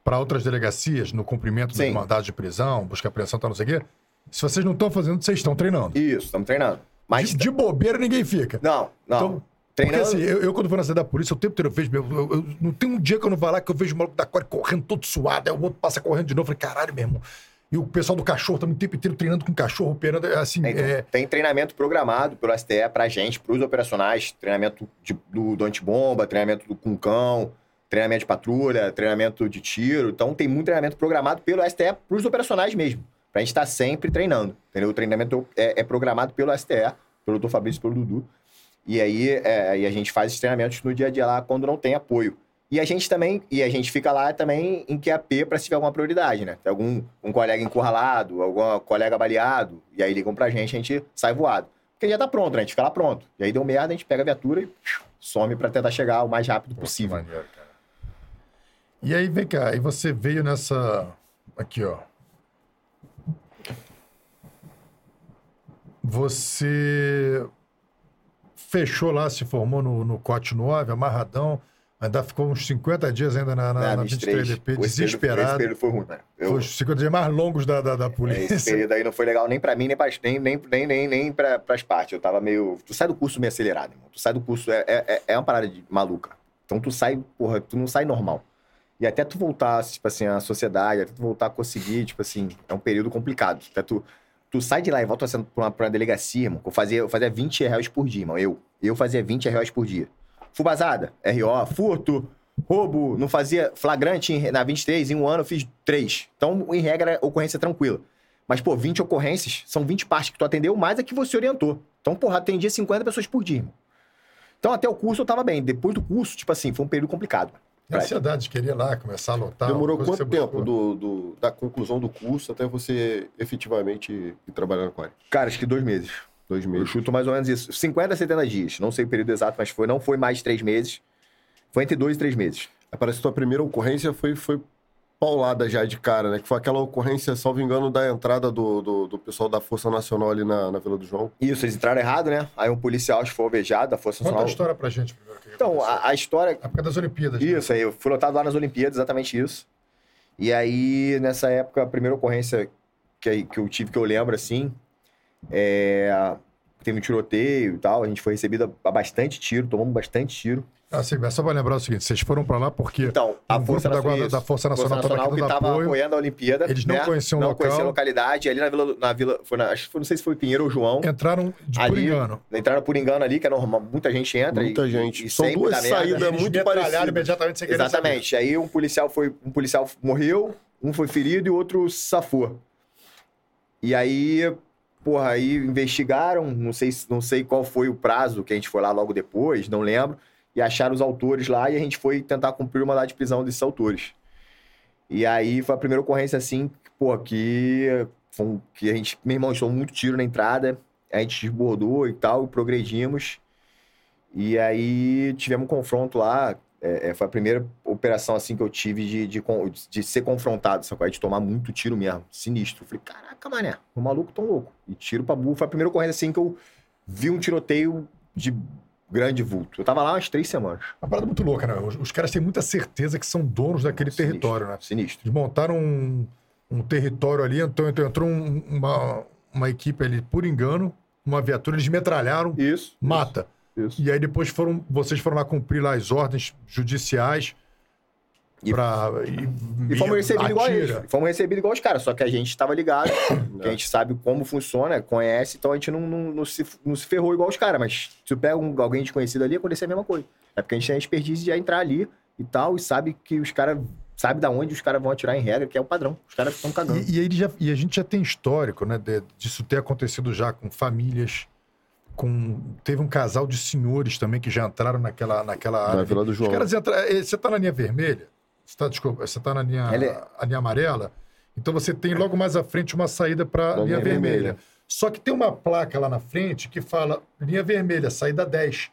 para outras delegacias no cumprimento dos mandados de prisão, busca apreensão, tal, não sei o quê, se vocês não estão fazendo, vocês estão treinando. Isso, estamos treinando. Mas. De, de bobeira ninguém fica. Não, não. Então, treinando. Porque assim, eu, eu, quando vou na cidade da polícia, o tempo inteiro eu vejo. meu, eu- eu- não tem um dia que eu não vou lá que eu vejo o maluco da Core correndo todo suado, aí o outro passa correndo de novo. Eu falei, caralho, meu irmão. E o pessoal do cachorro também o tempo inteiro treinando com cachorro, operando. é Assim, então, é, Tem treinamento programado pelo STE pra gente, pros operacionais, treinamento de- do, do antibomba, treinamento do com cão, treinamento de patrulha, treinamento de tiro. Então tem muito treinamento programado pelo STE pros operacionais mesmo. Pra gente estar sempre treinando. Entendeu? O treinamento é, é programado pelo STE, pelo Dr. Fabrício pelo Dudu. E aí é, e a gente faz esses treinamentos no dia a dia lá quando não tem apoio. E a gente também, e a gente fica lá também em QAP para se tiver alguma prioridade, né? Tem algum um colega encurralado, algum colega baleado, e aí ligam pra gente, a gente sai voado. Porque já tá pronto, né? A gente fica lá pronto. E aí deu merda, a gente pega a viatura e some pra tentar chegar o mais rápido possível. maneiro. E aí, vem cá, e você veio nessa. Aqui, ó. Você fechou lá, se formou no, no COT 9, amarradão. Ainda ficou uns 50 dias ainda na, na, na 23. 23DP, Esse período- Esse desesperado. período foi ruim, né? Eu, Foi os 50 dias mais longos da, da, da é, esse polícia. período aí não foi legal nem pra mim, nem, pra, nem, nem, nem, nem, nem pra, pras partes. Eu tava meio. Tu sai do curso meio acelerado, irmão. Tu sai do curso. É, é, é uma parada de maluca. Então tu sai, porra, tu não sai normal. E até tu voltar, tipo assim, à sociedade, até tu voltar a conseguir, tipo assim, é um período complicado. Até tu, tu sai de lá e volta pra uma, pra uma delegacia, irmão. Eu fazia, eu fazia 20 reais por dia, irmão. Eu. Eu fazia 20 reais por dia. Fubazada, RO, furto, roubo, não fazia flagrante em- na 23, em um ano eu fiz três. Então, em regra, ocorrência tranquila. Mas, pô, 20 ocorrências, são 20 partes que tu atendeu, mais a que você orientou. Então, porra, atendia 50 pessoas por dia, irmão. Então, até o curso eu tava bem. Depois do curso, tipo assim, foi um período complicado. A ansiedade de querer ir lá, começar a lotar. Demorou quanto tempo do, do- da conclusão do curso até você efetivamente ir trabalhar na Core? Cara, acho que dois meses. Dois Eu meses. chuto mais ou menos isso. 50 a 70 dias. Não sei o período exato, mas foi, não foi mais de três meses. Foi entre dois e três meses. Parece que tua primeira ocorrência foi, foi paulada já de cara, né? Que foi aquela ocorrência, salvo engano, da entrada do, do, do pessoal da Força Nacional ali na, na Vila do João. Isso, eles entraram errado, né? Aí um policial acho que foi alvejado da Força Conta a Nacional. história pra gente primeiro. que Então, a, a história A época das Olimpíadas. né? Isso, aí eu fui lotado lá nas Olimpíadas, exatamente isso. E aí, nessa época, a primeira ocorrência que, que eu tive, que eu lembro, assim, é... teve um tiroteio e tal, a gente foi recebido a bastante tiro, tomamos bastante tiro. Ah, sim, mas só pra lembrar o seguinte: vocês foram pra lá porque Então, a Um Força grupo da Nacional, Guarda- da Força Nacional tava aqui que dando estava apoio. apoiando a Olimpíada. Eles não né? conheciam o Não local. conheciam a localidade, ali na Vila, na Vila foi na- acho que não sei se foi Pinheiro ou João. entraram de por Ali, engano. Entraram por engano ali, que é normal, muita gente entra. e- Muita gente. E, São duas saídas Eles muito parecidas. imediatamente sem Exatamente. Aí um policial foi, um policial morreu, um foi ferido e o outro safou. E aí, porra, aí investigaram, não sei, se- não sei qual foi o prazo que a gente foi lá logo depois, não lembro, e acharam os autores lá e a gente foi tentar cumprir o mandado de prisão desses autores. E aí foi a primeira ocorrência assim, pô, que, que a gente, meu irmão, estou muito tiro na entrada, a gente desbordou e tal, e progredimos. E aí tivemos um confronto lá, é, é, foi a primeira operação assim que eu tive de, de, de ser confrontado, sacou? de tomar muito tiro mesmo, sinistro. Eu falei, caraca, mané, o maluco tão louco. E tiro pra burro. Foi a primeira ocorrência assim que eu vi um tiroteio de grande vulto. Eu tava lá umas três semanas. Uma parada muito louca, né? Os, os caras têm muita certeza que são donos daquele Sinistro, território, né? Sinistro. Eles montaram um, um território ali, então, então entrou um- uma, uma equipe ali por engano, uma viatura, eles metralharam, Isso. mata. Isso. E aí depois foram, vocês foram lá cumprir lá as ordens judiciais. E- pra, e, E fomos recebidos igual eles. Fomos recebidos igual os caras, só que a gente tava ligado, que a gente sabe como funciona, conhece, então a gente não, não, não se, não se ferrou igual os caras. Mas se pega um, alguém desconhecido ali, acontecer a mesma coisa. É porque a gente tem a expertise de entrar ali e tal, e sabe que os caras. Sabe da onde os caras vão atirar em regra, que é o padrão. Os caras estão cagando. E, e, já- e a gente já tem histórico, né, de- disso ter acontecido já com famílias, com teve um casal de senhores também que já entraram naquela naquela Na área. Vila do Os João. caras entram, eh, você tá na linha vermelha? Você tá, desculpa, você tá na linha, é- a linha amarela? Então você tem logo mais à frente uma saída para linha linha vermelha. vermelha. Só que tem uma placa lá na frente que fala linha vermelha, saída 10.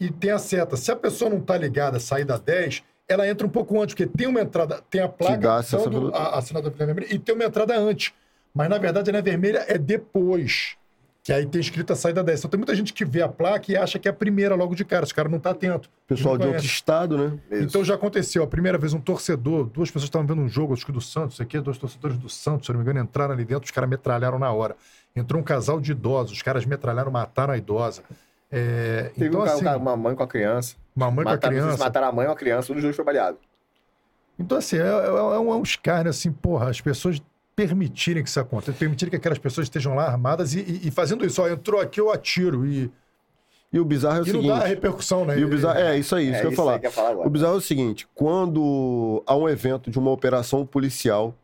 E tem a seta. Se a pessoa não tá ligada, saída 10, ela entra um pouco antes, porque tem uma entrada, tem a placa essa velocidade. a, a sinal da linha vermelha e tem uma entrada antes. Mas na verdade a linha vermelha é depois. Que aí tem escrito a saída 10. Então tem muita gente que vê a placa e acha que é a primeira logo de cara. Esse cara não tá atento. Pessoal de outro estado, né? Então já aconteceu. A primeira vez, um torcedor, duas pessoas estavam vendo um jogo, acho que do Santos, aqui, dois torcedores do Santos, se eu não me engano, entraram ali dentro, os caras metralharam na hora. Entrou um casal de idosos, os caras metralharam, mataram a idosa. É, Teve então, um, assim, uma mãe com a criança. uma mãe com a Mataram, sei se criança. mataram a mãe ou a criança, um dos dois foi baleado. Então, assim, é, é, é um, é um escárnio, assim, porra, as pessoas permitirem que isso aconteça, permitirem que aquelas pessoas estejam lá armadas e, e- e fazendo isso. Ó, entrou aqui, eu atiro. E, E o bizarro é o e não seguinte. dá repercussão, né? E o bizarro, é isso aí, isso é que eu ia isso falar. eu falar agora. O bizarro é o seguinte: quando há um evento de uma operação policial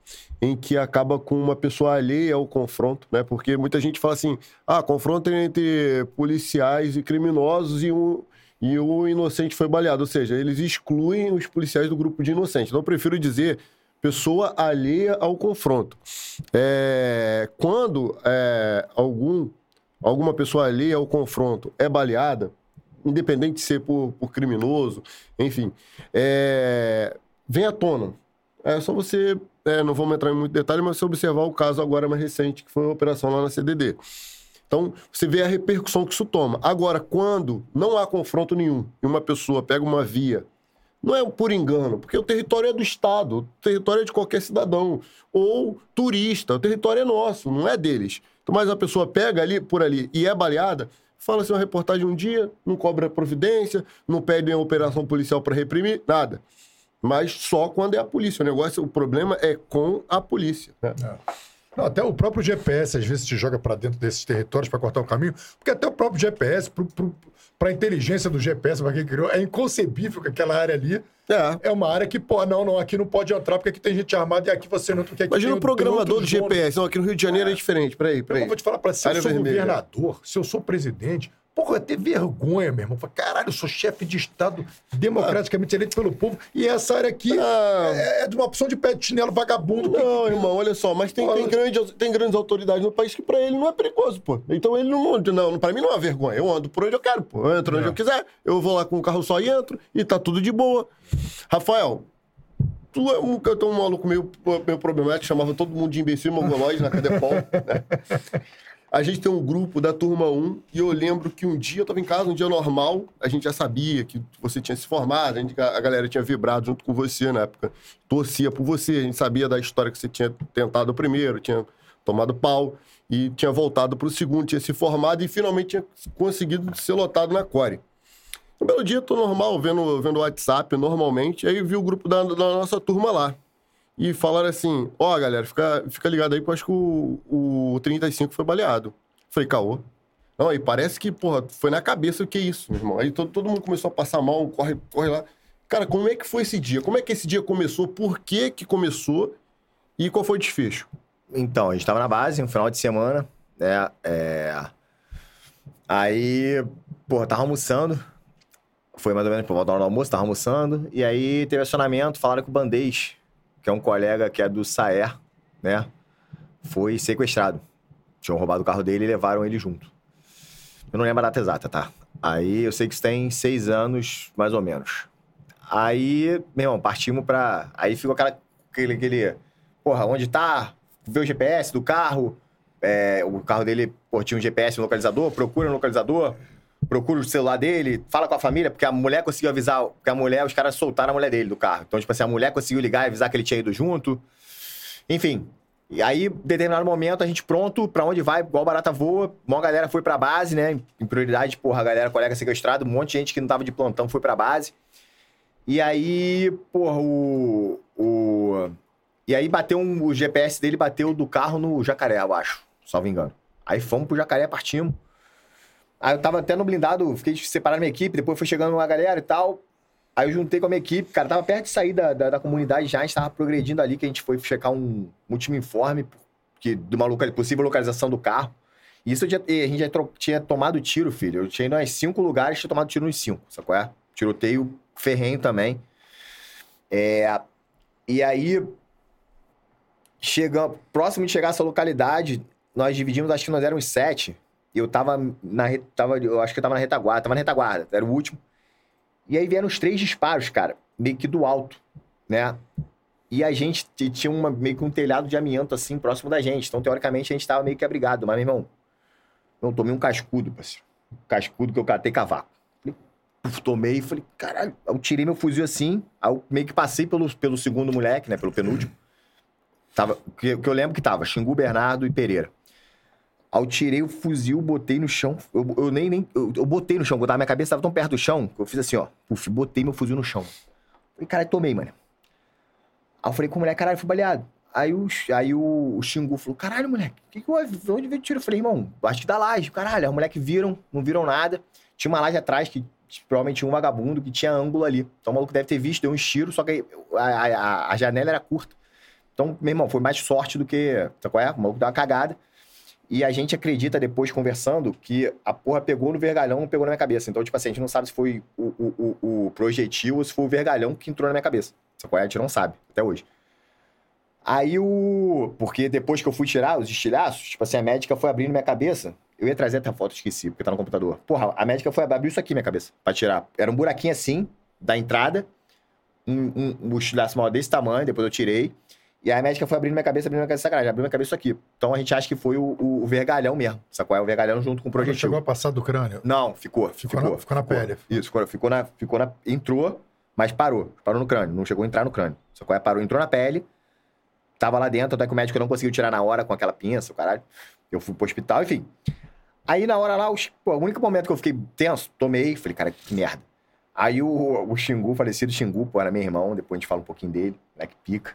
em que acaba com uma pessoa alheia ao confronto, né? Porque muita gente fala assim: ah, confronto entre policiais e criminosos e um, e o inocente foi baleado. Ou seja, eles excluem os policiais do grupo de inocentes. Então, eu prefiro dizer pessoa alheia ao confronto. É, quando é, algum, alguma pessoa alheia ao confronto é baleada, independente de ser por, por criminoso, enfim, é, vem à tona. É só você, é, não vamos entrar em muito detalhe, mas você observar o caso agora mais recente, que foi a operação lá na CDD. Então, você vê a repercussão que isso toma. Agora, quando não há confronto nenhum e uma pessoa pega uma via, não é por engano, porque o território é do Estado, o território é de qualquer cidadão, ou turista, o território é nosso, não é deles. Então, mas a pessoa pega ali, por ali, e é baleada, fala assim uma reportagem um dia, não cobra providência, não pede uma operação policial para reprimir, nada. Mas só quando é a polícia. O negócio, o problema é com a polícia. né? Não, até o próprio GPS às vezes te joga para dentro desses territórios para cortar o caminho, porque até o próprio GPS, para a inteligência do GPS, para quem criou, é inconcebível que aquela área ali É. é uma área que, pô, não, não, aqui não pode entrar porque aqui tem gente armada e aqui você não aqui Imagina tem- o programador do. GPS. Não, aqui no Rio de Janeiro é, diferente. Peraí, peraí. Eu vou te falar você, se eu sou vermelha. governador, se eu sou presidente, porra, eu ia ter vergonha, meu irmão. Fala, Caralho, eu sou chefe de Estado democraticamente eleito pelo povo e essa área aqui Ah. é, é de uma opção de pé de chinelo vagabundo. Não, irmão, olha só, mas tem, tem, grandes, tem grandes autoridades no país que pra ele não é perigoso, pô. Então ele não. Não, pra mim não é vergonha. Eu ando por onde eu quero, pô. Eu entro onde É. eu quiser, eu vou lá com o carro só e entro, e tá tudo de boa. Rafael, tu é um, é um maluco meio, meio problemático, chamava todo mundo de imbecil mongoloide na Cadepol, né? A gente tem um grupo da turma 1 e eu lembro que um dia eu tava em casa, um dia normal, a gente já sabia que você tinha se formado, a, gente- a galera tinha vibrado junto com você na época, torcia por você, a gente sabia da história que você tinha tentado o primeiro, tinha tomado pau e tinha voltado pro segundo, tinha se formado e finalmente tinha conseguido ser lotado na Core. Um belo dia, tô normal, vendo, vendo o WhatsApp normalmente, aí vi o grupo da, da nossa turma lá. E falaram assim: Ó, galera, fica, fica ligado aí, porque eu acho que o, o 35 foi baleado. Falei, caô. Não, aí parece que, porra, foi na cabeça o que é isso, meu irmão. Aí todo, todo mundo começou a passar mal, corre, corre lá. Cara, como é que foi esse dia? Como é que esse dia começou? Por que que começou? E qual foi o desfecho? Então, a gente tava na base, um final de semana, né? É... Aí, porra, tava almoçando. Foi mais ou menos por volta da hora do almoço, tava almoçando. E aí teve acionamento, falaram que o Bandês, é um colega que é do Saer, né? Foi sequestrado. Tinham roubado o carro dele e levaram ele junto. Eu não lembro a data exata, tá? Aí eu sei que isso tem seis anos, mais ou menos. Aí, meu irmão, partimos pra. Aí ficou aquela, aquele, aquele. Porra, onde tá? Vê o GPS do carro. É, o carro dele, pô, tinha um GPS, um localizador. Procura um localizador. Procura o celular dele. Fala com a família, porque a mulher conseguiu avisar. Porque a mulher, os caras soltaram a mulher dele do carro. Então, tipo assim, a mulher conseguiu ligar e avisar que ele tinha ido junto. Enfim. E aí, em determinado momento, a gente pronto pra onde vai, igual barata voa. Uma galera foi pra base, né? Em prioridade, porra, a galera, colega sequestrado, um monte de gente que não tava de plantão foi pra base. E aí, porra, o. o e aí bateu um, o GPS dele bateu do carro no jacaré, eu acho, salvo engano. Aí fomos pro jacaré, partimos. Aí eu tava até no blindado, fiquei separado minha equipe, depois foi chegando uma galera e tal. Aí eu juntei com a minha equipe, cara, tava perto de sair da, da, da comunidade já, a gente tava progredindo ali, que a gente foi checar um último informe que, de uma local, possível localização do carro. E isso a gente já tro- tinha tomado tiro, filho. Eu tinha ido em cinco lugares, tinha tomado tiro nos cinco, qual é? Tiroteio ferrenho também. É, e aí, chegamos, próximo de chegar a essa localidade, nós dividimos, acho que nós éramos sete. Eu tava na tava, eu acho que eu tava na retaguarda, tava na retaguarda, era o último. E aí vieram os três disparos, cara, meio que do alto, né? E a gente tinha uma, meio que um telhado de amianto assim próximo da gente. Então, teoricamente, a gente tava meio que abrigado. Mas, meu irmão, eu tomei um cascudo, parceiro. Um cascudo que eu catei cavaco. Falei, tomei e falei, caralho. Eu tirei meu fuzil assim, aí eu meio que passei pelo, pelo segundo moleque, né? Pelo penúltimo. Tava, que, que eu lembro que tava Xingu, Bernardo e Pereira. Aí eu tirei o fuzil, botei no chão. Eu, eu nem, nem. Eu, eu botei no chão, eu minha cabeça tava tão perto do chão que eu fiz assim, ó. Puf, botei meu fuzil no chão. Falei, caralho, tomei, mano. Aí eu falei com o moleque, caralho, fui baleado. Aí o, aí o, o Xingu falou, caralho, moleque, que que? De Onde veio o tiro? Eu falei, irmão, acho que da laje. Caralho, os moleques viram, não viram nada. Tinha uma laje atrás que provavelmente tinha um vagabundo que tinha ângulo ali. Então o maluco deve ter visto, deu um tiro, só que a, a, a- a janela era curta. Então, meu irmão, foi mais sorte do que. Sabe qual é? O maluco deu uma cagada. E a gente acredita, depois conversando, que a porra pegou no vergalhão, pegou na minha cabeça. Então, tipo assim, a gente não sabe se foi o, o, o, o projetil ou se foi o vergalhão que entrou na minha cabeça. É? A gente não sabe, até hoje. Aí o. Porque depois que eu fui tirar os estilhaços, tipo assim, a médica foi abrindo minha cabeça. Eu ia trazer até a foto, esqueci, porque tá no computador. Porra, a médica foi abrir isso aqui minha cabeça, pra tirar. Era um buraquinho assim, da entrada, um, um, um estilhaço maior desse tamanho, depois eu tirei. E aí a médica foi abrindo minha cabeça, abrindo minha cabeça, sacanagem, abriu minha cabeça isso aqui. Então a gente acha que foi o, o, o vergalhão mesmo, sacou? É o vergalhão junto com o Não projetil. chegou a passar do crânio. Não, ficou. Ficou na- ficou na pele. Isso, ficou, ficou na, ficou na. Entrou, mas parou. Parou no crânio. Não chegou a entrar no crânio. Só que parou, entrou na pele. Tava lá dentro, até que o médico não conseguiu tirar na hora com aquela pinça, o caralho. Eu fui pro hospital, enfim. Aí na hora lá, os- pô, o único momento que eu fiquei tenso, tomei, falei, cara, que merda. Aí o, o Xingu, falecido Xingu, pô, era meu irmão, depois a gente fala um pouquinho dele, moleque pica.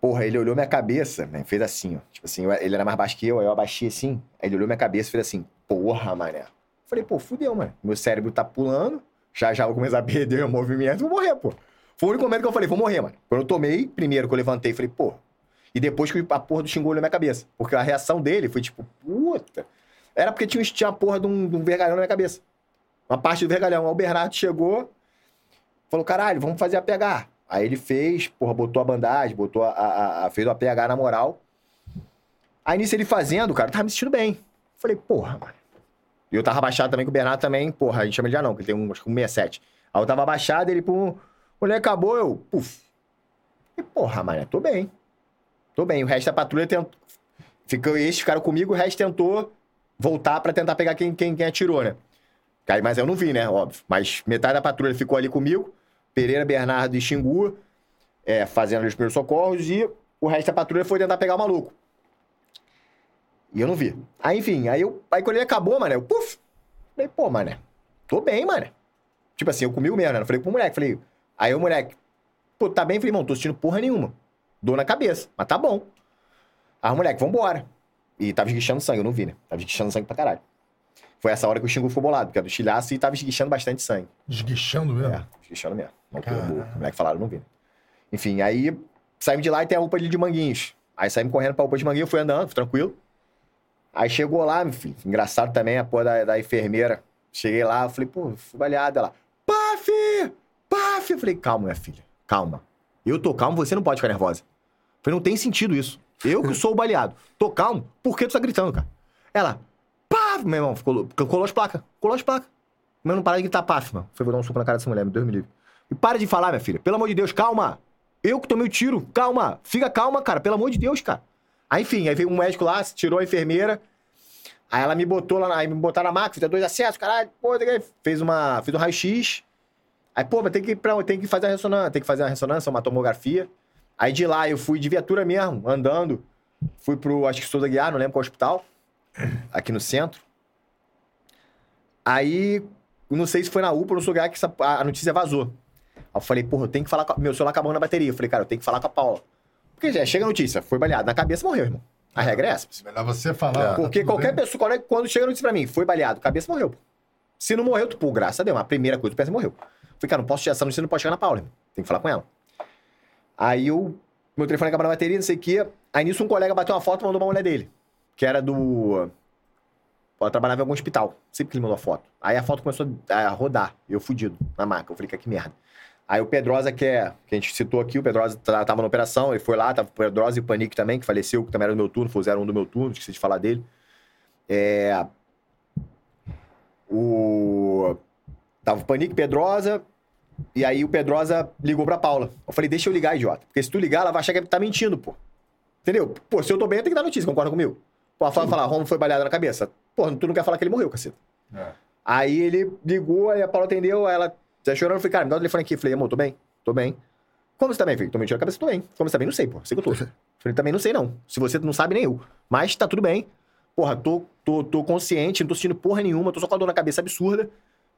Porra, ele olhou minha cabeça, né? Fez assim, ó. Tipo assim, ele era mais baixo que eu, aí eu abaixei assim. Aí ele olhou minha cabeça e fez assim, porra, mané. Falei, pô, fudeu, mano. Meu cérebro tá pulando, já já vou começar a perder o movimento, vou morrer, pô. Foi o único momento que eu falei, vou morrer, mano. Quando eu tomei, primeiro que eu levantei, falei, pô. E depois que a porra do Xingu olhou minha cabeça. Porque a reação dele foi tipo, puta. Era porque tinha, tinha a porra de um, de um vergalhão na minha cabeça. Uma parte do vergalhão. Aí o Bernardo chegou, falou, caralho, vamos fazer a pegar. Aí ele fez, porra, botou a bandagem, botou a, a- a- fez o APH na moral. Aí nisso ele fazendo, cara, eu tava me sentindo bem. Falei, porra, mano. E eu tava abaixado também com o Bernardo também, porra, a gente chama de anão, que ele tem um, acho que um 67. Aí eu tava abaixado, ele, pum, quando acabou, eu, puf. E porra, mano, tô bem. Tô bem. O resto da patrulha tentou. Ficou, esses ficaram comigo, o resto tentou voltar pra tentar pegar quem, quem, quem atirou, né? Mas eu não vi, né? Óbvio. Mas metade da patrulha ficou ali comigo. Pereira, Bernardo e Xingu, é, fazendo os primeiros socorros, e o resto da patrulha foi tentar pegar o maluco. E eu não vi. Aí, enfim, aí, eu, aí quando ele acabou, mano, eu, puf, falei, pô, mano, tô bem, mano. Tipo assim, eu comigo mesmo, né? Eu falei pro moleque, falei, aí o moleque, pô, tá bem? Falei, irmão, tô sentindo porra nenhuma. Dor na cabeça, mas tá bom. Aí o moleque, vambora. E tava esguichando sangue, eu não vi, né? Tava esguichando sangue pra caralho. Foi essa hora que o Xingu ficou bolado, porque era do estilhaço e tava esguichando bastante sangue. Esguichando mesmo. É, esguichando mesmo. Não pelo Caralho. burro. O moleque falaram, não vi. Enfim, aí saímos de lá e tem a UPA ali de Manguinhos. Aí saímos correndo pra UPA de Manguinhos, fui andando, fui tranquilo. Aí chegou lá, meu filho. Engraçado também, a porra da, da enfermeira. Cheguei lá, falei, pô, fui baleada lá. Paf! Paf! Eu falei, calma, minha filha, calma. Eu tô calmo, você não pode ficar nervosa. Eu falei, não tem sentido isso. Eu que sou o baleado. Tô calmo, por que tu tá gritando, cara? Ela, paf! Meu irmão, ficou, colou as placas, colou as placas. Mas não para de gritar paf, mano. Foi, vou dar um soco na cara dessa mulher, me Deus livre. E para de falar, minha filha. Pelo amor de Deus, calma. Eu que tomei o tiro, calma. Fica calma, cara. Pelo amor de Deus, cara. Aí, enfim, aí veio um médico lá, tirou a enfermeira. Aí ela me botou lá, na- aí me botaram na máquina, fiz dois acessos, caralho. Pô, tem fez, uma, fez um raio-x. Aí, pô, mas tem que, pra, tem que fazer a ressonância, tem que fazer uma ressonância, uma tomografia. Aí de lá eu fui de viatura mesmo, andando. Fui pro, acho que Souza Guiar, não lembro qual hospital. Aqui no centro. Aí, não sei se foi na UPA ou no Guiar que essa- a notícia vazou. eu falei, porra, eu tenho que falar com a... Meu celular acabou na bateria. Eu falei, cara, eu tenho que falar com a Paula. Porque já chega a notícia, foi baleado na cabeça, morreu, irmão. A regra é essa. Melhor você falar. Porque tá qualquer bem. pessoa, quando- chega a notícia pra mim, foi baleado, cabeça morreu. pô. Se não morreu, tu, pô, graças a Deus, a primeira coisa, tu pensa, morreu. Falei, cara, não posso tirar essa notícia, não pode chegar na Paula, irmão. Tem que falar com ela. Aí eu, meu telefone acabou na bateria, não sei o quê. Aí nisso um colega bateu uma foto e mandou uma mulher dele, que era do. Ela trabalhava em algum hospital. Sempre que ele mandou a foto. Aí a foto começou a rodar. Eu fudido na maca. Eu falei, que merda. Aí o Pedrosa, que, é, que a gente citou aqui, o Pedrosa tá- tava na operação, ele foi lá, tava o Pedrosa e o Panic também, que faleceu, que também era do meu turno, o 01 do meu turno, esqueci de falar dele. É. O. Tava o Panic, Pedrosa, e aí o Pedrosa ligou pra Paula. Eu falei, deixa eu ligar, idiota. Porque se tu ligar, ela vai achar que tá mentindo, pô. Entendeu? Pô, se eu tô bem, eu tenho que dar notícia, concorda comigo? Pô, fala, Romulo foi baleado na cabeça. Pô, tu não quer falar que ele morreu, caceta. É. Aí ele ligou, aí a Paula atendeu, aí ela tá chorando, eu falei, cara, me dá o telefone aqui. Eu falei, amor, tô bem, tô bem. Como você tá bem, filho? Tô mentindo a cabeça, tô bem. Como você tá bem? Não sei, pô. Sei que eu tô. Eu falei, também não sei, não. Se você não sabe, nem eu. Mas tá tudo bem. Porra, tô, tô, tô consciente, não tô sentindo porra nenhuma, tô só com a dor na cabeça absurda,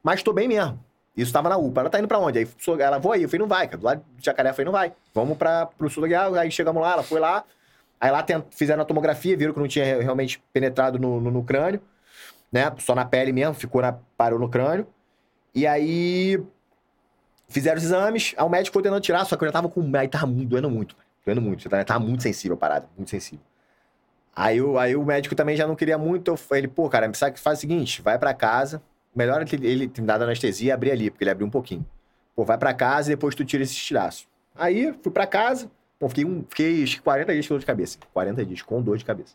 mas tô bem mesmo. Isso tava na UPA. Ela tá indo pra onde? Aí ela, vou aí. Eu falei, não vai, cara. Do lado de Jacaré, eu falei, não vai. Vamos pra, pro sul da Guiar. Aí chegamos lá, ela foi lá. Aí lá tent- fizeram a tomografia, viram que não tinha re- realmente penetrado no, no, no crânio, né? Só na pele mesmo, ficou na, parou no crânio. E aí fizeram os exames, aí o médico foi tentando tirar, só que eu já tava com. Aí tava doendo muito, doendo muito. Tava, tava muito sensível a parada, muito sensível. Aí, o- aí o médico também já não queria muito, eu falei, pô, cara, sabe que faz o seguinte, vai pra casa, melhor ele, ele ter dado anestesia e abrir ali, porque ele abriu um pouquinho. Pô, vai pra casa e depois tu tira esse tiraço. Aí, fui pra casa, pô, fiquei, um, fiquei acho que 40 dias com dor de cabeça. 40 dias, com dor de cabeça.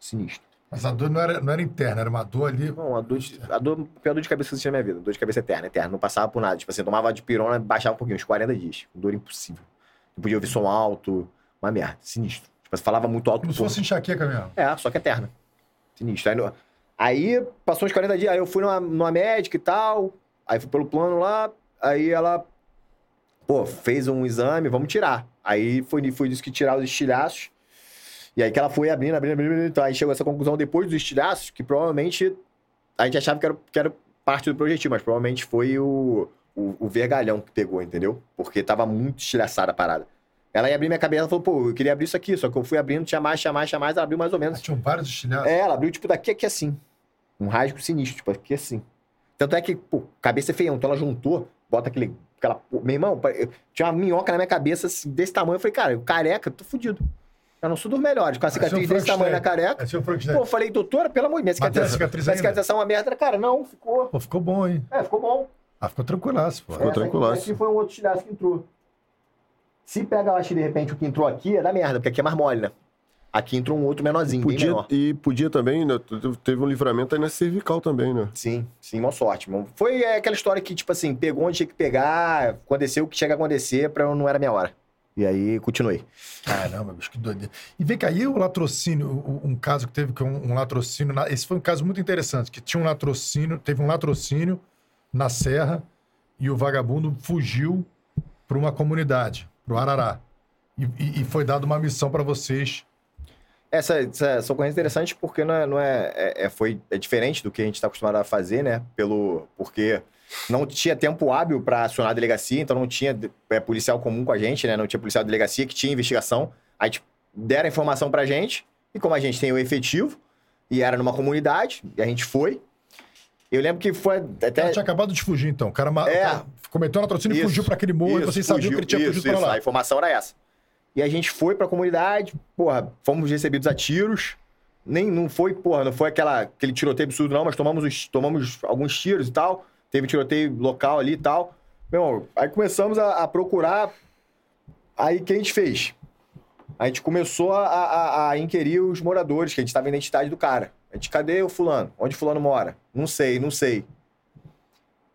Sinistro. Mas a dor não era, não era interna, era uma dor ali. Não, a dor, de, a dor, a pior dor de cabeça que eu na minha vida. Dor de cabeça eterna, eterna. Não passava por nada. Tipo assim, eu tomava de pirona, baixava um pouquinho, uns 40 dias. Dor impossível. Não podia ouvir som alto. Uma merda, sinistro. Tipo, você falava muito alto. Como se fosse enxaqueca mesmo. É, só que eterna. Sinistro. Aí, no- aí, passou uns 40 dias, aí eu fui numa, numa médica e tal. Aí fui pelo plano lá. Aí ela, pô, fez um exame, vamos tirar. Aí foi, foi disso que tirar os estilhaços. E aí que ela foi abrindo, abrindo, abrindo, abrindo. Então aí chegou essa conclusão depois dos estilhaços, que provavelmente a gente achava que era, que era parte do projetivo, mas provavelmente foi o, o, o vergalhão que pegou, entendeu? Porque tava muito estilhaçada a parada. Ela ia abrir minha cabeça, ela falou, pô, eu queria abrir isso aqui, só que eu fui abrindo, tinha mais, tinha mais, tinha mais, ela abriu mais ou Ah, menos. tinham vários estilhaços. É, ela abriu, tipo, daqui aqui assim. Um rasgo sinistro, tipo, aqui assim. Tanto é que, pô, cabeça é feião. Então ela juntou, bota aquele. Aquela, meu irmão, tinha uma minhoca na minha cabeça assim, desse tamanho. Eu falei, cara, eu careca, tô fudido. Eu não sou dos melhores. Com a Parecia cicatriz desse tamanho na careca. É Frankenstein. Pô, eu falei, doutora, pelo amor de Deus, minha cicatriz, cicatriz minha ainda? cicatrização é uma merda. Cara, não, ficou. Pô, ficou bom, hein? É, ficou bom. Ah, ficou tranquilaço, pô. Ficou aqui- tranquilaço. Aqui foi um outro estilhaço que entrou. Se pega, eu acho de repente o que entrou aqui é da merda, porque aqui é mais mole, né? Aqui entrou um outro menorzinho, bem Podia, menor. e podia também, né? Teve um livramento aí na cervical também, né? Sim, sim, mó sorte. irmão. Foi é, aquela história que, tipo assim, pegou onde tinha que pegar, aconteceu o que tinha que acontecer, pra eu não era minha hora. E aí, continuei. Caramba, bicho, que doideira. E vem cá, e o latrocínio, um caso que teve que um, um latrocínio, na- esse foi um caso muito interessante, que tinha um latrocínio, teve um latrocínio na serra e o vagabundo fugiu para uma comunidade, para o Arará. E, e- e foi dada uma missão para vocês. Essa, essa, essa ocorrência é interessante porque não é, não é, é, é- foi, é diferente do que a gente está acostumado a fazer, né? Pelo, porque não tinha tempo hábil para acionar a delegacia, então não tinha é, policial comum com a gente, né? Não tinha policial de delegacia que tinha investigação. Aí tipo, deram a informação pra gente, e como a gente tem o efetivo, e era numa comunidade, e a gente foi. Eu lembro que foi até. cara tinha acabado de fugir, então. O cara, É. o cara cometeu um latrocínio e fugiu para aquele morro, e vocês sabiam que ele tinha Isso, fugido para lá. A informação era essa. E a gente foi pra comunidade, porra, fomos recebidos a tiros. Nem, não foi, porra, não foi aquela, aquele tiroteio absurdo, não, mas tomamos, os- tomamos alguns tiros e tal. Teve tiroteio local ali e tal. Meu aí começamos a, a procurar. Aí o que a gente fez? A gente começou a, a, a inquirir os moradores, que a gente estava em identidade do cara. A gente, cadê o fulano? Onde fulano mora? Não sei, não sei.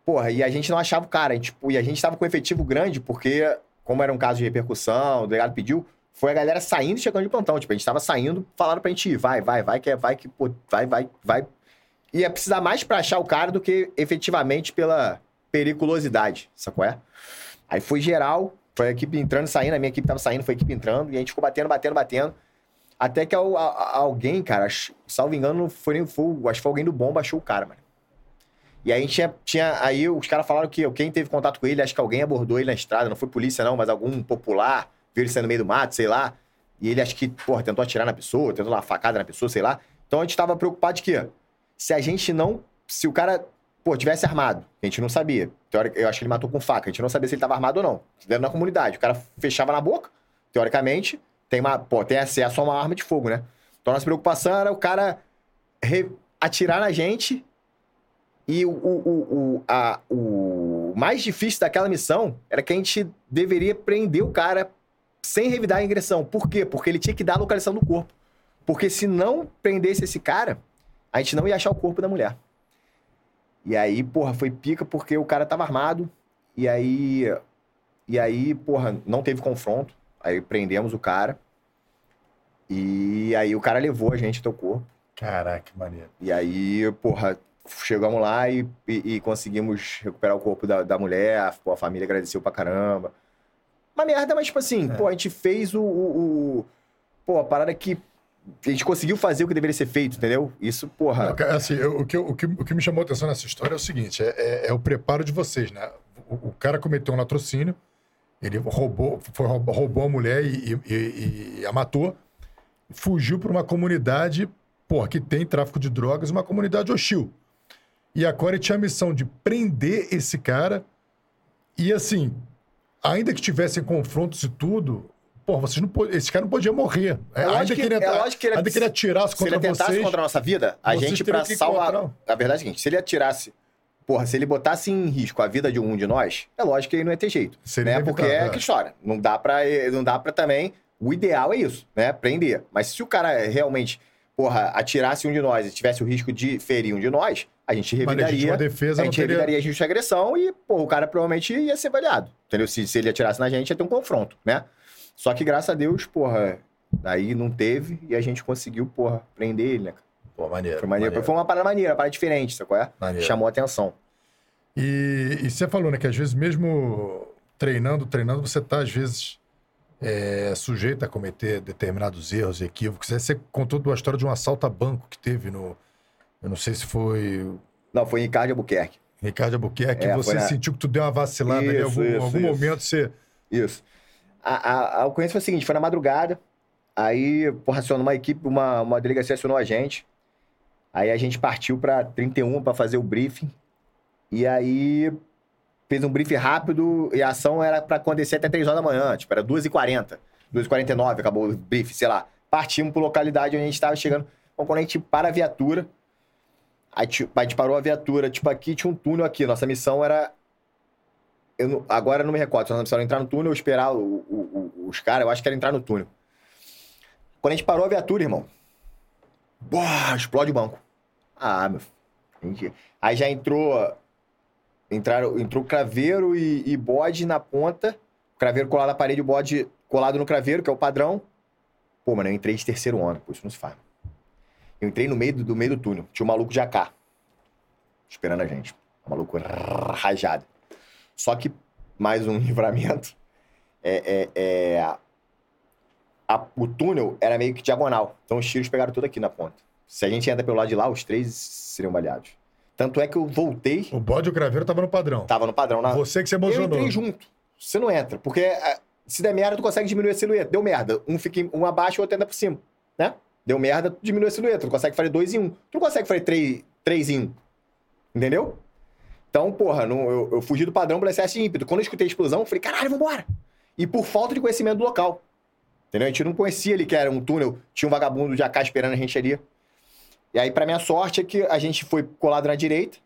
Porra, e a gente não achava o cara. A gente, tipo, e a gente tava com efetivo grande, porque, como era um caso de repercussão, o delegado pediu, foi a galera saindo e chegando de plantão. Tipo, a gente tava saindo, falaram pra gente ir, vai, vai, vai, que é, vai, que, pô, vai, vai, vai. Ia precisar mais pra achar o cara do que efetivamente pela periculosidade, sacou é? Aí foi geral, foi a equipe entrando e saindo, a minha equipe tava saindo, foi a equipe entrando, e a gente ficou batendo, batendo, batendo. Até que alguém, cara, salvo engano, foi, foi, acho que foi alguém do bomba, achou o cara, mano. E aí tinha, tinha- aí os caras falaram que quem teve contato com ele, acho que alguém abordou ele na estrada, não foi polícia não, mas algum popular, viu ele saindo no meio do mato, sei lá. E ele acho que, porra, tentou atirar na pessoa, tentou dar uma facada na pessoa, sei lá. Então a gente tava preocupado de que se a gente não, se o cara, pô, tivesse armado, a gente não sabia. Teoric- Eu acho que ele matou com faca, a gente não sabia se ele tava armado ou não. Dentro na comunidade, o cara fechava na boca, teoricamente, tem uma, pô, tem acesso a uma arma de fogo, né? Então a nossa preocupação era o cara re- atirar na gente e o, o, o, a- o mais difícil daquela missão era que a gente deveria prender o cara sem revidar a ingressão. Por quê? Porque ele tinha que dar a localização do corpo. Porque se não prendesse esse cara, a gente não ia achar o corpo da mulher. E aí, porra, foi pica porque o cara tava armado. E aí. E aí, porra, não teve confronto. Aí prendemos o cara. E aí o cara levou a gente até o corpo. Caraca, que maneiro. E aí, porra, chegamos lá e, e- e conseguimos recuperar o corpo da, da mulher. Pô, a família agradeceu pra caramba. Uma merda, mas tipo assim, É. pô, a gente fez o, o, o- Pô, a parada que. A gente conseguiu fazer o que deveria ser feito, entendeu? Isso, porra. Não, assim, eu- o, que, o, que, o que me chamou a atenção nessa história é o seguinte: é, é- é o preparo de vocês, né? O, o cara cometeu um latrocínio, ele roubou, foi, roubou, a mulher e, e- e- e a matou, fugiu para uma comunidade, porra, que tem tráfico de drogas, uma comunidade hostil. E agora ele tinha a missão de prender esse cara e, assim, ainda que tivessem confrontos e tudo. Porra, vocês não pod- esse cara não podia morrer. É ainda lógico que que- ele, é lógico que ele- ainda que ele atirasse se ele contra atentasse vocês. contra a nossa vida, a vocês gente, pra salvar. encontrar- A verdade é a seguinte: se ele atirasse. Porra, se ele botasse em risco a vida de um de nós, é lógico que ele não ia ter jeito. Seria né? Porque é é. que história. Não dá pra, não dá pra também. O ideal é isso, né? Prender. Mas se o cara realmente, porra, atirasse um de nós e tivesse o risco de ferir um de nós, a gente revidaria. legítima defesa A gente teria... revidaria a justa agressão e, porra, o cara provavelmente ia ser baleado. Entendeu? Se, se ele atirasse na gente, ia ter um confronto, né? Só que, graças a Deus, porra, aí não teve e a gente conseguiu, porra, prender ele, né? cara? Pô, maneiro. Foi maneiro. maneiro, Foi uma parada maneira, uma parada diferente, sabe qual é? maneiro. Chamou a atenção. E, e você falou, né, que às vezes mesmo treinando, treinando, você tá, às vezes, é, sujeito a cometer determinados erros e equívocos. Você contou uma história de um assalto a banco que teve no... Eu não sei se foi Não, foi em Ricardo Albuquerque. Ricardo Albuquerque, É, você na- sentiu que tu deu uma vacilada ali, em Isso, algum, isso, algum isso. momento você... Isso. A, a, a ocorrência foi a seguinte, foi na madrugada, aí, porra, acionou uma equipe, uma, uma delegacia acionou a gente, aí a gente partiu pra 31 pra fazer o briefing, e aí fez um briefing rápido, e a ação era pra acontecer até 3 horas da manhã, tipo, era 2h40, 2h49, acabou o briefing, sei lá. Partimos pra localidade onde a gente tava chegando, então quando a gente para a viatura, aí, tipo, a gente parou a viatura, tipo, aqui tinha um túnel aqui, nossa missão era eu não- agora eu não me recordo. Se nós precisamos entrar no túnel ou esperar o- o- o- os caras, eu acho que era entrar no túnel. Quando a gente parou a viatura, irmão, boa, explode o banco. Ah, meu. A gente- Aí já entrou. Entraram, entrou craveiro e, e bode na ponta. Craveiro colado na parede, o bode colado no craveiro, que é o padrão. Pô, mano, eu entrei de terceiro ano, pô, isso não se faz. Eu entrei no meio do, do meio do túnel. Tinha um maluco de AK. Esperando a gente. Um maluco rajado. Só que, mais um livramento, é, é, é, a- o túnel era meio que diagonal. Então os tiros pegaram tudo aqui na ponta. Se a gente entra pelo lado de lá, os três seriam baleados. Tanto é que eu voltei, O bode e o craveiro tava no padrão. tava no padrão. Na... Você que se eu emocionou. entrei junto. Você não entra. Porque ah, se der merda, tu consegue diminuir a silhueta. Deu merda. Um fica um abaixo e o outro anda por cima. Né? Deu merda, tu diminui a silhueta. Tu consegue fazer dois em um. Tu não consegue fazer três, três em um. Entendeu? Então, porra, não- eu, eu fugi do padrão pelo excesso de ímpeto. Quando eu escutei a explosão, eu falei, caralho, vambora. E por falta de conhecimento do local. Entendeu? A gente não conhecia ali que era um túnel, tinha um vagabundo de AK esperando a gente ali. E aí, pra minha sorte, é que a gente foi colado na direita.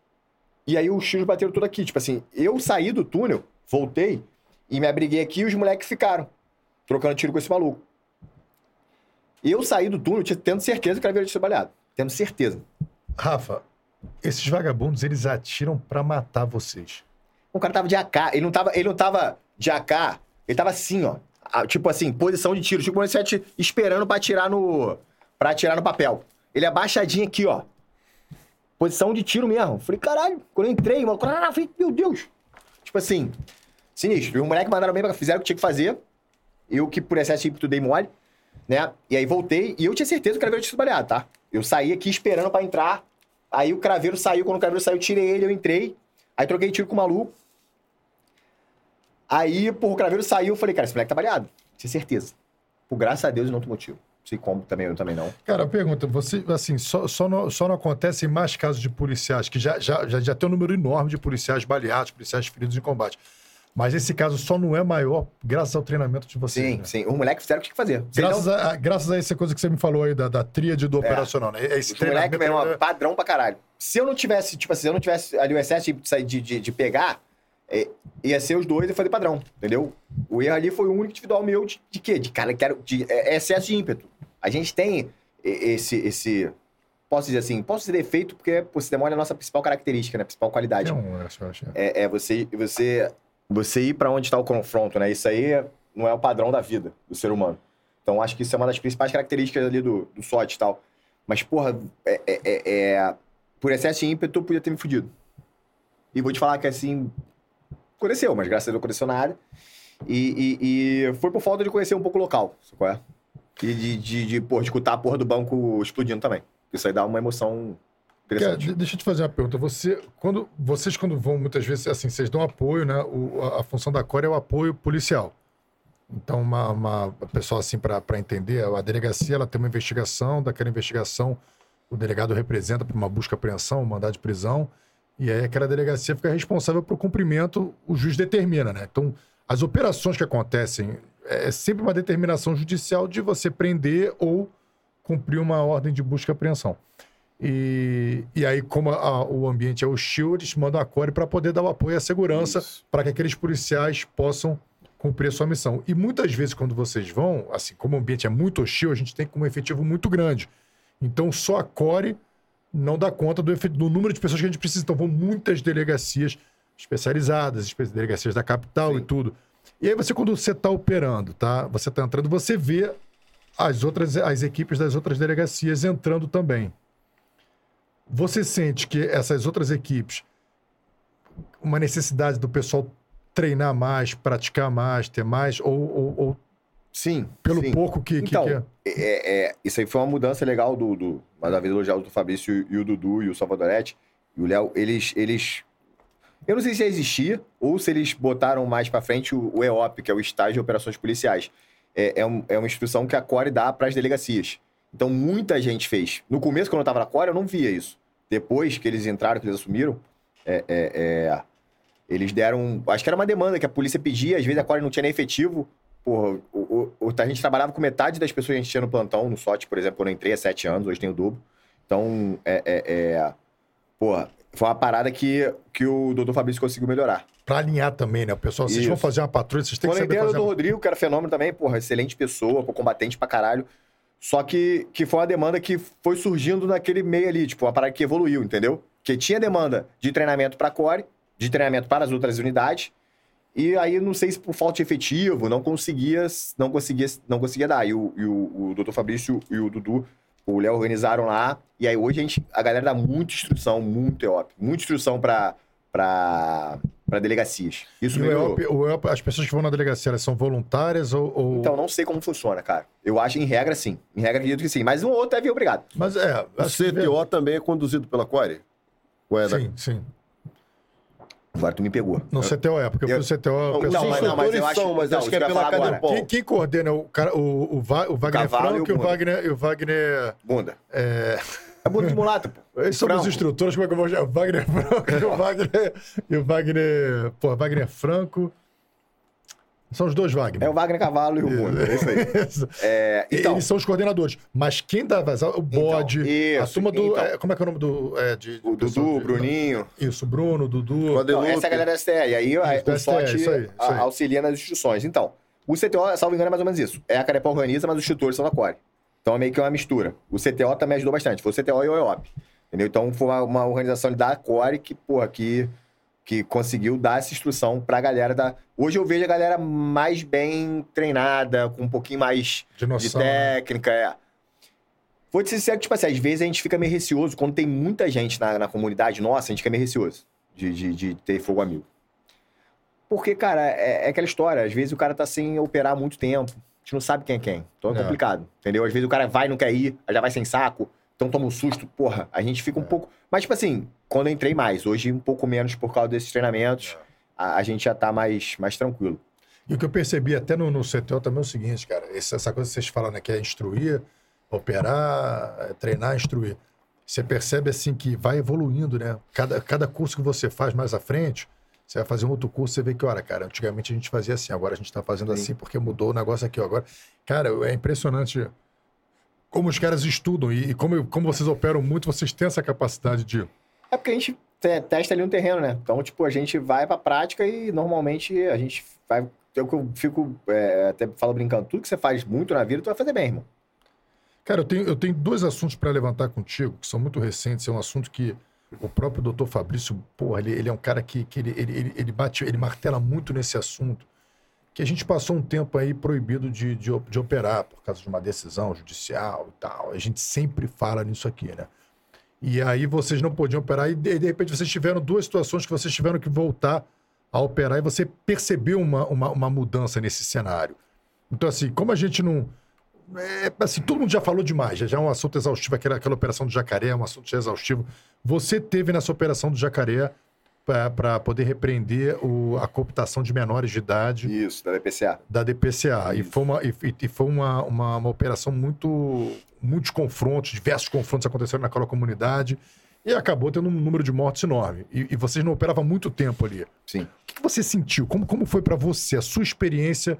E aí os tiros bateram tudo aqui. Tipo assim, eu saí do túnel, voltei e me abriguei aqui e os moleques ficaram. Trocando tiro com esse maluco. Eu saí do túnel tendo certeza que o cara tinha baleado. Tendo certeza. Rafa, esses vagabundos, eles atiram pra matar vocês. O cara tava de AK. Ele não tava, ele não tava de AK. Ele tava assim, ó. Tipo assim, posição de tiro. Tipo, você esperando pra atirar no. pra atirar no papel. Ele abaixadinho aqui, ó. Posição de tiro mesmo. Falei, caralho. Quando eu entrei, mano, falei, meu Deus. Tipo assim, sinistro. E os moleques mandaram bem, fizeram o que tinha que fazer. Eu que por excesso de ímpeto dei mole, né? E aí voltei. E eu tinha certeza que o cara tinha sido baleado, tá? Eu saí aqui esperando pra entrar Aí o craveiro saiu, quando o craveiro saiu, eu tirei ele, eu entrei. Aí troquei tiro com o maluco. Aí, porra, o craveiro saiu, eu falei, cara, esse moleque tá baleado. Tinha certeza. Por graças a Deus, eu não tomou tiro. Sei como também, eu também não. Cara, pergunta, você, assim, só, só, não, só não acontece em mais casos de policiais, que já, já, já, já tem um número enorme de policiais baleados, policiais feridos em combate. Mas esse caso só não é maior graças ao treinamento de vocês. Sim, né? sim. O moleque fizeram o que tinha que fazer. Se Graças, não, a, graças a essa coisa que você me falou aí, da, da tríade do operacional, né? Esse Os moleque, meu irmão, é- padrão pra caralho. Se eu não tivesse, tipo assim, se eu não tivesse ali o excesso de, de, de, de pegar, é, ia ser os dois e fazer padrão, entendeu? O erro ali foi o único individual meu de, de quê? De cara, quero, de é, excesso de ímpeto. A gente tem esse, esse, posso dizer assim, posso dizer defeito porque pô, se demora a nossa principal característica, né? Principal qualidade. é um, eu acho, acho. É, é você, você, você ir pra onde está o confronto, né? Isso aí não é o padrão da vida do ser humano. Então, acho que isso é uma das principais características ali do, do SWOT e tal. Mas, porra, é, é- é- é- por excesso de ímpeto, eu podia ter me fudido. E vou te falar que, assim, aconteceu, mas graças a Deus não aconteceu nada. E, e- e foi por falta de conhecer um pouco o local, sabe qual é? E de, de, de, pô, de escutar a porra do banco explodindo também. Isso aí dá uma emoção interessante. de- deixa eu te fazer uma pergunta. Você, quando, vocês, quando vão, muitas vezes, assim, vocês dão apoio, né? O- a, a função da Core é o apoio policial. Então, uma, uma pessoa, assim, para entender, a delegacia, ela tem uma investigação, daquela investigação, o delegado representa para uma busca e apreensão, um mandado de prisão, e aí aquela delegacia fica responsável pelo cumprimento, o juiz determina, né? Então, as operações que acontecem, é sempre uma determinação judicial de você prender ou cumprir uma ordem de busca e apreensão. E, e aí, como a- o ambiente é hostil, eles mandam a Core para poder dar o apoio à segurança para que aqueles policiais possam cumprir a sua missão. E muitas vezes, quando vocês vão, assim, como o ambiente é muito hostil, a gente tem um efetivo muito grande. Então, só a Core não dá conta do, do número de pessoas que a gente precisa. Então, vão muitas delegacias especializadas, espe- delegacias da capital e tudo. E aí, você, quando você está operando, tá? Você está entrando, você vê as outras, as equipes das outras delegacias entrando também. Você sente que essas outras equipes, uma necessidade do pessoal treinar mais, praticar mais, ter mais, ou, ou- ou Sim, pelo sim. pouco que, Então, que é? é, é, isso aí foi uma mudança legal do, do vez elogiar o do Fabrício e o Dudu e o Salvadorete e o Léo, eles, eles eu não sei se já existia ou se eles botaram mais pra frente o, o EOP, que é o Estágio de Operações Policiais. É, é, um- é uma instituição que a Core dá para as delegacias. Então muita gente fez. No começo, quando eu tava na Core, eu não via isso. Depois que eles entraram, que eles assumiram, é, é, é, eles deram. Acho que era uma demanda que a polícia pedia, às vezes a Core não tinha nem efetivo. Porra, o- o- a gente trabalhava com metade das pessoas que a gente tinha no plantão, no SOT, por exemplo, quando eu entrei há sete anos, hoje tenho o dobro. Então, é. é, é porra, foi uma parada que, que o doutor Fabrício conseguiu melhorar. Pra alinhar também, né? O pessoal, vocês vão Isso. fazer uma patrulha, vocês têm Quando que eu saber fazer do uma... Rodrigo, que era fenômeno também, porra, excelente pessoa, pô, combatente pra caralho. Só que, que foi uma demanda que foi surgindo naquele meio ali, tipo, uma parada que evoluiu, entendeu? Que tinha demanda de treinamento pra core, de treinamento para as outras unidades, e aí não sei se por falta de efetivo, não conseguia, não conseguia, não conseguia dar. E o, e o, o doutor Fabrício e o Dudu, o Léo organizaram lá, e aí hoje a gente, a galera dá muita instrução, muito EOP, muita instrução pra, pra, pra delegacias. Isso E o. EOP, o EOP, as pessoas que vão na delegacia, elas são voluntárias ou... ou- Então, não sei como funciona, cara. Eu acho, em regra, sim. Em regra, acredito que sim. Mas um ou outro deve ir obrigado. Mas é... O acho que- CTO também é conduzido pela Core? Ou é da- Sim, sim. Agora tu me pegou. Não, CTO é, porque eu Eu- fui o CTO... Não, o pessoal- não, mas, não, mas eu acho... são, mas não, acho que é pela. Cadepol. Quem, quem coordena o, cara, o, o, Va- o Wagner Cavalo Franco e o o Wagner... E o Wagner Bunda. é... É bunda de mulata, pô. Eles são os instrutores, como é que eu vou chamar? O Wagner Franco e o Wagner... E o Wagner... Pô, Wagner Franco... São os dois Wagner. É o Wagner Cavalo e o Bunda. É isso aí. É, então, Eles são os coordenadores. Mas quem dá vazão, o bode, a isso, turma do. então. é, como é que é o nome do. É, de, o Dudu, o de- Bruninho... Isso, Bruno, Dudu. Guadalupe. essa é a galera da STE. E aí a- Isso, o STE, isso aí, a- aí. auxilia nas instruções. Então, o CTO, salvo engano, é mais ou menos isso. É a Carepó organiza, mas os tutores são da Core. Então é meio que uma mistura. O CTO também ajudou bastante. Foi o CTO e o EOP. Entendeu? Então foi uma, uma organização da Core que, porra, que, que conseguiu dar essa instrução pra galera da. Hoje eu vejo a galera mais bem treinada, com um pouquinho mais de de noção. né? técnica, é. Vou te ser sincero, tipo assim, às vezes a gente fica meio receoso, quando tem muita gente na, na comunidade nossa, a gente fica meio receoso de, de, de ter fogo amigo. Porque, cara, é, é aquela história, às vezes o cara tá sem operar há muito tempo, a gente não sabe quem é quem, então é, É. complicado, entendeu? Às vezes o cara vai e não quer ir, aí já vai sem saco, então toma um susto, porra, a gente fica um pouco. Mas, tipo assim, quando eu entrei mais, hoje um pouco menos por causa desses treinamentos, a, a gente já tá mais, mais tranquilo. E o que eu percebi até no, no CTO também é o seguinte, cara. essa coisa que vocês falam, né? Que é instruir, operar, é, treinar, instruir. Você percebe, assim, que vai evoluindo, né? Cada, cada curso que você faz mais à frente, você vai fazer um outro curso, você vê que, olha, cara, antigamente a gente fazia assim, agora a gente tá fazendo Sim. assim porque mudou o negócio aqui. ó. Agora, cara, é impressionante como os caras estudam e, e como, como vocês operam muito, vocês têm essa capacidade de... É porque a gente te- testa ali no terreno, né? Então, tipo, a gente vai pra prática e normalmente a gente vai. Eu fico, é, até falo brincando, tudo que você faz muito na vida, tu vai fazer bem, irmão. Cara, eu tenho, eu tenho dois assuntos para levantar contigo, que são muito recentes. É um assunto que o próprio doutor Fabrício, porra, ele, ele é um cara que, que ele, ele, ele, ele bate, ele martela muito nesse assunto. Que a gente passou um tempo aí proibido de, de, de operar por causa de uma decisão judicial e tal. A gente sempre fala nisso aqui, né? E aí vocês não podiam operar e de, de repente vocês tiveram duas situações que vocês tiveram que voltar a operar e você percebeu uma, uma, uma mudança nesse cenário. Então, assim, como a gente não. É, assim, todo mundo já falou demais, já, já é um assunto exaustivo, aquela, aquela operação do jacaré é um assunto exaustivo. Você teve nessa operação do jacaré para poder repreender o- a cooptação de menores de idade Isso, da DPCA. da DPCA. E foi, uma, e, e foi uma, uma, uma operação muito. Muitos confrontos, diversos confrontos aconteceram naquela comunidade. E acabou tendo um número de mortes enorme. E, e vocês não operavam muito tempo ali. Sim. O que que você sentiu? Como, como foi para você, a sua experiência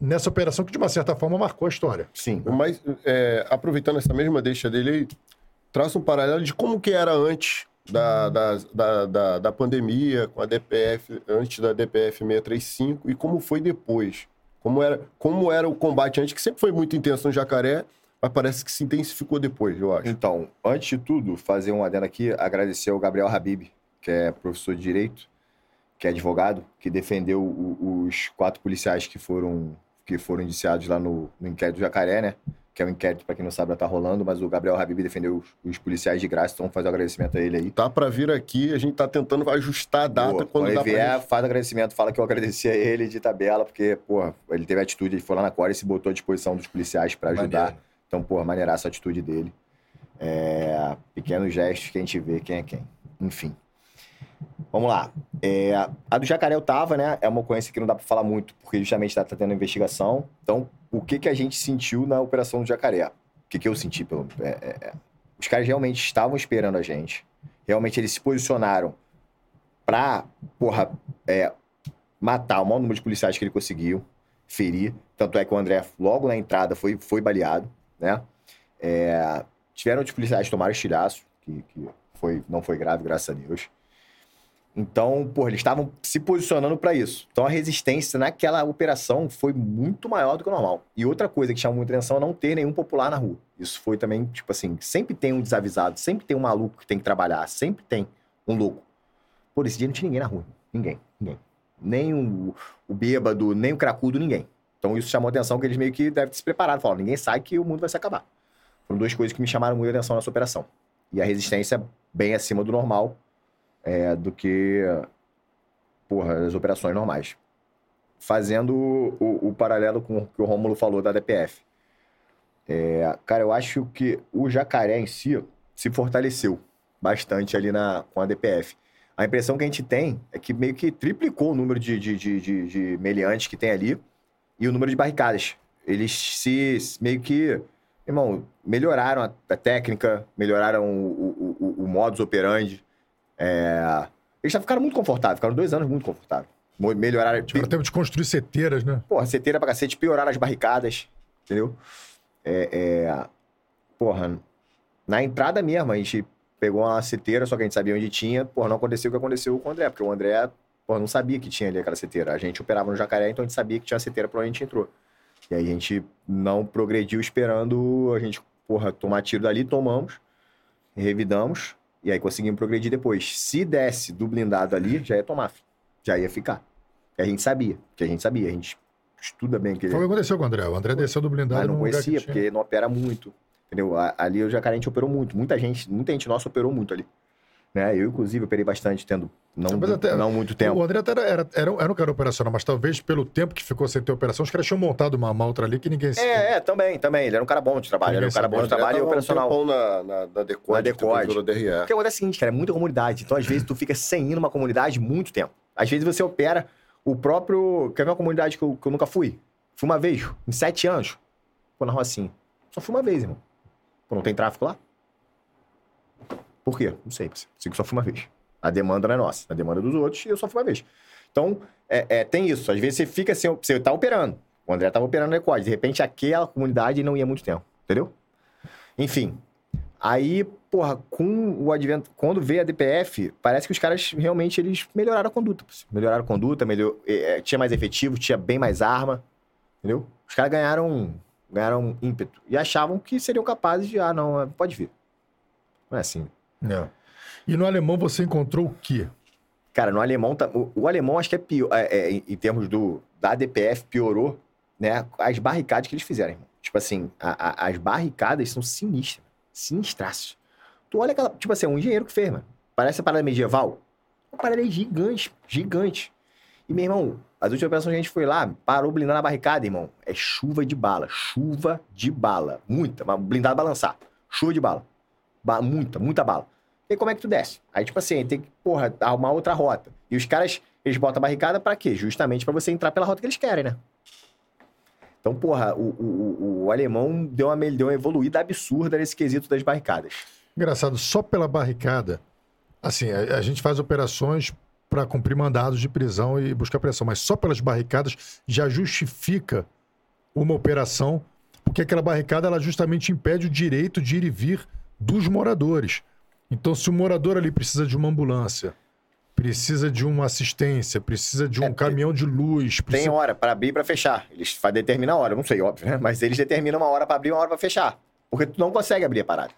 nessa operação que, de uma certa forma, marcou a história? Sim. Mas, é, aproveitando essa mesma deixa dele, aí, traça um paralelo de como que era antes da, da, da, da, da pandemia, com a DPF, antes da DPF 635, e como foi depois. Como era, como era o combate antes, que sempre foi muito intenso no Jacaré, mas parece que se intensificou depois, eu acho. Então, antes de tudo, fazer um adendo aqui, agradecer ao Gabriel Habib, que é professor de Direito, que é advogado, que defendeu o- os quatro policiais que foram, que foram indiciados lá no, no inquérito do Jacaré, né? Que é um inquérito, para quem não sabe, já tá rolando, mas o Gabriel Habib defendeu os, os policiais de graça, então vamos fazer um agradecimento a ele aí. Tá pra vir aqui, a gente tá tentando ajustar a data Boa. quando ele dá pra vier, gente. faz agradecimento, fala que eu agradeci a ele de tabela, porque, pô, ele teve atitude, ele foi lá na Core e se botou à disposição dos policiais para ajudar. Maneiro. Então, pô, maneiraça a atitude dele. É, pequenos gestos que a gente vê quem é quem. Enfim. Vamos lá. É, a do Jacaré eu tava, né? É uma ocorrência que não dá pra falar muito, porque justamente tá, tá tendo investigação. Então, o que que a gente sentiu na operação do Jacaré? O que que eu senti? Pelo, é, é, é. Os caras realmente estavam esperando a gente. Realmente eles se posicionaram pra, porra, é, matar o maior número de policiais que ele conseguiu, ferir. Tanto é que o André, logo na entrada, foi, foi baleado, né? É, tiveram outros policiais tomaram estilhaço, que, que foi, não foi grave, graças a Deus. Então, porra, eles estavam se posicionando para isso. Então, a resistência naquela operação foi muito maior do que o normal. E outra coisa que chamou muita atenção é não ter nenhum popular na rua. Isso foi também, tipo assim, sempre tem um desavisado, sempre tem um maluco que tem que trabalhar, sempre tem um louco. Por esse dia não tinha ninguém na rua. Ninguém, ninguém. Nem o, o bêbado, nem o cracudo, ninguém. Então, isso chamou atenção que eles meio que devem se preparado. Falaram, ninguém sabe que o mundo vai se acabar. Foram duas coisas que me chamaram muito a atenção nessa operação. E a resistência bem acima do normal é, do que porra, as operações normais. Fazendo o, o paralelo com o que o Rômulo falou da DPF. É, cara, eu acho que o jacaré em si se fortaleceu bastante ali na, com a DPF. A impressão que a gente tem é que meio que triplicou o número de, de, de, de, de meliantes que tem ali e o número de barricadas. Eles se meio que, irmão, melhoraram a, a técnica, melhoraram o, o, o, o modus operandi. É, eles já ficaram muito confortáveis, ficaram dois anos muito confortáveis. Melhoraram. Tiveram tempo de construir seteiras, né? Porra, seteira pra cacete, pioraram as barricadas, entendeu? É, é, Porra, na entrada mesmo, a gente pegou uma seteira, só que a gente sabia onde tinha. Porra, não aconteceu o que aconteceu com o André, porque o André, porra, não sabia que tinha ali aquela seteira. A gente operava no jacaré, então a gente sabia que tinha seteira pra onde a gente entrou. E aí a gente não progrediu esperando a gente, porra, tomar tiro dali, tomamos, revidamos, e aí conseguimos progredir depois. Se desse do blindado ali, já ia tomar, já ia ficar. E a gente sabia, que a gente sabia, a gente estuda bem aquele. Foi o que aconteceu com o André. O André desceu do blindado Mas não conhecia, porque não opera muito. Entendeu? Ali o Jacaré a gente operou muito. Muita gente, muita gente nossa operou muito ali. Né? Eu, inclusive, operei bastante, tendo não, até- não muito tempo. O André até era, era, era, um- era um cara operacional, mas talvez pelo tempo que ficou sem ter operação, os caras tinham montado uma, outra ali que ninguém... É, é, também, também. Ele era um cara bom de trabalho. Ele era um cara bom de trabalho e operacional. Um na, na, na Decode, Na Decode. DRE. Porque acontece o seguinte, cara, é muita comunidade. Então, às vezes, tu fica sem ir numa comunidade muito tempo. Às vezes você opera o próprio. Quer ver uma comunidade que eu, que eu nunca fui? Fui uma vez, em sete anos. Pô, na Rocinha. Só fui uma vez, irmão. Pô, não tem tráfico lá? Por quê? Não sei, parceiro. Sei que só fui uma vez. A demanda não é nossa, a demanda é dos outros e eu só fui uma vez. Então, é, é, tem isso. Às vezes você fica sem. Você tá operando. O André tava operando no. De repente, aquela comunidade não ia muito tempo. Entendeu? Enfim. Aí, porra, com o advento. Quando veio a DPF, parece que os caras realmente eles melhoraram a conduta. Melhoraram a conduta, melhor, é, é, tinha mais efetivo, tinha bem mais arma. Entendeu? Os caras ganharam, ganharam ímpeto. E achavam que seriam capazes de. Ah, não, pode vir. Não é assim. É. E no alemão você encontrou o quê? Cara, no alemão, tá- o, o alemão acho que é pior, é, é, em, termos do, da DPF, piorou, né? As barricadas que eles fizeram, irmão. Tipo assim, a- a- as barricadas são sinistras, sinistraças. Tu olha aquela, tipo assim, um engenheiro que fez, mano. Parece a parada medieval. Uma parada gigante, gigante. E, meu irmão, as últimas operações que a gente foi lá, parou blindando a barricada, irmão. É chuva de bala, chuva de bala. Muita, mas blindado balançar. Chuva de bala. Ba- muita, muita bala. E como é que tu desce? Aí, tipo assim, tem que, porra, arrumar outra rota. E os caras, eles botam a barricada pra quê? Justamente pra você entrar pela rota que eles querem, né? Então, porra, o, o, o- alemão deu uma, deu uma evoluída absurda nesse quesito das barricadas. Engraçado, só pela barricada, assim, a, a gente faz operações para cumprir mandados de prisão e buscar pressão, mas só pelas barricadas já justifica uma operação, porque aquela barricada ela justamente impede o direito de ir e vir dos moradores. Então, se o morador ali precisa de uma ambulância, precisa de uma assistência, precisa de um É, caminhão de luz, Tem precisa... hora pra abrir e pra fechar. Eles determinam a hora, não sei, óbvio, né? Mas eles determinam uma hora pra abrir e uma hora pra fechar. Porque tu não consegue abrir a parada.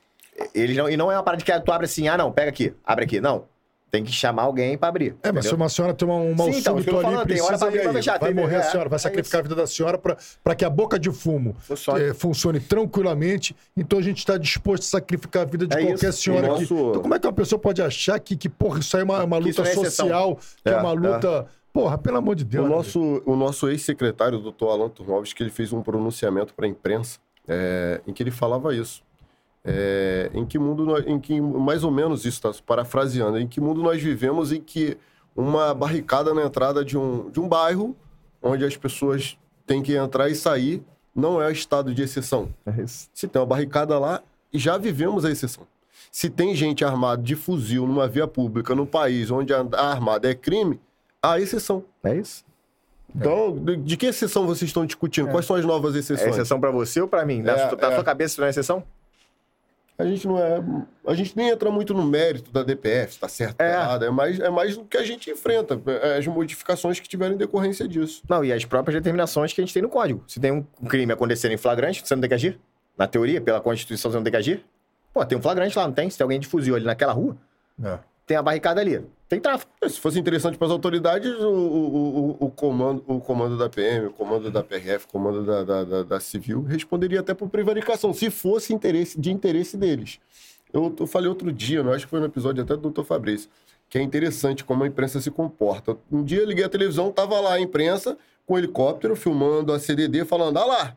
Eles não, e não é uma parada que tu abre assim, ah, não, pega aqui, abre aqui. Não. Tem que chamar alguém pra abrir. É, mas se entendeu? uma senhora tem uma, um mal Sim, então, súbito ali, falando, tem hora precisa pra abrir, pra aí? fechar, vai morrer a é, senhora, vai é sacrificar a vida da senhora para que a boca de fumo Funcione. eh, funcione tranquilamente. Então a gente está disposto a sacrificar a vida de É qualquer isso. senhora O aqui. nosso- Então como é que uma pessoa pode achar que, que porra, isso aí é uma, uma luta é social, que é, É, uma é. luta... Porra, pelo amor de Deus. O né, nosso, o nosso ex-secretário, o doutor Alan Turnovski, que ele fez um pronunciamento para a imprensa é, em que ele falava isso. É, em que mundo, nós- em que mais ou menos isso, tá parafraseando, em que mundo nós vivemos em que uma barricada na entrada de um, de um bairro onde as pessoas têm que entrar e sair não é estado de exceção. É isso. Se tem uma barricada lá, já vivemos a exceção. Se tem gente armada de fuzil numa via pública no país onde andar armada é crime, há exceção. É isso. Então, de, de que exceção vocês estão discutindo? Quais são as novas É exceções? exceção pra você ou pra mim? Na, É, sua- na é. sua cabeça não é exceção? A gente não é. A gente nem entra muito no mérito da DPF, tá certo, tá É. errado. É mais, é mais o que a gente enfrenta, é as modificações que tiveram em decorrência disso. Não, e as próprias determinações que a gente tem no código. Se tem um crime acontecendo em flagrante, você não tem que agir? Na teoria, pela Constituição, você não tem que agir? Pô, tem um flagrante lá, não tem? Se tem alguém de fuzil ali naquela rua, É. tem a barricada ali. Tem tráfico. Se fosse interessante para as autoridades, o, o, o, o comando, o comando da PM, o comando da PRF, o comando da, da, da- da Civil responderia até por prevaricação, se fosse interesse, de interesse deles. Eu, eu falei outro dia, eu acho que foi no episódio até do Dr. Fabrício, que é interessante como a imprensa se comporta. Um dia eu liguei a televisão, tava lá a imprensa com um helicóptero filmando a CDD, falando: ah lá,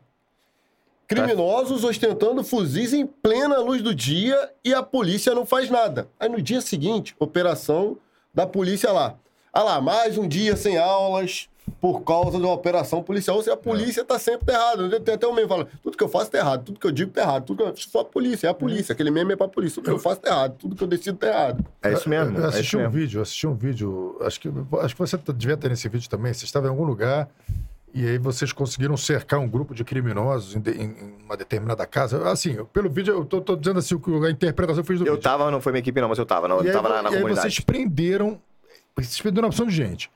criminosos ostentando fuzis em plena luz do dia e a polícia não faz nada. Aí no dia seguinte, operação da polícia lá. Ah lá, mais um dia sem aulas por causa de uma operação policial. Ou seja, a polícia tá sempre errada. Tem até um meme que fala, tudo que eu faço tá errado, tudo que eu digo tá errado, tudo que eu... For a polícia, é a polícia. Aquele meme é pra polícia. Tudo que eu faço tá errado, tudo que eu decido tá errado. É isso mesmo. Eu é assisti isso um mesmo. vídeo, eu assisti um vídeo, acho que, acho que você devia estar nesse vídeo também, você estava em algum lugar e aí vocês conseguiram cercar um grupo de criminosos em, de- em- uma determinada casa. Assim, pelo vídeo, eu tô, tô dizendo assim, a interpretação que eu fiz do Eu vídeo. tava, não foi minha equipe não, mas eu tava. Não, E eu aí, tava na, na e aí comunidade. vocês prenderam, vocês prenderam uma opção de gente.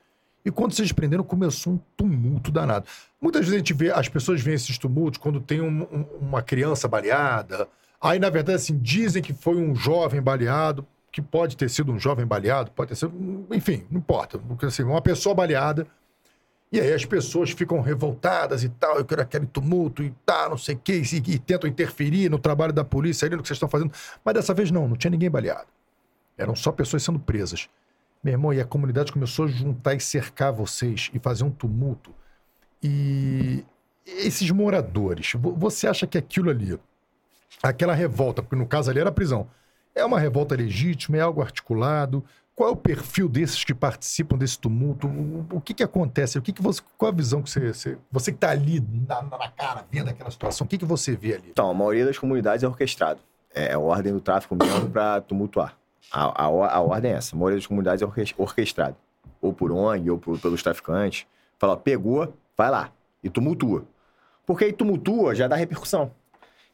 E quando vocês prenderam, começou um tumulto danado. Muitas vezes a gente vê, as pessoas veem esses tumultos quando tem um- um- uma criança baleada. Aí, na verdade, assim, dizem que foi um jovem baleado, que pode ter sido um jovem baleado, pode ter sido. Enfim, não importa. Porque, assim, uma pessoa baleada. E aí as pessoas ficam revoltadas e tal, eu quero aquele tumulto e tal, não sei o quê, e, e tentam interferir no trabalho da polícia, ali no que vocês estão fazendo. Mas dessa vez não, não tinha ninguém baleado. Eram só pessoas sendo presas. Meu irmão, e a comunidade começou a juntar e cercar vocês e fazer um tumulto. E esses moradores, vo- você acha que aquilo ali, aquela revolta, porque no caso ali era prisão, é uma revolta legítima, é algo articulado? Qual é o perfil desses que participam desse tumulto? O, que que acontece? O que que você, qual a visão que você... Você, você que tá ali na, na cara, vendo aquela situação, o que que você vê ali? Então, a maioria das comunidades é orquestrado. É a ordem do tráfico mesmo para tumultuar. A, a, a ordem é essa. A maioria das comunidades é orque- orquestrado. Ou por ONG, ou por- pelos traficantes. Fala, ó, pegou, vai lá. E tumultua. Porque aí tumultua, já dá repercussão.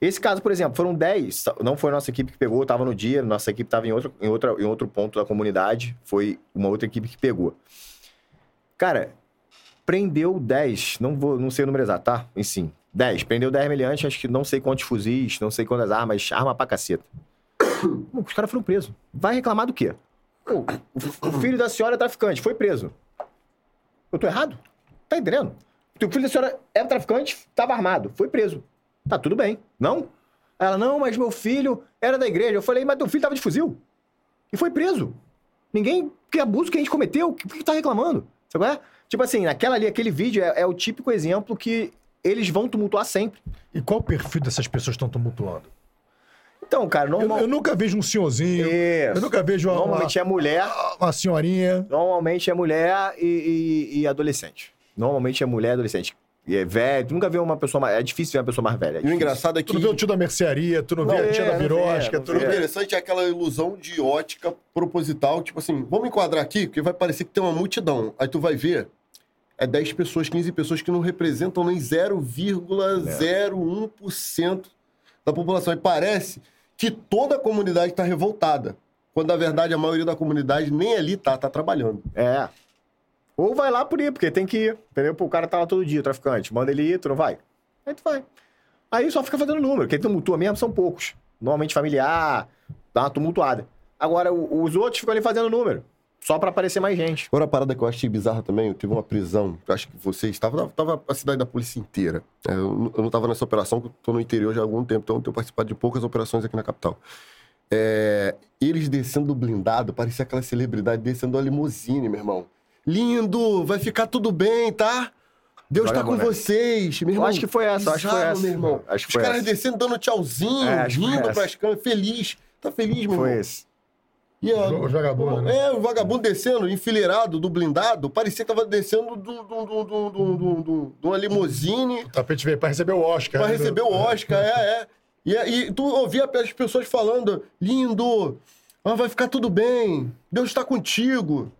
Esse caso, por exemplo, foram 10. Não foi nossa equipe que pegou, estava no dia. Nossa equipe estava em em, em outro ponto da comunidade. Foi uma outra equipe que pegou. Cara, prendeu 10. Não, vou, não sei o número exato, tá? Em sim. 10. Prendeu 10 meliantes, acho que não sei quantos fuzis, não sei quantas armas, arma pra caceta. Os caras foram presos. Vai reclamar do quê? O, filho da senhora é traficante, foi preso. Eu tô errado? Tá entendendo? O filho da senhora era traficante, tava armado, foi preso. Tá tudo bem. Não? Ela, não, mas meu filho era da igreja. Eu falei, mas teu filho tava de fuzil. E foi preso. Ninguém. Que abuso que a gente cometeu? Por que, que tá reclamando? Sabe qual é? Tipo assim, naquela ali, aquele vídeo é, é o típico exemplo que eles vão tumultuar sempre. E qual o perfil dessas pessoas que estão tumultuando? Então, cara, Eu, normal... eu nunca vejo um senhorzinho, eu Isso. nunca vejo uma, Normalmente é mulher, uma, uma senhorinha. normalmente é mulher e, e- e adolescente. Normalmente é mulher e adolescente. E é velho, tu nunca vê uma pessoa mais... É difícil ver uma pessoa mais velha. é E o engraçado é que Tu não vê o tio da mercearia, tu não, Não vê a vê, tia da não tu O não vê. vê. interessante é aquela ilusão de ótica proposital, tipo assim, vamos enquadrar aqui, porque vai parecer que tem uma multidão. Aí tu vai ver, é 10 pessoas, 15 pessoas que não representam nem 0,01% da população. E parece que toda a comunidade está revoltada. Quando, na verdade, a maioria da comunidade nem ali tá, tá trabalhando. É. Ou vai lá por ir, porque tem que ir. Entendeu? O cara tá lá todo dia, o traficante. Manda ele ir, tu não vai. Aí tu vai. Aí só fica fazendo número. Quem tumultua mesmo são poucos. Normalmente familiar, dá uma tumultuada. Agora, os outros ficam ali fazendo número. Só pra aparecer mais gente. Agora, a parada que eu achei bizarra também, eu tive uma prisão, eu acho que vocês estavam, tava a cidade da polícia inteira. É, eu, não- estava nessa operação, eu tô no interior já há algum tempo, então eu tenho participado de poucas operações aqui na capital. É, eles descendo do blindado, parecia aquela celebridade descendo a limusine, meu irmão. Lindo, vai ficar tudo bem, tá? Deus Joga tá com né? vocês, meu Eu irmão. acho que foi essa, eu acho que foi essa. meu irmão. Acho que Os foi caras essa. descendo, dando tchauzinho, É, foi rindo pras câmeras, feliz. Tá feliz, meu Foi irmão. esse. E, ó, O vagabundo, né? É, o vagabundo descendo, enfileirado do blindado, parecia que tava descendo do- do- do- do- do- do- do- de uma limusine O tapete veio pra receber o Oscar. pra né? receber o Oscar, é, é. E, e tu ouvia as pessoas falando, lindo, vai ficar tudo bem, Deus está contigo.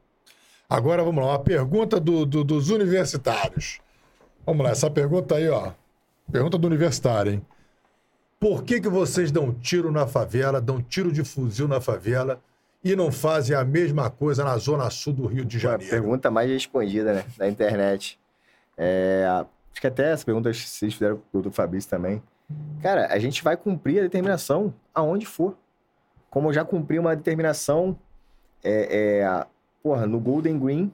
Agora vamos lá, uma pergunta do- do- dos universitários. Vamos lá, essa pergunta aí, ó. Pergunta do universitário, hein? Por que, que vocês dão tiro na favela, dão tiro de fuzil na favela e não fazem a mesma coisa na zona sul do Rio de Janeiro? pergunta mais respondida, né? Da internet. É, acho que até essa pergunta vocês fizeram pro do Fabrício também. Cara, a gente vai cumprir a determinação aonde for. Como eu já cumpri uma determinação é, é, porra, no Golden Green.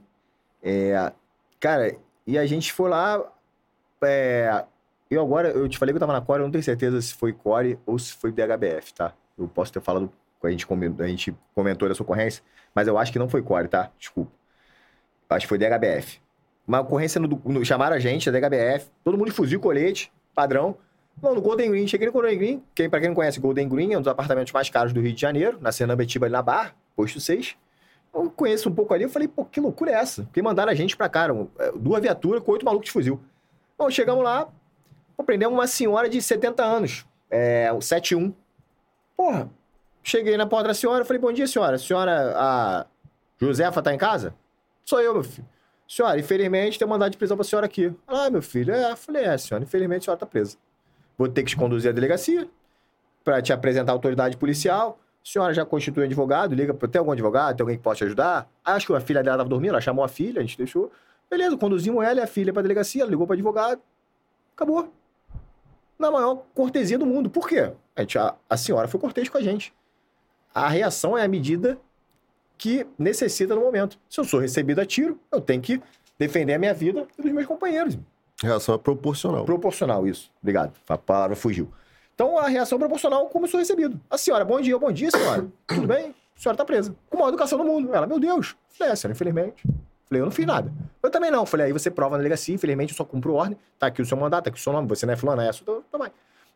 É, cara, e a gente foi lá. É, eu agora, eu te falei que eu tava na Core, eu não tenho certeza se foi Core ou se foi DHBF, tá? Eu posso ter falado, a gente, a gente comentou dessa ocorrência, mas eu acho que não foi Core, tá? Desculpa. Acho que foi DHBF. Uma ocorrência no, no- chamaram a gente, a DHBF, todo mundo fuzil, colete, padrão. Não, no Golden Green, cheguei no Golden Green. Quem, pra quem não conhece, Golden Green é um dos apartamentos mais caros do Rio de Janeiro, na Senambetiba ali na Barra, posto 6. Eu conheço um pouco ali, eu falei, pô, que loucura é essa? Porque mandaram a gente pra cá, é, duas viaturas com oito malucos de fuzil. Bom, chegamos lá, prendemos uma senhora de 70 anos, é, o 71. Porra, cheguei na porta da senhora, falei, bom dia, senhora. A senhora, a Josefa tá em casa? Sou eu, meu filho. Senhora, infelizmente tem mandado de prisão pra senhora aqui. Ah, meu filho, é. Falei, é, senhora, infelizmente a senhora tá presa. Vou ter que te conduzir à delegacia pra te apresentar a autoridade policial. A senhora já constitui advogado, liga pra. Tem algum advogado? Tem alguém que possa te ajudar? Acho que a filha dela tava dormindo, ela chamou a filha, a gente deixou. Beleza, conduzimos ela e a filha pra delegacia, ela ligou pro advogado. Acabou. Na maior cortesia do mundo. Por quê? A, gente- a- a senhora foi cortês com a gente. A reação é a medida que necessita no momento. Se eu sou recebido a tiro, eu tenho que defender a minha vida e dos meus companheiros. Reação é proporcional. Proporcional, isso. Obrigado. A palavra fugiu. Então, a reação proporcional como sou recebido. A senhora, bom dia, bom dia, senhora. Tudo bem? senhora tá presa. Com maior educação do mundo. Ela, meu Deus. Falei, é, senhora, infelizmente. Falei, eu não fiz nada. Eu também não. Falei, aí você prova na delegacia, infelizmente eu só cumpro ordem. Tá aqui o seu mandato, tá aqui o seu nome, você não é fulano, é essa, então, tá bem.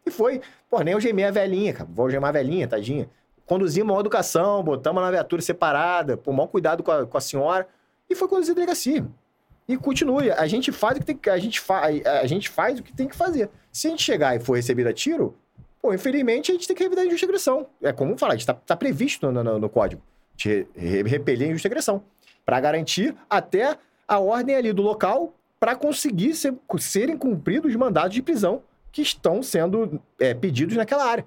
E foi. Pô, nem eu gemei a velhinha, cara. Vou gemar a velhinha, tadinha. Conduzimos uma educação, botamos na viatura separada, por maior cuidado com a, com a senhora. E foi conduzir a delegacia. E continue. A gente faz o que tem que. A gente, fa, a gente faz o que tem que fazer. Se a gente chegar e for recebido a tiro, pô, infelizmente a gente tem que revidar a injusta agressão. É como falar, está tá previsto no, no, no código. De re- repelir a injusta agressão. Para garantir até a ordem ali do local para conseguir ser- serem cumpridos os mandados de prisão que estão sendo é, pedidos naquela área.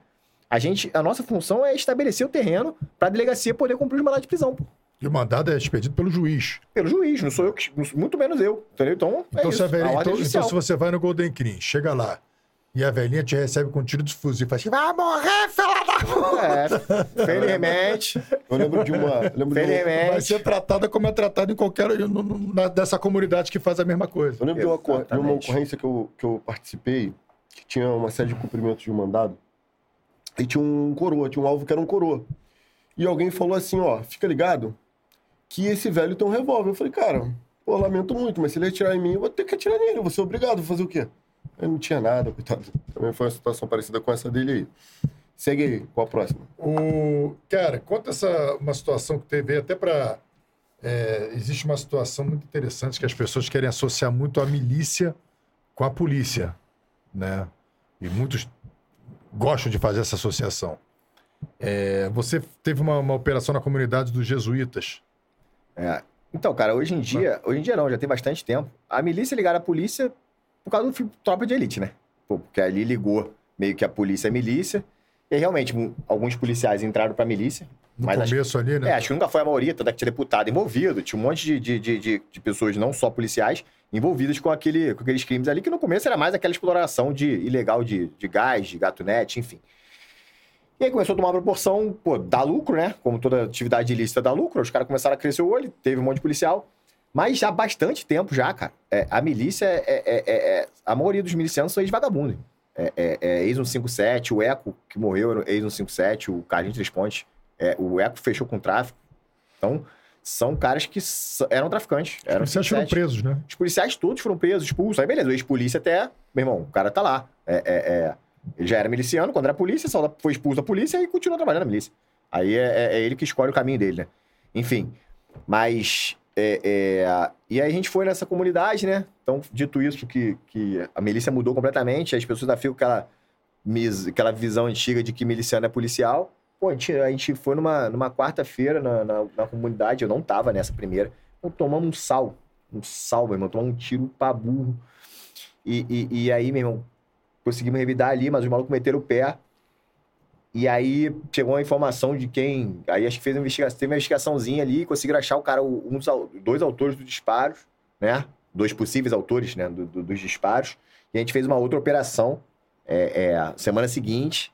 A, gente, a nossa função é estabelecer o terreno para a delegacia poder cumprir os mandados de prisão. pô. E o mandado é expedido pelo juiz. Pelo juiz, não sou eu, que, muito menos eu. Entendeu? Então, é Então, isso. se então- então, se você vai no Golden Crin, chega lá e a velhinha te recebe com um tiro de fuzil e faz assim, vai morrer, fela da puta! É, felizmente. Eu lembro de uma. eu lembro de uma- Felizmente. Vai ser tratada como é tratada em qualquer. no- no- na- dessa comunidade que faz a mesma coisa. Eu lembro de uma, de ocorrência que eu, que eu participei, que tinha uma série de cumprimentos de um mandado, e tinha um coroa, tinha um alvo que era um coroa. E alguém falou assim, ó, fica ligado que esse velho tem um revólver. Eu falei, cara, pô, lamento muito, mas se ele atirar em mim, eu vou ter que atirar nele, eu vou ser obrigado a fazer o quê? Eu não tinha nada, coitado. Também foi uma situação parecida com essa dele aí. Segue aí, qual a próxima? O, cara, conta essa uma situação que teve até para existe uma situação muito interessante que as pessoas querem associar muito a milícia com a polícia, né? E muitos gostam de fazer essa associação. É, você teve uma, uma operação na comunidade dos jesuítas. É. Então, cara, hoje em dia, hoje em dia não, já tem bastante tempo. A milícia ligaram à polícia por causa do filme Tropa de Elite, né? Porque ali ligou meio que a polícia à milícia. E aí, realmente, alguns policiais entraram pra milícia. No Mas acho- começo ali, né? É, acho que nunca foi a maioria, tanto é que tinha deputado envolvido, tinha um monte de, de, de, de- de pessoas, não só policiais, envolvidas com, aquele, com aqueles crimes ali, que no começo era mais aquela exploração de, ilegal de, de gás, de gatunete, enfim. E aí começou a tomar proporção, pô, dá lucro, né? Como toda atividade ilícita dá lucro, os caras começaram a crescer o olho, teve um monte de policial. Mas há bastante tempo já, cara. É, a milícia é, é- é- é- A maioria dos milicianos são ex-vagabundos. É, é, é ex-157, o Eco, que morreu, era ex-157, o Carlinhos Três Pontes. É, o Eco fechou com o tráfico. Então, são caras que eram traficantes. Eram Os policiais foram 157. presos, né? Os policiais todos foram presos, expulsos. Aí, beleza, o ex-polícia até. Meu irmão, o cara tá lá. É, é- é- ele já era miliciano quando era polícia, só foi expulso da polícia e continua trabalhando na milícia. Aí é, é- é ele que escolhe o caminho dele, né? Enfim. Mas. É- é, e aí a gente foi nessa comunidade, né? Então, dito isso, que, que a milícia mudou completamente, as pessoas ainda ficam com aquela, aquela visão antiga de que miliciano é policial. Pô, a gente, a gente foi numa, numa quarta-feira na, na, na comunidade, eu não tava nessa primeira. Então, tomamos um sal. Um sal, meu irmão. Tomamos um tiro pra burro. E, e, e aí, meu irmão, conseguimos revidar ali, mas os malucos meteram o pé. E aí chegou a informação de quem. Aí acho que fez uma investigação, teve uma investigaçãozinha ali, conseguiram achar o cara, um dos, dois autores dos disparos, né? Dois possíveis autores, né? do- do- dos disparos. E a gente fez uma outra operação é, é, semana seguinte.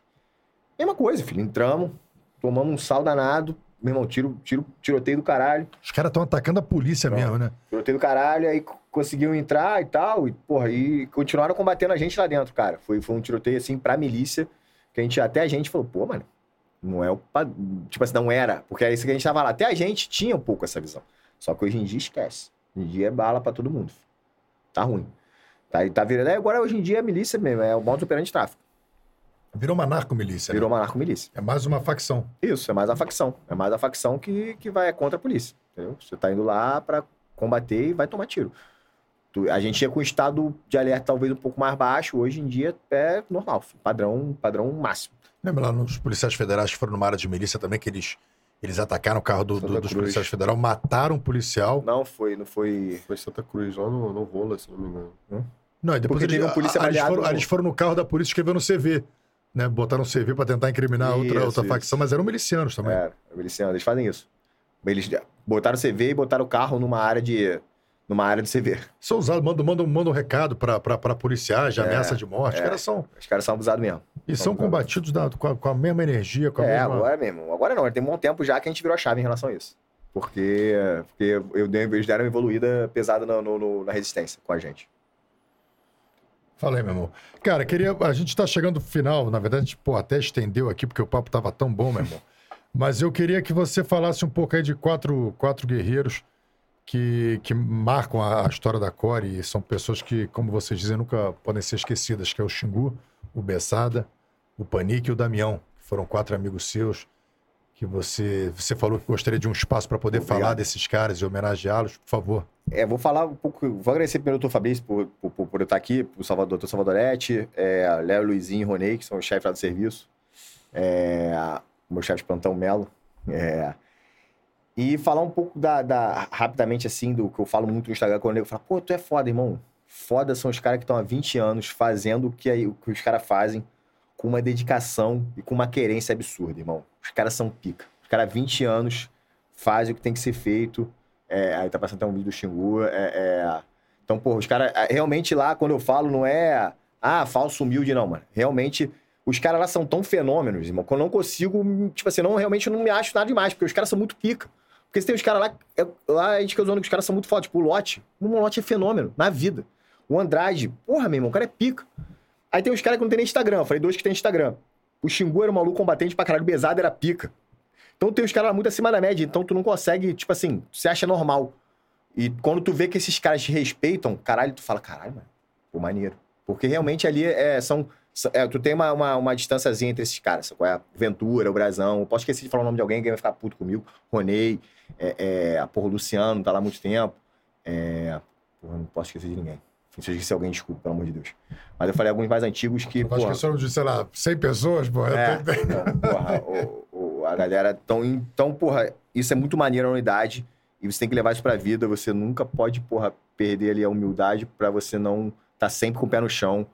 Mesma coisa, filho. Entramos, tomamos um sal danado. Meu irmão, tiro, tiro, tiroteio do caralho. Os caras estão atacando a polícia Não. mesmo, né? Tiroteio do caralho, aí c- conseguiam entrar e tal, e, porra, e continuaram combatendo a gente lá dentro, cara. Foi, foi um tiroteio, assim, pra milícia, que a gente, até a gente falou, pô, mano, não é o... Tipo assim, não era, porque é isso que a gente tava lá. Até a gente tinha um pouco essa visão. Só que hoje em dia esquece. Hoje em dia é bala pra todo mundo. Tá ruim. Tá, tá virando... é, Agora, hoje em dia, é milícia mesmo, é o modo operante de tráfico. Virou uma narco-milícia. né? Virou uma narco-milícia. É mais uma facção. Isso, é mais a facção. É mais a facção que, que vai contra a polícia. Entendeu? Você tá indo lá pra combater e vai tomar tiro. A gente ia com o estado de alerta talvez um pouco mais baixo, hoje em dia é normal, padrão, padrão máximo. Lembra lá nos policiais federais que foram numa área de milícia também, que eles, eles atacaram o carro do- do- dos Cruz. policiais federais, mataram um policial. Não foi, não foi. Foi Santa Cruz, lá no, no Rola, se não me engano. Não, e depois Porque eles, um polícia ah, eles, foram, no- eles foram no carro da polícia escrevendo CV. Né? Botaram um CV pra tentar incriminar a outra, Isso, outra isso. facção, mas eram milicianos também. É, miliciano, eles fazem isso. Eles botaram o CV e botaram o carro numa área de. Numa área de CV. São usados, mandam, mandam, mandam um recado pra policiais de É, ameaça de morte. Os é. caras são. Os caras são abusados mesmo. E são São combatidos da- com, a, com a mesma energia, com a É, mesma. agora mesmo. Agora não, tem um bom tempo já que a gente virou a chave em relação a isso. Porque, porque eu dei, eles deram uma evoluída pesada no- no- no- na resistência com a gente. Fala aí, meu irmão. Cara, queria. A gente tá chegando no final, na verdade, a gente, pô, até estendeu aqui, porque o papo tava tão bom, meu irmão. Mas eu queria que você falasse um pouco aí de quatro, quatro guerreiros que, que marcam a, a história da Core e são pessoas que, como vocês dizem, nunca podem ser esquecidas, que é o Xingu, o Bessada, o Panique e o Damião, que foram quatro amigos seus, que você, você falou que gostaria de um espaço para poder Obrigado. falar desses caras e homenageá-los, por favor. É, vou falar um pouco. Vou agradecer primeiro ao doutor Fabrício por, por, por, por eu estar aqui, o Salvador, doutor Salvadorete, é, Léo Luizinho e Ronei, que são os chefes lá do serviço. É, o meu chefe de plantão, Melo. É, e falar um pouco da, da- rapidamente assim, do que eu falo muito no Instagram quando eu falo, pô, tu é foda, irmão. Foda são os caras que estão há 20 anos fazendo o que, aí- o que os caras fazem com uma dedicação e com uma querência absurda, irmão. Os caras são pica. Os caras há 20 anos fazem o que tem que ser feito. É, aí tá passando até um vídeo do Xingu. É, é... Então, pô, os caras. é, Realmente lá, quando eu falo, não é. Ah, falso humilde, não, mano. Realmente, os caras lá são tão fenômenos, irmão, que eu não consigo. Tipo assim, não, realmente eu não me acho nada demais, porque os caras são muito pica. Porque se tem os caras lá. é- lá a gente fica zoando que os caras são muito foda. Tipo, o Lote. O Lote é fenômeno na vida. O Andrade, porra, meu irmão, o cara é pica. Aí tem os caras que não tem nem Instagram. Eu falei dois que tem Instagram. O Xingu era um maluco combatente pra caralho. O Besado era pica. Então tem os caras muito acima da média. Então tu não consegue, tipo assim, se acha normal. E quando tu vê que esses caras te respeitam, caralho, tu fala, caralho, mano, pô, maneiro. Porque realmente ali é, são. É, tu tem uma, uma, uma distânciazinha entre esses caras. Qual é? Ventura, o Brazão. Eu posso esquecer de falar o nome de alguém, alguém vai ficar puto comigo. Ronei, é, é, a porra, Luciano, tá lá há muito tempo. É, porra, não posso esquecer de ninguém. Se eu esqueci alguém, desculpa, pelo amor de Deus. Mas eu falei alguns mais antigos que. Eu acho porra, que são de, sei lá, 100 pessoas, pô. é, então, porra, o- o- a galera tão. Então, porra, isso é muito maneiro na unidade. E você tem que levar isso pra vida. Você nunca pode, porra, perder ali a humildade pra você não estar sempre com o pé no chão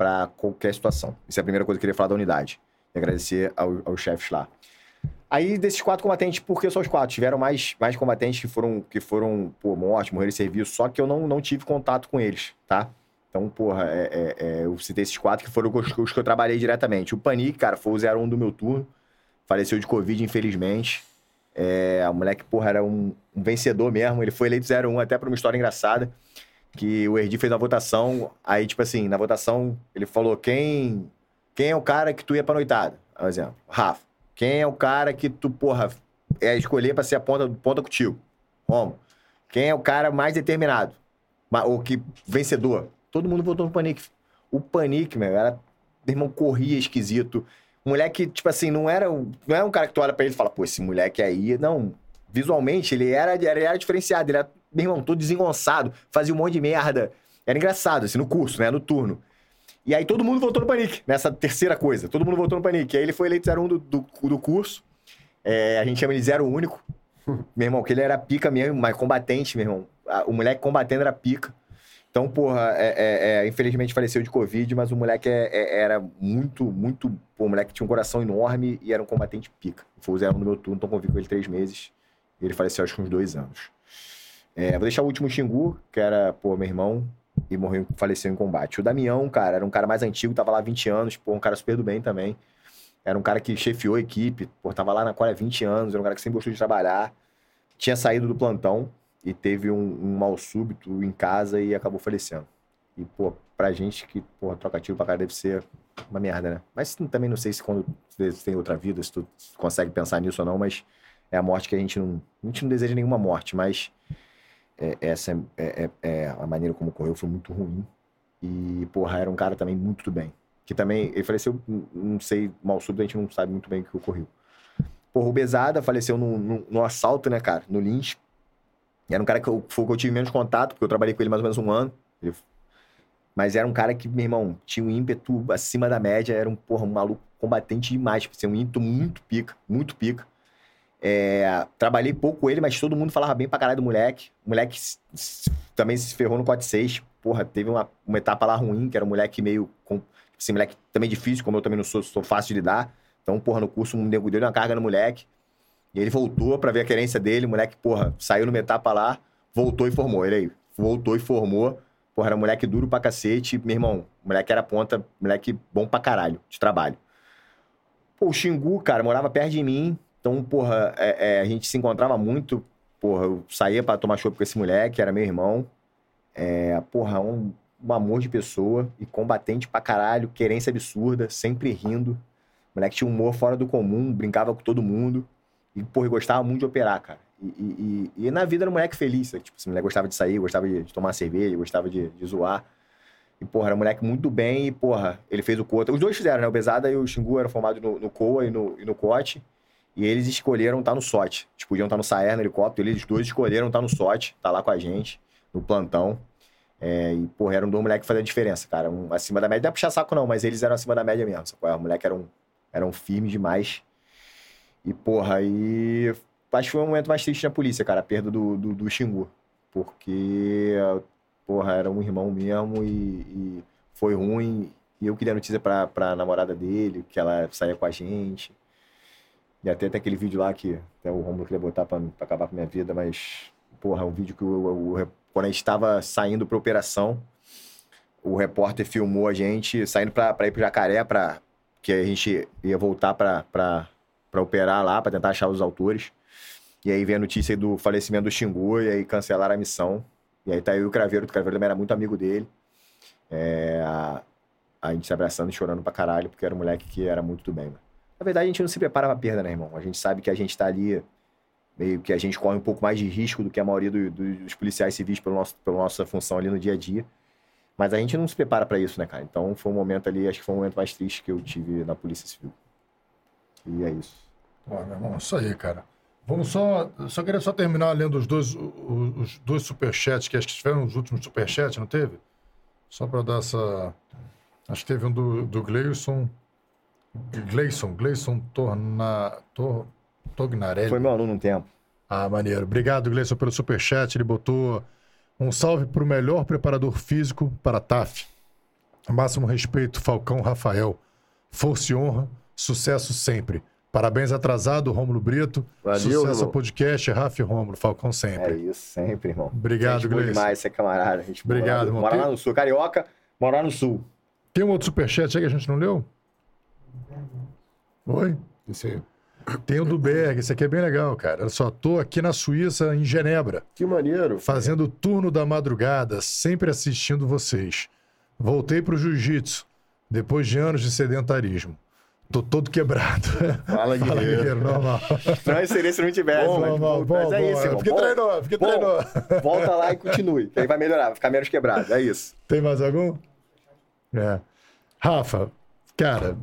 pra qualquer situação. Isso é a primeira coisa que eu queria falar da unidade. E agradecer ao- aos chefes lá. Aí, desses quatro combatentes, por que só os quatro? Tiveram mais, mais combatentes que foram, que foram pô, morte, morreram em serviço, só que eu não, não tive contato com eles, tá? Então, porra, é- é- é, eu citei esses quatro que foram os, os que eu trabalhei diretamente. O Panic, cara, foi o 01 do meu turno. Faleceu de Covid, infelizmente. É, o moleque, porra, era um, um vencedor mesmo. Ele foi eleito 01 até por uma história engraçada. Que o Erdi fez uma votação. Aí, tipo assim, na votação, ele falou: quem, quem é o cara que tu ia pra noitada? Por exemplo, Rafa. Quem é o cara que tu, porra, é escolher pra ser a ponta, ponta contigo? Romo. Quem é o cara mais determinado? Ou que vencedor? Todo mundo votou no Panic. O Panic, meu, era. Meu irmão corria esquisito. Moleque, tipo assim, não era, um- não era um cara que tu olha pra ele e fala, pô, esse moleque aí. Não. Visualmente, ele era, ele era diferenciado. Ele era, meu irmão, todo desengonçado. Fazia um monte de merda. Era engraçado, assim, no curso, né? No turno. E aí todo mundo votou no Panic, nessa terceira coisa. Todo mundo votou no Panic. Aí ele foi eleito 01 do, do, do curso. É, a gente chama ele zero único. meu irmão, que ele era pica mesmo, mas combatente, meu irmão. O moleque combatendo era pica. Então, porra, é, é- é, infelizmente faleceu de Covid, mas o moleque é- é- era muito, muito. Pô, o moleque tinha um coração enorme e era um combatente pica. Foi o 01 no meu turno, então convivi com ele três meses. E ele faleceu acho que uns dois anos. É, vou deixar o último Xingu, que era, pô, meu irmão, e morreu, faleceu em combate. O Damião, cara, era um cara mais antigo, tava lá há 20 anos, pô, um cara super do bem também. Era um cara que chefiou a equipe, pô, tava lá na Core há 20 anos, era um cara que sempre gostou de trabalhar. Tinha saído do plantão e teve um, um mal súbito em casa e acabou falecendo. E, pô, pra gente que, pô, troca tiro pra cara deve ser uma merda, né? Mas também não sei se quando você tem outra vida, se tu consegue pensar nisso ou não, mas é a morte que a gente não. A gente não deseja nenhuma morte, mas é, essa é, é- é a maneira como ocorreu foi muito ruim. E, porra, era um cara também muito bem. Que também, ele faleceu, não sei, mal súbito, a gente não sabe muito bem o que ocorreu. Porra, o Besada faleceu no, no, assalto, né, cara? No Lynch. Era um cara que eu, foi que eu tive menos contato, porque eu trabalhei com ele mais ou menos um ano. Ele- mas era um cara que, meu irmão, tinha um ímpeto acima da média, era um, porra, um maluco combatente demais. Tipo, assim, um ímpeto muito pica, muito pica. É, trabalhei pouco com ele, mas todo mundo falava bem pra caralho do moleque. O moleque também se ferrou no 4-6. Porra, teve uma, uma etapa lá ruim, que era um moleque meio. Com, esse moleque também difícil, como eu também não sou, sou fácil de lidar. Então, porra, no curso, um nego deu uma carga no moleque. E ele voltou pra ver a querência dele. O moleque, porra, saiu numa etapa lá, voltou e formou. Ele aí, voltou e formou. Porra, era um moleque duro pra cacete. Meu irmão, moleque era ponta, moleque bom pra caralho, de trabalho. Pô, o Xingu, cara, morava perto de mim. Então, porra, é- é, a gente se encontrava muito. Porra, eu saía pra tomar chopp com esse moleque, era meu irmão. É, porra, um, um amor de pessoa e combatente pra caralho, querência absurda, sempre rindo. O moleque tinha um humor fora do comum, brincava com todo mundo. E, porra, gostava muito de operar, cara. E, e, e, e na vida era um moleque feliz, sabe? Tipo, esse moleque gostava de sair, gostava de, de tomar cerveja, gostava de, de zoar. E, porra, era um moleque muito bem e, porra, ele fez o Cota. Os dois fizeram, né? O Besada e o Xingu eram formados no, no Coa e no, e no Cote. E eles escolheram estar no SOT. Eles podiam estar no Saer, no helicóptero. Eles dois escolheram estar no SOT, tá lá com a gente, no plantão. É, e, porra, eram dois moleques que faziam diferença, cara. Um acima da média. Não é puxar saco, não, mas eles eram acima da média mesmo. Sabe? Os moleques eram, eram firmes demais. E, porra, aí. Acho que foi o momento mais triste na polícia, cara, a perda do, do, do Xingu. Porque, porra, era um irmão mesmo e, e foi ruim. E eu queria notícia pra, pra namorada dele, que ela saía com a gente. E até tem aquele vídeo lá que até o Romulo queria botar pra acabar com a minha vida, mas, porra, é um vídeo que o, o, o quando a gente estava saindo pra operação, o repórter filmou a gente saindo pra ir pro Jacaré, pra, que a gente ia voltar pra operar lá, pra tentar achar os autores. E aí veio a notícia do falecimento do Xingu, e aí cancelaram a missão. E aí tá eu e o Craveiro, o Craveiro também era muito amigo dele. É, a, a gente se abraçando e chorando pra caralho, porque era um moleque que era muito do bem, mano. Na verdade, a gente não se prepara pra perda, né, irmão? A gente sabe que a gente tá ali, meio que a gente corre um pouco mais de risco do que a maioria do, do, dos policiais civis pelo nosso, pela nossa função ali no dia a dia. Mas a gente não se prepara para isso, né, cara? Então foi um momento ali, acho que foi um momento mais triste que eu tive na Polícia Civil. E é isso. Ó, meu irmão, isso aí, cara. Vamos só. Só queria só terminar lendo os dois, os, os dois superchats, que acho que tiveram os últimos superchats, não teve? Só para dar essa. Acho que teve um do, do Gleison. Gleison, Gleison Torna, Tor, Tognarelli. Foi meu aluno um tempo. Ah, maneiro. Obrigado, Gleison, pelo superchat. Ele botou um salve para o melhor preparador físico para a TAF. Máximo respeito, Falcão Rafael. Força e honra, sucesso sempre. Parabéns atrasado, Rômulo Brito. Valeu, sucesso ao podcast, Rafa e Rômulo. Falcão É sempre. isso, sempre, irmão. Obrigado, gente Gleison. demais, você é camarada. Gente boa. Obrigado, irmão. Mora lá no sul. Carioca, mora lá no sul. Tem um outro superchat aí que a gente não leu? Oi? Isso aí. Tem o do Berg, esse aqui é bem legal, cara. Eu só tô aqui na Suíça, em Genebra, Que maneiro. fazendo o turno da madrugada, sempre assistindo vocês. Voltei pro jiu-jitsu, depois de anos de sedentarismo. Tô todo quebrado. Fala, Fala, guerreiro. normal. Não seria se não tivesse, Bom, mas, mas bom, é bom. isso, irmão. Fique Bom, treinando, fique bom. treinando. Volta lá e continue. que aí vai melhorar, vai ficar menos quebrado. É isso. Tem mais algum? É. Rafa, cara,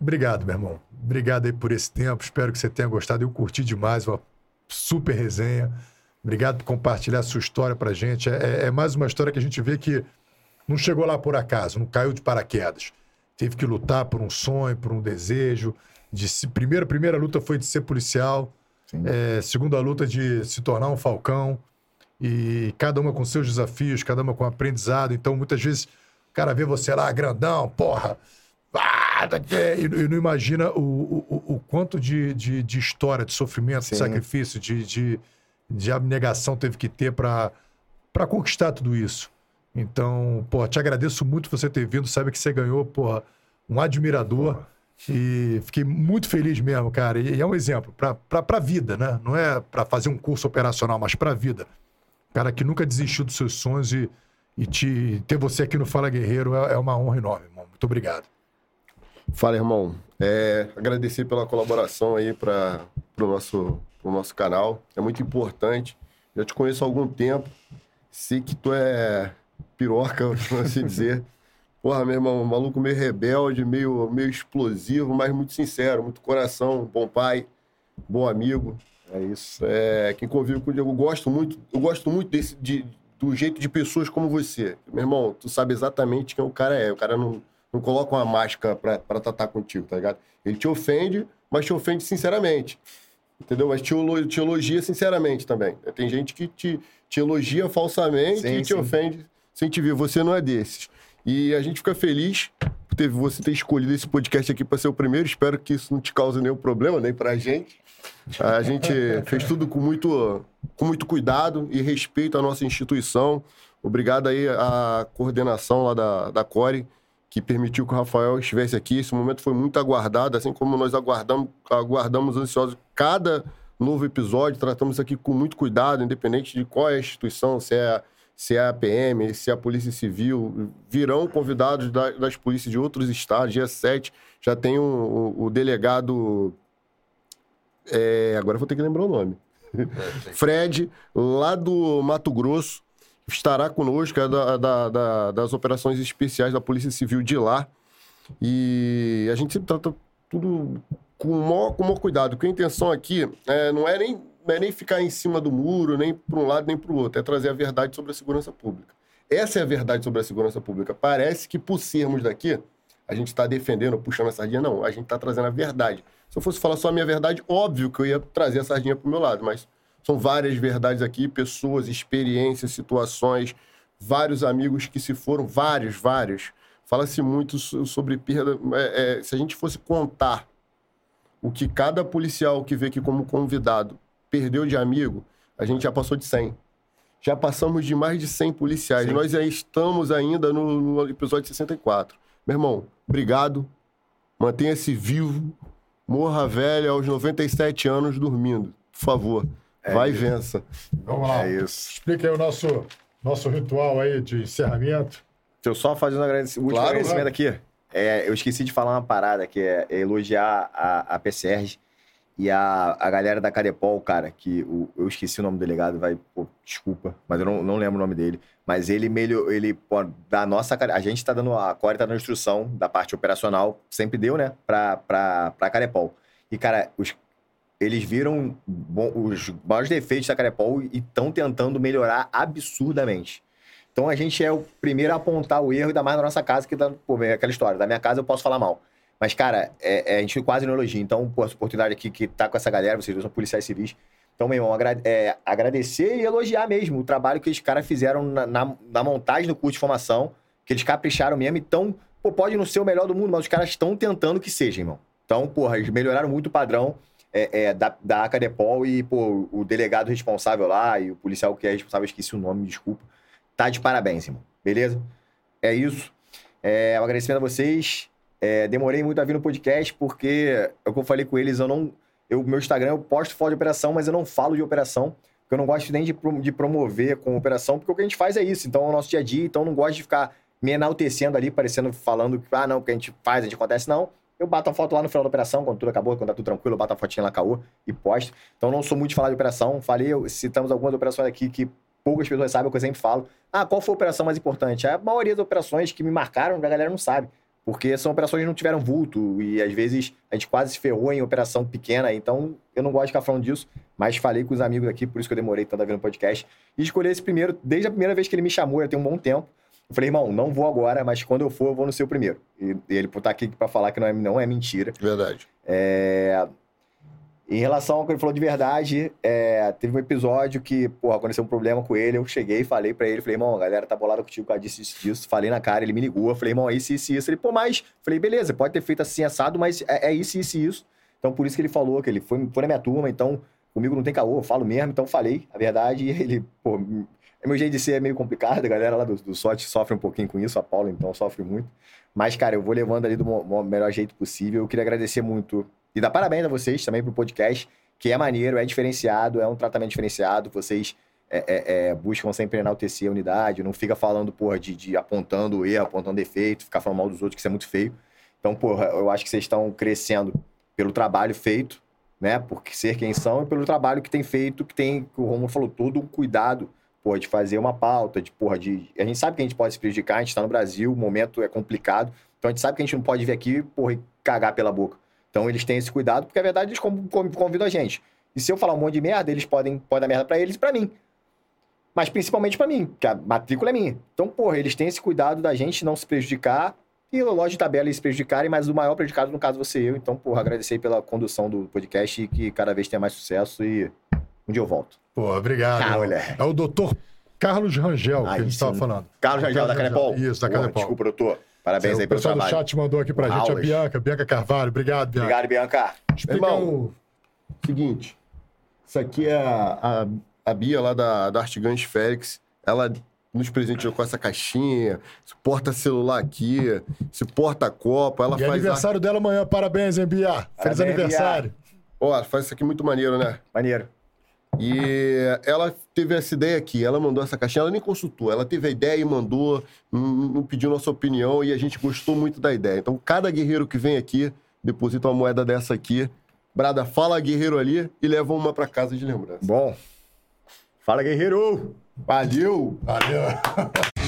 obrigado, meu irmão. Obrigado aí por esse tempo. Espero que você tenha gostado. Eu curti demais, uma super resenha. Obrigado por compartilhar a sua história pra gente. É, é- é mais uma história que a gente vê que não chegou lá por acaso, não caiu de paraquedas. Teve que lutar por um sonho, por um desejo. De se, primeiro, a primeira luta foi de ser policial. É, segunda luta de se tornar um falcão. E cada uma com seus desafios, cada uma com aprendizado. Então, muitas vezes, o cara vê você lá, grandão, porra. Ah, tá aqui, e, e não imagina o, o, o- quanto de, de, de história, de sofrimento, de Sim. sacrifício, de, de, de abnegação teve que ter para conquistar tudo isso. Então, pô, te agradeço muito por você ter vindo. Sabe que você ganhou, porra, um admirador. E fiquei muito feliz mesmo, cara. E, e é um exemplo para a vida, né? Não é para fazer um curso operacional, mas para a vida. Cara que nunca desistiu dos seus sonhos e, e te, ter você aqui no Fala Guerreiro é, é uma honra enorme, irmão. Muito obrigado. Fala, irmão. É, agradecer pela colaboração aí para o nosso, nosso canal. É muito importante. Já te conheço há algum tempo. Sei que tu é piroca, por assim dizer. Porra, meu irmão, um maluco meio rebelde, meio, meio explosivo, mas muito sincero, muito coração, bom pai, bom amigo. É isso. É, quem convive com o Diego, eu gosto muito, eu gosto muito desse, de, do jeito de pessoas como você. Meu irmão, tu sabe exatamente quem o cara é. O cara não, não coloca uma máscara pra tratar contigo, tá ligado? Ele te ofende, mas te ofende sinceramente. Entendeu? Mas te, te elogia sinceramente também. Tem gente que te, te elogia falsamente Sim, e te sim. ofende sem te ver. Você não é desses. E a gente fica feliz por ter, você ter escolhido esse podcast aqui para ser o primeiro. Espero que isso não te cause nenhum problema, nem pra gente. A gente fez tudo com muito, com muito cuidado e respeito à nossa instituição. Obrigado aí à coordenação lá da, da Core, que permitiu que o Rafael estivesse aqui. Esse momento foi muito aguardado, assim como nós aguardamos, aguardamos ansiosos cada novo episódio. Tratamos aqui com muito cuidado, independente de qual é a instituição, se é, se é a PM, se é a Polícia Civil, virão convidados da- das polícias de outros estados. Dia 7 já tem o, o- o delegado. é, agora vou ter que lembrar o nome. Fred, lá do Mato Grosso, estará conosco, é da- da- da- das operações especiais da Polícia Civil de lá. E a gente sempre trata tudo com o maior, com o maior cuidado, porque a intenção aqui é, não, é nem, não é nem ficar em cima do muro, nem para um lado nem para o outro, é trazer a verdade sobre a segurança pública. Essa é a verdade sobre a segurança pública. Parece que, por sermos daqui, a gente está defendendo, puxando a sardinha. Não, a gente está trazendo a verdade. Se eu fosse falar só a minha verdade, óbvio que eu ia trazer a sardinha para o meu lado, mas são várias verdades aqui, pessoas, experiências, situações, vários amigos que se foram, vários, vários. Fala-se muito so- sobre perda. é, é, se a gente fosse contar o que cada policial que veio aqui como convidado perdeu de amigo, a gente já passou de 100. Já passamos de mais de 100 policiais. Sim. Nós já estamos ainda no, no episódio 64. Meu irmão, obrigado. Mantenha-se vivo. Morra velho aos 97 anos dormindo. Por favor. Vai e vença. Vamos lá. É isso. Explica aí o nosso, nosso ritual aí de encerramento. Deixa eu só fazer um agradec- último Claro, agradecimento aqui. É, eu esqueci de falar uma parada que é elogiar a, a PCRG e a, a galera da Cadepol, cara, que o- eu esqueci o nome do delegado, vai, pô, desculpa, mas eu não, não lembro o nome dele. Mas ele melhor, ele, pô, da nossa, a gente tá dando, a Core tá dando instrução da parte operacional, sempre deu, né, pra, pra, pra Cadepol. E, cara, os, eles viram bom- os maiores defeitos da Carepol e estão tentando melhorar absurdamente. Então a gente é o primeiro a apontar o erro, ainda mais na nossa casa, que dá, pô, é aquela história. Da minha casa eu posso falar mal. Mas, cara, é, é, a gente quase não elogia. Então, pô, essa oportunidade aqui que tá com essa galera, vocês são policiais civis. Então, meu irmão, agra- é, agradecer e elogiar mesmo o trabalho que os caras fizeram na, na- na montagem do curso de formação, que eles capricharam mesmo. Então, pô, pode não ser o melhor do mundo, mas os caras estão tentando que seja, irmão. Então, porra, eles melhoraram muito o padrão é, é, da, da Acadepol e, pô, o delegado responsável lá e o policial que é responsável, esqueci o nome, desculpa. Tá de parabéns, irmão. Beleza? É isso. É, um agradecimento a vocês. É, demorei muito a vir no podcast porque, é o que eu falei com eles, eu não. Eu, meu Instagram eu posto foto de operação, mas eu não falo de operação. Porque eu não gosto nem de, de promover com operação, porque o que a gente faz é isso. Então é o nosso dia a dia, então eu não gosto de ficar me enaltecendo ali, parecendo, falando que, ah, não, o que a gente faz, a gente acontece, não. Eu bato a foto lá no final da operação, quando tudo acabou, quando tá tudo tranquilo, eu bato a fotinha lá, caô e posto. Então não sou muito de falar de operação. Falei, citamos algumas operações aqui que poucas pessoas sabem, é o que eu sempre falo. Ah, qual foi a operação mais importante? A maioria das operações que me marcaram, a galera não sabe. Porque são operações que não tiveram vulto e às vezes a gente quase se ferrou em operação pequena, então eu não gosto de ficar falando disso, mas falei com os amigos aqui, por isso que eu demorei tanto a ver no podcast. E escolhi esse primeiro, desde a primeira vez que ele me chamou, já tem um bom tempo. Eu falei, irmão, não vou agora, mas quando eu for, eu vou no seu primeiro. E, e ele por estar aqui pra falar que não é, não é mentira. Verdade. É, Em relação ao que ele falou de verdade, é, teve um episódio que, porra, aconteceu um problema com ele, eu cheguei e falei pra ele, falei, irmão, a galera tá bolada contigo por causa disso, disso, disso. Falei na cara, ele me ligou, eu falei, irmão, é isso, isso, isso. Ele, pô, mas... Falei, beleza, pode ter feito assim, assado, mas é, é isso, isso, isso. Então, por isso que ele falou, que ele foi, foi na minha turma, então, comigo não tem caô, eu falo mesmo, então falei a verdade, e ele, pô... é Meu jeito de ser é meio complicado, a galera lá do, do sofre um pouquinho com isso, a Paula então sofre muito. Mas, cara, eu vou levando ali do melhor jeito possível. Eu queria agradecer muito e dar parabéns a vocês também pro podcast, que é maneiro, é diferenciado, é um tratamento diferenciado. Vocês é, é, é, buscam sempre enaltecer a unidade, não fica falando, porra, de, de apontando erro, apontando defeito, ficar falando mal dos outros, que isso é muito feio. Então, porra, eu acho que vocês estão crescendo pelo trabalho feito, né? Por ser quem são e pelo trabalho que tem feito, que tem, que o Romulo falou, todo um cuidado, porra, de fazer uma pauta, de, porra, de... A gente sabe que a gente pode se prejudicar, a gente tá no Brasil, o momento é complicado, então a gente sabe que a gente não pode vir aqui, porra, e cagar pela boca. Então eles têm esse cuidado, porque a verdade eles con- con- convidam a gente. E se eu falar um monte de merda, eles podem, podem dar merda pra eles e pra mim. Mas principalmente pra mim, que a matrícula é minha. Então, porra, eles têm esse cuidado da gente não se prejudicar e, lógico, de tabela se prejudicarem, mas o maior prejudicado, no caso, você e eu. Então, porra, agradecer pela condução do podcast e que cada vez tenha mais sucesso e um dia eu volto. Pô, obrigado. Ah, moleque. é o doutor Carlos Rangel que a gente estava falando. Carlos Rangel, da Canepol. Isso, da Canepol. Desculpa, doutor. Parabéns o aí pelo pessoal do trabalho. chat mandou aqui pra gente a. Bianca, Bianca Carvalho. Obrigado, Bianca. Obrigado, Bianca. Explica Irmão. o... Seguinte, isso aqui é a, a, a Bia lá da, da Artigães Félix. Ela nos presenteou com essa caixinha, esse porta-celular aqui, esse porta-copa. Ela E faz. aniversário dela amanhã. Parabéns, hein, Bia? Feliz Parabéns, aniversário. Ó, ela faz isso aqui muito maneiro, né? Maneiro. E ela teve essa ideia aqui, ela mandou essa caixinha, ela nem consultou, ela teve a ideia e mandou, não, não pediu nossa opinião e a gente gostou muito da ideia. Então, cada guerreiro que vem aqui, deposita uma moeda dessa aqui, brada, fala guerreiro ali e leva uma pra casa de lembrança. Bom. Fala, guerreiro! Valeu! Valeu.